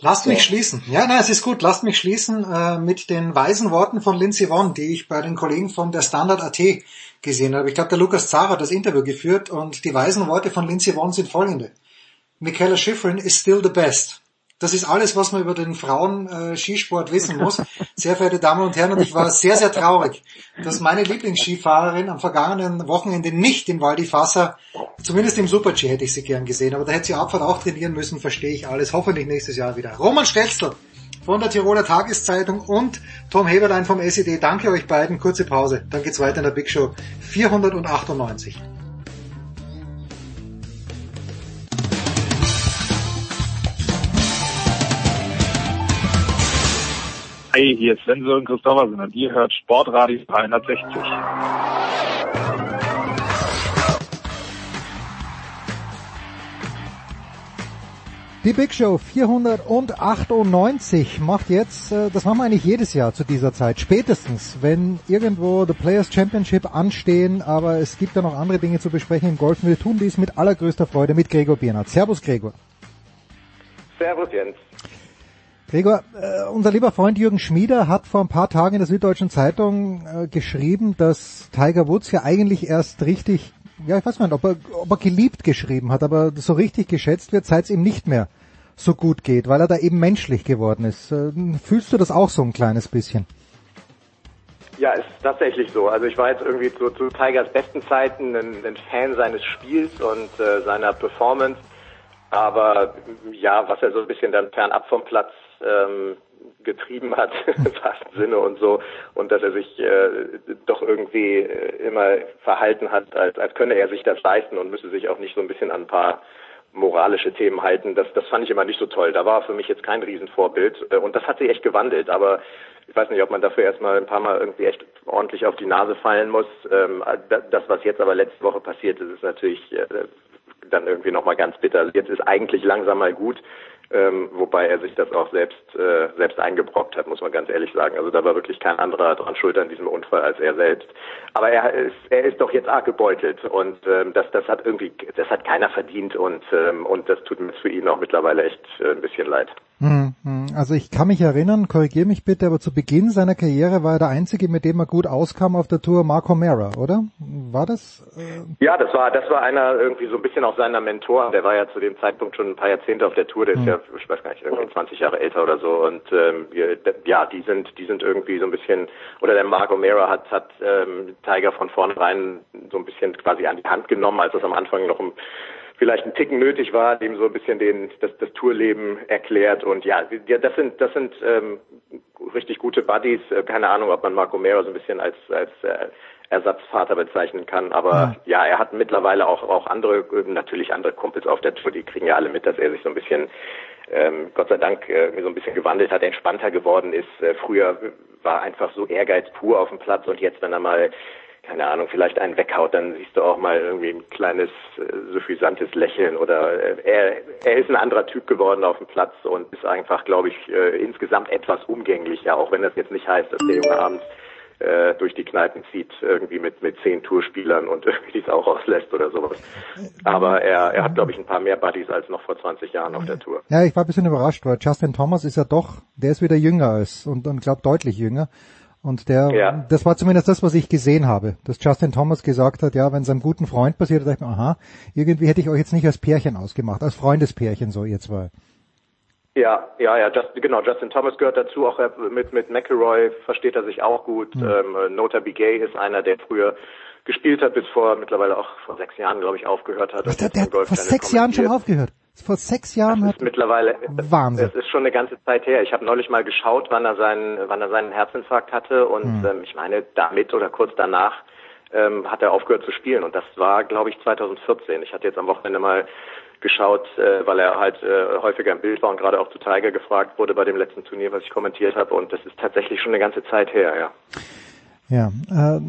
Lasst mich schließen. Ja, nein, es ist gut. Lasst mich schließen äh, mit den weisen Worten von Lindsay Vonn, die ich bei den Kollegen von der Standard AT gesehen habe. Ich glaube, der Lukas Zara hat das Interview geführt und die weisen Worte von Lindsay Vonn sind folgende. Michaela Schifrin is still the best. Das ist alles, was man über den Frauen-Skisport wissen muss. Sehr verehrte Damen und Herren, und ich war sehr, sehr traurig, dass meine Lieblingsskifahrerin am vergangenen Wochenende nicht in Val di Fassa, zumindest im Super-G hätte ich sie gern gesehen, aber da hätte sie Abfahrt auch trainieren müssen, verstehe ich alles. Hoffentlich nächstes Jahr wieder. Roman Stelzl von der Tiroler Tageszeitung und Tom Heberlein vom SED. Danke euch beiden. Kurze Pause. Dann geht's weiter in der Big Show 498. Hey, hier ist Sven und Christoffersen und ihr hört Sportradio 360. Die Big Show 498 macht jetzt, äh, das machen wir eigentlich jedes Jahr zu dieser Zeit, spätestens, wenn irgendwo The Players Championship anstehen, aber es gibt ja noch andere Dinge zu besprechen im Golf. Wir tun dies mit allergrößter Freude mit Gregor Biernat. Servus Gregor. Servus Jens. Gregor, äh, unser lieber Freund Jürgen Schmieder hat vor ein paar Tagen in der Süddeutschen Zeitung äh, geschrieben, dass Tiger Woods ja eigentlich erst richtig ja, ich weiß nicht, ob er, ob er geliebt geschrieben hat, aber so richtig geschätzt wird, seit es ihm nicht mehr so gut geht, weil er da eben menschlich geworden ist. Äh, fühlst du das auch so ein kleines bisschen? Ja, ist tatsächlich so. Also ich war jetzt irgendwie zu, zu Tigers besten Zeiten ein, ein Fan seines Spiels und äh, seiner Performance. Aber ja, was er so ein bisschen dann fernab vom Platz ähm, getrieben hat, (laughs) im wahrsten Sinne und so, und dass er sich äh, doch irgendwie äh, immer verhalten hat, als, als könne er sich das leisten und müsse sich auch nicht so ein bisschen an ein paar moralische Themen halten. Das, das fand ich immer nicht so toll. Da war für mich jetzt kein Riesenvorbild äh, und das hat sich echt gewandelt, aber ich weiß nicht, ob man dafür erstmal ein paar Mal irgendwie echt ordentlich auf die Nase fallen muss. Ähm, das, was jetzt aber letzte Woche passiert ist, ist natürlich äh, dann irgendwie nochmal ganz bitter. Jetzt ist eigentlich langsam mal gut ähm, wobei er sich das auch selbst äh, selbst eingebrockt hat, muss man ganz ehrlich sagen. Also da war wirklich kein anderer dran schuld an diesem Unfall als er selbst. Aber er ist er ist doch jetzt arg gebeutelt und ähm, das das hat irgendwie das hat keiner verdient und ähm, und das tut mir für ihn auch mittlerweile echt äh, ein bisschen leid. Hm, hm. Also ich kann mich erinnern, korrigiere mich bitte, aber zu Beginn seiner Karriere war er der einzige, mit dem er gut auskam auf der Tour, Marco Mera, oder? War das? Äh ja, das war das war einer irgendwie so ein bisschen auch seiner Mentor. Der war ja zu dem Zeitpunkt schon ein paar Jahrzehnte auf der Tour. Der ist hm. ja ich weiß gar nicht, irgendwie 20 Jahre älter oder so. Und ähm, ja, die sind, die sind irgendwie so ein bisschen, oder der Mark O'Meara hat, hat ähm, Tiger von vornherein so ein bisschen quasi an die Hand genommen, als es am Anfang noch ein vielleicht ein Ticken nötig war, dem so ein bisschen den das, das Tourleben erklärt und ja, das sind das sind ähm, richtig gute Buddies. Äh, keine Ahnung, ob man Marco Mera so ein bisschen als als äh, Ersatzvater bezeichnen kann. Aber ja. ja, er hat mittlerweile auch auch andere natürlich andere Kumpels auf der Tour. Die kriegen ja alle mit, dass er sich so ein bisschen ähm, Gott sei Dank äh, so ein bisschen gewandelt hat, entspannter geworden ist. Äh, früher war einfach so Ehrgeiz pur auf dem Platz und jetzt, wenn er mal keine Ahnung, vielleicht einen weghaut, dann siehst du auch mal irgendwie ein kleines, äh, suffisantes Lächeln oder äh, er, er ist ein anderer Typ geworden auf dem Platz und ist einfach, glaube ich, äh, insgesamt etwas umgänglicher, auch wenn das jetzt nicht heißt, dass der Junge abends äh, durch die Kneipen zieht, irgendwie mit, mit zehn Tourspielern und (laughs) irgendwie es auch auslässt oder sowas. Aber er, er hat, glaube ich, ein paar mehr Buddies als noch vor 20 Jahren auf der Tour. Ja, ich war ein bisschen überrascht, weil Justin Thomas ist ja doch, der ist wieder jünger als und, und glaube deutlich jünger. Und der, ja. das war zumindest das, was ich gesehen habe, dass Justin Thomas gesagt hat, ja, wenn es einem guten Freund passiert, dachte ich mir, aha, irgendwie hätte ich euch jetzt nicht als Pärchen ausgemacht, als Freundespärchen so, ihr zwei. Ja, ja, ja, just, genau. Justin Thomas gehört dazu. Auch mit mit McElroy versteht er sich auch gut. Mhm. Ähm, Nota Bigay ist einer, der früher gespielt hat, bis vor mittlerweile auch vor sechs Jahren, glaube ich, aufgehört hat. Was, der, der hat vor sechs Jahren schon aufgehört. Vor sechs Jahren das ist hat mittlerweile Wahnsinn. Das ist schon eine ganze Zeit her. Ich habe neulich mal geschaut, wann er seinen, wann er seinen Herzinfarkt hatte und mhm. ähm, ich meine, damit oder kurz danach ähm, hat er aufgehört zu spielen und das war, glaube ich, 2014. Ich hatte jetzt am Wochenende mal geschaut, äh, weil er halt äh, häufiger im Bild war und gerade auch zu Tiger gefragt wurde bei dem letzten Turnier, was ich kommentiert habe. Und das ist tatsächlich schon eine ganze Zeit her, ja. Ja. Äh,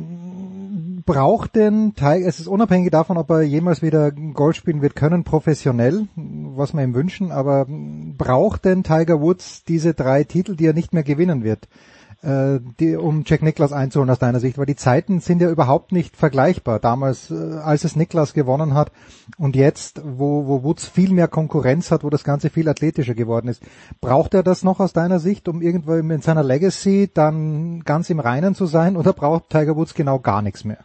braucht denn Tiger, es ist unabhängig davon, ob er jemals wieder Golf spielen wird können, professionell, was wir ihm wünschen, aber braucht denn Tiger Woods diese drei Titel, die er nicht mehr gewinnen wird? äh, die, um Jack Nicklaus einzuholen aus deiner Sicht? Weil die Zeiten sind ja überhaupt nicht vergleichbar. Damals, äh, als es Nicklaus gewonnen hat und jetzt, wo, wo Woods viel mehr Konkurrenz hat, wo das Ganze viel athletischer geworden ist. Braucht er das noch aus deiner Sicht, um irgendwo in seiner Legacy dann ganz im Reinen zu sein oder braucht Tiger Woods genau gar nichts mehr?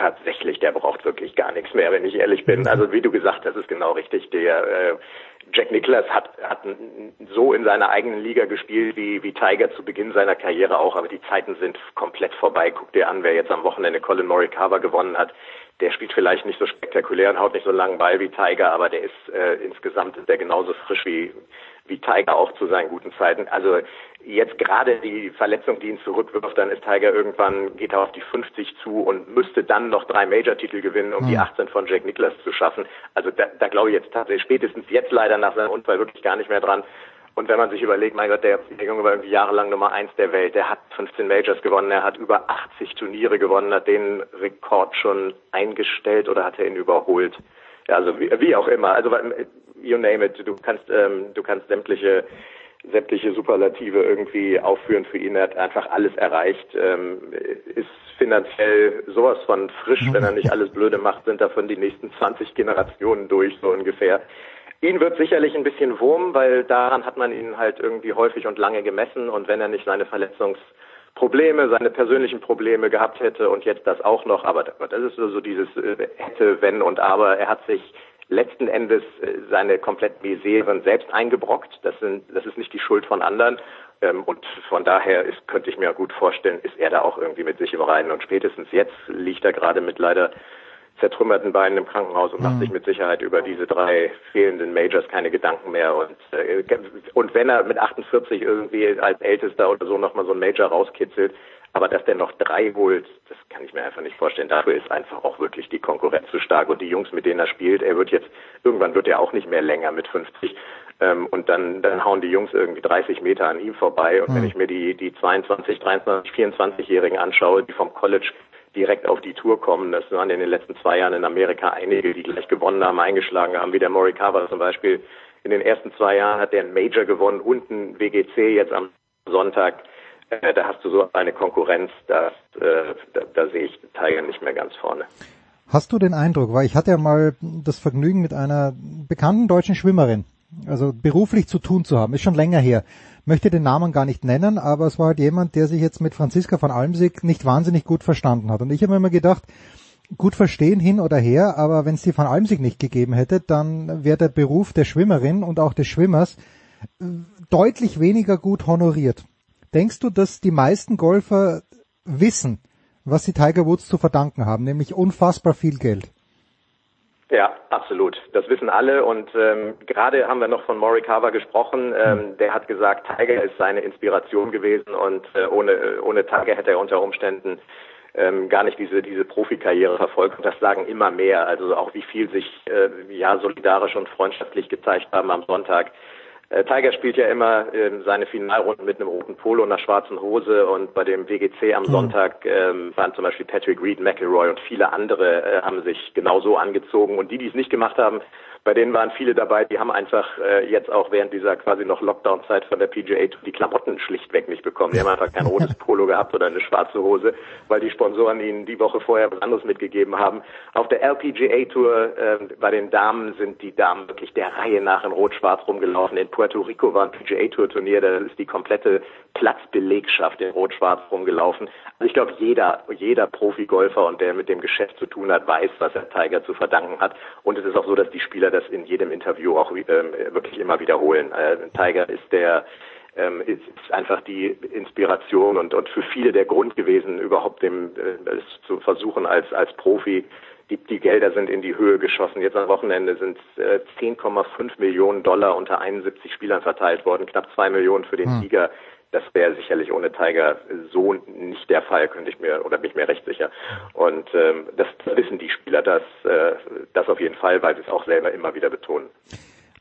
Tatsächlich, der braucht wirklich gar nichts mehr, wenn ich ehrlich bin. Also wie du gesagt hast, ist genau richtig. Der äh, Jack Nicklaus hat, hat so in seiner eigenen Liga gespielt wie, wie Tiger zu Beginn seiner Karriere auch, aber die Zeiten sind komplett vorbei. Guck dir an, wer jetzt am Wochenende Colin Morikawa gewonnen hat. Der spielt vielleicht nicht so spektakulär und haut nicht so langen Ball wie Tiger, aber der ist äh, insgesamt ist der genauso frisch wie, wie Tiger auch zu seinen guten Zeiten. Also jetzt gerade die Verletzung, die ihn zurückwirft, dann ist Tiger irgendwann, geht er auf die 50 zu und müsste dann noch drei Major-Titel gewinnen, um mhm. die 18 von Jack Nicklaus zu schaffen. Also da, da glaube ich jetzt tatsächlich spätestens jetzt leider nach seinem Unfall wirklich gar nicht mehr dran. Und wenn man sich überlegt, mein Gott, der, der Junge war irgendwie jahrelang Nummer eins der Welt, der hat 15 Majors gewonnen, er hat über 80 Turniere gewonnen, hat den Rekord schon eingestellt oder hat er ihn überholt. Ja, also wie, wie auch immer. Also you name it, du kannst ähm, du kannst sämtliche sämtliche Superlative irgendwie aufführen für ihn. Er hat einfach alles erreicht, ähm, ist finanziell sowas von frisch, wenn er nicht (laughs) alles blöde macht, sind davon die nächsten 20 Generationen durch, so ungefähr. Ihn wird sicherlich ein bisschen Wurm, weil daran hat man ihn halt irgendwie häufig und lange gemessen und wenn er nicht seine Verletzungsprobleme, seine persönlichen Probleme gehabt hätte und jetzt das auch noch, aber das ist so dieses äh, hätte, wenn und aber. Er hat sich letzten Endes äh, seine komplett Miseren selbst eingebrockt. Das, sind, das ist nicht die Schuld von anderen. Ähm, und von daher ist, könnte ich mir gut vorstellen, ist er da auch irgendwie mit sich im Reinen. Und spätestens jetzt liegt er gerade mit leider zertrümmerten Beinen im Krankenhaus und macht mhm. sich mit Sicherheit über diese drei fehlenden Majors keine Gedanken mehr. Und, äh, und wenn er mit 48 irgendwie als Ältester oder so nochmal so ein Major rauskitzelt, aber dass der noch drei holt, das kann ich mir einfach nicht vorstellen. Dafür ist einfach auch wirklich die Konkurrenz zu stark. Und die Jungs, mit denen er spielt, er wird jetzt, irgendwann wird er auch nicht mehr länger mit 50. Ähm, und dann, dann hauen die Jungs irgendwie 30 Meter an ihm vorbei. Und mhm. wenn ich mir die, die 22, 23, 24-Jährigen anschaue, die vom College direkt auf die Tour kommen. Das waren in den letzten zwei Jahren in Amerika einige, die gleich gewonnen haben, eingeschlagen haben, wie der Morikawa zum Beispiel. In den ersten zwei Jahren hat der ein Major gewonnen und ein WGC jetzt am Sonntag. Äh, da hast du so eine Konkurrenz, dass, äh, da, da sehe ich Tiger nicht mehr ganz vorne. Hast du den Eindruck, weil ich hatte ja mal das Vergnügen mit einer bekannten deutschen Schwimmerin, also beruflich zu tun zu haben, ist schon länger her. Möchte den Namen gar nicht nennen, aber es war halt jemand, der sich jetzt mit Franziska von Almsig nicht wahnsinnig gut verstanden hat. Und ich habe mir immer gedacht, gut verstehen hin oder her, aber wenn es die von Almsig nicht gegeben hätte, dann wäre der Beruf der Schwimmerin und auch des Schwimmers äh, deutlich weniger gut honoriert. Denkst du, dass die meisten Golfer wissen, was sie Tiger Woods zu verdanken haben, nämlich unfassbar viel Geld? Ja, absolut. Das wissen alle und ähm, gerade haben wir noch von Morikawa gesprochen. Ähm, hm. der hat gesagt, Tiger ist seine Inspiration gewesen und äh, ohne ohne Tiger hätte er unter Umständen ähm, gar nicht diese diese Profikarriere verfolgt. Und das sagen immer mehr. Also auch wie viel sich äh, ja solidarisch und freundschaftlich gezeigt haben am Sonntag. Äh, Tiger spielt ja immer äh, seine Finalrunden mit einem roten Polo und einer schwarzen Hose und bei dem WGC am mhm. Sonntag ähm, waren zum Beispiel Patrick Reed, McElroy und viele andere äh, haben sich genauso angezogen und die, die es nicht gemacht haben, bei denen waren viele dabei, die haben einfach äh, jetzt auch während dieser quasi noch Lockdown-Zeit von der PGA die Klamotten schlichtweg nicht bekommen. Die haben einfach kein rotes (laughs) Polo gehabt oder eine schwarze Hose, weil die Sponsoren ihnen die Woche vorher was anderes mitgegeben haben. Auf der LPGA Tour äh, bei den Damen sind die Damen wirklich der Reihe nach in Rot-Schwarz rumgelaufen. In Puerto Rico war ein PGA Tour Turnier, da ist die komplette Platzbelegschaft in Rot-Schwarz rumgelaufen. Also ich glaube, jeder, jeder Profi-Golfer und der mit dem Geschäft zu tun hat, weiß, was er Tiger zu verdanken hat. Und es ist auch so, dass die Spieler das in jedem Interview auch ähm, wirklich immer wiederholen. Äh, Tiger ist der ähm, ist, ist einfach die Inspiration und, und für viele der Grund gewesen, überhaupt dem äh, zu versuchen als als Profi die, die Gelder sind in die Höhe geschossen. Jetzt am Wochenende sind äh, 10,5 Millionen Dollar unter 71 Spielern verteilt worden, knapp zwei Millionen für den hm. Das wäre sicherlich ohne Tiger so nicht der Fall, könnte ich mir oder bin ich mir recht sicher. Und ähm, das wissen die Spieler, das, äh, das auf jeden Fall, weil sie es auch selber immer wieder betonen.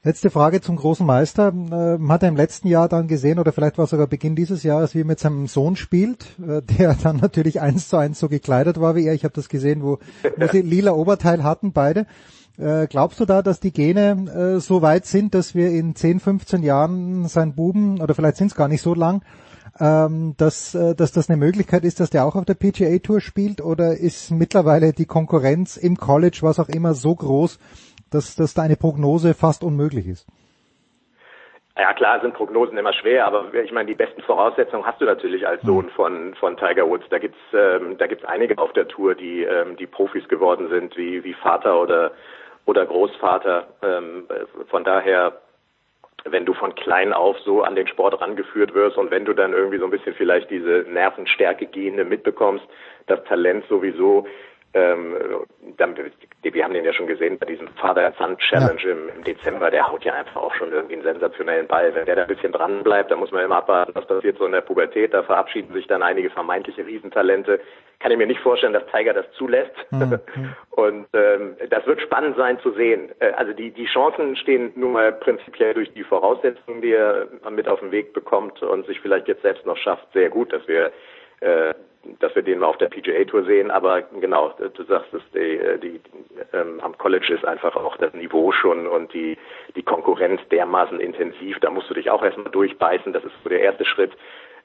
Letzte Frage zum großen Meister. Ähm, hat er im letzten Jahr dann gesehen, oder vielleicht war es sogar Beginn dieses Jahres, wie er mit seinem Sohn spielt, äh, der dann natürlich eins zu eins so gekleidet war wie er. Ich habe das gesehen, wo, wo sie (laughs) lila Oberteil hatten, beide. Äh, glaubst du da, dass die Gene äh, so weit sind, dass wir in 10, 15 Jahren seinen Buben, oder vielleicht sind es gar nicht so lang, ähm, dass, äh, dass das eine Möglichkeit ist, dass der auch auf der PGA Tour spielt? Oder ist mittlerweile die Konkurrenz im College, was auch immer, so groß, dass, dass da eine Prognose fast unmöglich ist. Ja klar sind Prognosen immer schwer, aber ich meine, die besten Voraussetzungen hast du natürlich als Sohn von von Tiger Woods. Da gibt's ähm, da gibt's einige auf der Tour, die ähm, die Profis geworden sind, wie wie Vater oder oder Großvater. Ähm, von daher, wenn du von klein auf so an den Sport rangeführt wirst und wenn du dann irgendwie so ein bisschen vielleicht diese Nervenstärke Gene mitbekommst, das Talent sowieso, Ähm, dann, wir haben den ja schon gesehen bei diesem Father-Son-Challenge Ja. im, im Dezember, der haut ja einfach auch schon irgendwie einen sensationellen Ball. Wenn der da ein bisschen dran bleibt, dann muss man immer abwarten, was passiert so in der Pubertät. Da verabschieden sich dann einige vermeintliche Riesentalente. Kann ich mir nicht vorstellen, dass Tiger das zulässt. (laughs) Und ähm, das wird spannend sein zu sehen. Äh, also die, die Chancen stehen nun mal prinzipiell durch die Voraussetzungen, die er mit auf den Weg bekommt und sich vielleicht jetzt selbst noch schafft, sehr gut, dass wir äh, dass wir den mal auf der PGA Tour sehen, aber genau, du sagst es, die, die ähm, am College ist einfach auch das Niveau schon und die die Konkurrenz dermaßen intensiv, da musst du dich auch erstmal durchbeißen, das ist so der erste Schritt.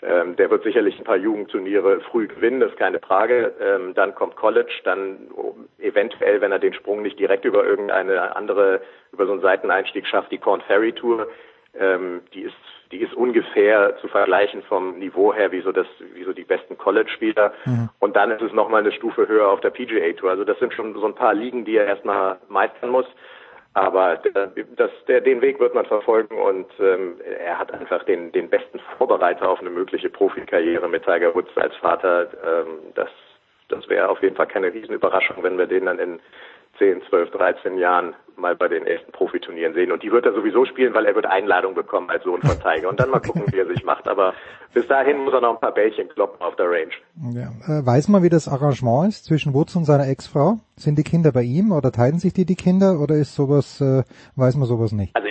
Ähm, der wird sicherlich ein paar Jugendturniere früh gewinnen, das ist keine Frage. Ähm, dann kommt College, dann oh, eventuell, wenn er den Sprung nicht direkt über irgendeine andere, über so einen Seiteneinstieg schafft, die Corn Ferry Tour, ähm, die ist die ist ungefähr zu vergleichen vom Niveau her wie so das wie so die besten College-Spieler und dann ist es nochmal eine Stufe höher auf der PGA Tour. Also das sind schon so ein paar Ligen, die er erstmal meistern muss. Aber der, das, der, den Weg wird man verfolgen und ähm, er hat einfach den, den besten Vorbereiter auf eine mögliche Profikarriere mit Tiger Woods als Vater. Ähm, das das wäre auf jeden Fall keine Riesenüberraschung, wenn wir den dann in 10, 12, 13 Jahren mal bei den ersten Profiturnieren sehen. Und die wird er sowieso spielen, weil er wird Einladung bekommen als Sohn von Tiger. Und dann mal gucken, wie er sich macht. Aber bis dahin muss er noch ein paar Bällchen kloppen auf der Range. Ja. Äh, weiß man, wie das Arrangement ist zwischen Woods und seiner Ex-Frau? Sind die Kinder bei ihm oder teilen sich die die Kinder oder ist sowas, äh, weiß man sowas nicht? Also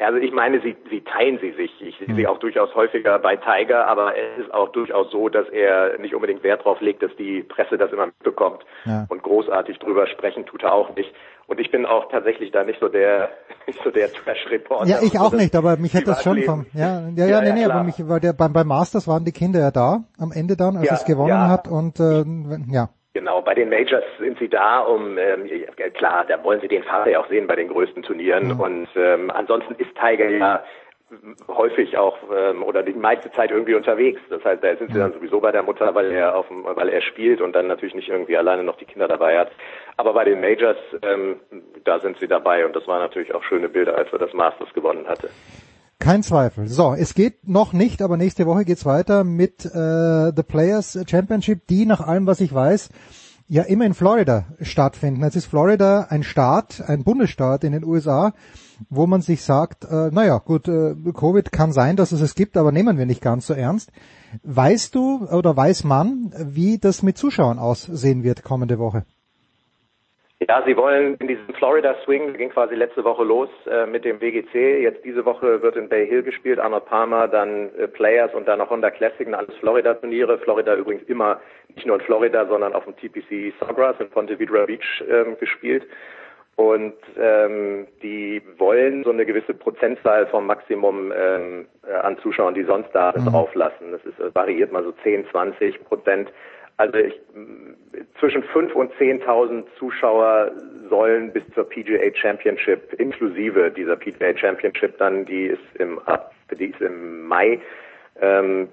also ich meine, sie, sie teilen sie sich. Ich sehe sie auch durchaus häufiger bei Tiger, aber es ist auch durchaus so, dass er nicht unbedingt Wert darauf legt, dass die Presse das immer mitbekommt. Ja. Und großartig drüber sprechen tut er auch nicht. Und ich bin auch tatsächlich da nicht so der, (laughs) nicht so der Trash-Reporter. Ja, ich und so auch nicht, aber mich hat das schon vom, ja, ja, ja, Ja, nee, nee, aber mich, weil der, beim, beim Masters waren die Kinder ja da, am Ende dann, als Ja, es gewonnen ja. hat und, äh, ja. Genau, bei den Majors sind sie da, um ähm, klar, da wollen sie den Vater ja auch sehen bei den größten Turnieren. Und ähm, ansonsten ist Tiger ja häufig auch ähm, oder die meiste Zeit irgendwie unterwegs. Das heißt, da sind sie dann sowieso bei der Mutter, weil er auf dem, weil er spielt und dann natürlich nicht irgendwie alleine noch die Kinder dabei hat. Aber bei den Majors, ähm, da sind sie dabei und das waren natürlich auch schöne Bilder, als er das Masters gewonnen hatte. Kein Zweifel. So, es geht noch nicht, aber nächste Woche geht's weiter mit äh, The Players Championship, die nach allem, was ich weiß, ja immer in Florida stattfinden. Jetzt ist Florida ein Staat, ein Bundesstaat in den USA, wo man sich sagt, äh, naja, gut, äh, Covid kann sein, dass es es gibt, aber nehmen wir nicht ganz so ernst. Weißt du oder weiß man, wie das mit Zuschauern aussehen wird kommende Woche? Ja, sie wollen in diesem Florida Swing, ging quasi letzte Woche los äh, mit dem WGC. Jetzt diese Woche wird in Bay Hill gespielt, Arnold Palmer, dann äh, Players und dann noch Honda Classic, alles Florida-Turniere. Florida übrigens immer nicht nur in Florida, sondern auf dem TPC Sawgrass in Ponte Vedra Beach ähm, gespielt. Und ähm, die wollen so eine gewisse Prozentzahl vom Maximum ähm, äh, an Zuschauern, die sonst da sind, drauflassen. Das ist, äh, variiert mal so 10, 20 Prozent. Also ich, zwischen 5 und 10.000 Zuschauer sollen bis zur PGA Championship inklusive dieser PGA Championship dann, die ist im, die ist im Mai ähm,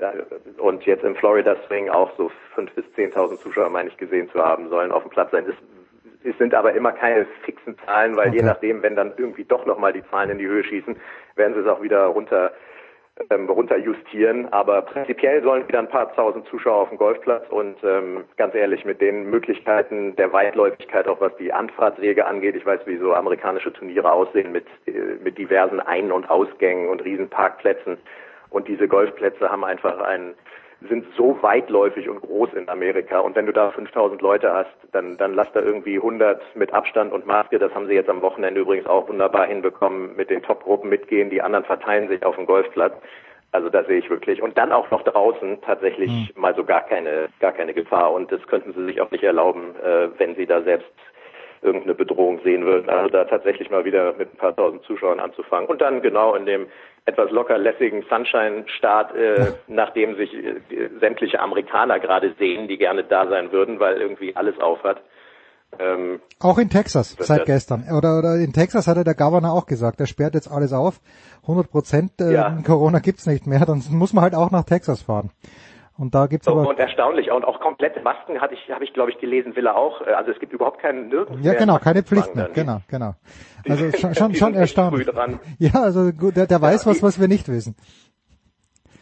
und jetzt im Florida Swing auch so 5 bis 10.000 Zuschauer, meine ich, gesehen zu haben sollen auf dem Platz sein. Das, es sind aber immer keine fixen Zahlen, weil je Okay. nachdem, wenn dann irgendwie doch nochmal die Zahlen in die Höhe schießen, werden sie es auch wieder runter ähm, runter justieren. Aber prinzipiell sollen wieder ein paar tausend Zuschauer auf dem Golfplatz und ähm, ganz ehrlich, mit den Möglichkeiten der Weitläufigkeit, auch was die Anfahrtswege angeht, ich weiß, wie so amerikanische Turniere aussehen mit, äh, mit diversen Ein- und Ausgängen und Riesenparkplätzen. Und diese Golfplätze haben einfach einen sind so weitläufig und groß in Amerika. Und wenn du da 5000 Leute hast, dann, dann lass da irgendwie 100 mit Abstand und Maske. Das haben sie jetzt am Wochenende übrigens auch wunderbar hinbekommen, mit den Top-Gruppen mitgehen. Die anderen verteilen sich auf dem Golfplatz. Also da sehe ich wirklich. Und dann auch noch draußen tatsächlich mal so gar keine, gar keine Gefahr. Und das könnten sie sich auch nicht erlauben, äh, wenn sie da selbst irgendeine Bedrohung sehen würden. Also da tatsächlich mal wieder mit ein paar tausend Zuschauern anzufangen. Und dann genau in dem etwas locker lässigen Sunshine-Start, äh, (laughs) nachdem sich äh, sämtliche Amerikaner gerade sehen, die gerne da sein würden, weil irgendwie alles aufhat. Ähm, Auch in Texas seit das- gestern. Oder, oder in Texas hatte der Governor auch gesagt, er sperrt jetzt alles auf. 100 Prozent äh, Ja. Corona gibt's nicht mehr. Dann muss man halt auch nach Texas fahren. Und da gibt's so, aber und erstaunlich. Und auch komplette Masken hatte ich, habe ich, glaube ich, gelesen, will er auch. Äh, Also es gibt überhaupt keinen nirgends ja genau keine Pflicht mehr. Genau, genau. Die- Also (laughs) schon schon, schon erstaunlich. Ja, also gut, der, der weiß was, was wir nicht wissen.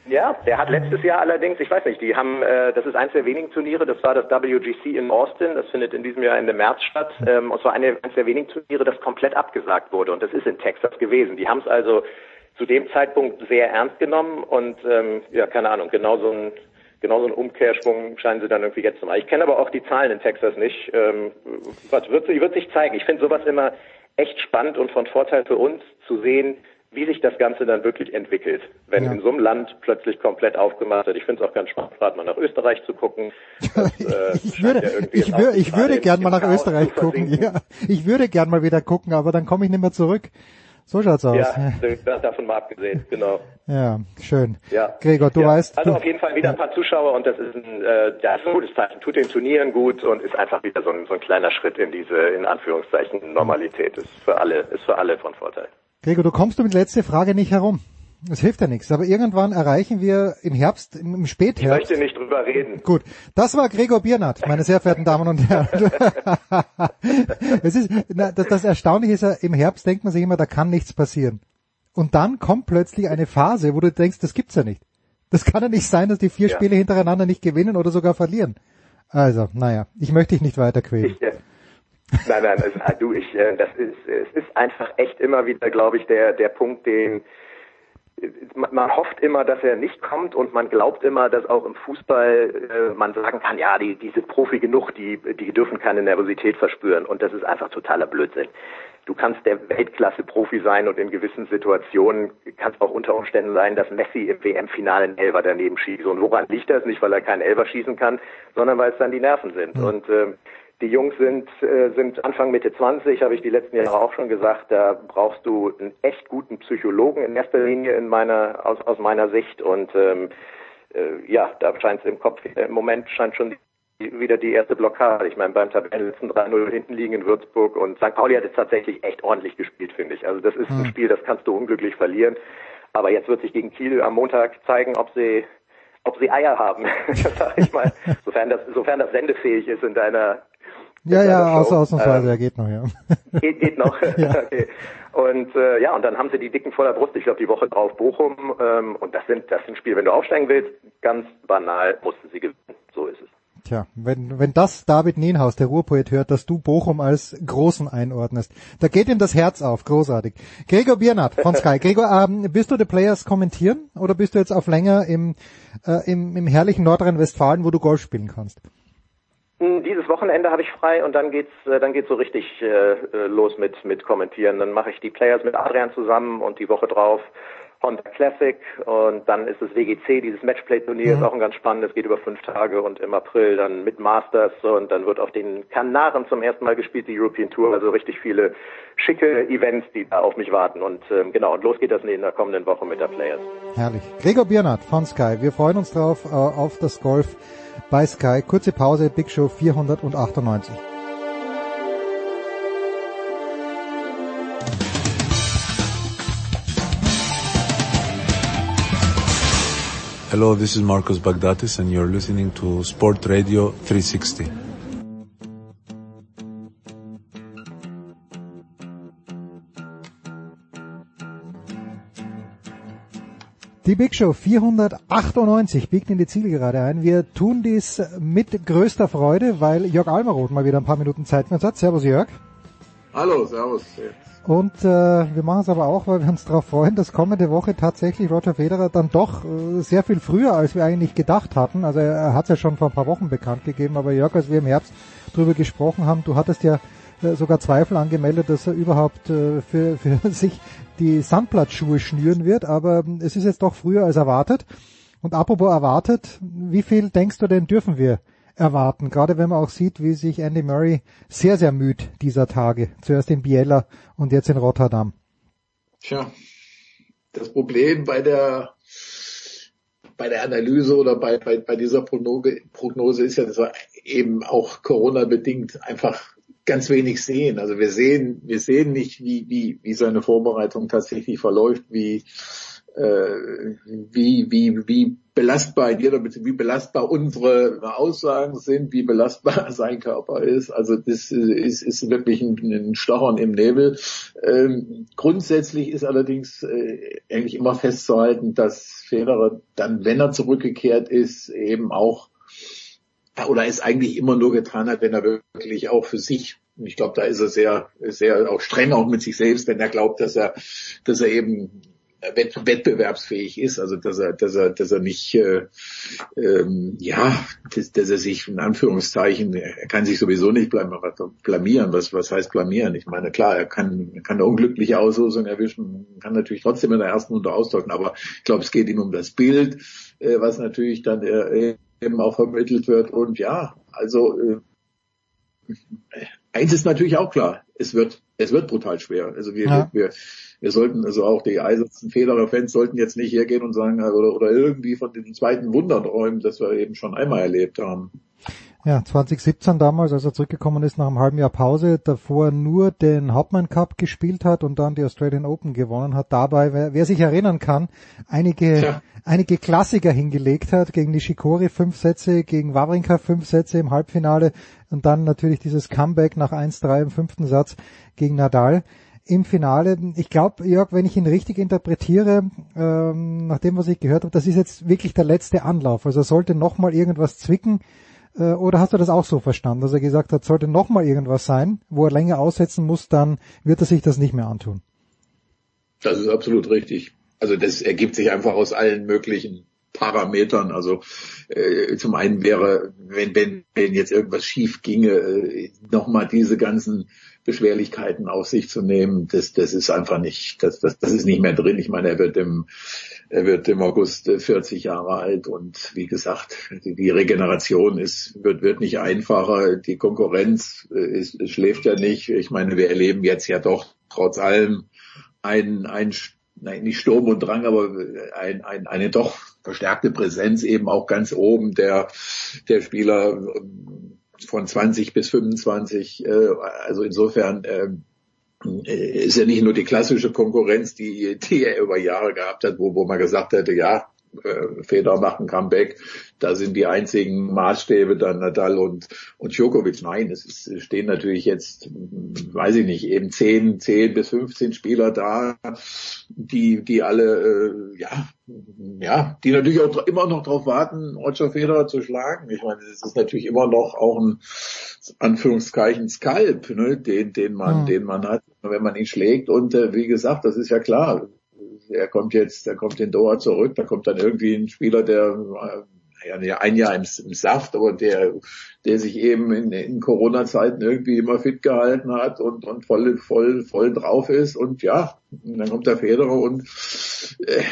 Ja, der hat letztes Jahr allerdings, ich weiß nicht, die haben, äh, das ist eins der wenigen Turniere, das war das WGC in Austin, das findet in diesem Jahr Ende März statt. Ähm, und zwar eine, eins der wenigen Turniere, das komplett abgesagt wurde. Und das ist in Texas gewesen. Die haben es also zu dem Zeitpunkt sehr ernst genommen und ähm, ja, keine Ahnung, genau so ein genau so einen Umkehrschwung scheinen sie dann irgendwie jetzt zu machen. Ich kenne aber auch die Zahlen in Texas nicht. Ähm, was wird, wird sich zeigen. Ich finde sowas immer echt spannend und von Vorteil für uns zu sehen, wie sich das Ganze dann wirklich entwickelt, wenn ja. in so einem Land plötzlich komplett aufgemacht wird. Ich finde es auch ganz spannend, gerade mal nach Österreich zu gucken. Das, (laughs) äh, ich würde, ja ich, würde, ich würde gern mal nach Österreich gucken. Ja, ich würde gern mal wieder gucken, aber dann komme ich nicht mehr zurück. So schaut's aus. Ja, (laughs) davon mal abgesehen, genau. Ja, schön. Ja. Gregor, du ja. weißt. Also auf jeden Fall wieder ein paar Zuschauer und das ist ein, äh, ja, ist ein gutes Zeichen. Tut den Turnieren gut und ist einfach wieder so ein, so ein kleiner Schritt in diese, in Anführungszeichen, Normalität. Ist für alle, ist für alle von Vorteil. Gregor, du kommst du mit letzter Frage nicht herum. Es hilft ja nichts, aber irgendwann erreichen wir im Herbst, im Spätherbst. Ich möchte nicht drüber reden. Gut, das war Gregor Biernat, meine sehr verehrten Damen und Herren. (laughs) es ist, na, das, das Erstaunliche ist ja, im Herbst denkt man sich immer, da kann nichts passieren. Und dann kommt plötzlich eine Phase, wo du denkst, das gibt's ja nicht. Das kann ja nicht sein, dass die vier ja. Spiele hintereinander nicht gewinnen oder sogar verlieren. Also, naja, ich möchte dich nicht weiter quälen. Ich, äh, nein, nein, also, du, ich, äh, das ist, es ist einfach echt immer wieder, glaube ich, der, der Punkt, den, man hofft immer, dass er nicht kommt und man glaubt immer, dass auch im Fußball äh, man sagen kann, ja, die, die sind Profi genug, die, die dürfen keine Nervosität verspüren und das ist einfach totaler Blödsinn. Du kannst der Weltklasse-Profi sein und in gewissen Situationen kann es auch unter Umständen sein, dass Messi im WM-Finale einen Elfer daneben schießt. Und woran liegt das? Nicht, weil er keinen Elfer schießen kann, sondern weil es dann die Nerven sind. Mhm. Und ähm, die Jungs sind, äh, sind Anfang Mitte 20, habe ich die letzten Jahre auch schon gesagt. Da brauchst du einen echt guten Psychologen in erster Linie in meiner, aus, aus meiner Sicht. Und ähm, äh, ja, da scheint es im Kopf, im Moment scheint schon die, wieder die erste Blockade. Ich meine, beim Tabellenletzten 3-0 hinten liegen in Würzburg und St. Pauli hat es tatsächlich echt ordentlich gespielt, finde ich. Also das ist ein hm. Spiel, das kannst du unglücklich verlieren. Aber jetzt wird sich gegen Kiel am Montag zeigen, ob sie ob sie Eier haben, (laughs) sag ich mal, (laughs) sofern das, sofern das sendefähig ist in deiner ja, ja, aus, ausnahmsweise, ähm, ja, geht noch, ja. (laughs) Geht, geht noch. (laughs) ja. okay. Und äh, ja, und dann haben sie die Dicken voller Brust. Ich glaube, die Woche drauf Bochum. Ähm, und das sind das sind Spiele, wenn du aufsteigen willst, ganz banal mussten sie gewinnen. So ist es. Tja, wenn, wenn das David Nienhaus, der Ruhrpoet, hört, dass du Bochum als Großen einordnest, da geht ihm das Herz auf, großartig. Gregor Biernat von Sky. (laughs) Gregor, ähm, bist du die Players kommentieren oder bist du jetzt auf länger im, äh, im, im herrlichen Nordrhein-Westfalen, wo du Golf spielen kannst? Dieses Wochenende habe ich frei und dann geht's äh, dann geht's so richtig äh, äh, los mit mit kommentieren. Dann mache ich die Players mit Adrian zusammen und die Woche drauf Honda Classic und dann ist es WGC, dieses Matchplay-Turnier mhm. ist auch ein ganz spannendes, geht über fünf Tage und im April dann mit Masters und dann wird auf den Kanaren zum ersten Mal gespielt, die European Tour, also richtig viele schicke Events, die da auf mich warten und ähm, genau, und los geht das in der kommenden Woche mit der Players. Herrlich. Gregor Biernat von Sky, wir freuen uns drauf äh, auf das Golf bei Sky. Kurze Pause, Big Show 498. Hello, this is Marcos Bagdatis and you're listening to Sport Radio 360. Die Big Show 498 biegt in die Zielgerade ein. Wir tun dies mit größter Freude, weil Jörg Almaroth mal wieder ein paar Minuten Zeit für uns hat. Servus Jörg. Hallo, servus. Und äh, wir machen es aber auch, weil wir uns darauf freuen, dass kommende Woche tatsächlich Roger Federer dann doch äh, sehr viel früher, als wir eigentlich gedacht hatten. Also er, hat es ja schon vor ein paar Wochen bekannt gegeben, aber Jörg, als wir im Herbst drüber gesprochen haben, du hattest ja sogar Zweifel angemeldet, dass er überhaupt äh, für, (laughs) für sich die Sandplatzschuhe schnüren wird, aber ähm, es ist jetzt doch früher als erwartet. Und apropos erwartet, wie viel denkst du denn dürfen wir erwarten? Gerade wenn man auch sieht, wie sich Andy Murray sehr, sehr müht dieser Tage. Zuerst in Biella und jetzt in Rotterdam. Tja, das Problem bei der bei der Analyse oder bei, bei, bei dieser Prognose, Prognose ist ja, dass wir eben auch Corona bedingt einfach ganz wenig sehen. Also wir sehen, wir sehen nicht, wie, wie, wie seine Vorbereitung tatsächlich verläuft, wie, äh, wie, wie, wie belastbar dir oder wie belastbar unsere Aussagen sind, wie belastbar (laughs) sein Körper ist. Also das ist, ist wirklich ein, ein Stochern im Nebel. Ähm, grundsätzlich ist allerdings äh, eigentlich immer festzuhalten, dass Federer dann, wenn er zurückgekehrt ist, eben auch oder es eigentlich immer nur getan hat, wenn er wirklich auch für sich ich glaube, da ist er sehr, sehr auch streng auch mit sich selbst, wenn er glaubt, dass er, dass er eben wettbewerbsfähig ist, also dass er, dass er, dass er nicht, äh, ähm, ja, dass, dass er sich in Anführungszeichen, er kann sich sowieso nicht blamieren. Was, was heißt blamieren? Ich meine, klar, er kann, kann eine unglückliche Auslosung erwischen, kann natürlich trotzdem in der ersten Runde austauschen, aber ich glaube, es geht ihm um das Bild, äh, was natürlich dann äh, eben auch vermittelt wird. Und ja, also äh, eins ist natürlich auch klar, es wird, es wird brutal schwer. Also wir, ja. wir, wir sollten, also auch die eisernen Federer-Fans sollten jetzt nicht hergehen und sagen, oder, oder irgendwie von diesem zweiten Wunder träumen, das wir eben schon einmal erlebt haben. Ja, 2017 damals, als er zurückgekommen ist nach einem halben Jahr Pause, davor nur den Hauptmann Cup gespielt hat und dann die Australian Open gewonnen hat. Dabei, wer, wer sich erinnern kann, einige, ja. einige Klassiker hingelegt hat, gegen Nishikori fünf Sätze, gegen Wawrinka fünf Sätze im Halbfinale und dann natürlich dieses Comeback nach 1-3 im fünften Satz gegen Nadal im Finale. Ich glaube, Jörg, wenn ich ihn richtig interpretiere, ähm, nach dem, was ich gehört habe, das ist jetzt wirklich der letzte Anlauf. Also sollte nochmal irgendwas zwicken. Äh, oder hast du das auch so verstanden, dass er gesagt hat, sollte nochmal irgendwas sein, wo er länger aussetzen muss, dann wird er sich das nicht mehr antun? Das ist absolut richtig. Also das ergibt sich einfach aus allen möglichen Parametern. Also äh, zum einen wäre, wenn, wenn, wenn jetzt irgendwas schief ginge, äh, nochmal diese ganzen Beschwerlichkeiten auf sich zu nehmen, das, das ist einfach nicht, das, das, das ist nicht mehr drin. Ich meine, er wird im, er wird im August 40 Jahre alt und wie gesagt, die Regeneration ist, wird, wird nicht einfacher. Die Konkurrenz ist, schläft ja nicht. Ich meine, wir erleben jetzt ja doch trotz allem ein, ein nein, nicht Sturm und Drang, aber ein, ein, eine doch verstärkte Präsenz eben auch ganz oben der, der Spieler von 20 bis 25. Äh, also insofern äh, ist ja nicht nur die klassische Konkurrenz, die, die er über Jahre gehabt hat, wo, wo man gesagt hätte, ja, äh, Feder machen Comeback, da sind die einzigen Maßstäbe dann Nadal und, und Djokovic. Nein, es ist, stehen natürlich jetzt, weiß ich nicht, eben 10, 10 bis 15 Spieler da, die, die alle, äh, ja, ja, die natürlich auch immer noch darauf warten, Roger Federer zu schlagen. Ich meine, es ist natürlich immer noch auch ein Anführungszeichen Skalp, ne, den, den man, mhm. den man hat, wenn man ihn schlägt. Und äh, wie gesagt, das ist ja klar er kommt jetzt, er kommt in Doha zurück, da kommt dann irgendwie ein Spieler, der ja, ein Jahr im, im Saft, aber der, der sich eben in, in Corona-Zeiten irgendwie immer fit gehalten hat und, und voll, voll, voll drauf ist. Und ja, dann kommt der Federer und äh,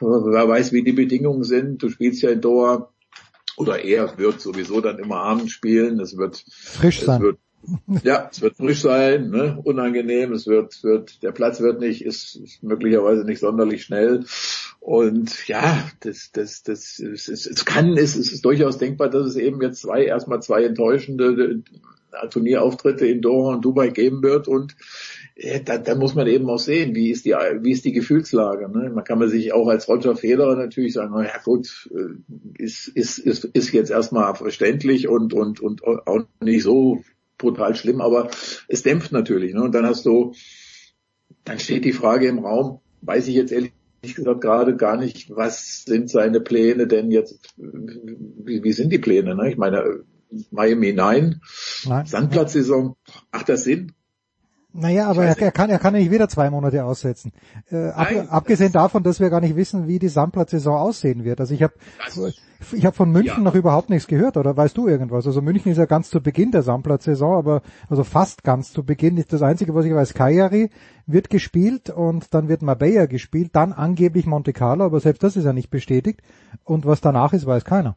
wer weiß, wie die Bedingungen sind. Du spielst ja in Doha oder er wird sowieso dann immer abends spielen. Es wird frisch sein. Es wird ja, es wird frisch sein, ne? unangenehm, es wird, wird, der Platz wird nicht, ist, ist möglicherweise nicht sonderlich schnell. Und ja, das, das, das, es, es, es kann, es, es ist durchaus denkbar, dass es eben jetzt zwei, erstmal zwei enttäuschende äh, Turnierauftritte in Doha und Dubai geben wird und ja, da, da muss man eben auch sehen, wie ist die, wie ist die Gefühlslage. Ne? Man kann man sich auch als Roger Federer natürlich sagen, na ja gut, äh, ist, ist, ist, ist jetzt erstmal verständlich und, und, und auch nicht so brutal schlimm, aber es dämpft natürlich. Ne? Und dann hast du, dann steht die Frage im Raum, weiß ich jetzt ehrlich gesagt gerade gar nicht, was sind seine Pläne denn jetzt, wie, wie sind die Pläne? Ne? Ich meine, Miami nein, nein. Sandplatzsaison, macht das Sinn? Naja, aber er, er, kann, er kann ja nicht wieder zwei Monate aussetzen. Äh, ab, abgesehen davon, dass wir gar nicht wissen, wie die Sandplatzsaison aussehen wird. Also ich habe ich hab von München ja. noch überhaupt nichts gehört, oder weißt du irgendwas? Also München ist ja ganz zu Beginn der Sandplatzsaison, aber also fast ganz zu Beginn. Das Einzige, was ich weiß, Kajari wird gespielt und dann wird Marbella gespielt, dann angeblich Monte Carlo, aber selbst das ist ja nicht bestätigt. Und was danach ist, weiß keiner.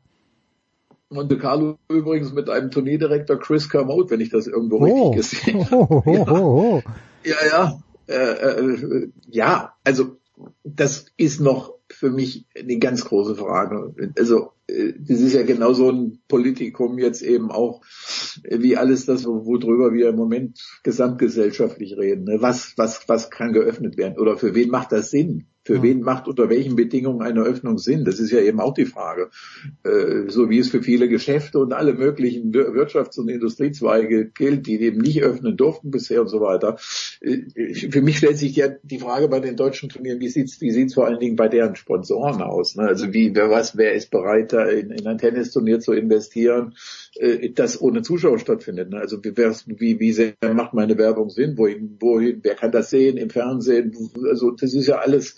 Monte Carlo übrigens mit einem Turnierdirektor Chris Kermode, wenn ich das irgendwo oh. richtig gesehen habe. (laughs) Oh, oh, ja. ja, ja, äh, äh, ja, also das ist noch für mich eine ganz große Frage. Also äh, das ist ja genau so ein Politikum jetzt eben auch wie alles das, worüber wir im Moment gesamtgesellschaftlich reden. Ne? Was, was, was kann geöffnet werden oder für wen macht das Sinn? Für wen macht unter welchen Bedingungen eine Öffnung Sinn? Das ist ja eben auch die Frage. Äh, so wie es für viele Geschäfte und alle möglichen Wir- Wirtschafts- und Industriezweige gilt, die eben nicht öffnen durften bisher und so weiter. Äh, Für mich stellt sich ja die Frage bei den deutschen Turnieren, wie sieht's, wie sieht's vor allen Dingen bei deren Sponsoren aus? Ne? Also wie, wer was, wer ist bereit, da in, in ein Tennisturnier zu investieren, äh, das ohne Zuschauer stattfindet? Ne? Also wie, wie, wie sehr macht meine Werbung Sinn? Wohin, wohin, wer kann das sehen im Fernsehen? Also das ist ja alles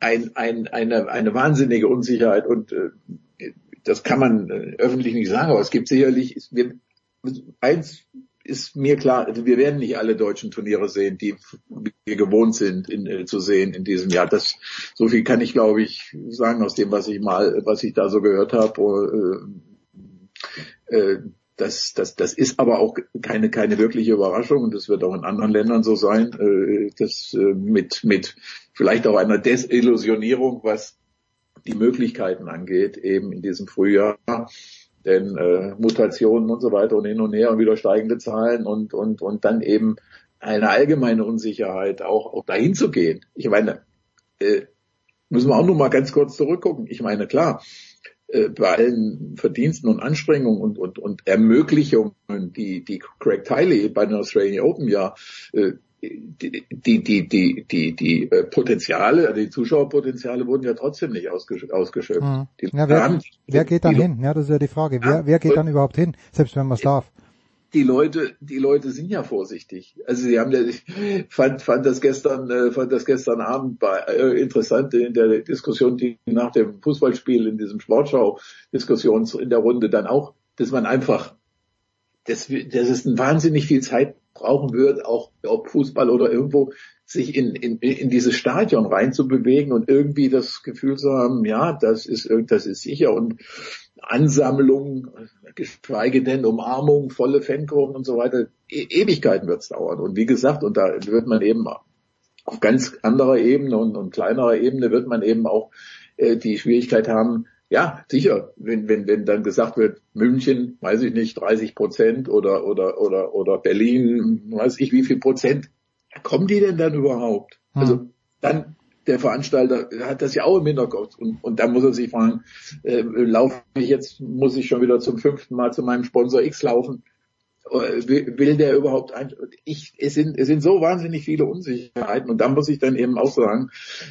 ein, ein, eine, eine wahnsinnige Unsicherheit und äh, das kann man äh, öffentlich nicht sagen, aber es gibt sicherlich, es- wir, eins ist mir klar, also wir werden nicht alle deutschen Turniere sehen, die wir gewohnt sind in, äh, zu sehen in diesem Jahr. Das so viel kann ich, glaube ich, sagen aus dem, was ich mal, was ich da so gehört habe. Äh, äh, das, das, das ist aber auch keine, keine wirkliche Überraschung und das wird auch in anderen Ländern so sein. Äh, das äh, mit, mit vielleicht auch einer Desillusionierung, was die Möglichkeiten angeht, eben in diesem Frühjahr. Denn äh, Mutationen und so weiter und hin und her und wieder steigende Zahlen und, und, und dann eben eine allgemeine Unsicherheit auch, auch dahin zu gehen. Ich meine, äh, müssen wir auch nur mal ganz kurz zurückgucken. Ich meine, klar, äh, bei allen Verdiensten und Anstrengungen und, und, und Ermöglichungen, die, die Craig Tiley bei den Australian Open ja äh, die, die, die, die, die, die äh, Potenziale, die Zuschauerpotenziale wurden ja trotzdem nicht ausgesch ausgeschöpft. Mhm. Ja, wer, haben- wer geht dann hin? Ja, das ist ja die Frage. Wer, wer geht dann überhaupt hin, selbst wenn man es darf? Die Leute, die Leute sind ja vorsichtig. Also sie haben ja, ich fand, fand das gestern, äh, fand das gestern Abend bei, äh, interessant in der Diskussion, die nach dem Fußballspiel in diesem Sportschau-Diskussion in der Runde dann auch, dass man einfach, dass, dass es wahnsinnig viel Zeit brauchen wird, auch ob Fußball oder irgendwo, sich in, in, in dieses Stadion reinzubewegen und irgendwie das Gefühl zu haben, ja, das ist, das ist sicher und Ansammlung, geschweige denn Umarmung, volle Fankurven und so weiter. E Ewigkeiten wird es dauern. Und wie gesagt, und da wird man eben auf ganz anderer Ebene und, und kleinerer Ebene wird man eben auch äh, die Schwierigkeit haben, ja, sicher, wenn, wenn, wenn dann gesagt wird, München, weiß ich nicht, 30 Prozent oder, oder, oder, oder Berlin, weiß ich wie viel Prozent, kommen die denn dann überhaupt? Also dann der Veranstalter hat das ja auch im Hinterkopf und, und dann muss er sich fragen, äh, laufe ich jetzt, muss ich schon wieder zum fünften Mal zu meinem Sponsor X laufen? Äh, Will, der überhaupt ein, ich, es sind, es sind so wahnsinnig viele Unsicherheiten und da muss ich dann eben auch sagen,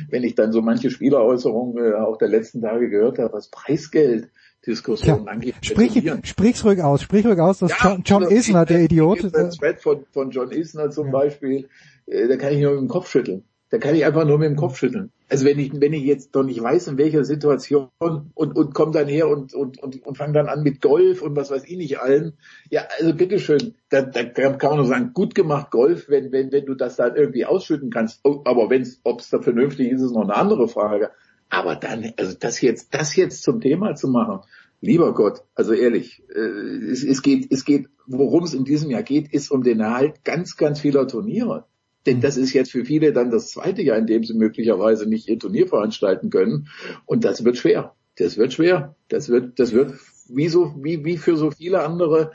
wenn ich dann so manche Spieleräußerungen äh, auch der letzten Tage gehört habe, was Preisgeld Diskussionen angeht. Sprich, sprich's ruhig aus, sprich ruhig aus, dass John, John also, Isner, der Idiot, Der Thread von, von John Isner zum Beispiel, äh, da kann ich nur mit dem Kopf schütteln. Da kann ich einfach nur mit dem Kopf schütteln. Also wenn ich, wenn ich jetzt doch nicht weiß, in welcher Situation und, und komme dann her und, und, und, und fange dann an mit Golf und was weiß ich nicht allen. Ja, also bitteschön, da, da kann man nur sagen, gut gemacht Golf, wenn, wenn, wenn du das dann irgendwie ausschütten kannst. Oh, aber wenn's, ob es da vernünftig ist, ist noch eine andere Frage. Aber dann, also das jetzt, das jetzt zum Thema zu machen, lieber Gott, also ehrlich, äh, es, es geht, es geht, worum es in diesem Jahr geht, ist um den Erhalt ganz, ganz vieler Turniere. Denn das ist jetzt für viele dann das zweite Jahr, in dem sie möglicherweise nicht ihr Turnier veranstalten können. Und das wird schwer. Das wird schwer. Das wird, das wird wie so, wie, wie für so viele andere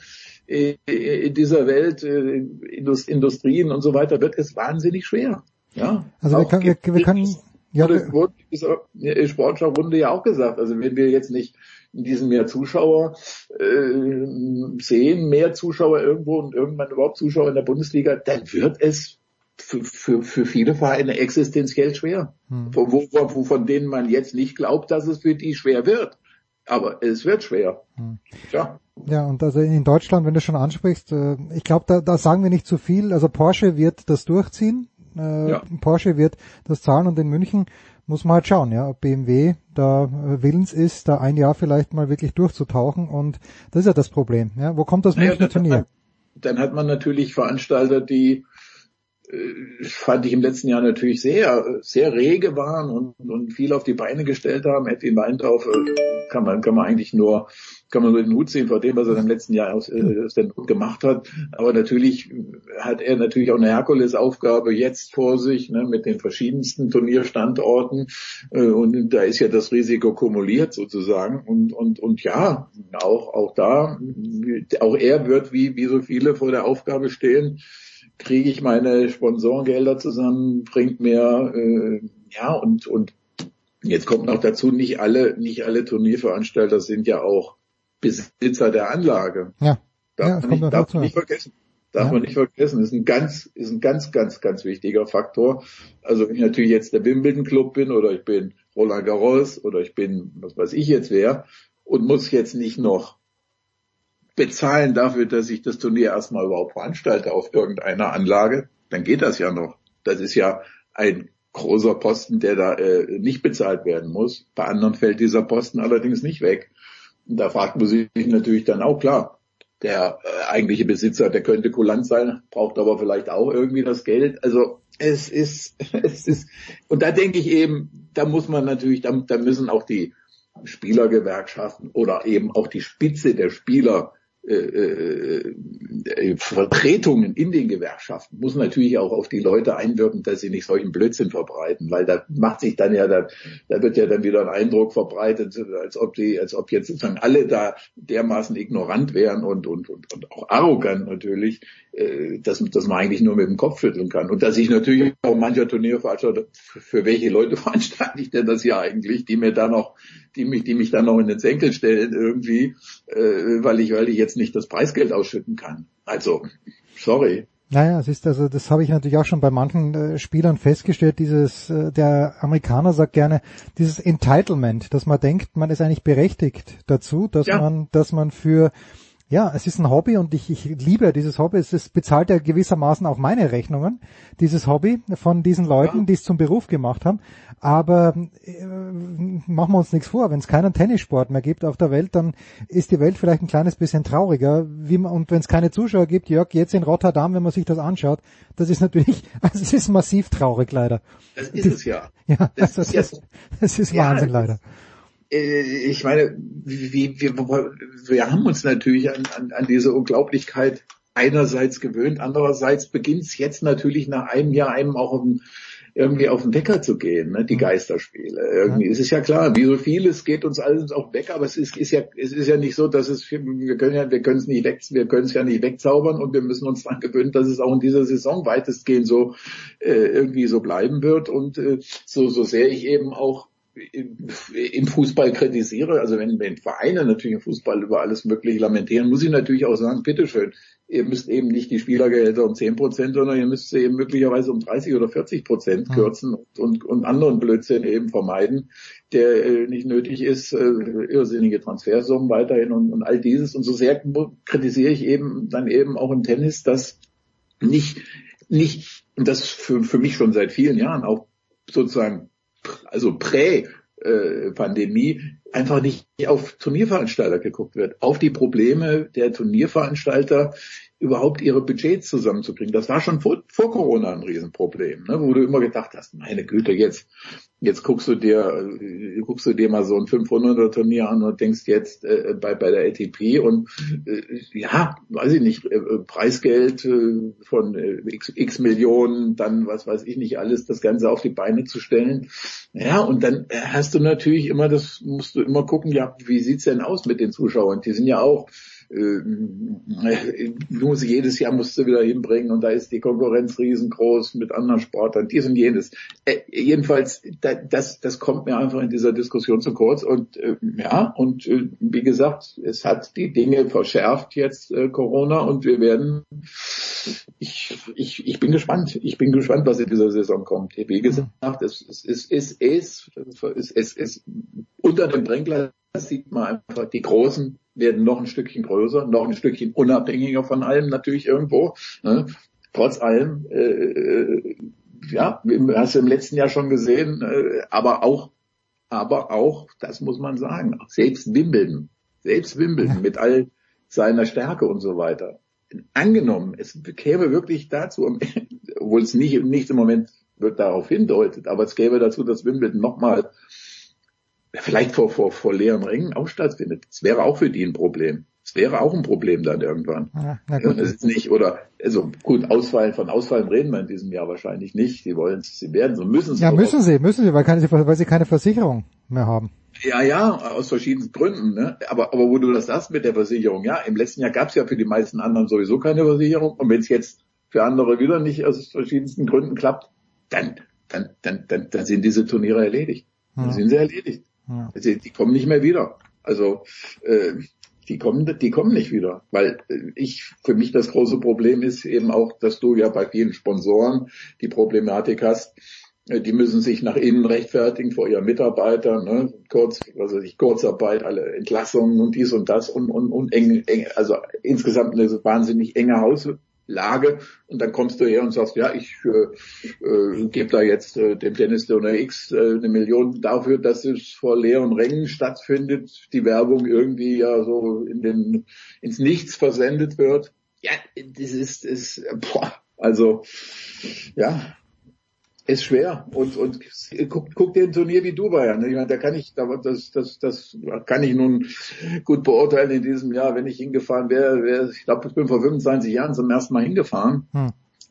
äh, in dieser Welt, äh, Indust- Industrien und so weiter, wird es wahnsinnig schwer. Ja. Also wir können, wir, wir können, ja, wurde, wurde in dieser Sportschau-Runde ja auch gesagt. Also wenn wir jetzt nicht in diesem Jahr Zuschauer äh, sehen, mehr Zuschauer irgendwo und irgendwann überhaupt Zuschauer in der Bundesliga, dann wird es für, für, für viele Vereine existenziell schwer. Wo, wo, wo, von denen man jetzt nicht glaubt, dass es für die schwer wird. Aber es wird schwer. Ja. Ja, und also in Deutschland, wenn du schon ansprichst, äh, ich glaube, da, da sagen wir nicht zu viel. Also Porsche wird das durchziehen, äh, Ja. Porsche wird das zahlen und in München muss man halt schauen, ja, ob BMW da willens ist, da ein Jahr vielleicht mal wirklich durchzutauchen und das ist ja das Problem. Ja, wo kommt das Naja, Münchner dann, Turnier? dann hat man natürlich Veranstalter, die fand ich im letzten Jahr natürlich sehr, sehr rege waren und, und viel auf die Beine gestellt haben. Edwin Weintrauf äh, kann man, kann man eigentlich nur, kann man nur den Hut sehen vor dem, was er im letzten Jahr aus, äh, aus Hut gemacht hat. Aber natürlich hat er natürlich auch eine Herkulesaufgabe jetzt vor sich, ne, mit den verschiedensten Turnierstandorten. Äh, und da ist ja das Risiko kumuliert sozusagen. Und, und, und ja, auch, auch da, auch er wird wie, wie so viele vor der Aufgabe stehen, kriege ich meine Sponsorengelder zusammen, bringt mir äh, ja, und, und jetzt kommt noch dazu, nicht alle, nicht alle Turnierveranstalter sind ja auch Besitzer der Anlage. Ja. Darf ja, man nicht, darf man nicht vergessen. Darf Ja. man nicht vergessen. Ist ein ganz, ist ein ganz, ganz, ganz wichtiger Faktor. Also wenn ich natürlich jetzt der Wimbledon Club bin oder ich bin Roland Garros oder ich bin, was weiß ich jetzt wer und muss jetzt nicht noch bezahlen dafür, dass ich das Turnier erstmal überhaupt veranstalte auf irgendeiner Anlage, dann geht das ja noch. Das ist ja ein großer Posten, der da äh, nicht bezahlt werden muss. Bei anderen fällt dieser Posten allerdings nicht weg. Und da fragt man sich natürlich dann auch klar, der äh, eigentliche Besitzer, der könnte kulant sein, braucht aber vielleicht auch irgendwie das Geld. Also es ist, (laughs) es ist, und da denke ich eben, da muss man natürlich, da, da müssen auch die Spielergewerkschaften oder eben auch die Spitze der Spieler äh, äh, äh, Vertretungen in den Gewerkschaften muss natürlich auch auf die Leute einwirken, dass sie nicht solchen Blödsinn verbreiten, weil da macht sich dann ja, da, da wird ja dann wieder ein Eindruck verbreitet, als ob die, als ob jetzt sozusagen alle da dermaßen ignorant wären und und und, und auch arrogant natürlich, dass, dass man eigentlich nur mit dem Kopf schütteln kann und dass ich natürlich auch mancher Turnierveranstalter, für, für welche Leute (laughs) veranstalte ich denn das ja eigentlich, die mir da noch, die mich, die mich dann noch in den Senkel stellen irgendwie, äh, weil ich, weil ich jetzt nicht das Preisgeld ausschütten kann. Also, sorry. Naja, es ist also, das habe ich natürlich auch schon bei manchen äh, Spielern festgestellt, dieses, äh, der Amerikaner sagt gerne, dieses Entitlement, dass man denkt, man ist eigentlich berechtigt dazu, dass Ja. man, dass man für, ja, es ist ein Hobby und ich, ich liebe dieses Hobby, es ist, bezahlt ja gewissermaßen auch meine Rechnungen, dieses Hobby von diesen Leuten, die es zum Beruf gemacht haben, aber äh, machen wir uns nichts vor, wenn es keinen Tennissport mehr gibt auf der Welt, dann ist die Welt vielleicht ein kleines bisschen trauriger. Man, und wenn es keine Zuschauer gibt, Jörg, jetzt in Rotterdam, wenn man sich das anschaut, das ist natürlich, (laughs) also es ist massiv traurig leider. Das ist es ja. Ja, Das (laughs) das, ist ja- ist, das ist Ja, Wahnsinn das leider. Äh, ich meine, wie, wir, wir haben uns natürlich an, an, an diese Unglaublichkeit einerseits gewöhnt, andererseits beginnt es jetzt natürlich nach einem Jahr einem auch um, irgendwie auf den Wecker zu gehen, ne, die Geisterspiele. Irgendwie ist es ja klar, wie so vieles geht uns alles auf den Wecker, aber es ist, ist ja, es ist ja nicht so, dass es, wir können ja, wir können es nicht weg, wir können es ja nicht wegzaubern und wir müssen uns daran gewöhnen, dass es auch in dieser Saison weitestgehend so äh, irgendwie so bleiben wird. Und äh, so, so sehr ich eben auch im Fußball kritisiere, also wenn, wenn Vereine natürlich im Fußball über alles Mögliche lamentieren, muss ich natürlich auch sagen, bitteschön, ihr müsst eben nicht die Spielergehälter um 10 Prozent, sondern ihr müsst sie eben möglicherweise um 30 oder 40 Prozent kürzen und, und, und anderen Blödsinn eben vermeiden, der äh, nicht nötig ist, äh, irrsinnige Transfersummen weiterhin und, und all dieses. Und so sehr kritisiere ich eben dann eben auch im Tennis, dass nicht, nicht, und das für, für mich schon seit vielen Jahren auch sozusagen also Prä-Pandemie, einfach nicht auf Turnierveranstalter geguckt wird, auf die Probleme der Turnierveranstalter, überhaupt ihre Budgets zusammenzukriegen. Das war schon vor, vor Corona ein Riesenproblem, ne, wo du immer gedacht hast, meine Güte, jetzt, jetzt guckst du dir, guckst du dir mal so ein 500er Turnier an und denkst jetzt äh, bei, bei der ATP und äh, ja, weiß ich nicht, äh, Preisgeld äh, von äh, x, x Millionen, dann was weiß ich nicht alles, das Ganze auf die Beine zu stellen. Ja, und dann hast du natürlich immer das, musst du immer gucken, ja, wie sieht's denn aus mit den Zuschauern? Die sind ja auch äh, muss jedes Jahr musst du wieder hinbringen und da ist die Konkurrenz riesengroß mit anderen Sportlern, dies und jenes. Äh, jedenfalls, da, das, das kommt mir einfach in dieser Diskussion zu kurz und äh, ja, und äh, wie gesagt, es hat die Dinge verschärft jetzt äh, Corona und wir werden ich, ich, ich bin gespannt. Ich bin gespannt, was in dieser Saison kommt. Wie gesagt, es, es, es, es, es, es, es, es, unter dem Brennglas sieht man einfach, die Großen werden noch ein Stückchen größer, noch ein Stückchen unabhängiger von allem natürlich irgendwo. Ne? Trotz allem, äh, ja, hast du im letzten Jahr schon gesehen, äh, aber auch, aber auch, das muss man sagen, selbst Wimbledon, selbst Wimbledon mit all seiner Stärke und so weiter. Angenommen, es käme wirklich dazu, obwohl es nicht, nicht im Moment wird darauf hindeutet, aber es käme dazu, dass Wimbledon nochmal vielleicht vor, vor, vor leeren Rängen auch stattfindet. Das wäre auch für die ein Problem. Es wäre auch ein Problem dann irgendwann. Ja, na Und gut. es ist nicht, oder, also gut, Ausfallen, von Ausfallen reden wir in diesem Jahr wahrscheinlich nicht. Sie wollen es, sie werden so, müssen es. Ja, müssen sie, müssen sie, weil, keine, weil sie keine Versicherung mehr haben. Ja, ja, aus verschiedenen Gründen. Ne? Aber, aber wo du das sagst mit der Versicherung, ja, im letzten Jahr gab es ja für die meisten anderen sowieso keine Versicherung. Und wenn es jetzt für andere wieder nicht aus verschiedensten Gründen klappt, dann dann, dann, dann, dann sind diese Turniere erledigt. Dann Ja. sind sie erledigt. Ja. Die, die kommen nicht mehr wieder. Also äh, die kommen, die kommen nicht wieder, weil äh, ich für mich das große Problem ist eben auch, dass du ja bei vielen Sponsoren die Problematik hast. äh, Die müssen sich nach innen rechtfertigen vor ihren Mitarbeitern, ne? kurz, also ich Kurzarbeit, alle Entlassungen und dies und das und und, und eng, eng, also insgesamt eine wahnsinnig enge Hauslage und dann kommst du her und sagst, ja, ich äh, äh, gebe da jetzt äh, dem Dennis Donner X äh, eine Million dafür, dass es vor leeren Rängen stattfindet, die Werbung irgendwie ja so in den ins Nichts versendet wird. Ja, das ist, ist boah, also ja, ist schwer und und guck, guck dir ein Turnier wie Dubai an. Ich meine, da kann ich, da- das das das kann ich nun gut beurteilen in diesem Jahr, wenn ich hingefahren wäre. wäre ich glaube, ich bin vor 25 Jahren zum ersten Mal hingefahren. Hm.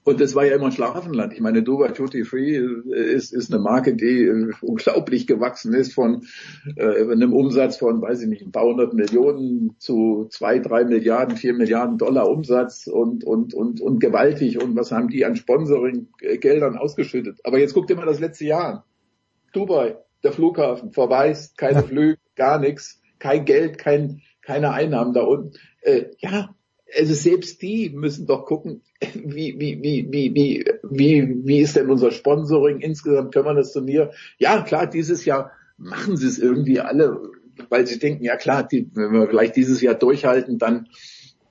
Und das war ja immer ein Schlafenland. Ich meine, Dubai Duty Free ist, ist eine Marke, die äh, unglaublich gewachsen ist von äh, einem Umsatz von, weiß ich nicht, ein paar hundert Millionen zu zwei, drei Milliarden, vier Milliarden Dollar Umsatz und, und, und, und gewaltig. Und was haben die an Sponsoring-Geldern ausgeschüttet? Aber jetzt guck dir mal das letzte Jahr an. Dubai, der Flughafen, verwaist, keine Flüge, gar nichts, kein Geld, kein, keine Einnahmen da unten. Äh, ja, also selbst die müssen doch gucken, wie, wie, wie, wie, wie, wie, ist denn unser Sponsoring insgesamt, können wir das Turnier? Ja, klar, dieses Jahr machen sie es irgendwie alle, weil sie denken, ja klar, die, wenn wir vielleicht dieses Jahr durchhalten, dann,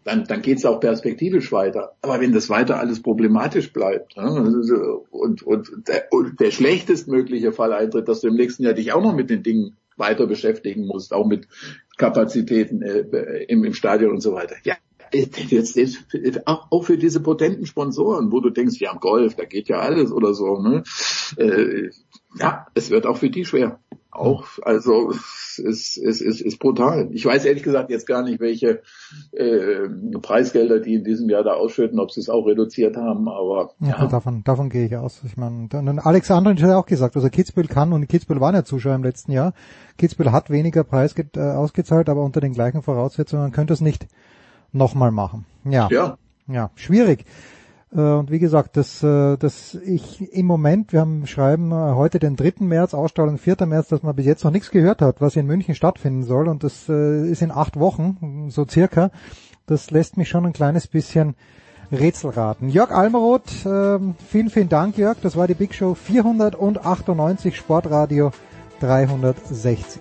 dann, dann geht es auch perspektivisch weiter. Aber wenn das weiter alles problematisch bleibt ne, und, und, der, und der schlechtestmögliche Fall eintritt, dass du im nächsten Jahr dich auch noch mit den Dingen weiter beschäftigen musst, auch mit Kapazitäten äh, im, im Stadion und so weiter. Ja, jetzt ist auch, auch für diese potenten Sponsoren, wo du denkst, ja, Golf, da geht ja alles oder so. Ne? Äh, ja, es wird auch für die schwer. Auch, also es ist, es ist, ist brutal. Ich weiß ehrlich gesagt jetzt gar nicht, welche äh, Preisgelder die in diesem Jahr da ausschütten, ob sie es auch reduziert haben, aber Ja, davon, davon gehe ich aus. Ich meine, dann- Alex Andrich hat ja auch gesagt, also Kitzbühel kann und Kitzbühel waren ja Zuschauer im letzten Jahr. Kitzbühel hat weniger Preis äh, ausgezahlt, aber unter den gleichen Voraussetzungen man könnte es nicht nochmal machen. Ja. Ja. Ja, schwierig. Äh, Und wie gesagt, dass, äh, dass ich im Moment, wir haben schreiben äh, heute den 3. März, Ausstrahlung 4. März, dass man bis jetzt noch nichts gehört hat, was in München stattfinden soll. Und das ist in acht Wochen, so circa. Das lässt mich schon ein kleines bisschen Rätsel raten. Jörg Almeroth, ähm, vielen, vielen Dank, Jörg. Das war die Big Show 498 Sportradio 360.